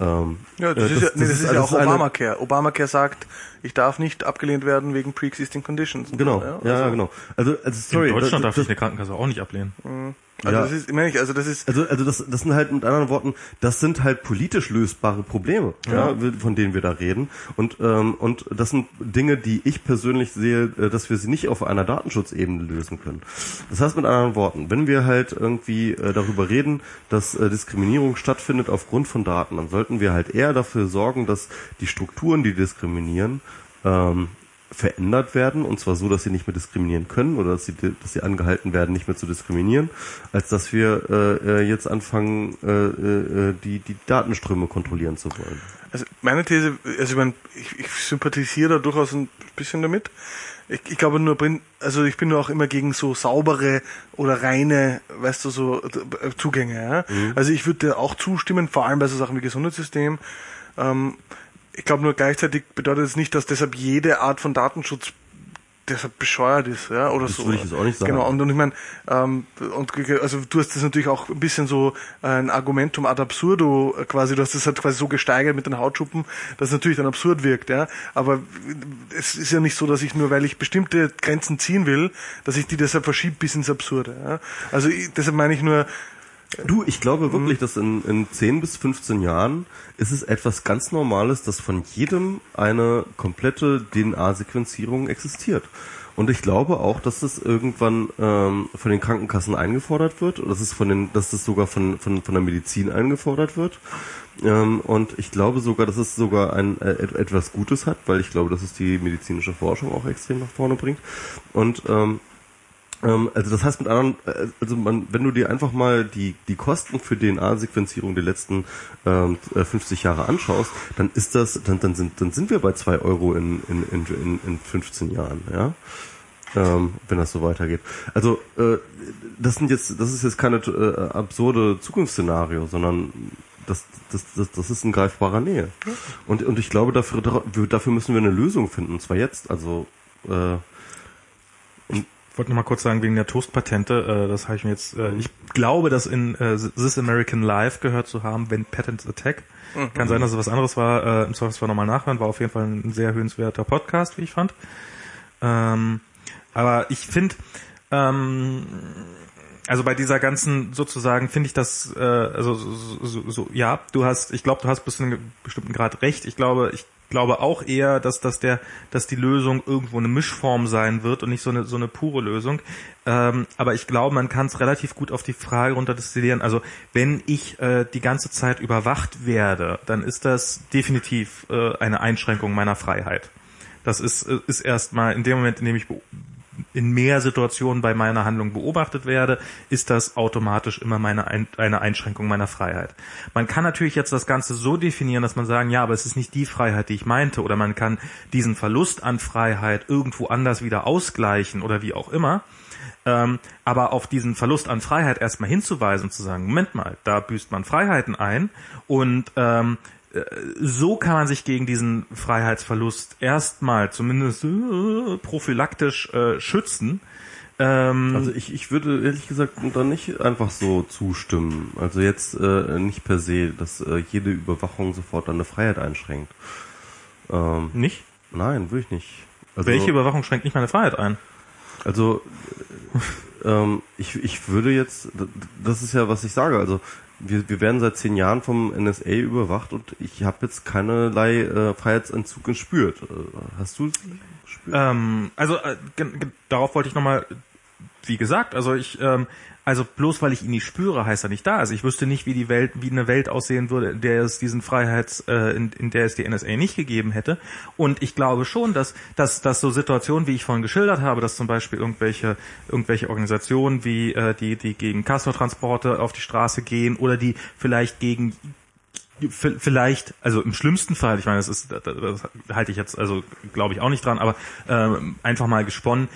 Ähm, ja, das, äh, ist, ja, nee, das, ist, ist ja auch Obamacare. Obamacare sagt, ich darf nicht abgelehnt werden wegen pre-existing conditions. Genau, ja, ja, also, genau. Also, also sorry. In Deutschland das, darf ich eine Krankenkasse auch nicht ablehnen. Mhm. Also ja. das ist, meine ich, also das ist. Also, also das, das sind halt mit anderen Worten, das sind halt politisch lösbare Probleme, ja. ja von denen wir da reden. Und ähm, und das sind Dinge, die ich persönlich sehe, äh, dass wir sie nicht auf einer Datenschutzebene lösen können. Das heißt mit anderen Worten, wenn wir halt irgendwie äh, darüber reden, dass äh, Diskriminierung stattfindet aufgrund von Daten, dann sollten wir halt eher dafür sorgen, dass die Strukturen, die diskriminieren, ähm, verändert werden und zwar so, dass sie nicht mehr diskriminieren können oder dass sie, dass sie angehalten werden, nicht mehr zu diskriminieren, als dass wir äh, äh jetzt anfangen, äh, äh, die, die Datenströme kontrollieren zu wollen. Also meine These, also ich meine, ich, ich sympathisiere da durchaus ein bisschen damit. Ich, ich glaube nur, also ich bin nur auch immer gegen so saubere oder reine, weißt du, so äh, Zugänge. Ja? Mhm. Also ich würde auch zustimmen, vor allem bei so Sachen wie Gesundheitssystem. Ähm, ich glaube nur gleichzeitig bedeutet es nicht, dass deshalb jede Art von Datenschutz deshalb bescheuert ist, ja, oder das so. würde ich jetzt auch nicht sagen. Genau, und, und ich meine, ähm, und also du hast das natürlich auch ein bisschen so ein Argumentum ad absurdo quasi, du hast das halt quasi so gesteigert mit den Hautschuppen, dass es natürlich dann absurd wirkt, ja. Aber es ist ja nicht so, dass ich nur, weil ich bestimmte Grenzen ziehen will, dass ich die deshalb verschiebe bis ins Absurde. Ja? Also ich, deshalb meine ich nur, Du, ich glaube wirklich, dass in, in 10 bis 15 Jahren ist es etwas ganz Normales, dass von jedem eine komplette DNA-Sequenzierung existiert. Und ich glaube auch, dass das irgendwann ähm, von den Krankenkassen eingefordert wird, oder dass es von den, dass das sogar von, von, von der Medizin eingefordert wird. Ähm, und ich glaube sogar, dass es sogar ein äh, etwas Gutes hat, weil ich glaube, dass es die medizinische Forschung auch extrem nach vorne bringt. Und ähm, also das heißt mit anderen, äh, also man, wenn du dir einfach mal die die Kosten für DNA-Sequenzierung der letzten ähm, 50 äh, Jahre anschaust, dann ist das, dann dann sind dann sind wir bei zwei Euro in in in in 15 Jahren, ja. Ähm, wenn das so weitergeht. Also äh, das sind jetzt, das ist jetzt keine äh, absurde Zukunftsszenario, sondern das, das, das, das ist in greifbarer Nähe. Und, und ich glaube, dafür, dafür müssen wir eine Lösung finden, und zwar jetzt. Also äh, wollte noch mal kurz sagen, wegen der Toastpatente, äh, das habe ich mir jetzt, äh, ich glaube, dass in äh, This American Life gehört zu haben, wenn Patents Attack. Mhm. Kann sein, dass es was anderes war, äh, im Zweifelsfall nochmal nachhören, war auf jeden Fall ein sehr hörenswerter Podcast, wie ich fand. Ähm, aber ich finde, ähm, also bei dieser ganzen sozusagen finde ich das äh, also so, so, so ja du hast ich glaube du hast bis zu einem bestimmten Grad recht ich glaube ich glaube auch eher, dass, dass, der, dass die Lösung irgendwo eine Mischform sein wird und nicht so eine, so eine pure Lösung. Ähm, aber ich glaube, man kann es relativ gut auf die Frage runterdestillieren. Also wenn ich äh, die ganze Zeit überwacht werde, dann ist das definitiv äh, eine Einschränkung meiner Freiheit. Das ist, äh, ist erstmal in dem Moment, in dem ich in mehr Situationen bei meiner Handlung beobachtet werde, ist das automatisch immer meine ein, eine Einschränkung meiner Freiheit. Man kann natürlich jetzt das Ganze so definieren, dass man sagen, ja, aber es ist nicht die Freiheit, die ich meinte, oder man kann diesen Verlust an Freiheit irgendwo anders wieder ausgleichen oder wie auch immer. Ähm, aber auf diesen Verlust an Freiheit erstmal hinzuweisen und zu sagen, Moment mal, da büßt man Freiheiten ein und ähm, äh, so kann man sich gegen diesen Freiheitsverlust erstmal zumindest äh, prophylaktisch äh, schützen. Ähm, also ich, ich würde ehrlich gesagt da nicht einfach so zustimmen. Also jetzt äh, nicht per se, dass äh, jede Überwachung sofort eine Freiheit einschränkt. Ähm, nicht? Nein, würde ich nicht. Also, Welche Überwachung schränkt nicht meine Freiheit ein? Also ähm, ich, ich würde jetzt, das ist ja, was ich sage, also wir, wir werden seit zehn Jahren vom NSA überwacht und ich habe jetzt keinerlei äh, Freiheitsentzug gespürt. Äh, hast du es gespürt? Ähm, also äh, darauf wollte ich nochmal, wie gesagt, also ich ähm, also bloß weil ich ihn nicht spüre, heißt er nicht da. Also ich wüsste nicht, wie die Welt, wie eine Welt aussehen würde, in der es diesen Freiheits, äh, in, in der es die NSA nicht gegeben hätte. Und ich glaube schon, dass, dass, dass so Situationen, wie ich vorhin geschildert habe, dass zum Beispiel irgendwelche, irgendwelche Organisationen wie äh, die, die gegen Castor-Transporte auf die Straße gehen oder die vielleicht gegen vielleicht, also im schlimmsten Fall, ich meine, das ist, das, halte ich jetzt, also glaube ich auch nicht dran, aber äh, einfach mal gesponnen.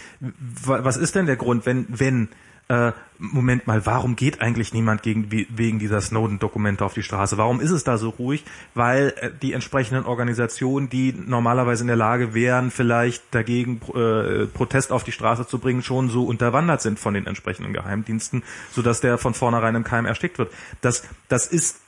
Was ist denn der Grund, wenn, wenn äh, Moment mal, warum geht eigentlich niemand gegen, wegen dieser Snowden-Dokumente auf die Straße? Warum ist es da so ruhig? Weil äh, die entsprechenden Organisationen, die normalerweise in der Lage wären, vielleicht dagegen äh, Protest auf die Straße zu bringen, schon so unterwandert sind von den entsprechenden Geheimdiensten, sodass der von vornherein im Keim erstickt wird. Das, das ist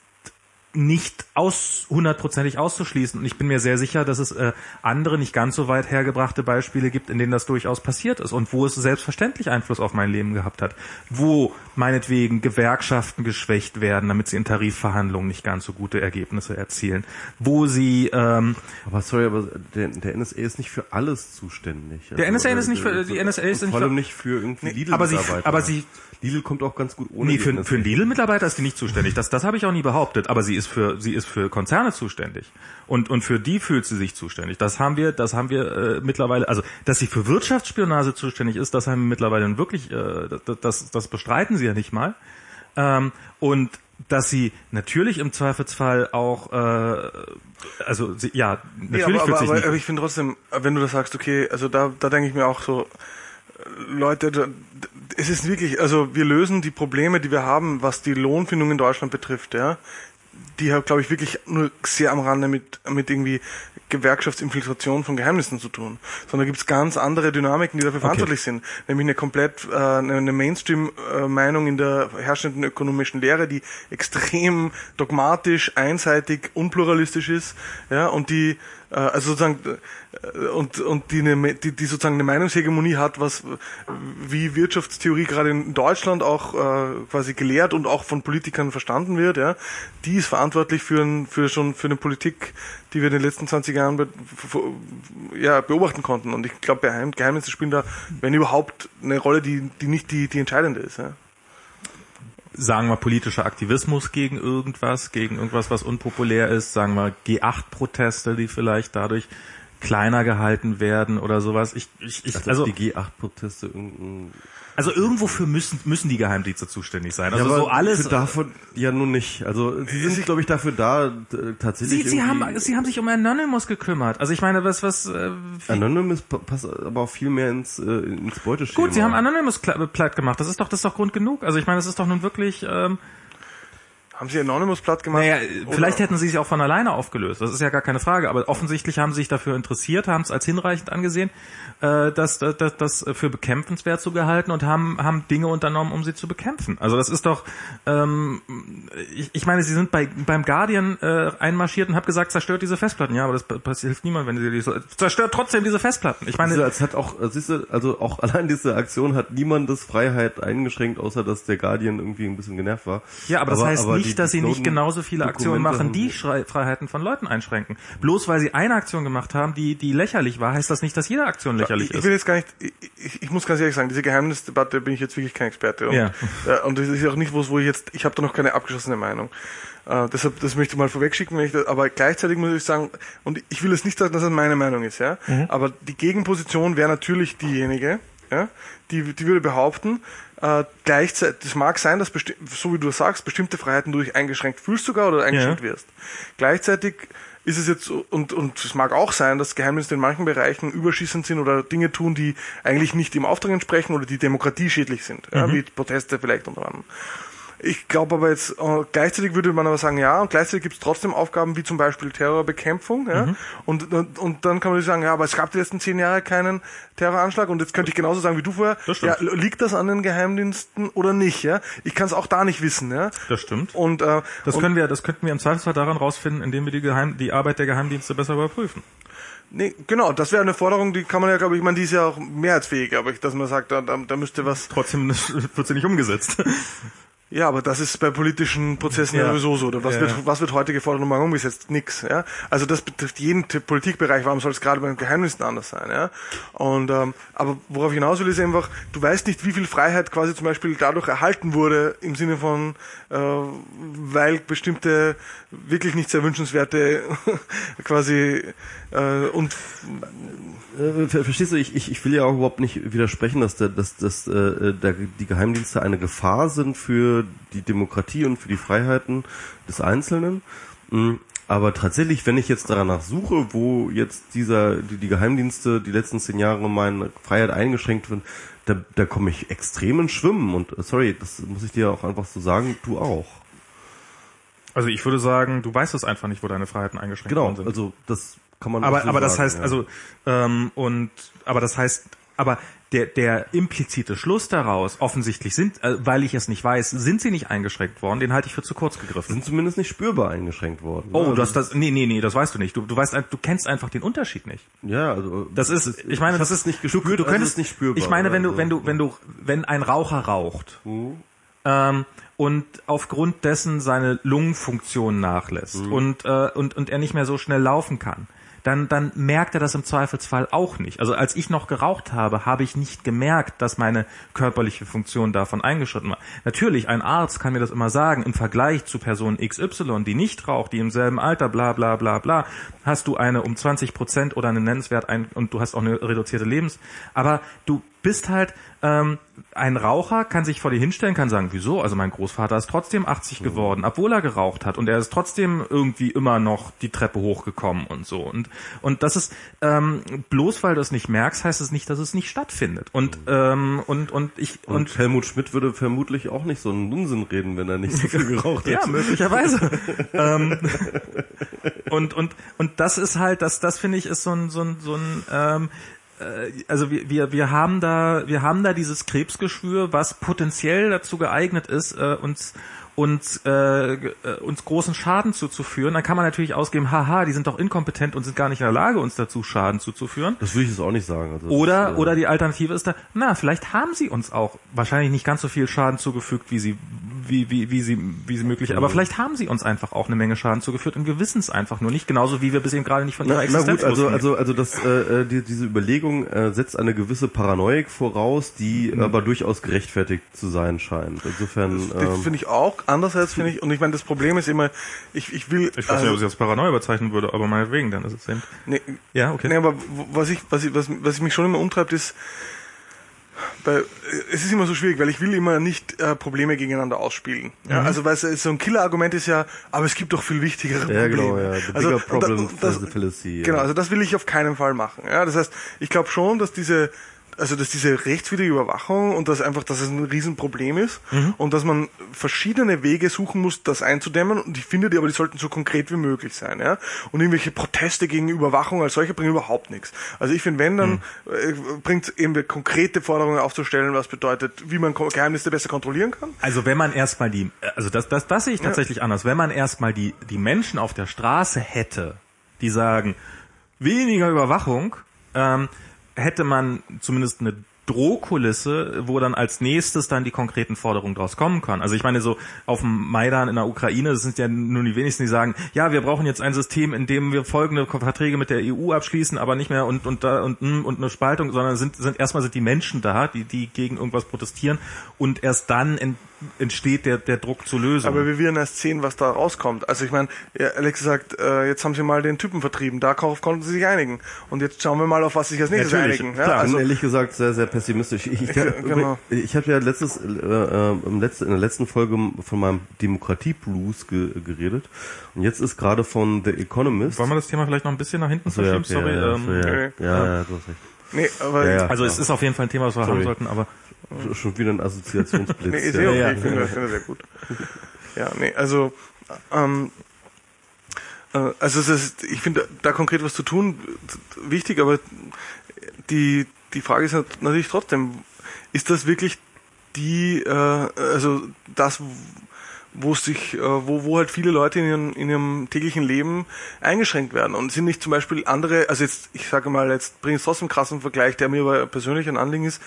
nicht aus hundertprozentig auszuschließen. Und ich bin mir sehr sicher, dass es äh, andere nicht ganz so weit hergebrachte Beispiele gibt, in denen das durchaus passiert ist und wo es selbstverständlich Einfluss auf mein Leben gehabt hat. Wo meinetwegen Gewerkschaften geschwächt werden, damit sie in Tarifverhandlungen nicht ganz so gute Ergebnisse erzielen. Wo sie ähm, Aber sorry, aber der, der NSA ist nicht für alles zuständig. Also, der NSA ist nicht für die NSA ist nicht vor allem nicht für irgendwie Lidl aber sie aber sie Lidl kommt auch ganz gut ohne. Nee, für, für einen Lidl-Mitarbeiter ist die nicht zuständig. Das, das habe ich auch nie behauptet. Aber sie ist für, sie ist für Konzerne zuständig. Und, und für die fühlt sie sich zuständig. Das haben wir, das haben wir äh, mittlerweile, also, dass sie für Wirtschaftsspionage zuständig ist, das haben wir mittlerweile wirklich, äh, das, das, das bestreiten sie ja nicht mal. Ähm, und dass sie natürlich im Zweifelsfall auch, äh, also sie, ja, natürlich nee, aber, aber, aber, aber ich finde trotzdem, wenn du das sagst, okay, also da, da denke ich mir auch so, Leute, es ist wirklich, also wir lösen die Probleme, die wir haben, was die Lohnfindung in Deutschland betrifft, ja. Die hat, glaube ich, wirklich nur sehr am Rande mit, mit irgendwie Gewerkschaftsinfiltration von Geheimnissen zu tun, sondern gibt es ganz andere Dynamiken, die dafür okay. verantwortlich sind, nämlich eine komplett äh, eine Mainstream-Meinung in der herrschenden ökonomischen Lehre, die extrem dogmatisch, einseitig, unpluralistisch ist, ja, und die also sozusagen äh, und und die, eine, die, die sozusagen eine Meinungshegemonie hat, was wie Wirtschaftstheorie gerade in Deutschland auch äh, quasi gelehrt und auch von Politikern verstanden wird, ja, die ist verantwortlich für ein, für schon für eine Politik, die wir in den letzten 20 Jahren be, ja, beobachten konnten. Und ich glaube, Geheimnisse spielen da, wenn überhaupt, eine Rolle, die die nicht die die entscheidende ist. Ja sagen wir politischer Aktivismus gegen irgendwas, gegen irgendwas, was unpopulär ist, sagen wir G8-Proteste, die vielleicht dadurch kleiner gehalten werden oder sowas. Ich, ich, ich also die G8-Proteste irgendein also irgendwofür müssen müssen die Geheimdienste zuständig sein. Also ja, so alles. Davon ja nun nicht. Also sie sind, glaube ich, dafür da tatsächlich. Sie, sie haben sie haben sich um Anonymous gekümmert. Also ich meine, was was. Äh, Anonymous passt aber auch viel mehr ins äh, ins Beuteschema. Gut, sie haben Anonymous platt gemacht. Das ist doch das ist doch Grund genug. Also ich meine, das ist doch nun wirklich. Ähm, haben Sie Anonymous platt gemacht? Naja, vielleicht hätten sie sich auch von alleine aufgelöst. Das ist ja gar keine Frage. Aber offensichtlich haben sie sich dafür interessiert, haben es als hinreichend angesehen, äh, das, das, das, das für bekämpfenswert zu gehalten und haben, haben Dinge unternommen, um sie zu bekämpfen. Also das ist doch, ähm, ich, ich meine, sie sind bei, beim Guardian äh, einmarschiert und haben gesagt, zerstört diese Festplatten. Ja, aber das, das hilft niemand, wenn sie die so, zerstört trotzdem diese Festplatten. Ich meine, also, es hat auch, siehst du, also auch allein diese Aktion hat niemandes Freiheit eingeschränkt, außer dass der Guardian irgendwie ein bisschen genervt war. Ja, aber, aber das heißt aber nicht, dass sie nicht genauso viele Aktionen machen, die Freiheiten von Leuten einschränken. Bloß weil sie eine Aktion gemacht haben, die, die lächerlich war, heißt das nicht, dass jede Aktion lächerlich ich, ist. Ich will jetzt gar nicht, ich, ich muss ganz ehrlich sagen, diese Geheimnisdebatte bin ich jetzt wirklich kein Experte. Und, ja. Äh, und das ist auch nicht wo ich jetzt, ich habe da noch keine abgeschlossene Meinung. Uh, deshalb, das möchte ich mal vorwegschicken, ich das, aber gleichzeitig muss ich sagen, und ich will jetzt nicht sagen, dass das meine Meinung ist, ja, mhm. aber die Gegenposition wäre natürlich diejenige, ja, die, die würde behaupten, äh, gleichzeitig, es mag sein, dass so wie du sagst, bestimmte Freiheiten du dich eingeschränkt fühlst sogar oder eingeschränkt Ja. wirst. Gleichzeitig ist es jetzt so, und, und es mag auch sein, dass Geheimdienste in manchen Bereichen überschießend sind oder Dinge tun, die eigentlich nicht dem Auftrag entsprechen oder die Demokratie schädlich sind, ja, wie Proteste vielleicht unter anderem. Ich glaube aber jetzt, äh, gleichzeitig würde man aber sagen, ja, und gleichzeitig gibt es trotzdem Aufgaben wie zum Beispiel Terrorbekämpfung, ja, und, und, und dann kann man sagen, ja, aber es gab die letzten zehn Jahre keinen Terroranschlag und jetzt könnte ich genauso sagen wie du vorher, ja, liegt das an den Geheimdiensten oder nicht, ja? Ich kann es auch da nicht wissen, ja? Das stimmt. Und, äh, Das und können wir, das könnten wir im Zweifelsfall daran rausfinden, indem wir die, Geheim, die Arbeit der Geheimdienste besser überprüfen. nee, genau, das wäre eine Forderung, die kann man ja, glaube ich, ich meine, die ist ja auch mehrheitsfähig, aber ich, dass man sagt, da, da, da müsste was Trotzdem wird sie nicht umgesetzt. Ja, aber das ist bei politischen Prozessen ja, Ja. sowieso so. Oder was, Ja, wird, was wird heute gefordert und morgen umgesetzt? Nix. Ja? Also das betrifft jeden Politikbereich. Warum soll es gerade beim Geheimdiensten anders sein? Ja? Und ähm, aber worauf ich hinaus will, ist einfach, du weißt nicht, wie viel Freiheit quasi zum Beispiel dadurch erhalten wurde im Sinne von, äh, weil bestimmte wirklich nicht sehr wünschenswerte quasi äh, und Äh, ver- verstehst du, ich, ich, ich will ja auch überhaupt nicht widersprechen, dass, der, dass, dass äh, der, die Geheimdienste eine Gefahr sind für die Demokratie und für die Freiheiten des Einzelnen. Mm, Aber tatsächlich, wenn ich jetzt danach suche, wo jetzt dieser, die, die Geheimdienste die letzten zehn Jahre meine Freiheit eingeschränkt wird, da, da komme ich extrem ins Schwimmen. Und äh, sorry, das muss ich dir auch einfach so sagen, du auch. Also ich würde sagen, du weißt es einfach nicht, wo deine Freiheiten eingeschränkt Genau, worden sind. also das kann man aber so aber das sagen, heißt ja. also ähm, und aber das heißt aber der der implizite Schluss daraus offensichtlich sind äh, weil ich es nicht weiß sind sie nicht eingeschränkt worden den halte ich für zu kurz gegriffen sind zumindest nicht spürbar eingeschränkt worden. oh ne? du hast das nee nee nee das weißt du nicht du du weißt ein- du kennst einfach den Unterschied nicht Ja, also das ist ich meine das ist nicht gespürt, du, du also könntest ist nicht spürbar. ich meine wenn du Also, wenn du wenn du wenn ein Raucher raucht ähm, und aufgrund dessen seine Lungenfunktion nachlässt und, äh, und, und er nicht mehr so schnell laufen kann, dann, dann merkt er das im Zweifelsfall auch nicht. Also als ich noch geraucht habe, habe ich nicht gemerkt, dass meine körperliche Funktion davon eingeschritten war. Natürlich, ein Arzt kann mir das immer sagen, im Vergleich zu Person XY, die nicht raucht, die im selben Alter, bla bla bla bla, hast du eine um 20 Prozent oder einen Nennenswert ein und du hast auch eine reduzierte Lebens. Aber du bist halt ähm, ein Raucher kann sich vor dir hinstellen, kann sagen, wieso? Also mein Großvater ist trotzdem 80 geworden, obwohl er geraucht hat und er ist trotzdem irgendwie immer noch die Treppe hochgekommen und so. Und und das ist ähm, bloß weil du es nicht merkst, heißt es nicht, dass es nicht stattfindet. Und ähm, und und ich Und, und Helmut Schmidt würde vermutlich auch nicht so einen Unsinn reden, wenn er nicht so viel geraucht hätte. ja, möglicherweise. ähm, und, und, und das ist halt, das, das finde ich ist so ein, so ein, so ein, ähm, äh, also wir, wir, wir haben da, wir haben da dieses Krebsgeschwür, was potenziell dazu geeignet ist, äh, uns, uns, äh, äh, uns großen Schaden zuzuführen. Dann kann man natürlich ausgeben, haha, die sind doch inkompetent und sind gar nicht in der Lage, uns dazu Schaden zuzuführen. Das würde ich jetzt auch nicht sagen. Also Oder, das, äh, oder die Alternative ist da, na, vielleicht haben sie uns auch wahrscheinlich nicht ganz so viel Schaden zugefügt, wie sie, wie, wie, wie sie, wie sie möglich, aber vielleicht haben sie uns einfach auch eine Menge Schaden zugefügt und wir wissen es einfach nur nicht, genauso wie wir bis eben gerade nicht von ihrer Na, na Existenz gut, also also also das äh, äh, die, diese Überlegung äh, setzt eine gewisse Paranoik voraus, die Mhm. aber durchaus gerechtfertigt zu sein scheint. Insofern das ähm, finde ich auch. Andererseits finde ich, und ich meine, das Problem ist immer, ich, ich will. ich weiß nicht, ob ich es als Paranoia bezeichnen würde, aber meinetwegen, dann ist es eben. nee, Ja, okay. Nee, aber was ich, was ich, was, was mich schon immer umtreibt, ist, bei, es ist immer so schwierig, weil ich will immer nicht äh, Probleme gegeneinander ausspielen. Ja, Also weil so ein Killer-Argument ist ja, aber es gibt doch viel wichtigere ja Probleme. genau, ja, the also, und da- problem das, fallacy. Genau, ja. also das will ich auf keinen Fall machen. Ja, das heißt, ich glaube schon, dass diese also dass diese rechtswidrige Überwachung und dass einfach, dass es ein Riesenproblem ist Mhm. und dass man verschiedene Wege suchen muss, das einzudämmen und ich finde, die aber die sollten so konkret wie möglich sein, ja. Und irgendwelche Proteste gegen Überwachung als solche bringen überhaupt nichts. Also ich finde, wenn dann Mhm. äh, bringt eben konkrete Forderungen aufzustellen, was bedeutet, wie man Geheimnisse besser kontrollieren kann. Also wenn man erstmal die, also das, das, das sehe ich tatsächlich anders. Wenn man erstmal die, die Menschen auf der Straße hätte, die sagen, weniger Überwachung, ähm, hätte man zumindest eine Drohkulisse, wo dann als nächstes dann die konkreten Forderungen draus kommen können. Also ich meine, so auf dem Maidan in der Ukraine, sind ja nur die wenigsten, die sagen, ja, wir brauchen jetzt ein System, in dem wir folgende Verträge mit der EU abschließen, aber nicht mehr und und da und mm, und eine Spaltung, sondern sind sind erstmal sind die Menschen da, die die gegen irgendwas protestieren und erst dann ent, entsteht der der Druck zur Lösung. Aber wir werden erst sehen, was da rauskommt. Also ich meine, ja, Alex sagt, äh, jetzt haben sie mal den Typen vertrieben, darauf konnten sie sich einigen. Und jetzt schauen wir mal, auf was sich als nächstes Natürlich, einigen. Ja, klar. Bin also, ehrlich gesagt sehr, sehr pessimistisch. Ich, ich, Genau. ich habe ja letztes, äh, äh, im letzten, in der letzten Folge von meinem Demokratie-Blues ge geredet. Und jetzt ist gerade von The Economist. Wollen wir das Thema vielleicht noch ein bisschen nach hinten So, ja, verschieben? okay, Sorry. ja, ähm, so, ja, ja, ja, du hast recht. Nee, aber Ja, ja. Also es ist auf jeden Fall ein Thema, was wir Sorry. haben sollten, aber Schon wieder ein Assoziationsblitz. Nee, ist ja. okay, ja. ich finde das, finde das sehr gut. Ja, nee, also, ähm, äh, also es ist, ich finde da konkret was zu tun wichtig, aber die, die Frage ist nat- natürlich trotzdem, ist das wirklich die, äh, also das, wo sich, äh, wo, wo halt viele Leute in ihrem, in ihrem täglichen Leben eingeschränkt werden und sind nicht zum Beispiel andere, also jetzt, ich sage mal, jetzt bringe ich es trotzdem krass im Vergleich, der mir aber persönlich ein Anliegen ist,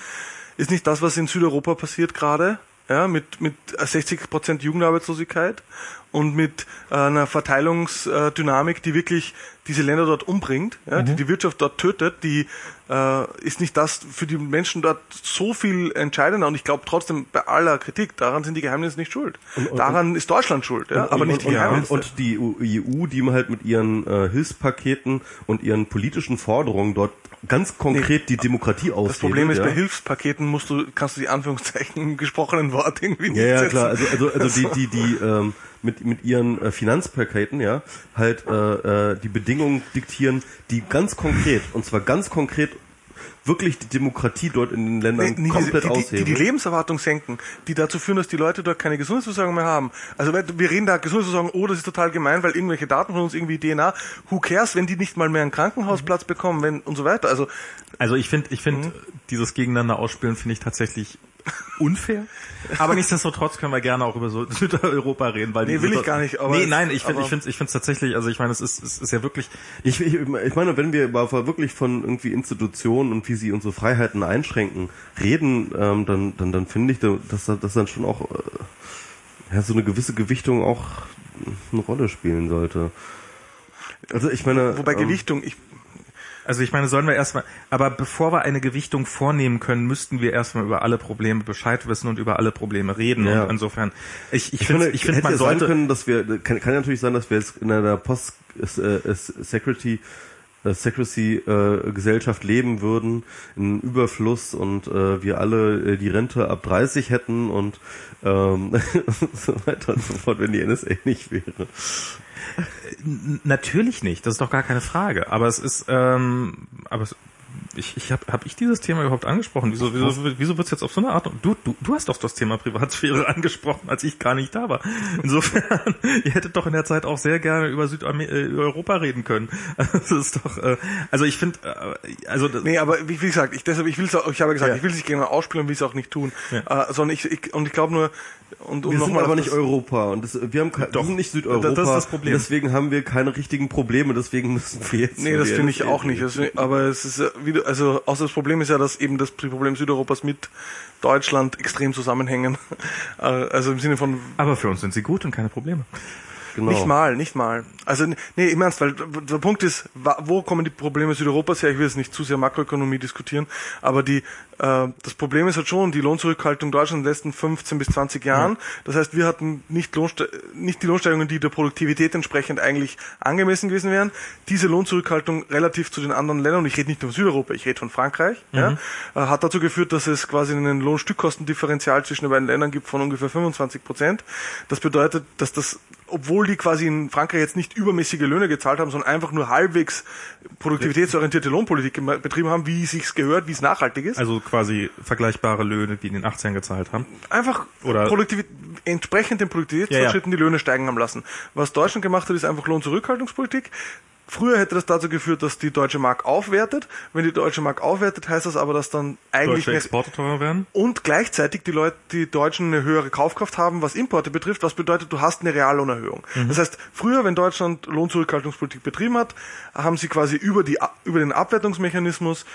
ist nicht das, was in Südeuropa passiert gerade, ja, mit, mit 60% Jugendarbeitslosigkeit und mit äh, einer Verteilungsdynamik, die wirklich diese Länder dort umbringt, ja, die die Wirtschaft dort tötet, die äh, ist nicht das für die Menschen dort so viel entscheidender und ich glaube trotzdem bei aller Kritik, daran sind die Geheimnisse nicht schuld. und- daran ist Deutschland schuld, ja, aber nicht die und, Geheimnisse. und, und die EU, die halt mit ihren äh, Hilfspaketen und ihren politischen Forderungen dort ganz konkret die Demokratie aushebelt. das Problem ist, ja. bei Hilfspaketen musst du, kannst du die Anführungszeichen im gesprochenen Wort irgendwie Ja, nicht ja, setzen. klar. Also, also, also die, die, die ähm, mit, mit ihren äh, Finanzpaketen, ja, halt äh, äh, die Bedingungen diktieren, die ganz konkret, und zwar ganz konkret wirklich die Demokratie dort in den Ländern Nee, nee, komplett die, die, die, aushebeln. die Lebenserwartung senken, die dazu führen, dass die Leute dort keine Gesundheitsversorgung mehr haben. Also wir reden da Gesundheitsversorgung, oh, das ist total gemein, weil irgendwelche Daten von uns irgendwie DNA, who cares, wenn die nicht mal mehr einen Krankenhausplatz bekommen, wenn und so weiter. Also Also ich finde, ich Mhm. finde dieses Gegeneinander ausspielen finde ich tatsächlich unfair. Aber nichtsdestotrotz können wir gerne auch über so Südeuropa reden, weil die Nee, will ich Süd- gar nicht, aber nee, nein, ich finde, ich finde, ich finde es tatsächlich. Also ich meine, es ist, es ist ja wirklich. Ich, ich, ich meine, wenn wir wirklich von irgendwie Institutionen und wie sie unsere Freiheiten einschränken reden, ähm, dann, dann, dann finde ich, da- dass da- dass dann schon auch äh, ja, so eine gewisse Gewichtung auch eine Rolle spielen sollte. Also ich meine, wobei ähm, Gewichtung, ich Also ich meine, sollen wir erstmal, aber bevor wir eine Gewichtung vornehmen können, müssten wir erstmal über alle Probleme Bescheid wissen und über alle Probleme reden. Ja. Und insofern, ich, ich Ich finde, ich finde, man sollte, können, dass wir kann, kann natürlich sein, dass wir jetzt in einer Post äh, äh, Security äh, Secrecy Gesellschaft leben würden, in Überfluss und äh, wir alle äh, die Rente ab 30 hätten und ähm, so weiter und so fort, wenn die NSA nicht wäre. Natürlich nicht, das ist doch gar keine Frage. Aber es ist, ähm, aber es, ich, ich habe hab ich dieses Thema überhaupt angesprochen? Wieso, wieso, wieso wird's jetzt auf so eine Art? Du, du, du hast doch das Thema Privatsphäre angesprochen, als ich gar nicht da war. Insofern, ihr hättet doch in der Zeit auch sehr gerne über Südeuropa reden können. Das ist doch, äh, also ich finde, äh, also das- Nee, aber wie, wie gesagt, ich deshalb, ich will's auch, ich habe gesagt, Ja. ich will es nicht genau ausspielen und will es auch nicht tun. Äh, sondern ich, ich und ich glaube nur und um Wir sind nochmal aber nicht Europa und das, wir haben kein, wir Doch. sind nicht Südeuropa. Das ist das Problem. Deswegen haben wir keine richtigen Probleme. Deswegen müssen wir jetzt. Nee, das finde ich auch nicht. Das, aber es ist ja wieder, also außer das Problem ist ja, dass eben das Problem Südeuropas mit Deutschland extrem zusammenhängen. Äh, also im Sinne von aber für uns sind sie gut und keine Probleme. Genau. nicht mal, nicht mal. Also nee, im Ernst, weil der Punkt ist, wo kommen die Probleme Südeuropas her? Ich will jetzt nicht zu sehr Makroökonomie diskutieren, aber die äh, das Problem ist halt schon die Lohnzurückhaltung Deutschlands in den letzten 15 bis 20 Jahren. Das heißt, wir hatten nicht, Lohnste nicht die Lohnsteigerungen, die der Produktivität entsprechend eigentlich angemessen gewesen wären. Diese Lohnzurückhaltung relativ zu den anderen Ländern, und ich rede nicht nur von Südeuropa, ich rede von Frankreich, ja, äh, hat dazu geführt, dass es quasi einen Lohnstückkostendifferenzial zwischen den beiden Ländern gibt von ungefähr 25 Prozent. Das bedeutet, dass das obwohl die quasi in Frankreich jetzt nicht übermäßige Löhne gezahlt haben, sondern einfach nur halbwegs produktivitätsorientierte Lohnpolitik betrieben haben, wie es sich gehört, wie es nachhaltig ist. Also quasi vergleichbare Löhne, die in den 80ern gezahlt haben. einfach Oder- Produktivität, entsprechend den Produktivitätsfortschritten Ja, die Löhne steigen haben lassen. Was Deutschland gemacht hat, ist einfach Lohnzurückhaltungspolitik. Früher hätte das dazu geführt, dass die deutsche Mark aufwertet. Wenn die deutsche Mark aufwertet, heißt das aber, dass dann eigentlich Deutsche Exporte teurer werden. und gleichzeitig die Leute, die Deutschen eine höhere Kaufkraft haben, was Importe betrifft, was bedeutet, du hast eine Reallohnerhöhung. Das heißt, früher, wenn Deutschland Lohnzurückhaltungspolitik betrieben hat, haben sie quasi über die, über den Abwertungsmechanismus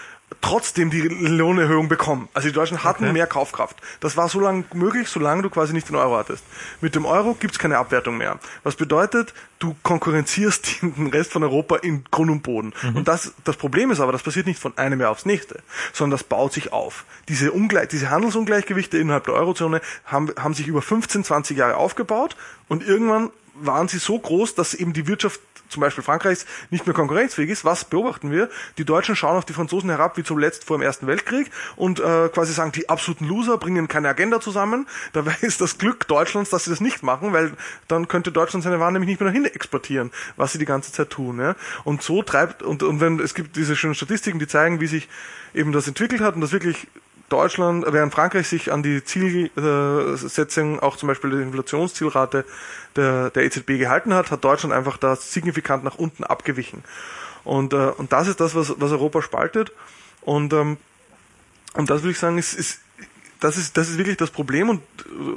trotzdem die Lohnerhöhung bekommen. Also die Deutschen hatten Okay. mehr Kaufkraft. Das war so lange möglich, solange du quasi nicht den Euro hattest. Mit dem Euro gibt's keine Abwertung mehr. Was bedeutet, du konkurrenzierst den Rest von Europa in Grund und Boden. Und das, das Problem ist aber, das passiert nicht von einem Jahr aufs nächste, sondern das baut sich auf. Diese, Ungleich, diese Handelsungleichgewichte innerhalb der Eurozone haben, haben sich über 15, 20 Jahre aufgebaut und irgendwann waren sie so groß, dass eben die Wirtschaft zum Beispiel Frankreichs nicht mehr konkurrenzfähig ist. Was beobachten wir? Die Deutschen schauen auf die Franzosen herab wie zuletzt vor dem Ersten Weltkrieg und äh, quasi sagen, die absoluten Loser bringen keine Agenda zusammen. Dabei ist das Glück Deutschlands, dass sie das nicht machen, weil dann könnte Deutschland seine Waren nämlich nicht mehr dahin exportieren, was sie die ganze Zeit tun. Ja? Und so treibt, und, und wenn es gibt diese schönen Statistiken, die zeigen, wie sich eben das entwickelt hat und das wirklich Deutschland, während Frankreich sich an die Zielsetzung, auch zum Beispiel die Inflationszielrate der, der EZB gehalten hat, hat Deutschland einfach da signifikant nach unten abgewichen. Und, äh, und das ist das, was, was Europa spaltet. Und, ähm, und das würde ich sagen, ist, ist das ist das ist wirklich das Problem und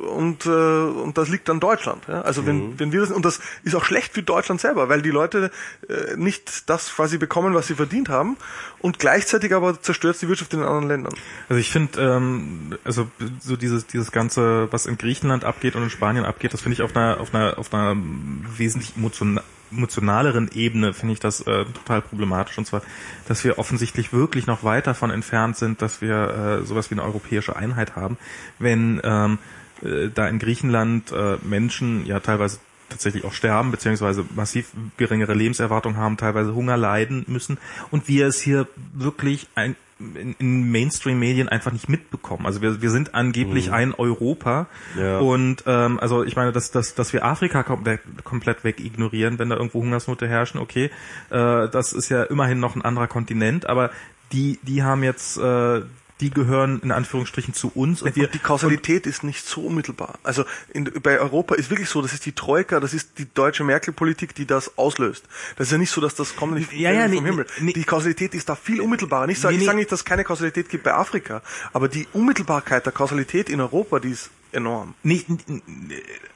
und äh, und das liegt an Deutschland. Ja? Also wenn Mhm. wenn wir das und das ist auch schlecht für Deutschland selber, weil die Leute äh, nicht das quasi bekommen, was sie verdient haben und gleichzeitig aber zerstört die Wirtschaft in den anderen Ländern. Also ich finde, ähm, also so dieses dieses ganze, was in Griechenland abgeht und in Spanien abgeht, das finde ich auf einer auf einer auf einer wesentlich emotion emotionaleren Ebene finde ich das äh, total problematisch. Und zwar, dass wir offensichtlich wirklich noch weit davon entfernt sind, dass wir äh, sowas wie eine europäische Einheit haben, wenn ähm, äh, da in Griechenland äh, Menschen ja teilweise tatsächlich auch sterben, beziehungsweise massiv geringere Lebenserwartung haben, teilweise Hunger leiden müssen. Und wir es hier wirklich ein, in, in Mainstream-Medien einfach nicht mitbekommen. Also wir, wir sind angeblich ein Europa Ja. und ähm, also ich meine, dass, dass, dass wir Afrika komplett, komplett weg ignorieren, wenn da irgendwo Hungersnote herrschen, okay, äh, das ist ja immerhin noch ein anderer Kontinent, aber die, die haben jetzt, äh, die gehören in Anführungsstrichen zu uns und wir Und die Kausalität ist nicht so unmittelbar. Also in, bei Europa ist wirklich so, das ist die Troika, das ist die deutsche Merkel-Politik, die das auslöst. Das ist ja nicht so, dass das kommt nicht Ja, ja, vom nee, Himmel. nee. Die Kausalität ist da viel unmittelbarer. Nicht, Nee, ich sage nicht, dass es keine Kausalität gibt bei Afrika, aber die Unmittelbarkeit der Kausalität in Europa, die ist enorm. nicht,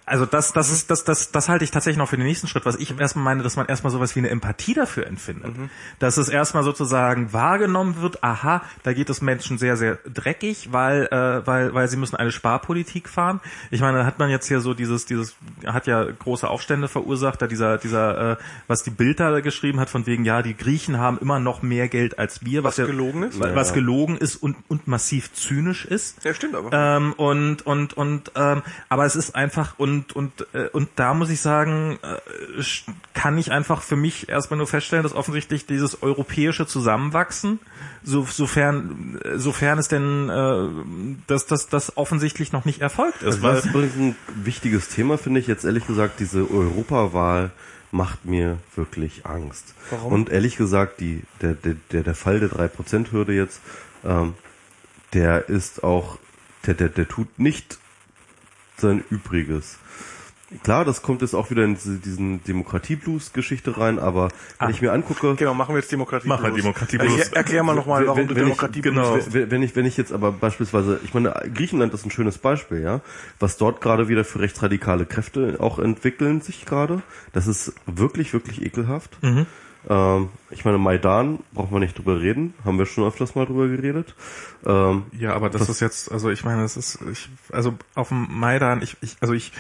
also das, das ist, das, das, das halte ich tatsächlich noch für den nächsten Schritt, was ich erstmal meine, dass man erstmal sowas wie eine Empathie dafür empfindet. Dass es erstmal sozusagen wahrgenommen wird, aha, da geht es Menschen sehr, sehr dreckig, weil, äh, weil, weil sie müssen eine Sparpolitik fahren. Ich meine, da hat man jetzt hier so dieses, dieses, hat ja große Aufstände verursacht, da dieser, dieser, äh, was die Bild da geschrieben hat, von wegen, ja, die Griechen haben immer noch mehr Geld als wir, was, Was ja, gelogen ist? Was Ja. gelogen ist und, und massiv zynisch ist. Ja, stimmt aber. Ähm, und und und ähm, aber es ist einfach und und äh, und da muss ich sagen, äh, kann ich einfach für mich erstmal nur feststellen, dass offensichtlich dieses europäische Zusammenwachsen, so, sofern sofern es denn äh, dass das das offensichtlich noch nicht erfolgt ist, Das ist übrigens ein wichtiges Thema, finde ich jetzt ehrlich gesagt, diese Europawahl macht mir wirklich Angst. Warum? Und ehrlich gesagt, die, der, der, der, der Fall der 3%-Hürde jetzt, ähm, der ist auch, der, der, der tut nicht sein Übriges. Klar, das kommt jetzt auch wieder in diese, diesen Demokratie-Blues-Geschichte rein, aber wenn Ah. ich mir angucke, Genau, machen wir jetzt Demokratie. Mach halt bloß. Demokratie Also, Erklär mal nochmal, warum wenn, du wenn Demokratie ich, genau. wenn, wenn ich wenn ich jetzt aber beispielsweise, ich meine, Griechenland ist ein schönes Beispiel, ja, was dort gerade wieder für rechtsradikale Kräfte auch entwickeln sich gerade. Das ist wirklich wirklich ekelhaft. Mhm. Ähm, ich meine, Maidan braucht man nicht drüber reden, haben wir schon öfters mal drüber geredet. Ähm, Ja, aber das ist jetzt, also ich meine, es ist, ich, also auf dem Maidan, ich, ich also ich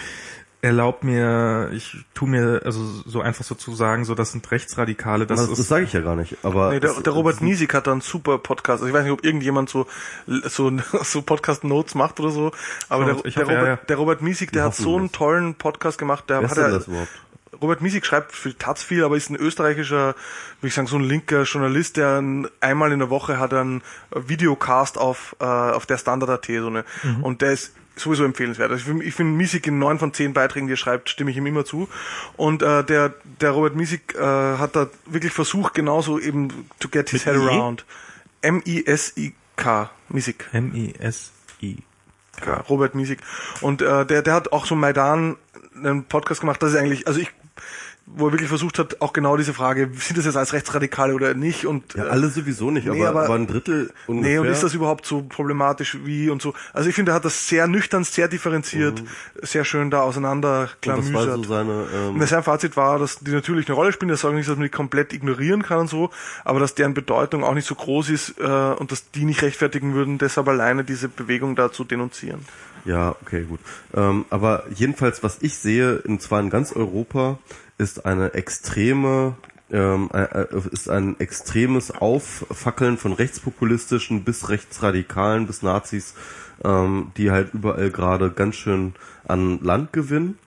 erlaub mir, ich tu mir, also so einfach so zu sagen, so das sind Rechtsradikale, das, das das ist, sage ich ja gar nicht. Aber Nee, der, der Robert Niesig hat da einen super Podcast. Also ich weiß nicht, ob irgendjemand so so, so Podcast-Notes macht oder so, aber Ja, der, der, hoffe, ja, Robert, ja. der Robert Miesig, der hat so einen tollen Podcast gemacht. Der wer hat ist denn er, das überhaupt? Robert Miesig schreibt für Taz viel, aber ist ein österreichischer, würde ich sagen, so ein linker Journalist, der ein, einmal in der Woche hat einen Videocast auf, äh, auf der Standard.at, so eine. Mhm. Und der ist sowieso empfehlenswert. Also ich finde find Miesig in neun von zehn Beiträgen, die er schreibt, stimme ich ihm immer zu. Und äh, der, der Robert Miesig äh, hat da wirklich versucht, genauso eben to get his Mit head I? around. M-I-S-I-K, Miesig. M-I-S-I. Robert Miesig. Und äh, der, der hat auch so Maidan einen Podcast gemacht, das ist eigentlich, also ich, wo er wirklich versucht hat, auch genau diese Frage, sind das jetzt als Rechtsradikale oder nicht? Und Ja, äh, alle sowieso nicht, nee, aber, aber- ein Drittel ungefähr. Nee, und ist das überhaupt so problematisch wie und so? Also ich finde, er hat das sehr nüchtern, sehr differenziert, sehr schön da auseinander Und das war so seine ähm, Und sein Fazit war, dass die natürlich eine Rolle spielen, das sage ich nicht, dass man die komplett ignorieren kann und so, aber dass deren Bedeutung auch nicht so groß ist äh, und dass die nicht rechtfertigen würden, deshalb alleine diese Bewegung da zu denunzieren. Ja, okay, gut. Ähm, aber jedenfalls, was ich sehe, und zwar in ganz Europa, ist eine extreme, ähm, äh, äh, ist ein extremes Auffackeln von rechtspopulistischen bis rechtsradikalen bis Nazis, ähm, die halt überall gerade ganz schön an Land gewinnen.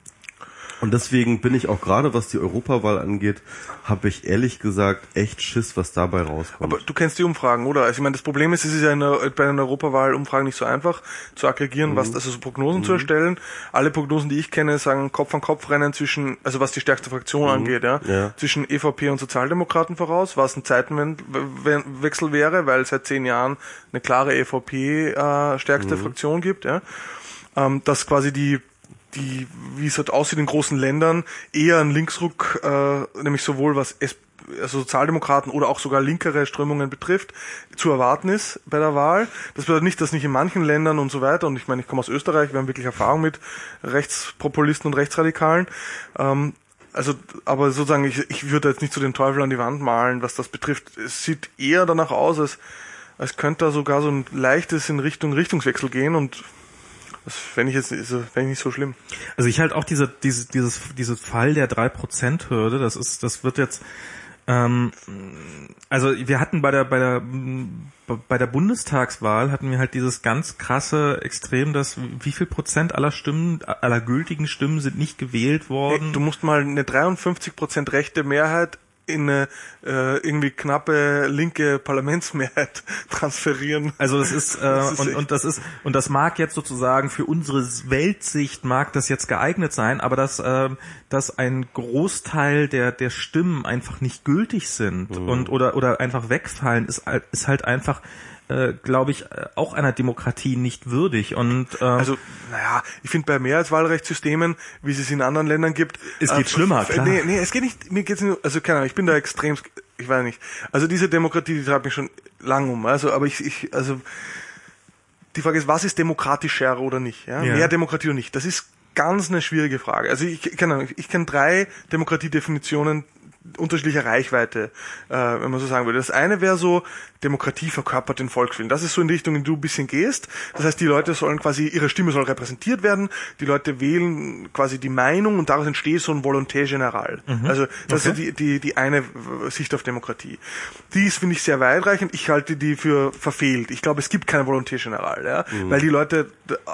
Und deswegen bin ich auch gerade, was die Europawahl angeht, habe ich ehrlich gesagt echt Schiss, was dabei rauskommt. Aber du kennst die Umfragen, oder? Also ich meine, das Problem ist, es ist ja in der, bei einer Europawahl-Umfragen nicht so einfach zu aggregieren, mhm. was also so Prognosen mhm. zu erstellen. Alle Prognosen, die ich kenne, sagen Kopf an Kopf rennen zwischen, also was die stärkste Fraktion mhm. angeht, ja, ja, zwischen EVP und Sozialdemokraten voraus, was ein Zeitenwechsel wäre, weil seit zehn Jahren eine klare EVP äh, stärkste mhm. Fraktion gibt, ja. Ähm, dass quasi die die, wie es halt aussieht in großen Ländern, eher ein Linksruck, äh, nämlich sowohl was es, also Sozialdemokraten oder auch sogar linkere Strömungen betrifft, zu erwarten ist bei der Wahl. Das bedeutet nicht, dass nicht in manchen Ländern und so weiter, und ich meine, ich komme aus Österreich, wir haben wirklich Erfahrung mit Rechtspopulisten und Rechtsradikalen, ähm, also, aber sozusagen, ich, ich würde jetzt nicht zu den Teufel an die Wand malen, was das betrifft. Es sieht eher danach aus, als, als könnte da sogar so ein leichtes in Richtung Richtungswechsel gehen und das fände ich jetzt also, fänd ich nicht so schlimm. Also ich halt auch diese, diese, dieses, dieses Fall der 3%-Hürde, das ist, das wird jetzt, ähm, also wir hatten bei der, bei der, bei der Bundestagswahl hatten wir halt dieses ganz krasse Extrem, dass wie viel Prozent aller Stimmen, aller gültigen Stimmen sind nicht gewählt worden. Hey, du musst mal eine 53 Prozent rechte Mehrheit in eine äh, irgendwie knappe linke Parlamentsmehrheit transferieren. Also das ist, äh, das ist und, und das ist und das mag jetzt sozusagen für unsere Weltsicht mag das jetzt geeignet sein, aber dass äh, dass ein Großteil der der Stimmen einfach nicht gültig sind mhm. und oder oder einfach wegfallen ist ist halt einfach äh, glaube ich, äh, auch einer Demokratie nicht würdig. Und äh, also, naja, ich finde bei Mehrheitswahlrechtssystemen, wie es es in anderen Ländern gibt, es geht äh, schlimmer. Klar. Nee, nee, es geht nicht. Mir geht's nicht. Also keine Ahnung, ich bin da extrem. Ich weiß nicht. Also diese Demokratie, die treibt mich schon lang um. Also, aber ich, ich, also die Frage ist, was ist demokratischer oder nicht? Ja? ja. Mehr Demokratie oder nicht? Das ist ganz eine schwierige Frage. Also ich, ich kenne ich kenn drei Demokratiedefinitionen unterschiedlicher Reichweite, äh, wenn man so sagen würde. Das eine wäre so, Demokratie verkörpert den Volkswillen. Das ist so in die Richtung, in die du ein bisschen gehst. Das heißt, die Leute sollen quasi, ihre Stimme soll repräsentiert werden, die Leute wählen quasi die Meinung und daraus entsteht so ein Volonté General. Mhm. Also das okay. ist die, die, die eine Sicht auf Demokratie. Die ist, finde ich, sehr weitreichend. Ich halte die für verfehlt. Ich glaube, es gibt keine Volonté General, ja? Mhm. weil die Leute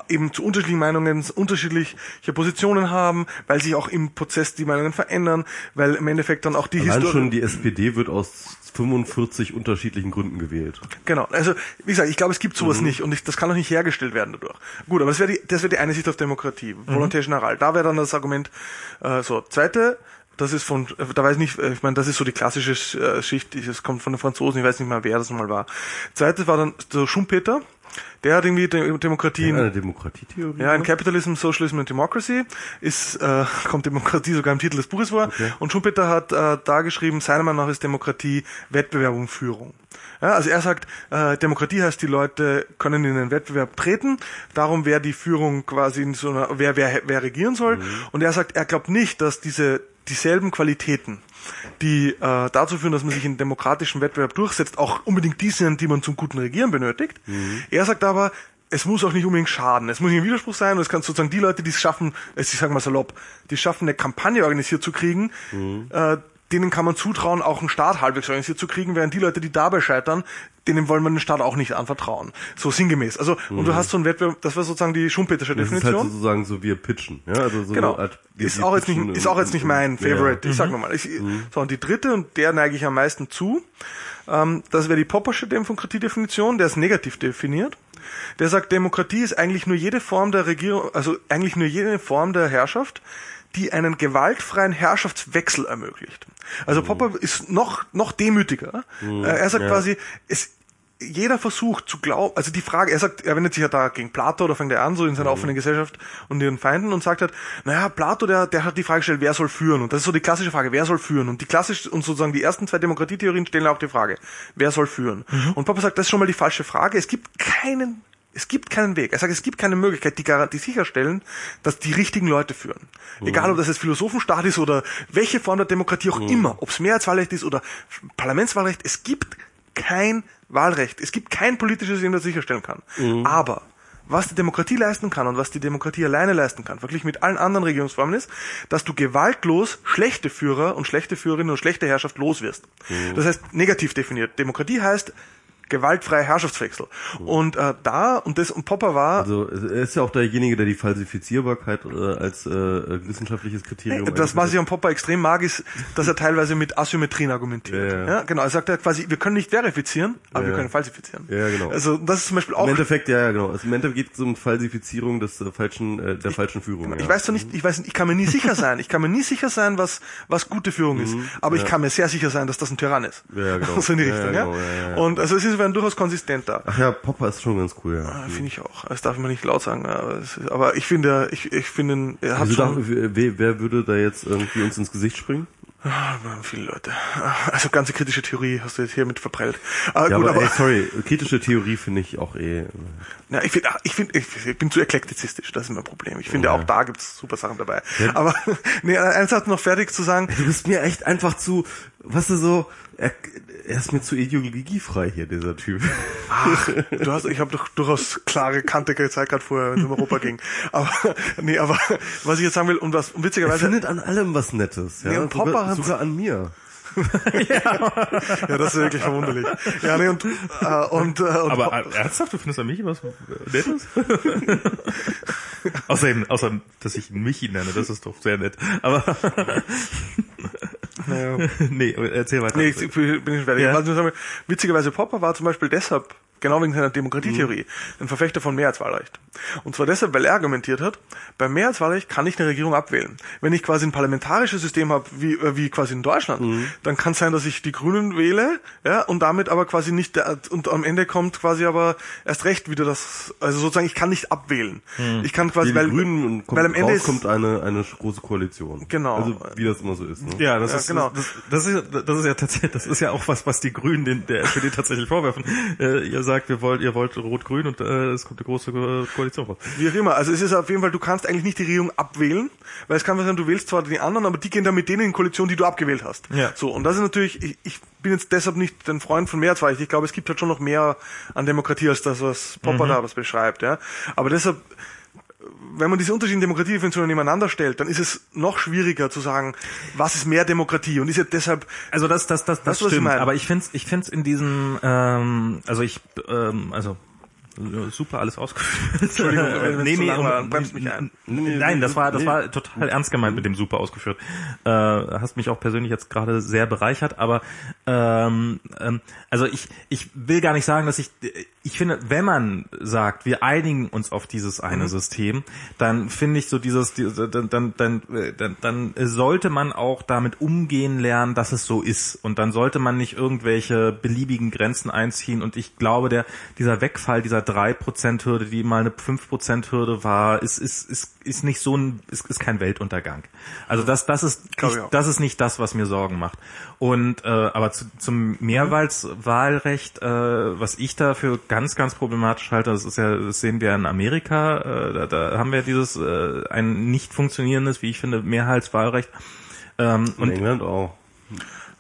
eben zu unterschiedlichen Meinungen unterschiedliche Positionen haben, weil sich auch im Prozess die Meinungen verändern, weil im Endeffekt dann auch die Allein Historie... schon die SPD wird aus 45 unterschiedlichen Gründen gewählt. Genau. Also, wie gesagt, ich glaube, es gibt sowas mhm. nicht und ich, das kann auch nicht hergestellt werden dadurch. Gut, aber das wäre die, das wäre die eine Sicht auf Demokratie. Mhm. Volontär General. Da wäre dann das Argument, äh, so. Zweite, das ist von, äh, da weiß ich nicht, äh, ich meine, das ist so die klassische äh, Schicht, das kommt von den Franzosen, ich weiß nicht mal, wer das mal war. Zweite war dann so Schumpeter, der hat irgendwie Demokratie. Ja, eine Demokratietheorie. Ja, in Capitalism, Socialism and Democracy ist, äh, kommt Demokratie sogar im Titel des Buches vor. Okay. Und Schumpeter hat äh, da geschrieben, seiner Meinung nach ist Demokratie Wettbewerb und Führung. Ja, also er sagt, äh, Demokratie heißt, die Leute können in den Wettbewerb treten, darum wer die Führung quasi in so einer, wer, wer, wer regieren soll. Mhm. Und er sagt, er glaubt nicht, dass diese dieselben Qualitäten die äh, dazu führen, dass man sich in demokratischen Wettbewerb durchsetzt, auch unbedingt die sind, die man zum guten Regieren benötigt. Mhm. Er sagt aber, es muss auch nicht unbedingt schaden. Es muss nicht ein Widerspruch sein und es kann sozusagen die Leute, die es schaffen, ich sage mal salopp, die schaffen, eine Kampagne organisiert zu kriegen, mhm. äh, denen kann man zutrauen, auch einen Staat halbwegs organisiert zu kriegen, während die Leute, die dabei scheitern, denen wollen wir den Staat auch nicht anvertrauen. So sinngemäß. Also, mhm. und du mhm. hast so einen Wettbewerb, das war sozusagen die Schumpeterische Definition. Das ist halt sozusagen so wie Pitchen. Ja, also so genau. Art, ist, auch jetzt nicht, ist auch jetzt nicht mein Favorite. Ja. Ich sag mhm. nochmal. Ich, mhm. So, und die dritte, und der neige ich am meisten zu, ähm, das wäre die Poppersche Demokratiedefinition, der ist negativ definiert. Der sagt, Demokratie ist eigentlich nur jede Form der Regierung, also eigentlich nur jede Form der Herrschaft, die einen gewaltfreien Herrschaftswechsel ermöglicht. Also Popper ist noch, noch demütiger. Mhm, er sagt ja. quasi, es, jeder Versuch zu glauben, also die Frage, er sagt, er wendet sich ja da gegen Plato oder fängt er an, so in seiner mhm. offenen Gesellschaft und ihren Feinden und sagt halt, naja, Plato, der, der hat die Frage gestellt, wer soll führen? Und das ist so die klassische Frage, wer soll führen? Und die klassische, und sozusagen die ersten zwei Demokratietheorien stellen auch die Frage, wer soll führen? Mhm. Und Popper sagt, das ist schon mal die falsche Frage. Es gibt keinen es gibt keinen Weg. Er sagt, es gibt keine Möglichkeit, die Garantie sicherstellen, dass die richtigen Leute führen. Mhm. Egal, ob das jetzt Philosophenstaat ist oder welche Form der Demokratie auch mhm. immer, ob es Mehrheitswahlrecht ist oder Parlamentswahlrecht, es gibt kein Wahlrecht. Es gibt kein politisches System, das sicherstellen kann. Mhm. Aber was die Demokratie leisten kann und was die Demokratie alleine leisten kann, verglichen mit allen anderen Regierungsformen ist, dass du gewaltlos schlechte Führer und schlechte Führerinnen und schlechte Herrschaft loswirst. Mhm. Das heißt, negativ definiert. Demokratie heißt, gewaltfreier Herrschaftswechsel. Und äh, da, und das, und Popper war... Also er ist ja auch derjenige, der die Falsifizierbarkeit äh, als äh, wissenschaftliches Kriterium... Das, was ich am Popper extrem mag, ist, dass er teilweise mit Asymmetrien argumentiert. Ja, ja. Ja, genau. Er sagt ja quasi, wir können nicht verifizieren, aber Ja, wir können falsifizieren. Ja, genau. Also das ist zum Beispiel auch Im Endeffekt, ja, ja, genau. Also Im Endeffekt geht es um Falsifizierung des äh, falschen, äh, der falschen Führung. Ich ja. weiß zwar nicht, ich weiß nicht, ich kann mir nie sicher sein. Ich kann mir nie sicher sein, was, was gute Führung ist. Aber ich Mhm. kann mir sehr sicher sein, dass das ein Tyrann ist. Ja, genau. So in die Richtung, ja, genau. Und also es ist insofern durchaus konsistent da. Ach ja, Popper ist schon ganz cool, ja. Ah, Finde ich auch. Das darf man nicht laut sagen. Aber, ist, aber ich finde, ich, ich finde, er hat Also da, schon wer, wer würde da jetzt irgendwie uns ins Gesicht springen? Ah, viele Leute. Also ganze kritische Theorie hast du jetzt hier mit verprellt. Aber Ja, gut, aber, aber, ey, sorry, kritische Theorie finde ich auch eh. Ja, ich finde, ich, find, ich, bin zu eklektizistisch, das ist mein Problem. Ich finde, Ja. auch da gibt's super Sachen dabei. Aber nee, eins hat noch fertig zu sagen. Du bist mir echt einfach zu, was du so, er, er ist mir zu ideologiefrei hier, dieser Typ. Ach, du hast, ich habe doch durchaus klare Kante gezeigt gerade vorher, wenn es um Europa ging. Aber nee, aber was ich jetzt sagen will und was und Er witzigerweise, findet an allem was Nettes. Ja? Nee, und Popper sogar, hat- sogar an mir. Ja, das ist wirklich verwunderlich. Ja, nee und äh, und, äh, und Aber äh, ernsthaft, du findest an mich was Nettes? außer, außer, dass ich ihn Michi nenne, das ist doch sehr nett. Aber naja. nee, erzähl weiter. Nee, ich ich bin nicht fertig. Ja. Will, witzigerweise Popper war zum Beispiel deshalb, genau wegen seiner Demokratietheorie, ein Verfechter von Mehrheitswahlrecht. Und zwar deshalb, weil er argumentiert hat, beim Mehrheitswahlrecht kann ich eine Regierung abwählen. Wenn ich quasi ein parlamentarisches System habe, wie, äh, wie quasi in Deutschland, dann kann es sein, dass ich die Grünen wähle, ja, und damit aber quasi nicht, der, und am Ende kommt quasi aber erst recht wieder das, also sozusagen, ich kann nicht abwählen. Ich kann quasi, Die weil, Grünen und kommt, weil am Ende raus ist, kommt eine, eine große Koalition. Genau. Also wie das immer so ist. Ne? Ja, das Ja, ist genau. das, das ist ja- das ist ja tatsächlich das ist ja auch was was die Grünen den, der SPD tatsächlich vorwerfen. Äh, ihr sagt, wir wollt ihr wollt rot-grün und äh, es kommt eine große Ko- Koalition raus. Wie auch immer. Also es ist auf jeden Fall, du kannst eigentlich nicht die Regierung abwählen, weil es kann sein, du wählst zwar die anderen, aber die gehen dann mit denen in Koalition, die du abgewählt hast. Ja. So, und das ist natürlich, ich, ich bin jetzt deshalb nicht ein Freund von Mehrheitswahl. Ich glaube, es gibt halt schon noch mehr an Demokratie als das, was Popper da was beschreibt. Ja. Aber deshalb, wenn man diese unterschiedlichen Demokratiedefinitionen nebeneinander stellt, dann ist es noch schwieriger zu sagen, was ist mehr Demokratie und ist ja deshalb Also das das das das ich stimmt, meine? aber ich find's ich find's in diesem ähm, also ich ähm, also super alles ausgeführt. Entschuldigung, wenn es zu lang bremst mich ein. Nee, Nein, das war das nee. war total ernst gemeint mit dem super ausgeführt. Äh, hast mich auch persönlich jetzt gerade sehr bereichert, aber ähm, ähm, also ich ich will gar nicht sagen, dass ich ich finde, wenn man sagt, wir einigen uns auf dieses eine System, dann finde ich so dieses die- dann dann dann äh, dann, dann sollte man auch damit umgehen lernen, dass es so ist und dann sollte man nicht irgendwelche beliebigen Grenzen einziehen und ich glaube, der dieser Wegfall dieser 3% Hürde, die mal eine 5% Hürde war, ist ist ist ist nicht so ein ist, ist kein Weltuntergang. Also das das ist ich das ist nicht das, was mir Sorgen macht. Und äh, aber zu, zum Mehrwahlrecht, äh, was ich da für ganz ganz problematisch halte, das ist ja das sehen wir in Amerika, äh, da, da haben wir dieses äh, ein nicht funktionierendes, wie ich finde, Mehrheitswahlrecht. Ähm, In und England auch.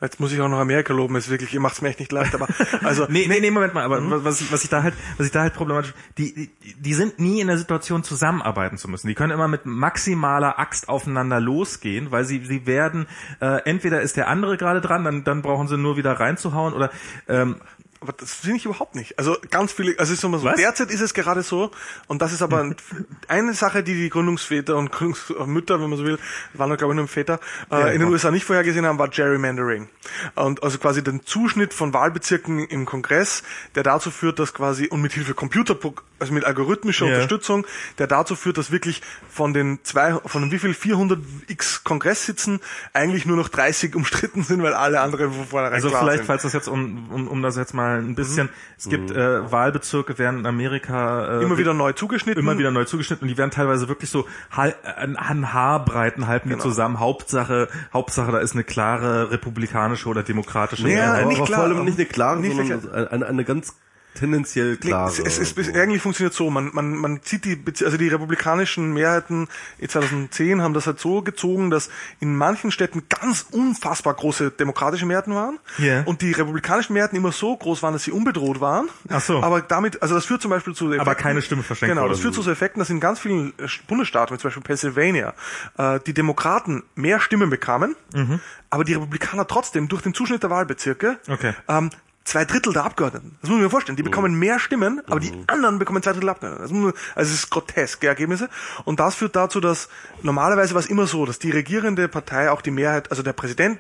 Jetzt muss ich auch noch Amerika loben, ist wirklich, ihr macht's mir echt nicht leicht, aber also Nee, nee, nee, Moment mal, aber was, ich, was ich da halt, was ich da halt problematisch, die, die, die sind nie in der Situation zusammenarbeiten zu müssen. Die können immer mit maximaler Axt aufeinander losgehen, weil sie, sie werden, äh, entweder ist der andere gerade dran, dann, dann brauchen sie nur wieder reinzuhauen oder, ähm, Aber das finde ich überhaupt nicht. Also ganz viele, also ist immer so, Was? derzeit ist es gerade so, und das ist aber ein, eine Sache, die die Gründungsväter und Gründungsmütter, wenn man so will, waren glaube ich nur Väter, äh, in den USA nicht vorhergesehen haben, war Gerrymandering. Und also quasi den Zuschnitt von Wahlbezirken im Kongress, der dazu führt, dass quasi, und mit Hilfe Computer, also mit algorithmischer Ja. Unterstützung, der dazu führt, dass wirklich von den zwei, von wie viel 400 x Kongresssitzen eigentlich nur noch 30 umstritten sind, weil alle anderen von vornherein Also vielleicht, sind. falls das jetzt, um, um, um das jetzt mal ein bisschen, es gibt äh, Wahlbezirke, werden in Amerika äh, immer wieder neu zugeschnitten. immer wieder neu zugeschnitten und die werden teilweise wirklich so hal- an, an Haarbreiten halten die Genau. zusammen. Hauptsache, Hauptsache, da ist eine klare republikanische oder demokratische Ja, aber, nicht klar. vor allem nicht eine klare, Nicht sondern eine, eine ganz tendenziell Nee, klare. es, es, es, so. eigentlich funktioniert so, man, man, man zieht die, also die republikanischen Mehrheiten in 2010 haben das halt so gezogen, dass in manchen Städten ganz unfassbar große demokratische Mehrheiten waren Ja. und die republikanischen Mehrheiten immer so groß waren, dass sie unbedroht waren. Ach so. Aber damit, also das führt zum Beispiel zu Effekten, Aber keine Stimme verschenkt Genau, das führt zu so Effekten, dass in ganz vielen äh, Bundesstaaten, wie zum Beispiel Pennsylvania, äh, die Demokraten mehr Stimmen bekamen, Mhm. aber die Republikaner trotzdem durch den Zuschnitt der Wahlbezirke Okay. ähm, zwei Drittel der Abgeordneten. Das muss man mir vorstellen. Die bekommen mehr Stimmen, aber die anderen bekommen zwei Drittel Abgeordneten. Man, also es ist groteske Ergebnisse. Und das führt dazu, dass normalerweise war es immer so, dass die regierende Partei auch die Mehrheit, also der Präsident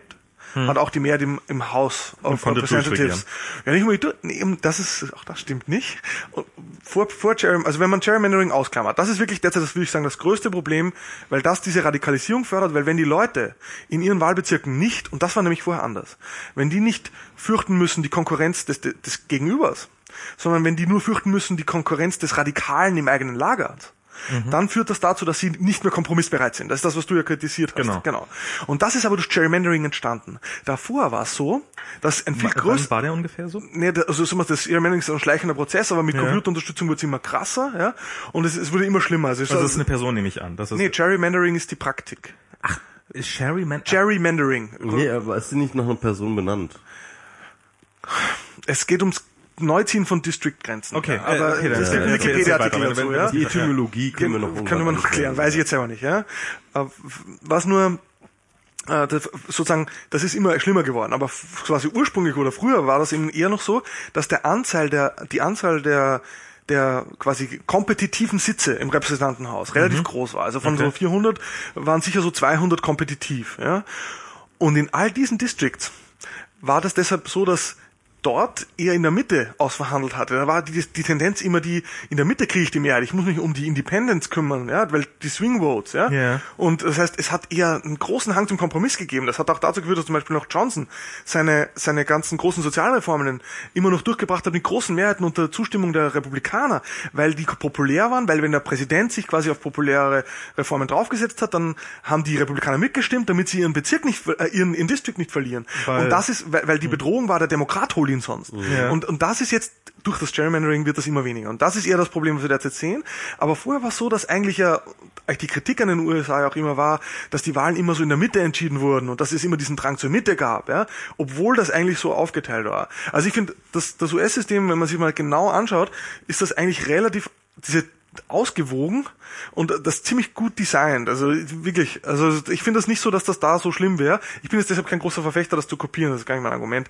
hat auch die Mehrheit im, im Haus of Representatives. Ja, nicht unbedingt, nee, das ist, auch das stimmt nicht. Und Vor, vor Gerrym, also wenn man Gerrymandering ausklammert, das ist wirklich derzeit, das würde ich sagen, das größte Problem, weil das diese Radikalisierung fördert, weil wenn die Leute in ihren Wahlbezirken nicht, und das war nämlich vorher anders, wenn die nicht fürchten müssen die Konkurrenz des, des Gegenübers, sondern wenn die nur fürchten müssen die Konkurrenz des Radikalen im eigenen Lager, dann führt das dazu, dass sie nicht mehr kompromissbereit sind. Das ist das, was du ja kritisiert hast. Genau. genau. Und das ist aber durch Gerrymandering entstanden. Davor war es so, dass ein viel Wann größer... war der ungefähr so? Nee, also sagen wir, das Gerrymandering ist ein schleichender Prozess, aber mit Ja. Computerunterstützung wird es immer krasser, ja. Und es, es wurde immer schlimmer. Also, es Also das ist eine Person, nehme ich an. Das ist, nee, Gerrymandering ist die Praktik. ist Sherry Man. Gerrymandering. Nee, aber ist sie nicht nach einer Person benannt? Es geht ums Neuziehen von District-Grenzen. Okay, Ja, aber äh, okay, dann es gibt einen Wikipedia-Artikel dazu, ja. Die Etymologie können wir noch Können wir noch klären, weiß ich jetzt selber nicht, ja. Was nur, äh, das, sozusagen, das ist immer schlimmer geworden, aber quasi ursprünglich oder früher war das eben eher noch so, dass der Anzahl der, die Anzahl der, der quasi kompetitiven Sitze im Repräsentantenhaus relativ groß war. Also von so Okay. 400 waren sicher so 200 kompetitiv, ja. Und in all diesen Districts war das deshalb so, dass dort eher in der Mitte ausverhandelt hatte. Da war die, die Tendenz immer die, in der Mitte kriege ich die Mehrheit. Ich muss mich um die Independents kümmern, ja, weil die Swing Votes, ja. Ja. Und das heißt, es hat eher einen großen Hang zum Kompromiss gegeben. Das hat auch dazu geführt, dass zum Beispiel noch Johnson seine, seine ganzen großen Sozialreformen immer noch durchgebracht hat mit großen Mehrheiten unter Zustimmung der Republikaner, weil die populär waren, weil wenn der Präsident sich quasi auf populäre Reformen draufgesetzt hat, dann haben die Republikaner mitgestimmt, damit sie ihren Bezirk nicht, äh, ihren, ihren District nicht verlieren. Weil- und das ist, weil, weil die Bedrohung war, der Demokrat holt ihn sonst. Ja. Und, und das ist jetzt, durch das Gerrymandering wird das immer weniger. Und das ist eher das Problem, was wir derzeit sehen. Aber vorher war es so, dass eigentlich ja eigentlich die Kritik an den USA ja auch immer war, dass die Wahlen immer so in der Mitte entschieden wurden und dass es immer diesen Drang zur Mitte gab, ja, obwohl das eigentlich so aufgeteilt war. Also ich finde, das, das US-System, wenn man sich mal genau anschaut, ist das eigentlich relativ, diese ausgewogen und das ziemlich gut designt. Also wirklich, also ich finde das nicht so, dass das da so schlimm wäre. Ich bin jetzt deshalb kein großer Verfechter, das zu kopieren, das ist gar nicht mein Argument.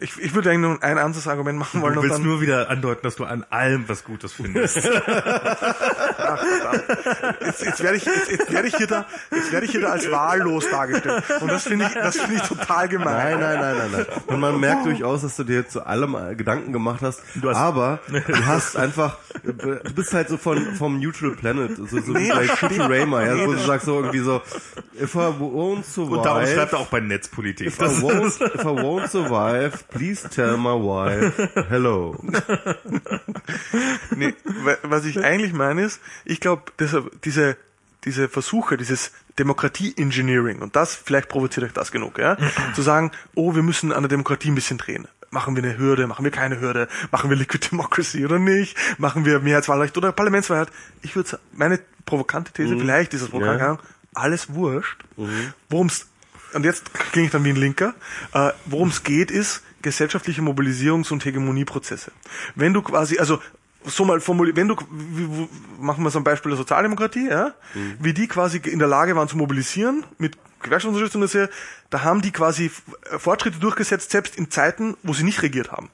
Ich, ich würde eigentlich nur ein anderes Argument machen wollen Du und willst dann nur wieder andeuten, dass du an allem was Gutes findest. jetzt, jetzt werde ich jetzt, jetzt werde ich hier da jetzt werde ich hier da als wahllos dargestellt und das finde ich das finde ich total gemein. Nein, nein, nein, nein, nein. Und man merkt durchaus, dass du dir zu allem äh, Gedanken gemacht hast. hast- aber du hast einfach, du bist halt so von, vom Neutral Planet, so, so Nee, wie bei. Raymer, ja, Nee, wo du sagst so irgendwie so, if I won't survive, Und darum schreibt er auch bei Netzpolitik. if I won't, if I won't survive, please tell my wife, hello. Nee, wa- was ich eigentlich meine ist, ich glaube, deshalb diese diese Versuche, dieses Demokratie-Engineering, und das, vielleicht provoziert euch das genug, ja, zu sagen, oh, wir müssen an der Demokratie ein bisschen drehen. Machen wir eine Hürde, machen wir keine Hürde, machen wir Liquid Democracy oder nicht, machen wir Mehrheitswahlrecht oder Parlamentswahlrecht. Ich würde meine provokante These, vielleicht ist es provokant, Ja. alles wurscht. Worum's, und jetzt klinge ich dann wie ein Linker, äh, worum es geht, ist gesellschaftliche Mobilisierungs- und Hegemonieprozesse. Wenn du quasi, also so mal formuliert, wenn du, wie, machen wir so ein Beispiel der Sozialdemokratie, ja, wie die quasi in der Lage waren zu mobilisieren mit Gewerkschaftsunterstützung, das hier, da haben die quasi Fortschritte durchgesetzt, selbst in Zeiten, wo sie nicht regiert haben.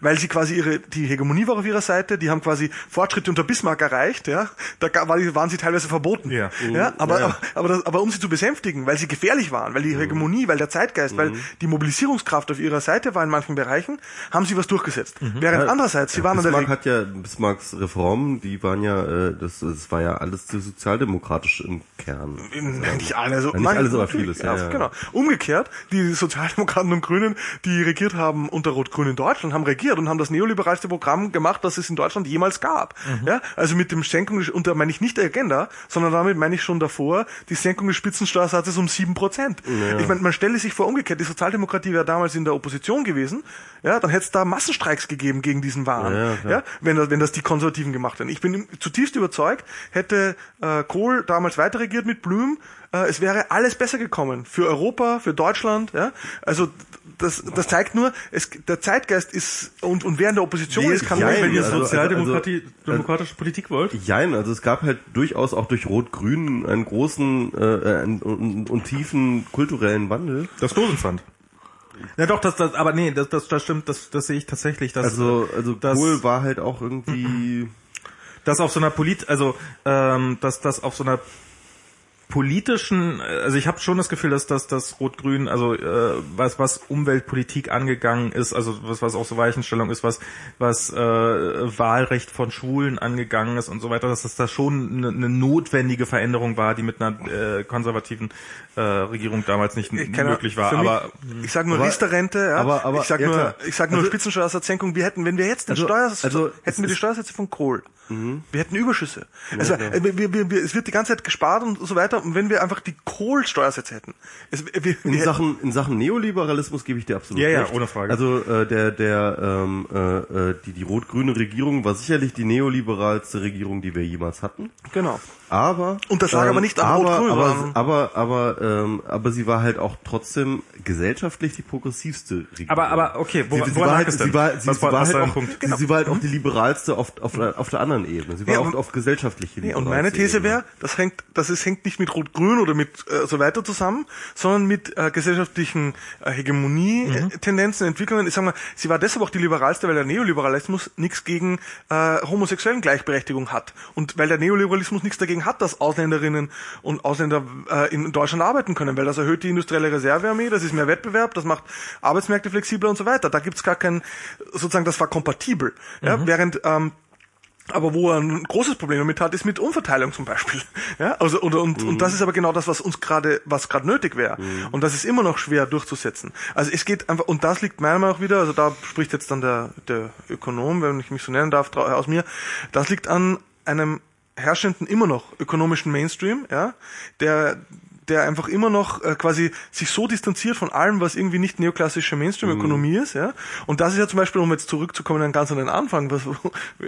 Weil sie quasi ihre, die Hegemonie war auf ihrer Seite, die haben quasi Fortschritte unter Bismarck erreicht, ja. Da waren sie teilweise verboten. Ja. ja aber, Ja. aber, aber, aber um sie zu besänftigen, weil sie gefährlich waren, weil die Hegemonie, weil der Zeitgeist, weil die Mobilisierungskraft auf ihrer Seite war in manchen Bereichen, haben sie was durchgesetzt. Während andererseits, sie waren Bismarck hat ja, Bismarcks Reformen, die waren ja, äh, das, das war ja alles zu sozialdemokratisch im Kern. Nein, nicht alle, also Ja, nicht manche- alles, aber vieles, ja, ja. Genau. Umgekehrt, die Sozialdemokraten und Grünen, die regiert haben unter Rot-Grün in Deutschland, haben regiert und haben das neoliberalste Programm gemacht, das es in Deutschland jemals gab. Mhm. Ja, also mit dem Senkung, des- und da meine ich nicht die Agenda, sondern damit meine ich schon davor die Senkung des Spitzensteuersatzes um sieben Prozent. Ich meine, man stelle sich vor umgekehrt, die Sozialdemokratie wäre damals in der Opposition gewesen, ja, dann hätte es da Massenstreiks gegeben gegen diesen Wahn, Ja, ja, ja, wenn, das, wenn das die Konservativen gemacht hätten. Ich bin zutiefst überzeugt, hätte äh, Kohl damals weiter regiert mit Blüm, äh, es wäre alles besser gekommen für Europa, für Deutschland. Ja? Also das, das zeigt nur, es, der Zeitgeist ist und, und wer in der Opposition Nee, ist, kann jein, nicht, Wenn ihr also- Sozialdemokratie, also- demokratische Politik wollt? Jein, also es gab halt durchaus auch durch Rot-Grün einen großen äh, einen, und, und tiefen kulturellen Wandel. Das Dosenpfand. Ja doch, das, das aber nee, das, das, das stimmt, das, das sehe ich tatsächlich. Dass, Also, also das, Kohl war halt auch irgendwie. das auf so einer Polit, also ähm, dass das auf so einer politischen, also ich habe schon das Gefühl, dass das das Rot-Grün, also äh, was was Umweltpolitik angegangen ist, also was was auch so Weichenstellung ist, was was äh, Wahlrecht von Schwulen angegangen ist und so weiter, dass das da schon eine, eine notwendige Veränderung war, die mit einer äh, konservativen äh, Regierung damals nicht möglich war. mich- Aber Ich sage nur Riester-Rente, ja. aber- aber- ich sage ja, nur, klar. ich sag nur Also- Spitzensteuersatzsenkung. Wir hätten, wenn wir jetzt den Also- Steuersatz, also hätten wir die Steuersätze von Kohl. Wir hätten Überschüsse. Also klar. äh, wir, wir, wir, es wird die ganze Zeit gespart und so weiter. Und wenn wir einfach die Kohl-Steuersätze hätten, es, wir, In wir, Sachen, in Sachen Neoliberalismus gebe ich dir absolut Ja, ja, recht. ohne Frage. Also äh, der, der, ähm, äh, äh, die, die rot-grüne Regierung war sicherlich die neoliberalste Regierung, die wir jemals hatten. genau. Aber Und das lag aber nicht an aber, Rot-Grün, aber, aber, aber, ähm, aber sie war halt auch trotzdem gesellschaftlich die progressivste Regierung. Aber- aber, okay, wo- sie, sie woran war halt, es denn? sie war, sie, war- war halt auch, Punkt? sie, sie war halt auch die liberalste auf, auf, auf der anderen Ebene. Sie war Ja, auch und- auf gesellschaftliche Nee, und meine These wäre, das hängt, das ist, hängt nicht mit Rot-Grün oder mit äh, so weiter zusammen, sondern mit äh, gesellschaftlichen äh, Hegemonie-Tendenzen, Entwicklungen. Ich sag mal, sie war deshalb auch die liberalste, weil der Neoliberalismus nichts gegen äh, homosexuellen Gleichberechtigung hat und weil der Neoliberalismus nichts dagegen hat, dass Ausländerinnen und Ausländer äh, in Deutschland arbeiten können, weil das erhöht die industrielle Reservearmee, das ist mehr Wettbewerb, das macht Arbeitsmärkte flexibler und so weiter. Da gibt's gar kein, sozusagen, das war kompatibel. Ja? Während ähm, aber wo er ein großes Problem damit hat, ist mit Umverteilung zum Beispiel. Ja, also oder und, und das ist aber genau das, was uns gerade, was gerade nötig wäre. Und das ist immer noch schwer durchzusetzen. Also es geht einfach und das liegt meiner Meinung nach wieder, also da spricht jetzt dann der der Ökonom, wenn ich mich so nennen darf, trau- aus mir. Das liegt an einem herrschenden immer noch ökonomischen Mainstream, ja, der der einfach immer noch äh, quasi sich so distanziert von allem, was irgendwie nicht neoklassische Mainstream-Ökonomie ist, ja. Und das ist ja zum Beispiel, um jetzt zurückzukommen an ganz an den Anfang, was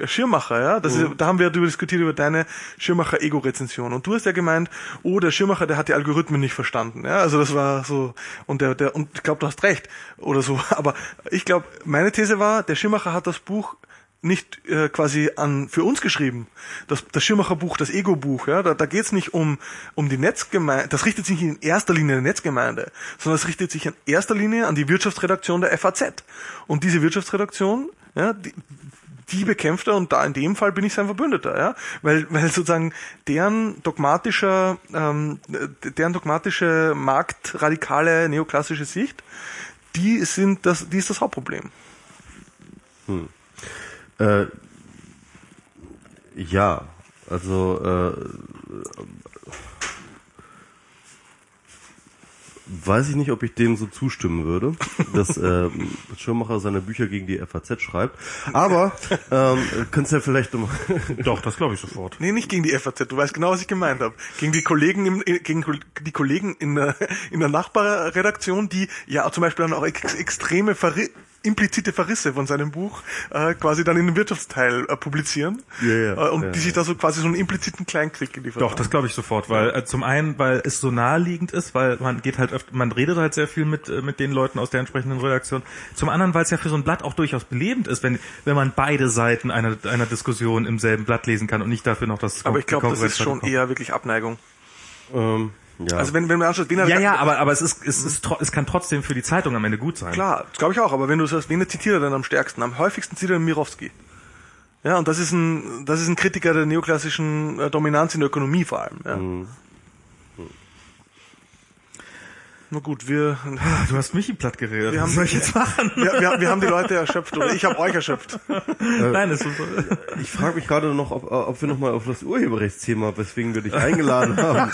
Schirmacher, ja. Das ist, da haben wir ja darüber diskutiert über deine Schirmacher-Ego-Rezension. Und du hast ja gemeint, oh, der Schirmacher, der hat die Algorithmen nicht verstanden, ja. Also das war so und der der und ich glaube, du hast recht oder so. Aber ich glaube, meine These war, der Schirmacher hat das Buch nicht äh, quasi an für uns geschrieben. Das, das Schirmacher Buch, das Ego-Buch, ja, da, da geht's nicht um um die Netzgemeinde, das richtet sich nicht in erster Linie an die Netzgemeinde, sondern es richtet sich in erster Linie an die Wirtschaftsredaktion der FAZ. Und diese Wirtschaftsredaktion, ja, die, die bekämpft er und da in dem Fall bin ich sein Verbündeter, ja, weil weil sozusagen deren dogmatischer ähm, deren dogmatische marktradikale neoklassische Sicht, die sind das die ist das Hauptproblem. Äh, ja, also äh, weiß ich nicht, ob ich dem so zustimmen würde, dass äh, Schirmacher seine Bücher gegen die FAZ schreibt. Aber ähm, könntest ja vielleicht um, doch, das glaube ich sofort. Nee, nicht gegen die FAZ. Du weißt genau, was ich gemeint habe. Gegen die Kollegen im, gegen die Kollegen in der, in der Nachbarredaktion, die ja zum Beispiel dann auch ex extreme Verri implizite Verrisse von seinem Buch äh, quasi dann in den Wirtschaftsteil äh, publizieren. Ja, ja, äh, und ja, die sich da so quasi so einen impliziten Kleinkrieg geliefert Doch, haben. das glaube ich sofort, weil äh, zum einen, weil es so naheliegend ist, weil man geht halt öfter, man redet halt sehr viel mit äh, mit den Leuten aus der entsprechenden Redaktion. Zum anderen, weil es ja für so ein Blatt auch durchaus belebend ist, wenn wenn man beide Seiten einer einer Diskussion im selben Blatt lesen kann und nicht dafür noch das Aber ich glaube, das ist schon eher wirklich Abneigung. ähm, ja. Also wenn, wenn man anschaut, wen er Ja, ja, aber aber es ist es ist es kann trotzdem für die Zeitung am Ende gut sein. Klar, das glaube ich auch, aber wenn du sagst, wen zitiert er denn am stärksten? Am häufigsten zitiert er Mirowski. Ja, und das ist ein, das ist ein Kritiker der neoklassischen äh, Dominanz in der Ökonomie vor allem. Ja. Mhm. Na gut, wir, Du hast mich im Platt geredet. Wir Was haben- soll ich jetzt machen? wir, wir, wir haben die Leute erschöpft oder ich habe euch erschöpft. Nein, es ist Ich frage mich gerade noch, ob, ob wir nochmal auf das Urheberrechtsthema, weswegen wir dich eingeladen haben,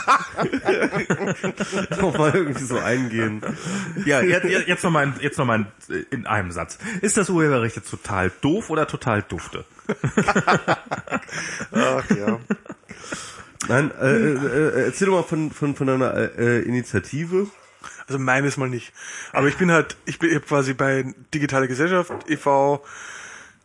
nochmal irgendwie so eingehen. Ja, jetzt, jetzt nochmal in, jetzt noch mal in, in einem Satz. Ist das Urheberrecht jetzt total doof oder total dufte? Ach ja. Nein, äh, äh, erzähl doch mal von, von, von deiner äh, Initiative. Also meines mal nicht. Aber ich bin halt, ich bin quasi bei Digitale Gesellschaft e.V.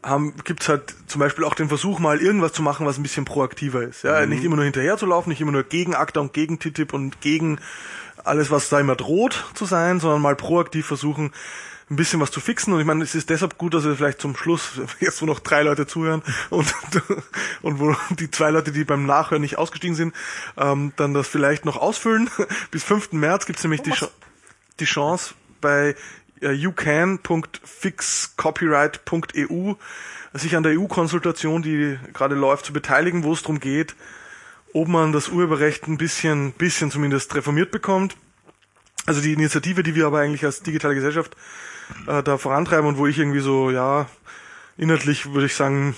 haben, gibt's halt zum Beispiel auch den Versuch, mal irgendwas zu machen, was ein bisschen proaktiver ist. Ja, nicht immer nur hinterher zu laufen, nicht immer nur gegen ACTA und gegen TTIP und gegen alles, was da immer droht zu sein, sondern mal proaktiv versuchen, ein bisschen was zu fixen. Und ich meine, es ist deshalb gut, dass wir vielleicht zum Schluss, jetzt wo noch drei Leute zuhören und, und wo die zwei Leute, die beim Nachhören nicht ausgestiegen sind, ähm, dann das vielleicht noch ausfüllen. Bis 5. März gibt's nämlich die, Ch die Chance bei äh, youcan.fixcopyright.eu sich an der EU-Konsultation, die gerade läuft, zu beteiligen, wo es darum geht, ob man das Urheberrecht ein bisschen, bisschen zumindest reformiert bekommt. Also die Initiative, die wir aber eigentlich als digitale Gesellschaft äh, da vorantreiben und wo ich irgendwie so, ja, inhaltlich würde ich sagen,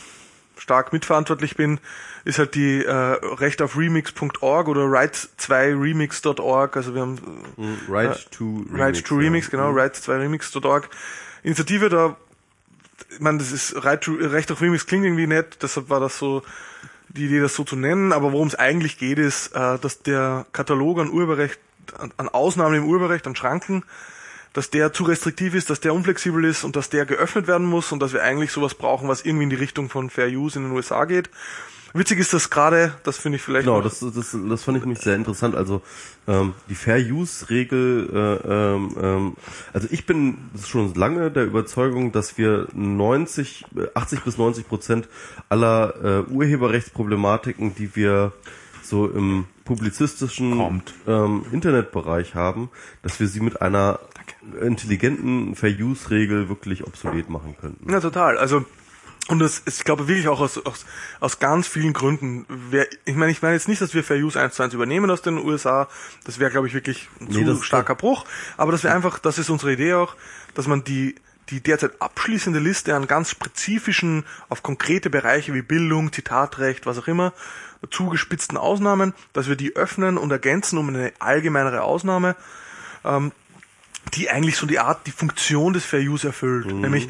stark mitverantwortlich bin, ist halt die äh, Recht auf Remix.org oder Right2Remix.org. Also wir haben mm, Right to Remix, Right to Remix, ja. genau, mhm. Right2Remix.org. Initiative da, ich meine, das ist Right to, Recht auf Remix klingt irgendwie nett, deshalb war das so die Idee, das so zu nennen, aber worum es eigentlich geht, ist, äh, dass der Katalog an Urheberrecht, an, an Ausnahmen im Urheberrecht, an Schranken, dass der zu restriktiv ist, dass der unflexibel ist und dass der geöffnet werden muss und dass wir eigentlich sowas brauchen, was irgendwie in die Richtung von Fair Use in den USA geht. Witzig ist das gerade, das finde ich vielleicht. Genau, das, das, das fand ich mich sehr interessant. Also ähm, die Fair Use Regel, äh, ähm, ähm, also ich bin schon lange der Überzeugung, dass wir 90, 80 bis 90 Prozent aller äh, Urheberrechtsproblematiken, die wir so im publizistischen ähm, Internetbereich haben, dass wir sie mit einer intelligenten Fair Use Regel wirklich obsolet machen könnten. Ja, total. Also und das ist, ich glaube wirklich auch aus, aus, aus ganz vielen Gründen. Wer, ich meine, ich meine jetzt nicht, dass wir Fair Use 1 zu 1 übernehmen aus den USA. Das wäre, glaube ich, wirklich ein nee, zu starker Bruch. Aber dass wir einfach, das ist unsere Idee auch, dass man die, die derzeit abschließende Liste an ganz spezifischen, auf konkrete Bereiche wie Bildung, Zitatrecht, was auch immer, zugespitzten Ausnahmen, dass wir die öffnen und ergänzen um eine allgemeinere Ausnahme, ähm, die eigentlich so die Art, die Funktion des Fair Use erfüllt. Mhm. Nämlich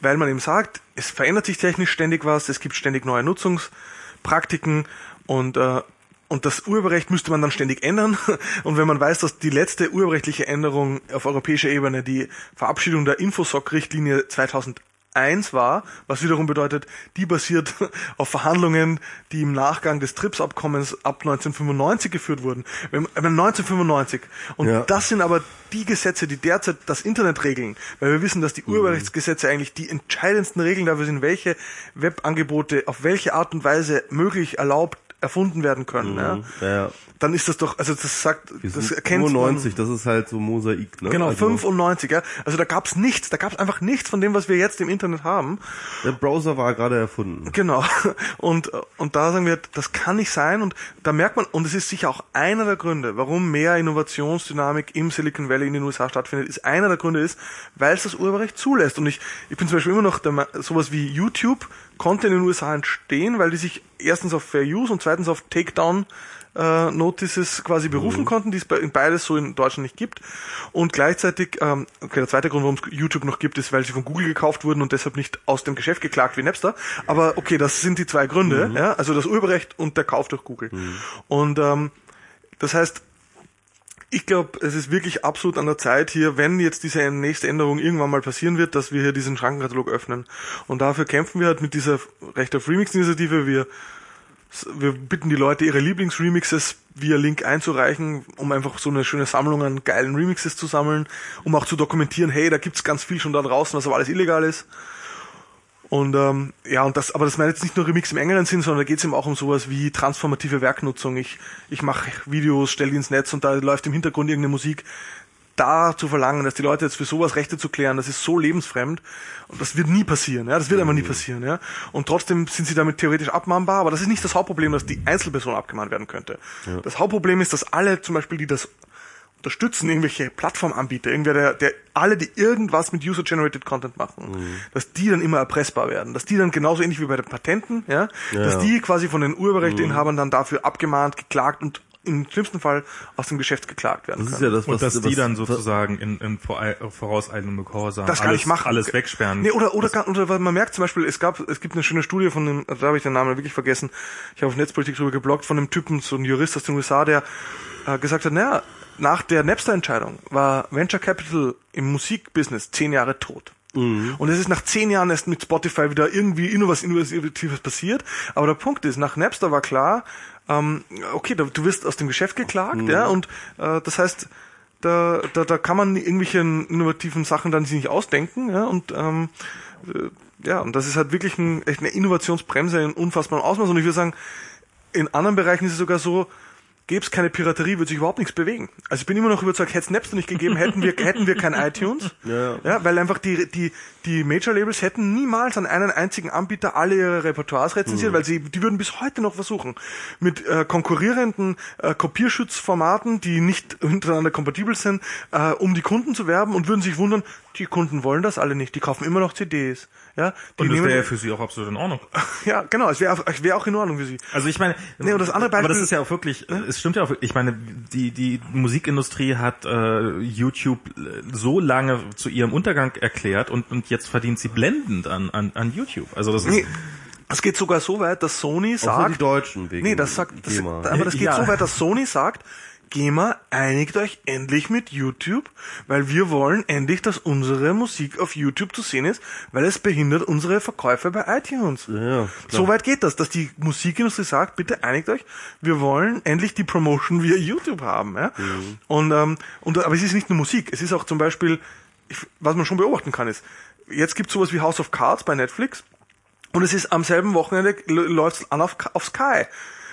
weil man eben sagt, es verändert sich technisch ständig was, es gibt ständig neue Nutzungspraktiken und äh, und das Urheberrecht müsste man dann ständig ändern. Und wenn man weiß, dass die letzte urheberrechtliche Änderung auf europäischer Ebene die Verabschiedung der Infosoc-Richtlinie 2000 1 war, was wiederum bedeutet, die basiert auf Verhandlungen, die im Nachgang des TRIPS-Abkommens ab 1995 geführt wurden. 1995. Und ja. das sind aber die Gesetze, die derzeit das Internet regeln, weil wir wissen, dass die mhm. Urheberrechtsgesetze eigentlich die entscheidendsten Regeln dafür sind, welche Webangebote auf welche Art und Weise möglich, erlaubt, erfunden werden können. Mhm, ja. ja. Dann ist das doch, also das sagt, das erkennt 95, man, das ist halt so Mosaik. Ne? Genau, also, 95, ja. Also da gab's nichts, da gab's einfach nichts von dem, was wir jetzt im Internet haben. Der Browser war gerade erfunden. Genau. Und und da sagen wir, das kann nicht sein. Und da merkt man, und es ist sicher auch einer der Gründe, warum mehr Innovationsdynamik im Silicon Valley in den USA stattfindet, ist einer der Gründe ist, weil es das Urheberrecht zulässt. Und ich, ich bin zum Beispiel immer noch der, sowas wie YouTube konnte in den USA entstehen, weil die sich erstens auf Fair Use und zweitens auf Takedown äh, Notices quasi berufen mhm. konnten, die es beides so in Deutschland nicht gibt. Und gleichzeitig, ähm, okay, der zweite Grund, warum es YouTube noch gibt, ist, weil sie von Google gekauft wurden und deshalb nicht aus dem Geschäft geklagt wie Napster. Aber okay, das sind die zwei Gründe, mhm. ja, also das Urheberrecht und der Kauf durch Google. Mhm. Und ähm, das heißt, ich glaube, es ist wirklich absolut an der Zeit hier, wenn jetzt diese nächste Änderung irgendwann mal passieren wird, dass wir hier diesen Schrankenkatalog öffnen. Und dafür kämpfen wir halt mit dieser Recht auf Remix-Initiative. Wir, wir bitten die Leute, ihre Lieblingsremixes via Link einzureichen, um einfach so eine schöne Sammlung an geilen Remixes zu sammeln, um auch zu dokumentieren, hey, da gibt's ganz viel schon da draußen, was aber alles illegal ist. Und ähm, ja, und das, aber das meine jetzt nicht nur Remix im engeren Sinn, sondern da geht es eben auch um sowas wie transformative Werknutzung. Ich, ich mache Videos, stelle die ins Netz und da läuft im Hintergrund irgendeine Musik. Da zu verlangen, dass die Leute jetzt für sowas Rechte zu klären, das ist so lebensfremd und das wird nie passieren, ja, das wird einfach nie passieren, ja. Und trotzdem sind sie damit theoretisch abmahnbar, aber das ist nicht das Hauptproblem, dass die Einzelperson abgemahnt werden könnte. Ja. Das Hauptproblem ist, dass alle zum Beispiel, die das unterstützen, irgendwelche Plattformanbieter, irgendwer, der, der alle, die irgendwas mit User-Generated Content machen, mhm. dass die dann immer erpressbar werden, dass die dann genauso ähnlich wie bei den Patenten, ja, ja dass ja. die quasi von den Urheberrechteinhabern mhm. dann dafür abgemahnt, geklagt und im schlimmsten Fall aus dem Geschäft geklagt werden das ist Ja das, was, und dass die dann sozusagen in, in vorauseilendem Gehorsam das alles, machen. alles wegsperren. Nee, oder, oder, oder, oder man merkt zum Beispiel, es gab, es gibt eine schöne Studie von dem, da habe ich den Namen wirklich vergessen, ich habe auf Netzpolitik drüber geblockt, von einem Typen, so ein Jurist aus den USA, der äh, gesagt hat, naja, nach der Napster-Entscheidung war Venture Capital im Musikbusiness zehn Jahre tot. Mhm. Und es ist nach zehn Jahren erst mit Spotify wieder irgendwie was Innovatives passiert. Aber der Punkt ist, nach Napster war klar, ähm, okay, du, du wirst aus dem Geschäft geklagt, mhm. ja, und äh, das heißt, da, da, da kann man irgendwelche innovativen Sachen dann sich nicht ausdenken, ja, und ähm, äh, ja, und das ist halt wirklich ein, echt eine Innovationsbremse in unfassbarem Ausmaß. Und ich würde sagen, in anderen Bereichen ist es sogar so, gäbe es keine Piraterie, würde sich überhaupt nichts bewegen. Also ich bin immer noch überzeugt, hätte es Napster nicht gegeben, hätten wir, hätten wir kein iTunes. Ja. ja. Weil einfach die, die, die Major-Labels hätten niemals an einen einzigen Anbieter alle ihre Repertoires rezensiert, weil sie, die würden bis heute noch versuchen, mit äh, konkurrierenden äh, Kopierschutzformaten, die nicht untereinander kompatibel sind, äh, um die Kunden zu werben und würden sich wundern, die Kunden wollen das alle nicht, die kaufen immer noch CDs. Ja, die Und das wäre ja für sie auch absolut in Ordnung. ja, genau, es wäre wäre auch in Ordnung für sie. Also ich meine, Nee, und das andere aber das Beispiel- ist ja auch wirklich, es stimmt ja auch, ich meine, die die Musikindustrie hat äh, YouTube so lange zu ihrem Untergang erklärt und und jetzt verdient sie blendend an an, an YouTube. Also das ist Nee, es geht sogar so weit, dass Sony Auch nur die sagt, Deutschen wegen nee, das sagt, das, aber das geht Ja. so weit, dass Sony sagt, GEMA, einigt euch endlich mit YouTube, weil wir wollen endlich, dass unsere Musik auf YouTube zu sehen ist, weil es behindert unsere Verkäufe bei iTunes. Ja. So weit geht das, dass die Musikindustrie sagt, bitte einigt euch, wir wollen endlich die Promotion via YouTube haben. Ja? Mhm. Und, ähm, und aber es ist nicht nur Musik, es ist auch zum Beispiel, ich, was man schon beobachten kann, ist, jetzt gibt es sowas wie House of Cards bei Netflix und es ist am selben Wochenende läuft es an auf, auf Sky.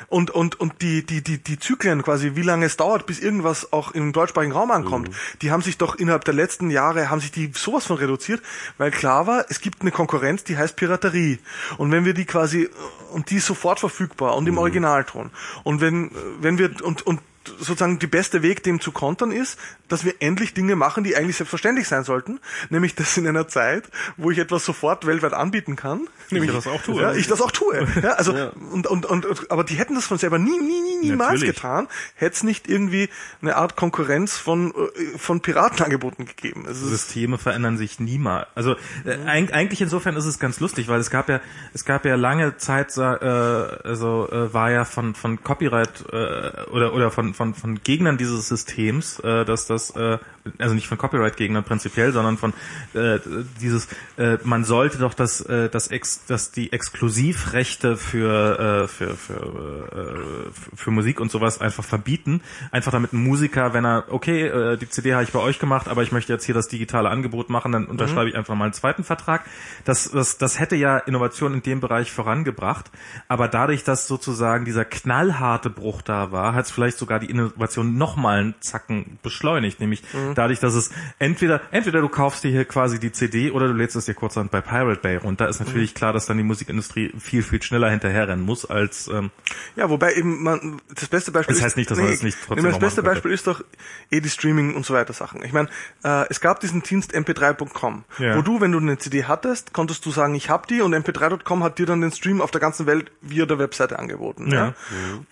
Und, und, und die, die, die, die Zyklen quasi, wie lange es dauert, bis irgendwas auch im deutschsprachigen Raum ankommt, die haben sich doch innerhalb der letzten Jahre, haben sich die sowas von reduziert, weil klar war, es gibt eine Konkurrenz, die heißt Piraterie. Und wenn wir die quasi, und die ist sofort verfügbar und im Originalton. Und wenn, wenn wir, und, und sozusagen die beste Weg, dem zu kontern ist, dass wir endlich Dinge machen, die eigentlich selbstverständlich sein sollten, nämlich das in einer Zeit, wo ich etwas sofort weltweit anbieten kann. Nämlich, das auch tue. Ja, ich das auch tue. Ja, also Ja. Und, und, und, aber die hätten das von selber nie, nie, nie, niemals Natürlich. getan, hätte es nicht irgendwie eine Art Konkurrenz von äh, von Piratenangeboten gegeben. Es ist, Systeme verändern sich niemals. Also äh, eig eigentlich insofern ist es ganz lustig, weil es gab ja es gab ja lange Zeit äh, also äh, war ja von von Copyright äh, oder oder von von von Gegnern dieses Systems, äh, dass das äh, also nicht von Copyright Gegnern prinzipiell, sondern von äh, dieses äh, man sollte doch das äh, das ex, das die Exklusivrechte für äh, für für äh, für Musik und sowas einfach verbieten, einfach damit ein Musiker, wenn er okay, äh, die CD habe ich bei euch gemacht, aber ich möchte jetzt hier das digitale Angebot machen, dann unterschreibe ich einfach mal einen zweiten Vertrag. Das das das hätte ja Innovation in dem Bereich vorangebracht, aber dadurch, dass sozusagen dieser knallharte Bruch da war, hat es vielleicht sogar die Innovation noch mal einen Zacken beschleunigt, nämlich dadurch, dass es entweder entweder du kaufst dir hier quasi die CD oder du lädst es dir kurzerhand bei Pirate Bay runter. Ist natürlich klar, dass dann die Musikindustrie viel viel schneller hinterherrennen muss als ähm, ja, wobei eben man das beste Beispiel Das heißt nicht, dass man das nicht trotzdem das noch beste. Beispiel ist doch eh die Streaming und so weiter Sachen. Ich meine, äh, es gab diesen Dienst mp3.com, Ja. wo du, wenn du eine CD hattest, konntest du sagen, ich hab die und mp3.com hat dir dann den Stream auf der ganzen Welt via der Webseite angeboten. Ja. Ja.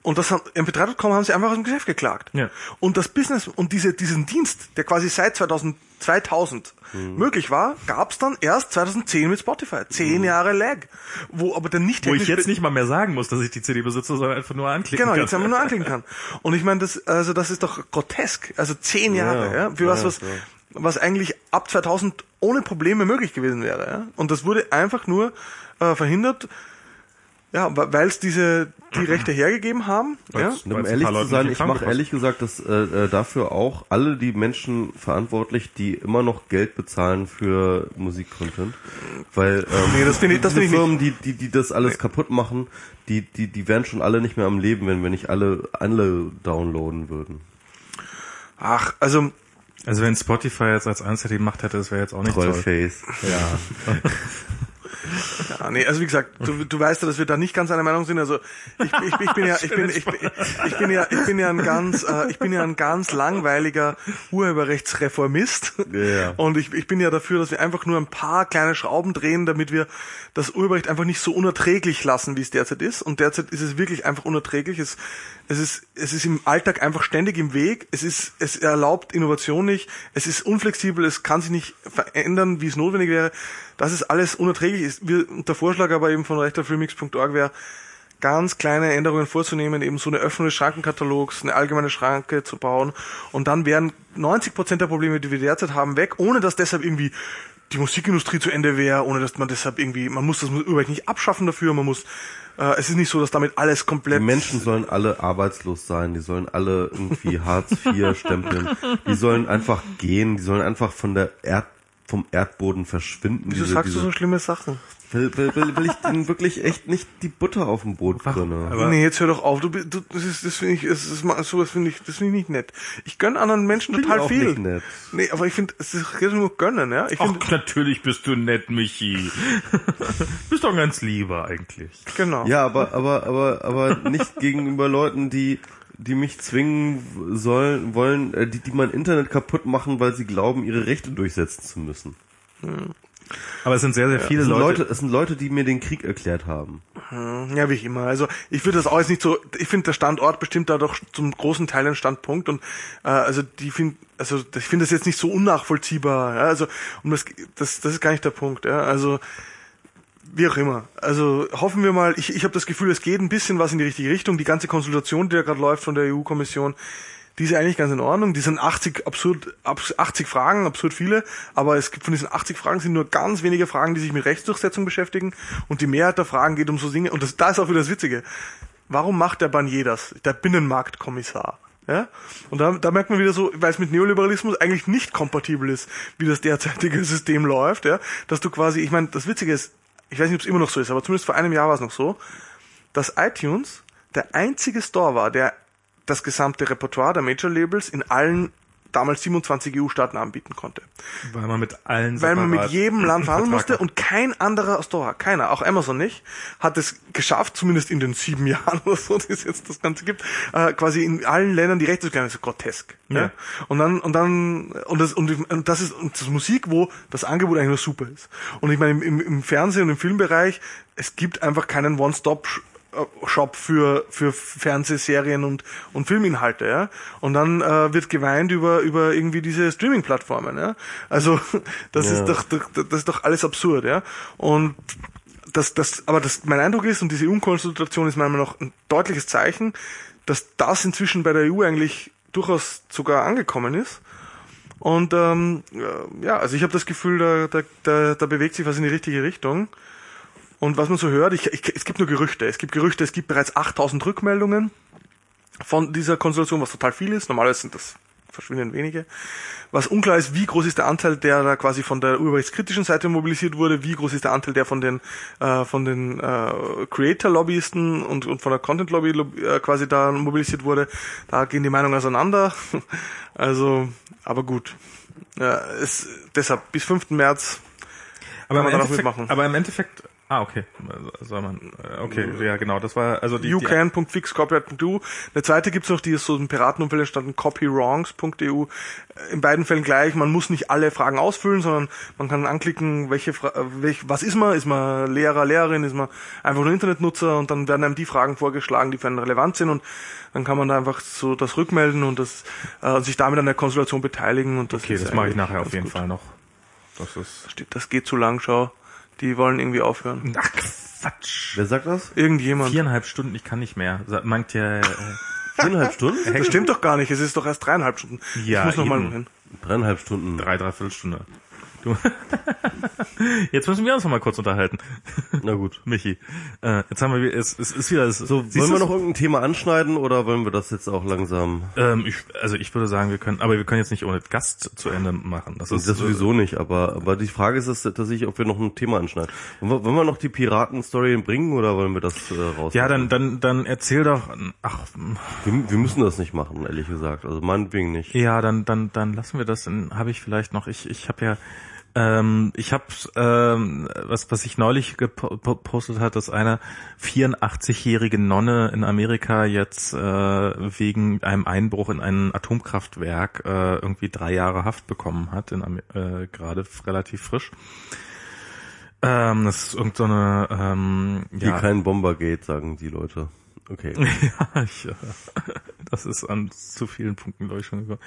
Und das hat, mp3.com haben sie einfach aus dem Geschäft geklagt. Ja. Und das Business und diese, diesen Dienst, der quasi seit 2000, 2000 Mhm. möglich war, gab's dann erst 2010 mit Spotify. Zehn Jahre Lag. Wo aber dann nicht wo ich jetzt nicht mal mehr sagen muss, dass ich die CD besitze, sondern einfach nur anklicken Genau, kann. jetzt haben wir nur anklicken kann. Und ich meine, das, also das ist doch grotesk. Also zehn Jahre, ja, Ja, für was, ja, was, ja. was eigentlich ab 2000 ohne Probleme möglich gewesen wäre. Ja? Und das wurde einfach nur äh, verhindert, ja, weil es diese die Rechte hergegeben haben. Ja? Weil's- Und Weil's um ehrlich zu sein, ich mache ehrlich gesagt das, äh, äh, dafür auch alle die Menschen verantwortlich, die immer noch Geld bezahlen für Musikcontent. Weil ähm, Nee, das finde ich- das ich Firmen, die, die, die das alles kaputt machen, die, die, die wären schon alle nicht mehr am Leben, wenn wir nicht alle alle downloaden würden. Ach, also Also wenn Spotify jetzt als Einzelne die Macht hätte, das wäre jetzt auch nicht toll. Trollface. Ja. Ja, nee, also wie gesagt, du, du weißt ja, dass wir da nicht ganz einer Meinung sind. Also ich, ich, ich bin ja, ich bin, ich, ich bin ja, ich bin ja ein ganz, äh, ich bin ja ein ganz langweiliger Urheberrechtsreformist. Ja. Und ich, ich bin ja dafür, dass wir einfach nur ein paar kleine Schrauben drehen, damit wir das Urheberrecht einfach nicht so unerträglich lassen, wie es derzeit ist. Und derzeit ist es wirklich einfach unerträglich. Es, es ist, es ist im Alltag einfach ständig im Weg. Es ist, es erlaubt Innovation nicht. Es ist unflexibel. Es kann sich nicht verändern, wie es notwendig wäre. Das ist alles unerträglich. Wir, der Vorschlag aber eben von rechtafremix.org wäre, ganz kleine Änderungen vorzunehmen, eben so eine Öffnung des Schrankenkatalogs, eine allgemeine Schranke zu bauen und dann wären 90 Prozent der Probleme, die wir derzeit haben, weg, ohne dass deshalb irgendwie die Musikindustrie zu Ende wäre, ohne dass man deshalb irgendwie, man muss das Urheberrecht nicht abschaffen dafür, man muss, äh, es ist nicht so, dass damit alles komplett Die Menschen sollen alle arbeitslos sein, die sollen alle irgendwie Hartz IV stempeln, die sollen einfach gehen, die sollen einfach von der Erd vom Erdboden verschwinden. Wieso diese, sagst diese, du so schlimme Sachen? Will, will, will, will ich denen wirklich echt nicht die Butter auf dem Brot gönne. Aber- nee, jetzt hör doch auf. Du, du das ist, das finde ich, es ist mal sowas finde ich, das finde ich nicht nett. Ich gönn anderen Menschen total auch viel. nicht nett. Nee, aber ich finde, es ist geht nur gönnen, ja. Ich finde, Ach, natürlich bist du nett, Michi. bist doch ganz lieber eigentlich. genau. Ja, aber, aber, aber, aber nicht gegenüber Leuten, die, die mich zwingen sollen, wollen, äh, die, die mein Internet kaputt machen, weil sie glauben, ihre Rechte durchsetzen zu müssen. Aber es sind sehr, sehr viele Es sind Leute. Leute, es sind Leute, die mir den Krieg erklärt haben. Ja, wie ich immer. Also ich würde das auch jetzt nicht so. Ich finde, der Standort bestimmt da doch zum großen Teil einen Standpunkt und äh, also die find, also ich finde das jetzt nicht so unnachvollziehbar. Ja? Also um das, das, das ist gar nicht der Punkt. Ja? Also wie auch immer. Also hoffen wir mal. Ich, ich habe das Gefühl, es geht ein bisschen was in die richtige Richtung. Die ganze Konsultation, die da gerade läuft von der EU-Kommission, die ist eigentlich ganz in Ordnung. Die sind 80 absurd, abs- 80 Fragen, absurd viele, aber es gibt von diesen 80 Fragen sind nur ganz wenige Fragen, die sich mit Rechtsdurchsetzung beschäftigen und die Mehrheit der Fragen geht um so Dinge und das, da ist auch wieder das Witzige. Warum macht der Barnier das? Der Binnenmarktkommissar. Ja? Und da, da merkt man wieder so, weil es mit Neoliberalismus eigentlich nicht kompatibel ist, wie das derzeitige System läuft, ja, dass du quasi, ich meine, das Witzige ist, ich weiß nicht, ob es immer noch so ist, aber zumindest vor einem Jahr war es noch so, dass iTunes der einzige Store war, der das gesamte Repertoire der Major Labels in allen damals 27 EU-Staaten anbieten konnte. Weil man mit allen Weil man mit jedem Land verhandeln musste und kein anderer Store, keiner, auch Amazon nicht, hat es geschafft, zumindest in den sieben Jahren oder so, die es jetzt das Ganze gibt, äh, quasi in allen Ländern die Rechte zu klären. Das ist grotesk. Ja. Ja. Und dann, und dann, und das, und, und das ist, und das Musik, wo das Angebot eigentlich nur super ist. Und ich meine, im, im, im Fernsehen und im Filmbereich, es gibt einfach keinen One-Stop- Shop für für Fernsehserien und und Filminhalte, ja. Und dann äh, wird geweint über über irgendwie diese Streaming-Plattformen, ja. Also das Ja. ist doch, das ist doch alles absurd, ja. Und das, das, aber das, mein Eindruck ist, und diese EU-Konsultation ist meiner Meinung nach ein deutliches Zeichen, dass das inzwischen bei der EU eigentlich durchaus sogar angekommen ist. Und ähm, ja, also ich habe das Gefühl, da, da, da, da bewegt sich was in die richtige Richtung. Und was man so hört, ich, ich, es gibt nur Gerüchte. Es gibt Gerüchte, es gibt bereits 8000 Rückmeldungen von dieser Konstellation, was total viel ist. Normalerweise sind das verschwindend wenige. Was unklar ist, wie groß ist der Anteil, der da quasi von der urheberrechtskritischen Seite mobilisiert wurde, wie groß ist der Anteil, der von den äh, von den äh, Creator-Lobbyisten und, und von der Content-Lobby äh, quasi da mobilisiert wurde. Da gehen die Meinungen auseinander. also, aber gut. Ja, es, deshalb bis 5. März Aber Kann man darauf Endeffekt, mitmachen. aber im Endeffekt, ah, okay, soll man, äh, okay, ja, genau, das war, also die, die ucan.fixcopyright.eu. Eine zweite gibt's noch, die ist so im Piratenumfeld entstanden, copywrongs.eu. In beiden Fällen gleich, man muss nicht alle Fragen ausfüllen, sondern man kann anklicken, welche Fra äh, welch, was ist man? Ist man Lehrer, Lehrerin, ist man einfach nur Internetnutzer und dann werden einem die Fragen vorgeschlagen, die für einen relevant sind und dann kann man da einfach so das rückmelden und das äh, sich damit an der Konsultation beteiligen und das okay, das mache ich nachher auf jeden gut. Fall noch. Das ist, Das geht zu lang, schau. Die wollen irgendwie aufhören. ach, Quatsch. Wer sagt das? Irgendjemand. Viereinhalb Stunden, ich kann nicht mehr. Meint ja, äh, Viereinhalb Stunden? Das stimmt doch gar nicht, es ist doch erst dreieinhalb Stunden. Ja, ich muss noch mal eben. hin. Dreieinhalb Stunden. drei, dreiviertel Stunde. Du. Jetzt müssen wir uns noch mal kurz unterhalten. Na gut. Michi, äh, jetzt haben wir, es, es ist wieder das, So, wollen wir noch irgendein Thema anschneiden oder wollen wir das jetzt auch langsam? Ähm, ich, also ich würde sagen, wir können, aber wir können jetzt nicht ohne Gast zu Ende machen. Das ist Das sowieso nicht, aber, aber die Frage ist es tatsächlich, ob wir noch ein Thema anschneiden. Wollen wir, wollen wir noch die Piraten-Story bringen oder wollen wir das äh, raus? Ja, dann, dann, dann erzähl doch. Ach, Wir, wir müssen das nicht machen, ehrlich gesagt. Also meinetwegen nicht. ja, dann, dann, dann lassen wir das. Dann habe ich vielleicht noch. Ich, ich habe ja, ähm, ich habe ähm, was, was ich neulich gepostet hat, dass eine 84-jährige Nonne in Amerika jetzt äh, wegen einem Einbruch in ein Atomkraftwerk äh, irgendwie drei Jahre Haft bekommen hat, äh, gerade relativ frisch. Ähm, das ist irgend so ähm, ja, kein Bombergate, sagen die Leute. Okay. Ja, ich, äh, das ist an zu vielen Punkten, glaube ich, schon gekommen.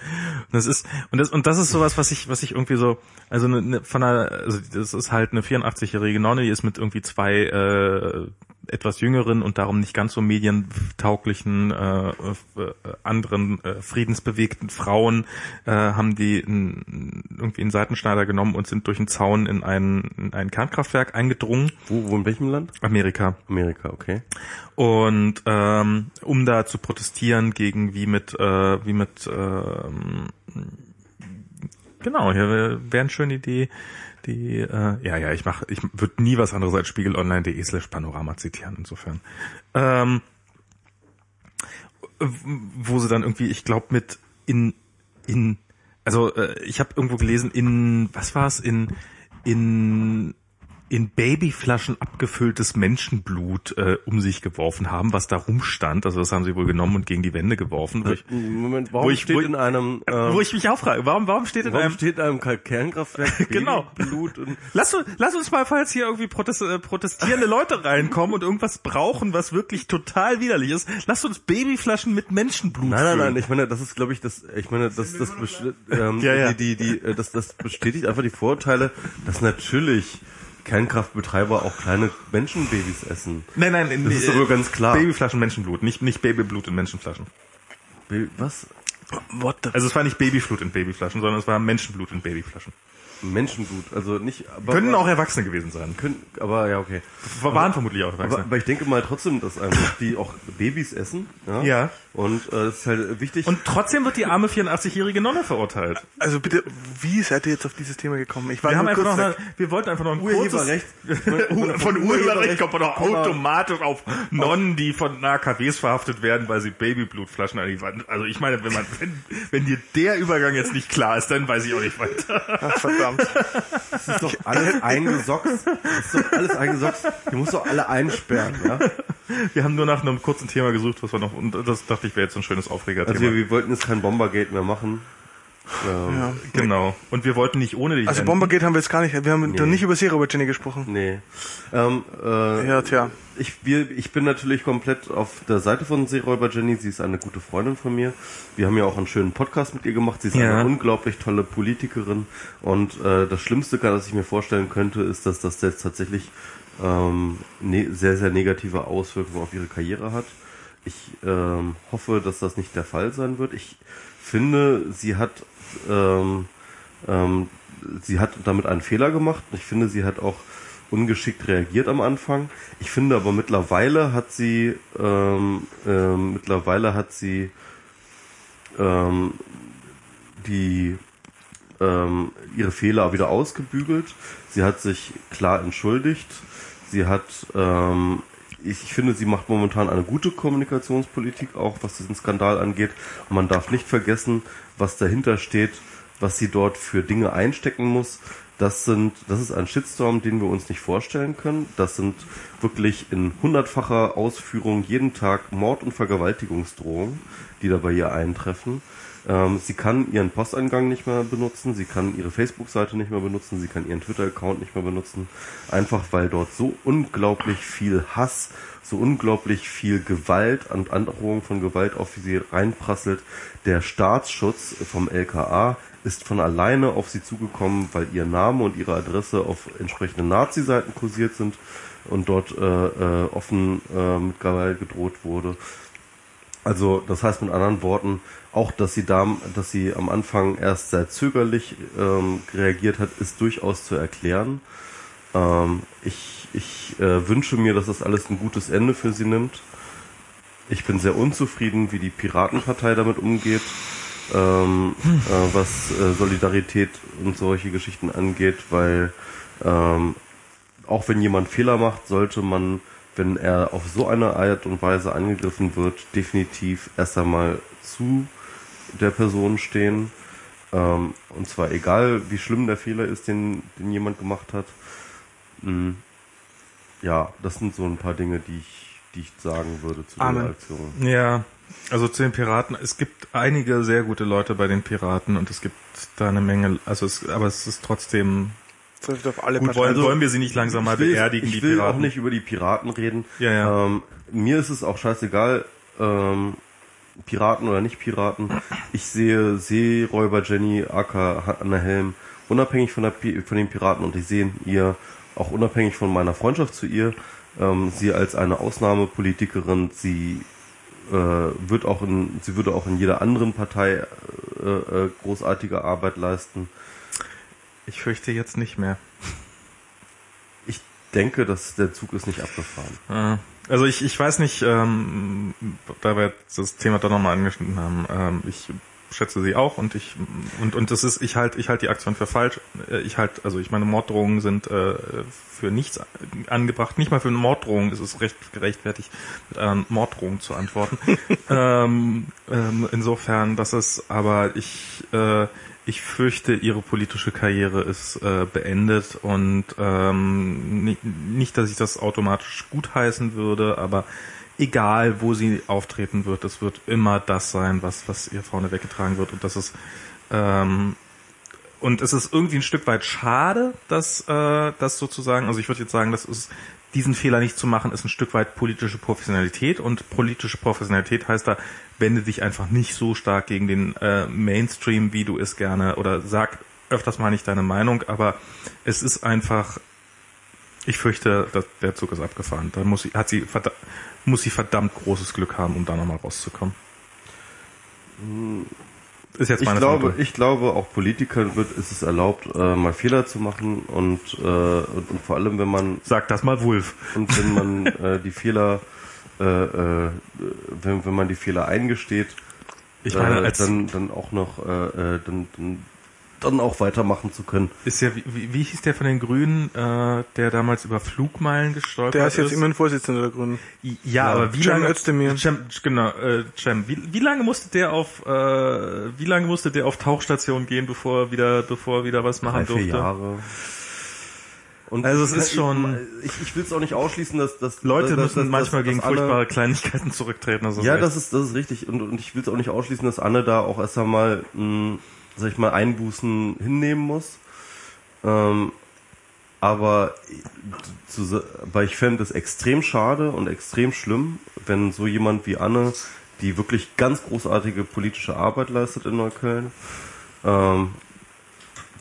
Und das ist, und das, und das ist sowas, was ich, was ich irgendwie so, also eine, eine, von einer, also das ist halt eine 84-jährige Nonne, die ist mit irgendwie zwei, äh, etwas jüngeren und darum nicht ganz so medientauglichen äh, äh, anderen äh, friedensbewegten Frauen äh, haben die n, irgendwie einen Seitenschneider genommen und sind durch einen Zaun in ein, in ein Kernkraftwerk eingedrungen. Wo, wo in welchem Land? Amerika. Amerika, okay. Und ähm, um da zu protestieren gegen wie mit äh, wie mit ähm, Genau, hier wäre wär eine schöne Idee, die, äh, ja, ja, ich mach, ich würde nie was anderes als spiegelonline.de slash panorama zitieren, insofern. Ähm, wo sie dann irgendwie, ich glaube, mit in, in, also äh, ich habe irgendwo gelesen, in, was war es, in, in in Babyflaschen abgefülltes Menschenblut äh, um sich geworfen haben, was da rumstand. Also das haben sie wohl genommen und gegen die Wände geworfen. Wo ich, Moment, warum wo ich, steht wo, in einem ähm, wo ich mich auch frage, warum warum steht in warum einem steht in einem Kernkraftwerk genau Blut und lass, uns lass uns mal falls hier irgendwie protest, äh, protestierende Leute reinkommen und irgendwas brauchen, was wirklich total widerlich ist, lass uns Babyflaschen mit Menschenblut Nein, nein, nein, ich meine, das ist glaube ich das ich meine, das das besti- ähm, Ja, ja. die die die äh, das das bestätigt einfach die Vorurteile, dass natürlich Kernkraftbetreiber auch kleine Menschenbabys essen. Nein, nein, Das ist aber ganz klar. Babyflaschen Menschenblut, nicht nicht Babyblut in Menschenflaschen. Baby, was? What the Also es war nicht Babyflut in Babyflaschen, sondern es war Menschenblut in Babyflaschen. Menschenblut, also nicht aber Können aber, auch Erwachsene gewesen sein. können, aber ja, okay. Waren vermutlich auch Aber, Erwachsene. aber ich denke mal trotzdem, dass einfach die auch Babys essen. Ja. Ja. Und äh, das ist halt wichtig. Und trotzdem wird die arme 84-jährige Nonne verurteilt. Also bitte, wie seid ihr jetzt auf dieses Thema gekommen? Ich war Wir haben einfach noch eine, wir wollten einfach noch ein kurzes, Urheberrecht. von Urheberrecht kommt man doch automatisch auf Nonnen, die von AKWs verhaftet werden, weil sie Babyblutflaschen an die Wand. Also ich meine, wenn man, wenn, wenn dir der Übergang jetzt nicht klar ist, dann weiß ich auch nicht weiter. Ach, verdammt. Das ist doch alles eingesockt. Das ist doch alles eingesockt. Du musst doch alle einsperren, ja? Wir haben nur nach einem kurzen Thema gesucht, was wir noch, und das dachte ich wäre jetzt so ein schönes Aufregerthema. Also wir, wir wollten jetzt kein Bombergate mehr machen. Ähm, Ja. genau. Und wir wollten nicht ohne dich Also enden. Bombergate haben wir jetzt gar nicht, wir haben Nee. noch nicht über Robert Jenny gesprochen. Nee. Ähm, äh, Ja, tja. ich, wir, ich bin natürlich komplett auf der Seite von Seeräuber Jenny. Sie ist eine gute Freundin von mir. Wir haben ja auch einen schönen Podcast mit ihr gemacht. Sie ist Ja. eine unglaublich tolle Politikerin. Und äh, das Schlimmste, das ich mir vorstellen könnte, ist, dass das jetzt tatsächlich ähm, ne sehr, sehr negative Auswirkungen auf ihre Karriere hat. Ich ähm, hoffe, dass das nicht der Fall sein wird. Ich finde, sie hat ähm, ähm, sie hat damit einen Fehler gemacht. Ich finde, sie hat auch ungeschickt reagiert am Anfang. Ich finde aber mittlerweile hat sie ähm, ähm, mittlerweile hat sie ähm, die ähm, ihre Fehler wieder ausgebügelt. Sie hat sich klar entschuldigt. Sie hat ähm, ich, finde, sie macht momentan eine gute Kommunikationspolitik, auch was diesen Skandal angeht. Und man darf nicht vergessen, was dahinter steht, was sie dort für Dinge einstecken muss. Das sind, das ist ein Shitstorm, den wir uns nicht vorstellen können. Das sind wirklich in hundertfacher Ausführung jeden Tag Mord- und Vergewaltigungsdrohungen, die da bei ihr eintreffen. Ähm, sie kann ihren Posteingang nicht mehr benutzen, sie kann ihre Facebook-Seite nicht mehr benutzen, sie kann ihren Twitter-Account nicht mehr benutzen, einfach weil dort so unglaublich viel Hass, so unglaublich viel Gewalt und Androhung von Gewalt auf sie reinprasselt. Der Staatsschutz vom LKA ist von alleine auf sie zugekommen, weil ihr Name und ihre Adresse auf entsprechenden Nazi-Seiten kursiert sind und dort äh, äh, offen äh, mit Gewalt gedroht wurde. Also das heißt mit anderen Worten, auch dass sie da, dass sie am Anfang erst sehr zögerlich ähm, reagiert hat, ist durchaus zu erklären. Ähm, ich ich äh, wünsche mir, dass das alles ein gutes Ende für sie nimmt. Ich bin sehr unzufrieden, wie die Piratenpartei damit umgeht, ähm, äh, was äh, Solidarität und solche Geschichten angeht, weil ähm, auch wenn jemand Fehler macht, sollte man, wenn er auf so eine Art und Weise angegriffen wird, definitiv erst einmal zu der Person stehen. Ähm, und zwar egal, wie schlimm der Fehler ist, den, den jemand gemacht hat. Mm, ja, das sind so ein paar Dinge, die ich, die ich sagen würde zu Amen. der Aktion. Ja, also zu den Piraten. Es gibt einige sehr gute Leute bei den Piraten und es gibt da eine Menge, also es, aber es ist trotzdem Trifft auf alle gut. Wollen, Parteien. wollen wir sie nicht langsam mal ich will, beerdigen, ich die will Piraten? auch nicht über die Piraten reden. Ja, ja. Ähm, mir ist es auch scheißegal, ähm, Piraten oder nicht Piraten. Ich sehe Seeräuber Jenny, aka Anna Helm, unabhängig von, der, Pi- von den Piraten und ich sehe ihr auch unabhängig von meiner Freundschaft zu ihr, ähm, sie als eine Ausnahmepolitikerin, sie äh, wird auch in, sie würde auch in jeder anderen Partei äh, äh, großartige Arbeit leisten. Ich fürchte jetzt nicht mehr. Ich denke, dass der Zug ist nicht abgefahren. Also ich, ich weiß nicht, ähm, da wir das Thema doch nochmal angeschnitten haben, ähm, ich schätze sie auch und ich und und das ist ich halt ich halte die Aktion für falsch. Äh, Ich halt also ich meine Morddrohungen sind äh, für nichts angebracht. Nicht mal für eine Morddrohung ist es recht gerechtfertigt mit einer Morddrohung zu antworten. ähm, ähm, insofern, dass es aber ich äh, ich fürchte, ihre politische Karriere ist äh, beendet und ähm, nicht, dass ich das automatisch gutheißen würde, aber egal, wo sie auftreten wird, es wird immer das sein, was was ihr vorne weggetragen wird und das ist ähm, und es ist irgendwie ein Stück weit schade, dass äh, das sozusagen, also ich würde jetzt sagen, das ist diesen Fehler nicht zu machen, ist ein Stück weit politische Professionalität und politische Professionalität heißt da, wende dich einfach nicht so stark gegen den äh, Mainstream, wie du es gerne oder sag öfters mal nicht deine Meinung, aber es ist einfach, ich fürchte, dass der Zug ist abgefahren. Da muss sie, hat sie, verda- muss sie verdammt großes Glück haben, um da nochmal rauszukommen. Ist jetzt Ich meine glaube, Vermutung. ich glaube, auch Politikern wird, ist es erlaubt, äh, mal Fehler zu machen und, äh, und, und vor allem, wenn man Sag das mal Wulf. und wenn man äh, die Fehler, äh, äh, wenn, wenn man die Fehler eingesteht, Ich meine, äh, als dann, dann auch noch, äh, äh, dann, dann, dann auch weitermachen zu können. ist ja, wie, wie hieß der von den Grünen, äh, der damals über Flugmeilen gestolpert Der ist jetzt immerhin Vorsitzender der Grünen. Ja, ja, aber wie Cem lange Özdemir. Cem, genau, äh, Cem, wie, wie lange musste der auf äh, wie lange musste der auf Tauchstation gehen, bevor er wieder bevor er wieder was machen Drei, vier durfte? Jahre. Und Also es ist ich- schon- Ich, ich will es auch nicht ausschließen, dass, dass Leute dass, müssen dass, manchmal dass, gegen dass furchtbare Kleinigkeiten zurücktreten. Also Ja, das ist, das ist richtig. Und, und ich will es auch nicht ausschließen, dass Anne da auch erst einmal, mh, sag ich mal, Einbußen hinnehmen muss. Ähm, aber, zu, aber ich fände es extrem schade und extrem schlimm, wenn so jemand wie Anne, die wirklich ganz großartige politische Arbeit leistet in Neukölln, ähm,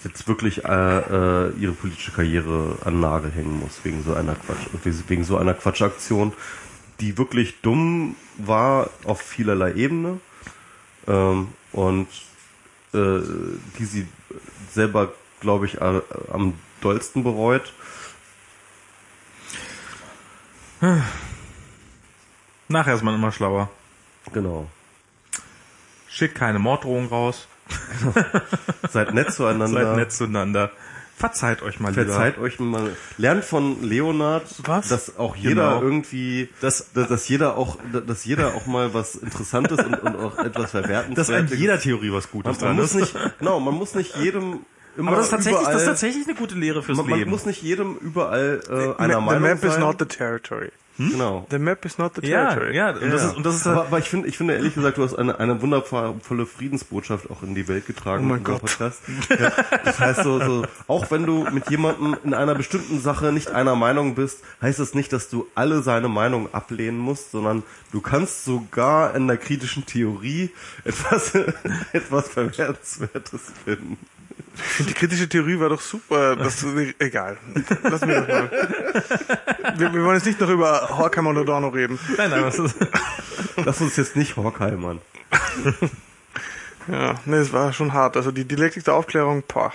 jetzt wirklich äh, äh, ihre politische Karriere an Nagel hängen muss wegen so einer Quatsch, wegen so einer Quatschaktion, die wirklich dumm war auf vielerlei Ebene ähm, und äh, die sie selber, glaube ich, a- am dollsten bereut. Nachher ist man immer schlauer. Genau. Schickt keine Morddrohungen raus, Seid nett zueinander. seid nett zueinander. Verzeiht euch mal lieber. Verzeiht euch mal. Lernt von Leonard, Was? dass auch jeder Genau. irgendwie, dass, dass jeder auch, dass jeder auch mal was Interessantes und, und auch etwas Verwertenswertes. Dass an jeder Theorie was Gutes man, man dran muss ist. nicht, genau, man muss nicht jedem immer Aber das ist tatsächlich, überall, das ist tatsächlich eine gute Lehre fürs man, man Leben. muss nicht jedem überall äh, einer the Meinung map sein. is not the territory. Genau. The map is not the ja, territory. ja, und das Ja. ist und das ist aber, aber ich finde, ich finde ehrlich gesagt, du hast eine, eine wundervolle Friedensbotschaft auch in die Welt getragen. Oh mein Gott. Podcast. Ja, das heißt so, so, auch wenn du mit jemandem in einer bestimmten Sache nicht einer Meinung bist, heißt das nicht, dass du alle seine Meinung ablehnen musst, sondern du kannst sogar in der kritischen Theorie etwas, etwas Verwertenswertes finden. Ich finde, die kritische Theorie war doch super. Das, egal. Lassen wir das mal. Wir, wir wollen jetzt nicht noch über Horkheimer und Adorno reden. Nein, nein, das ist, Lass uns jetzt nicht Horkheimer. Ja, ne, es war schon hart. Also die Dialektik der Aufklärung, boah,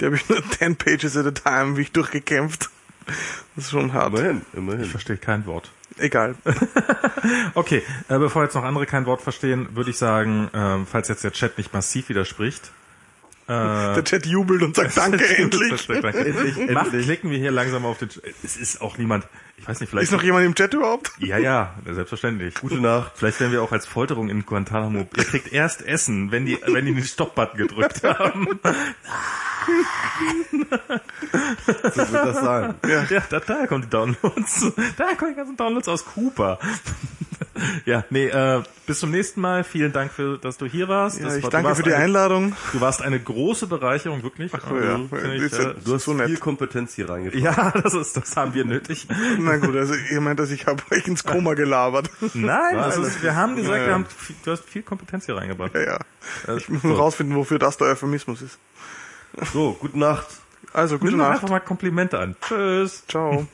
die habe ich nur 10 pages at a time, wie ich durchgekämpft. Das ist schon hart. Immerhin, immerhin. ich verstehe kein Wort. Egal. Okay, äh, bevor jetzt noch andere kein Wort verstehen, würde ich sagen, ähm, falls jetzt der Chat nicht massiv widerspricht, äh, Der Chat jubelt und sagt Danke, endlich. Danke. Endlich, Mach, endlich. klicken wir hier langsam auf den Chat. Es ist auch niemand, ich weiß nicht, vielleicht... Ist noch jemand im Chat überhaupt? ja, ja, selbstverständlich. Gute Nacht. Vielleicht werden wir auch als Folterung in Guantanamo. Ihr kriegt erst Essen, wenn die, wenn die den Stop-Button gedrückt haben. So wird das sein. Ja, da, daher kommen die Downloads. Daher kommen die ganzen Downloads aus Cooper. ja, nee, äh, bis zum nächsten Mal. Vielen Dank für, dass du hier warst. Ja, ich war, danke für die eine, Einladung. Du warst eine große Bereicherung, wirklich. Ach so, ja. Ich, Ist äh, Du hast So nett. viel Kompetenz hier reingebracht. ja, das ist, das haben wir nötig. Na gut, also ihr meint, dass ich habe euch ins Koma gelabert. Nein, ist, wir haben gesagt, Ja, wir haben, du hast viel Kompetenz hier reingebracht. Ja, ja. Ich muss nur rausfinden, wofür das der Euphemismus ist. So, gute Nacht. Also, gute Nimm Nacht. einfach mal Komplimente an. Tschüss. Ciao.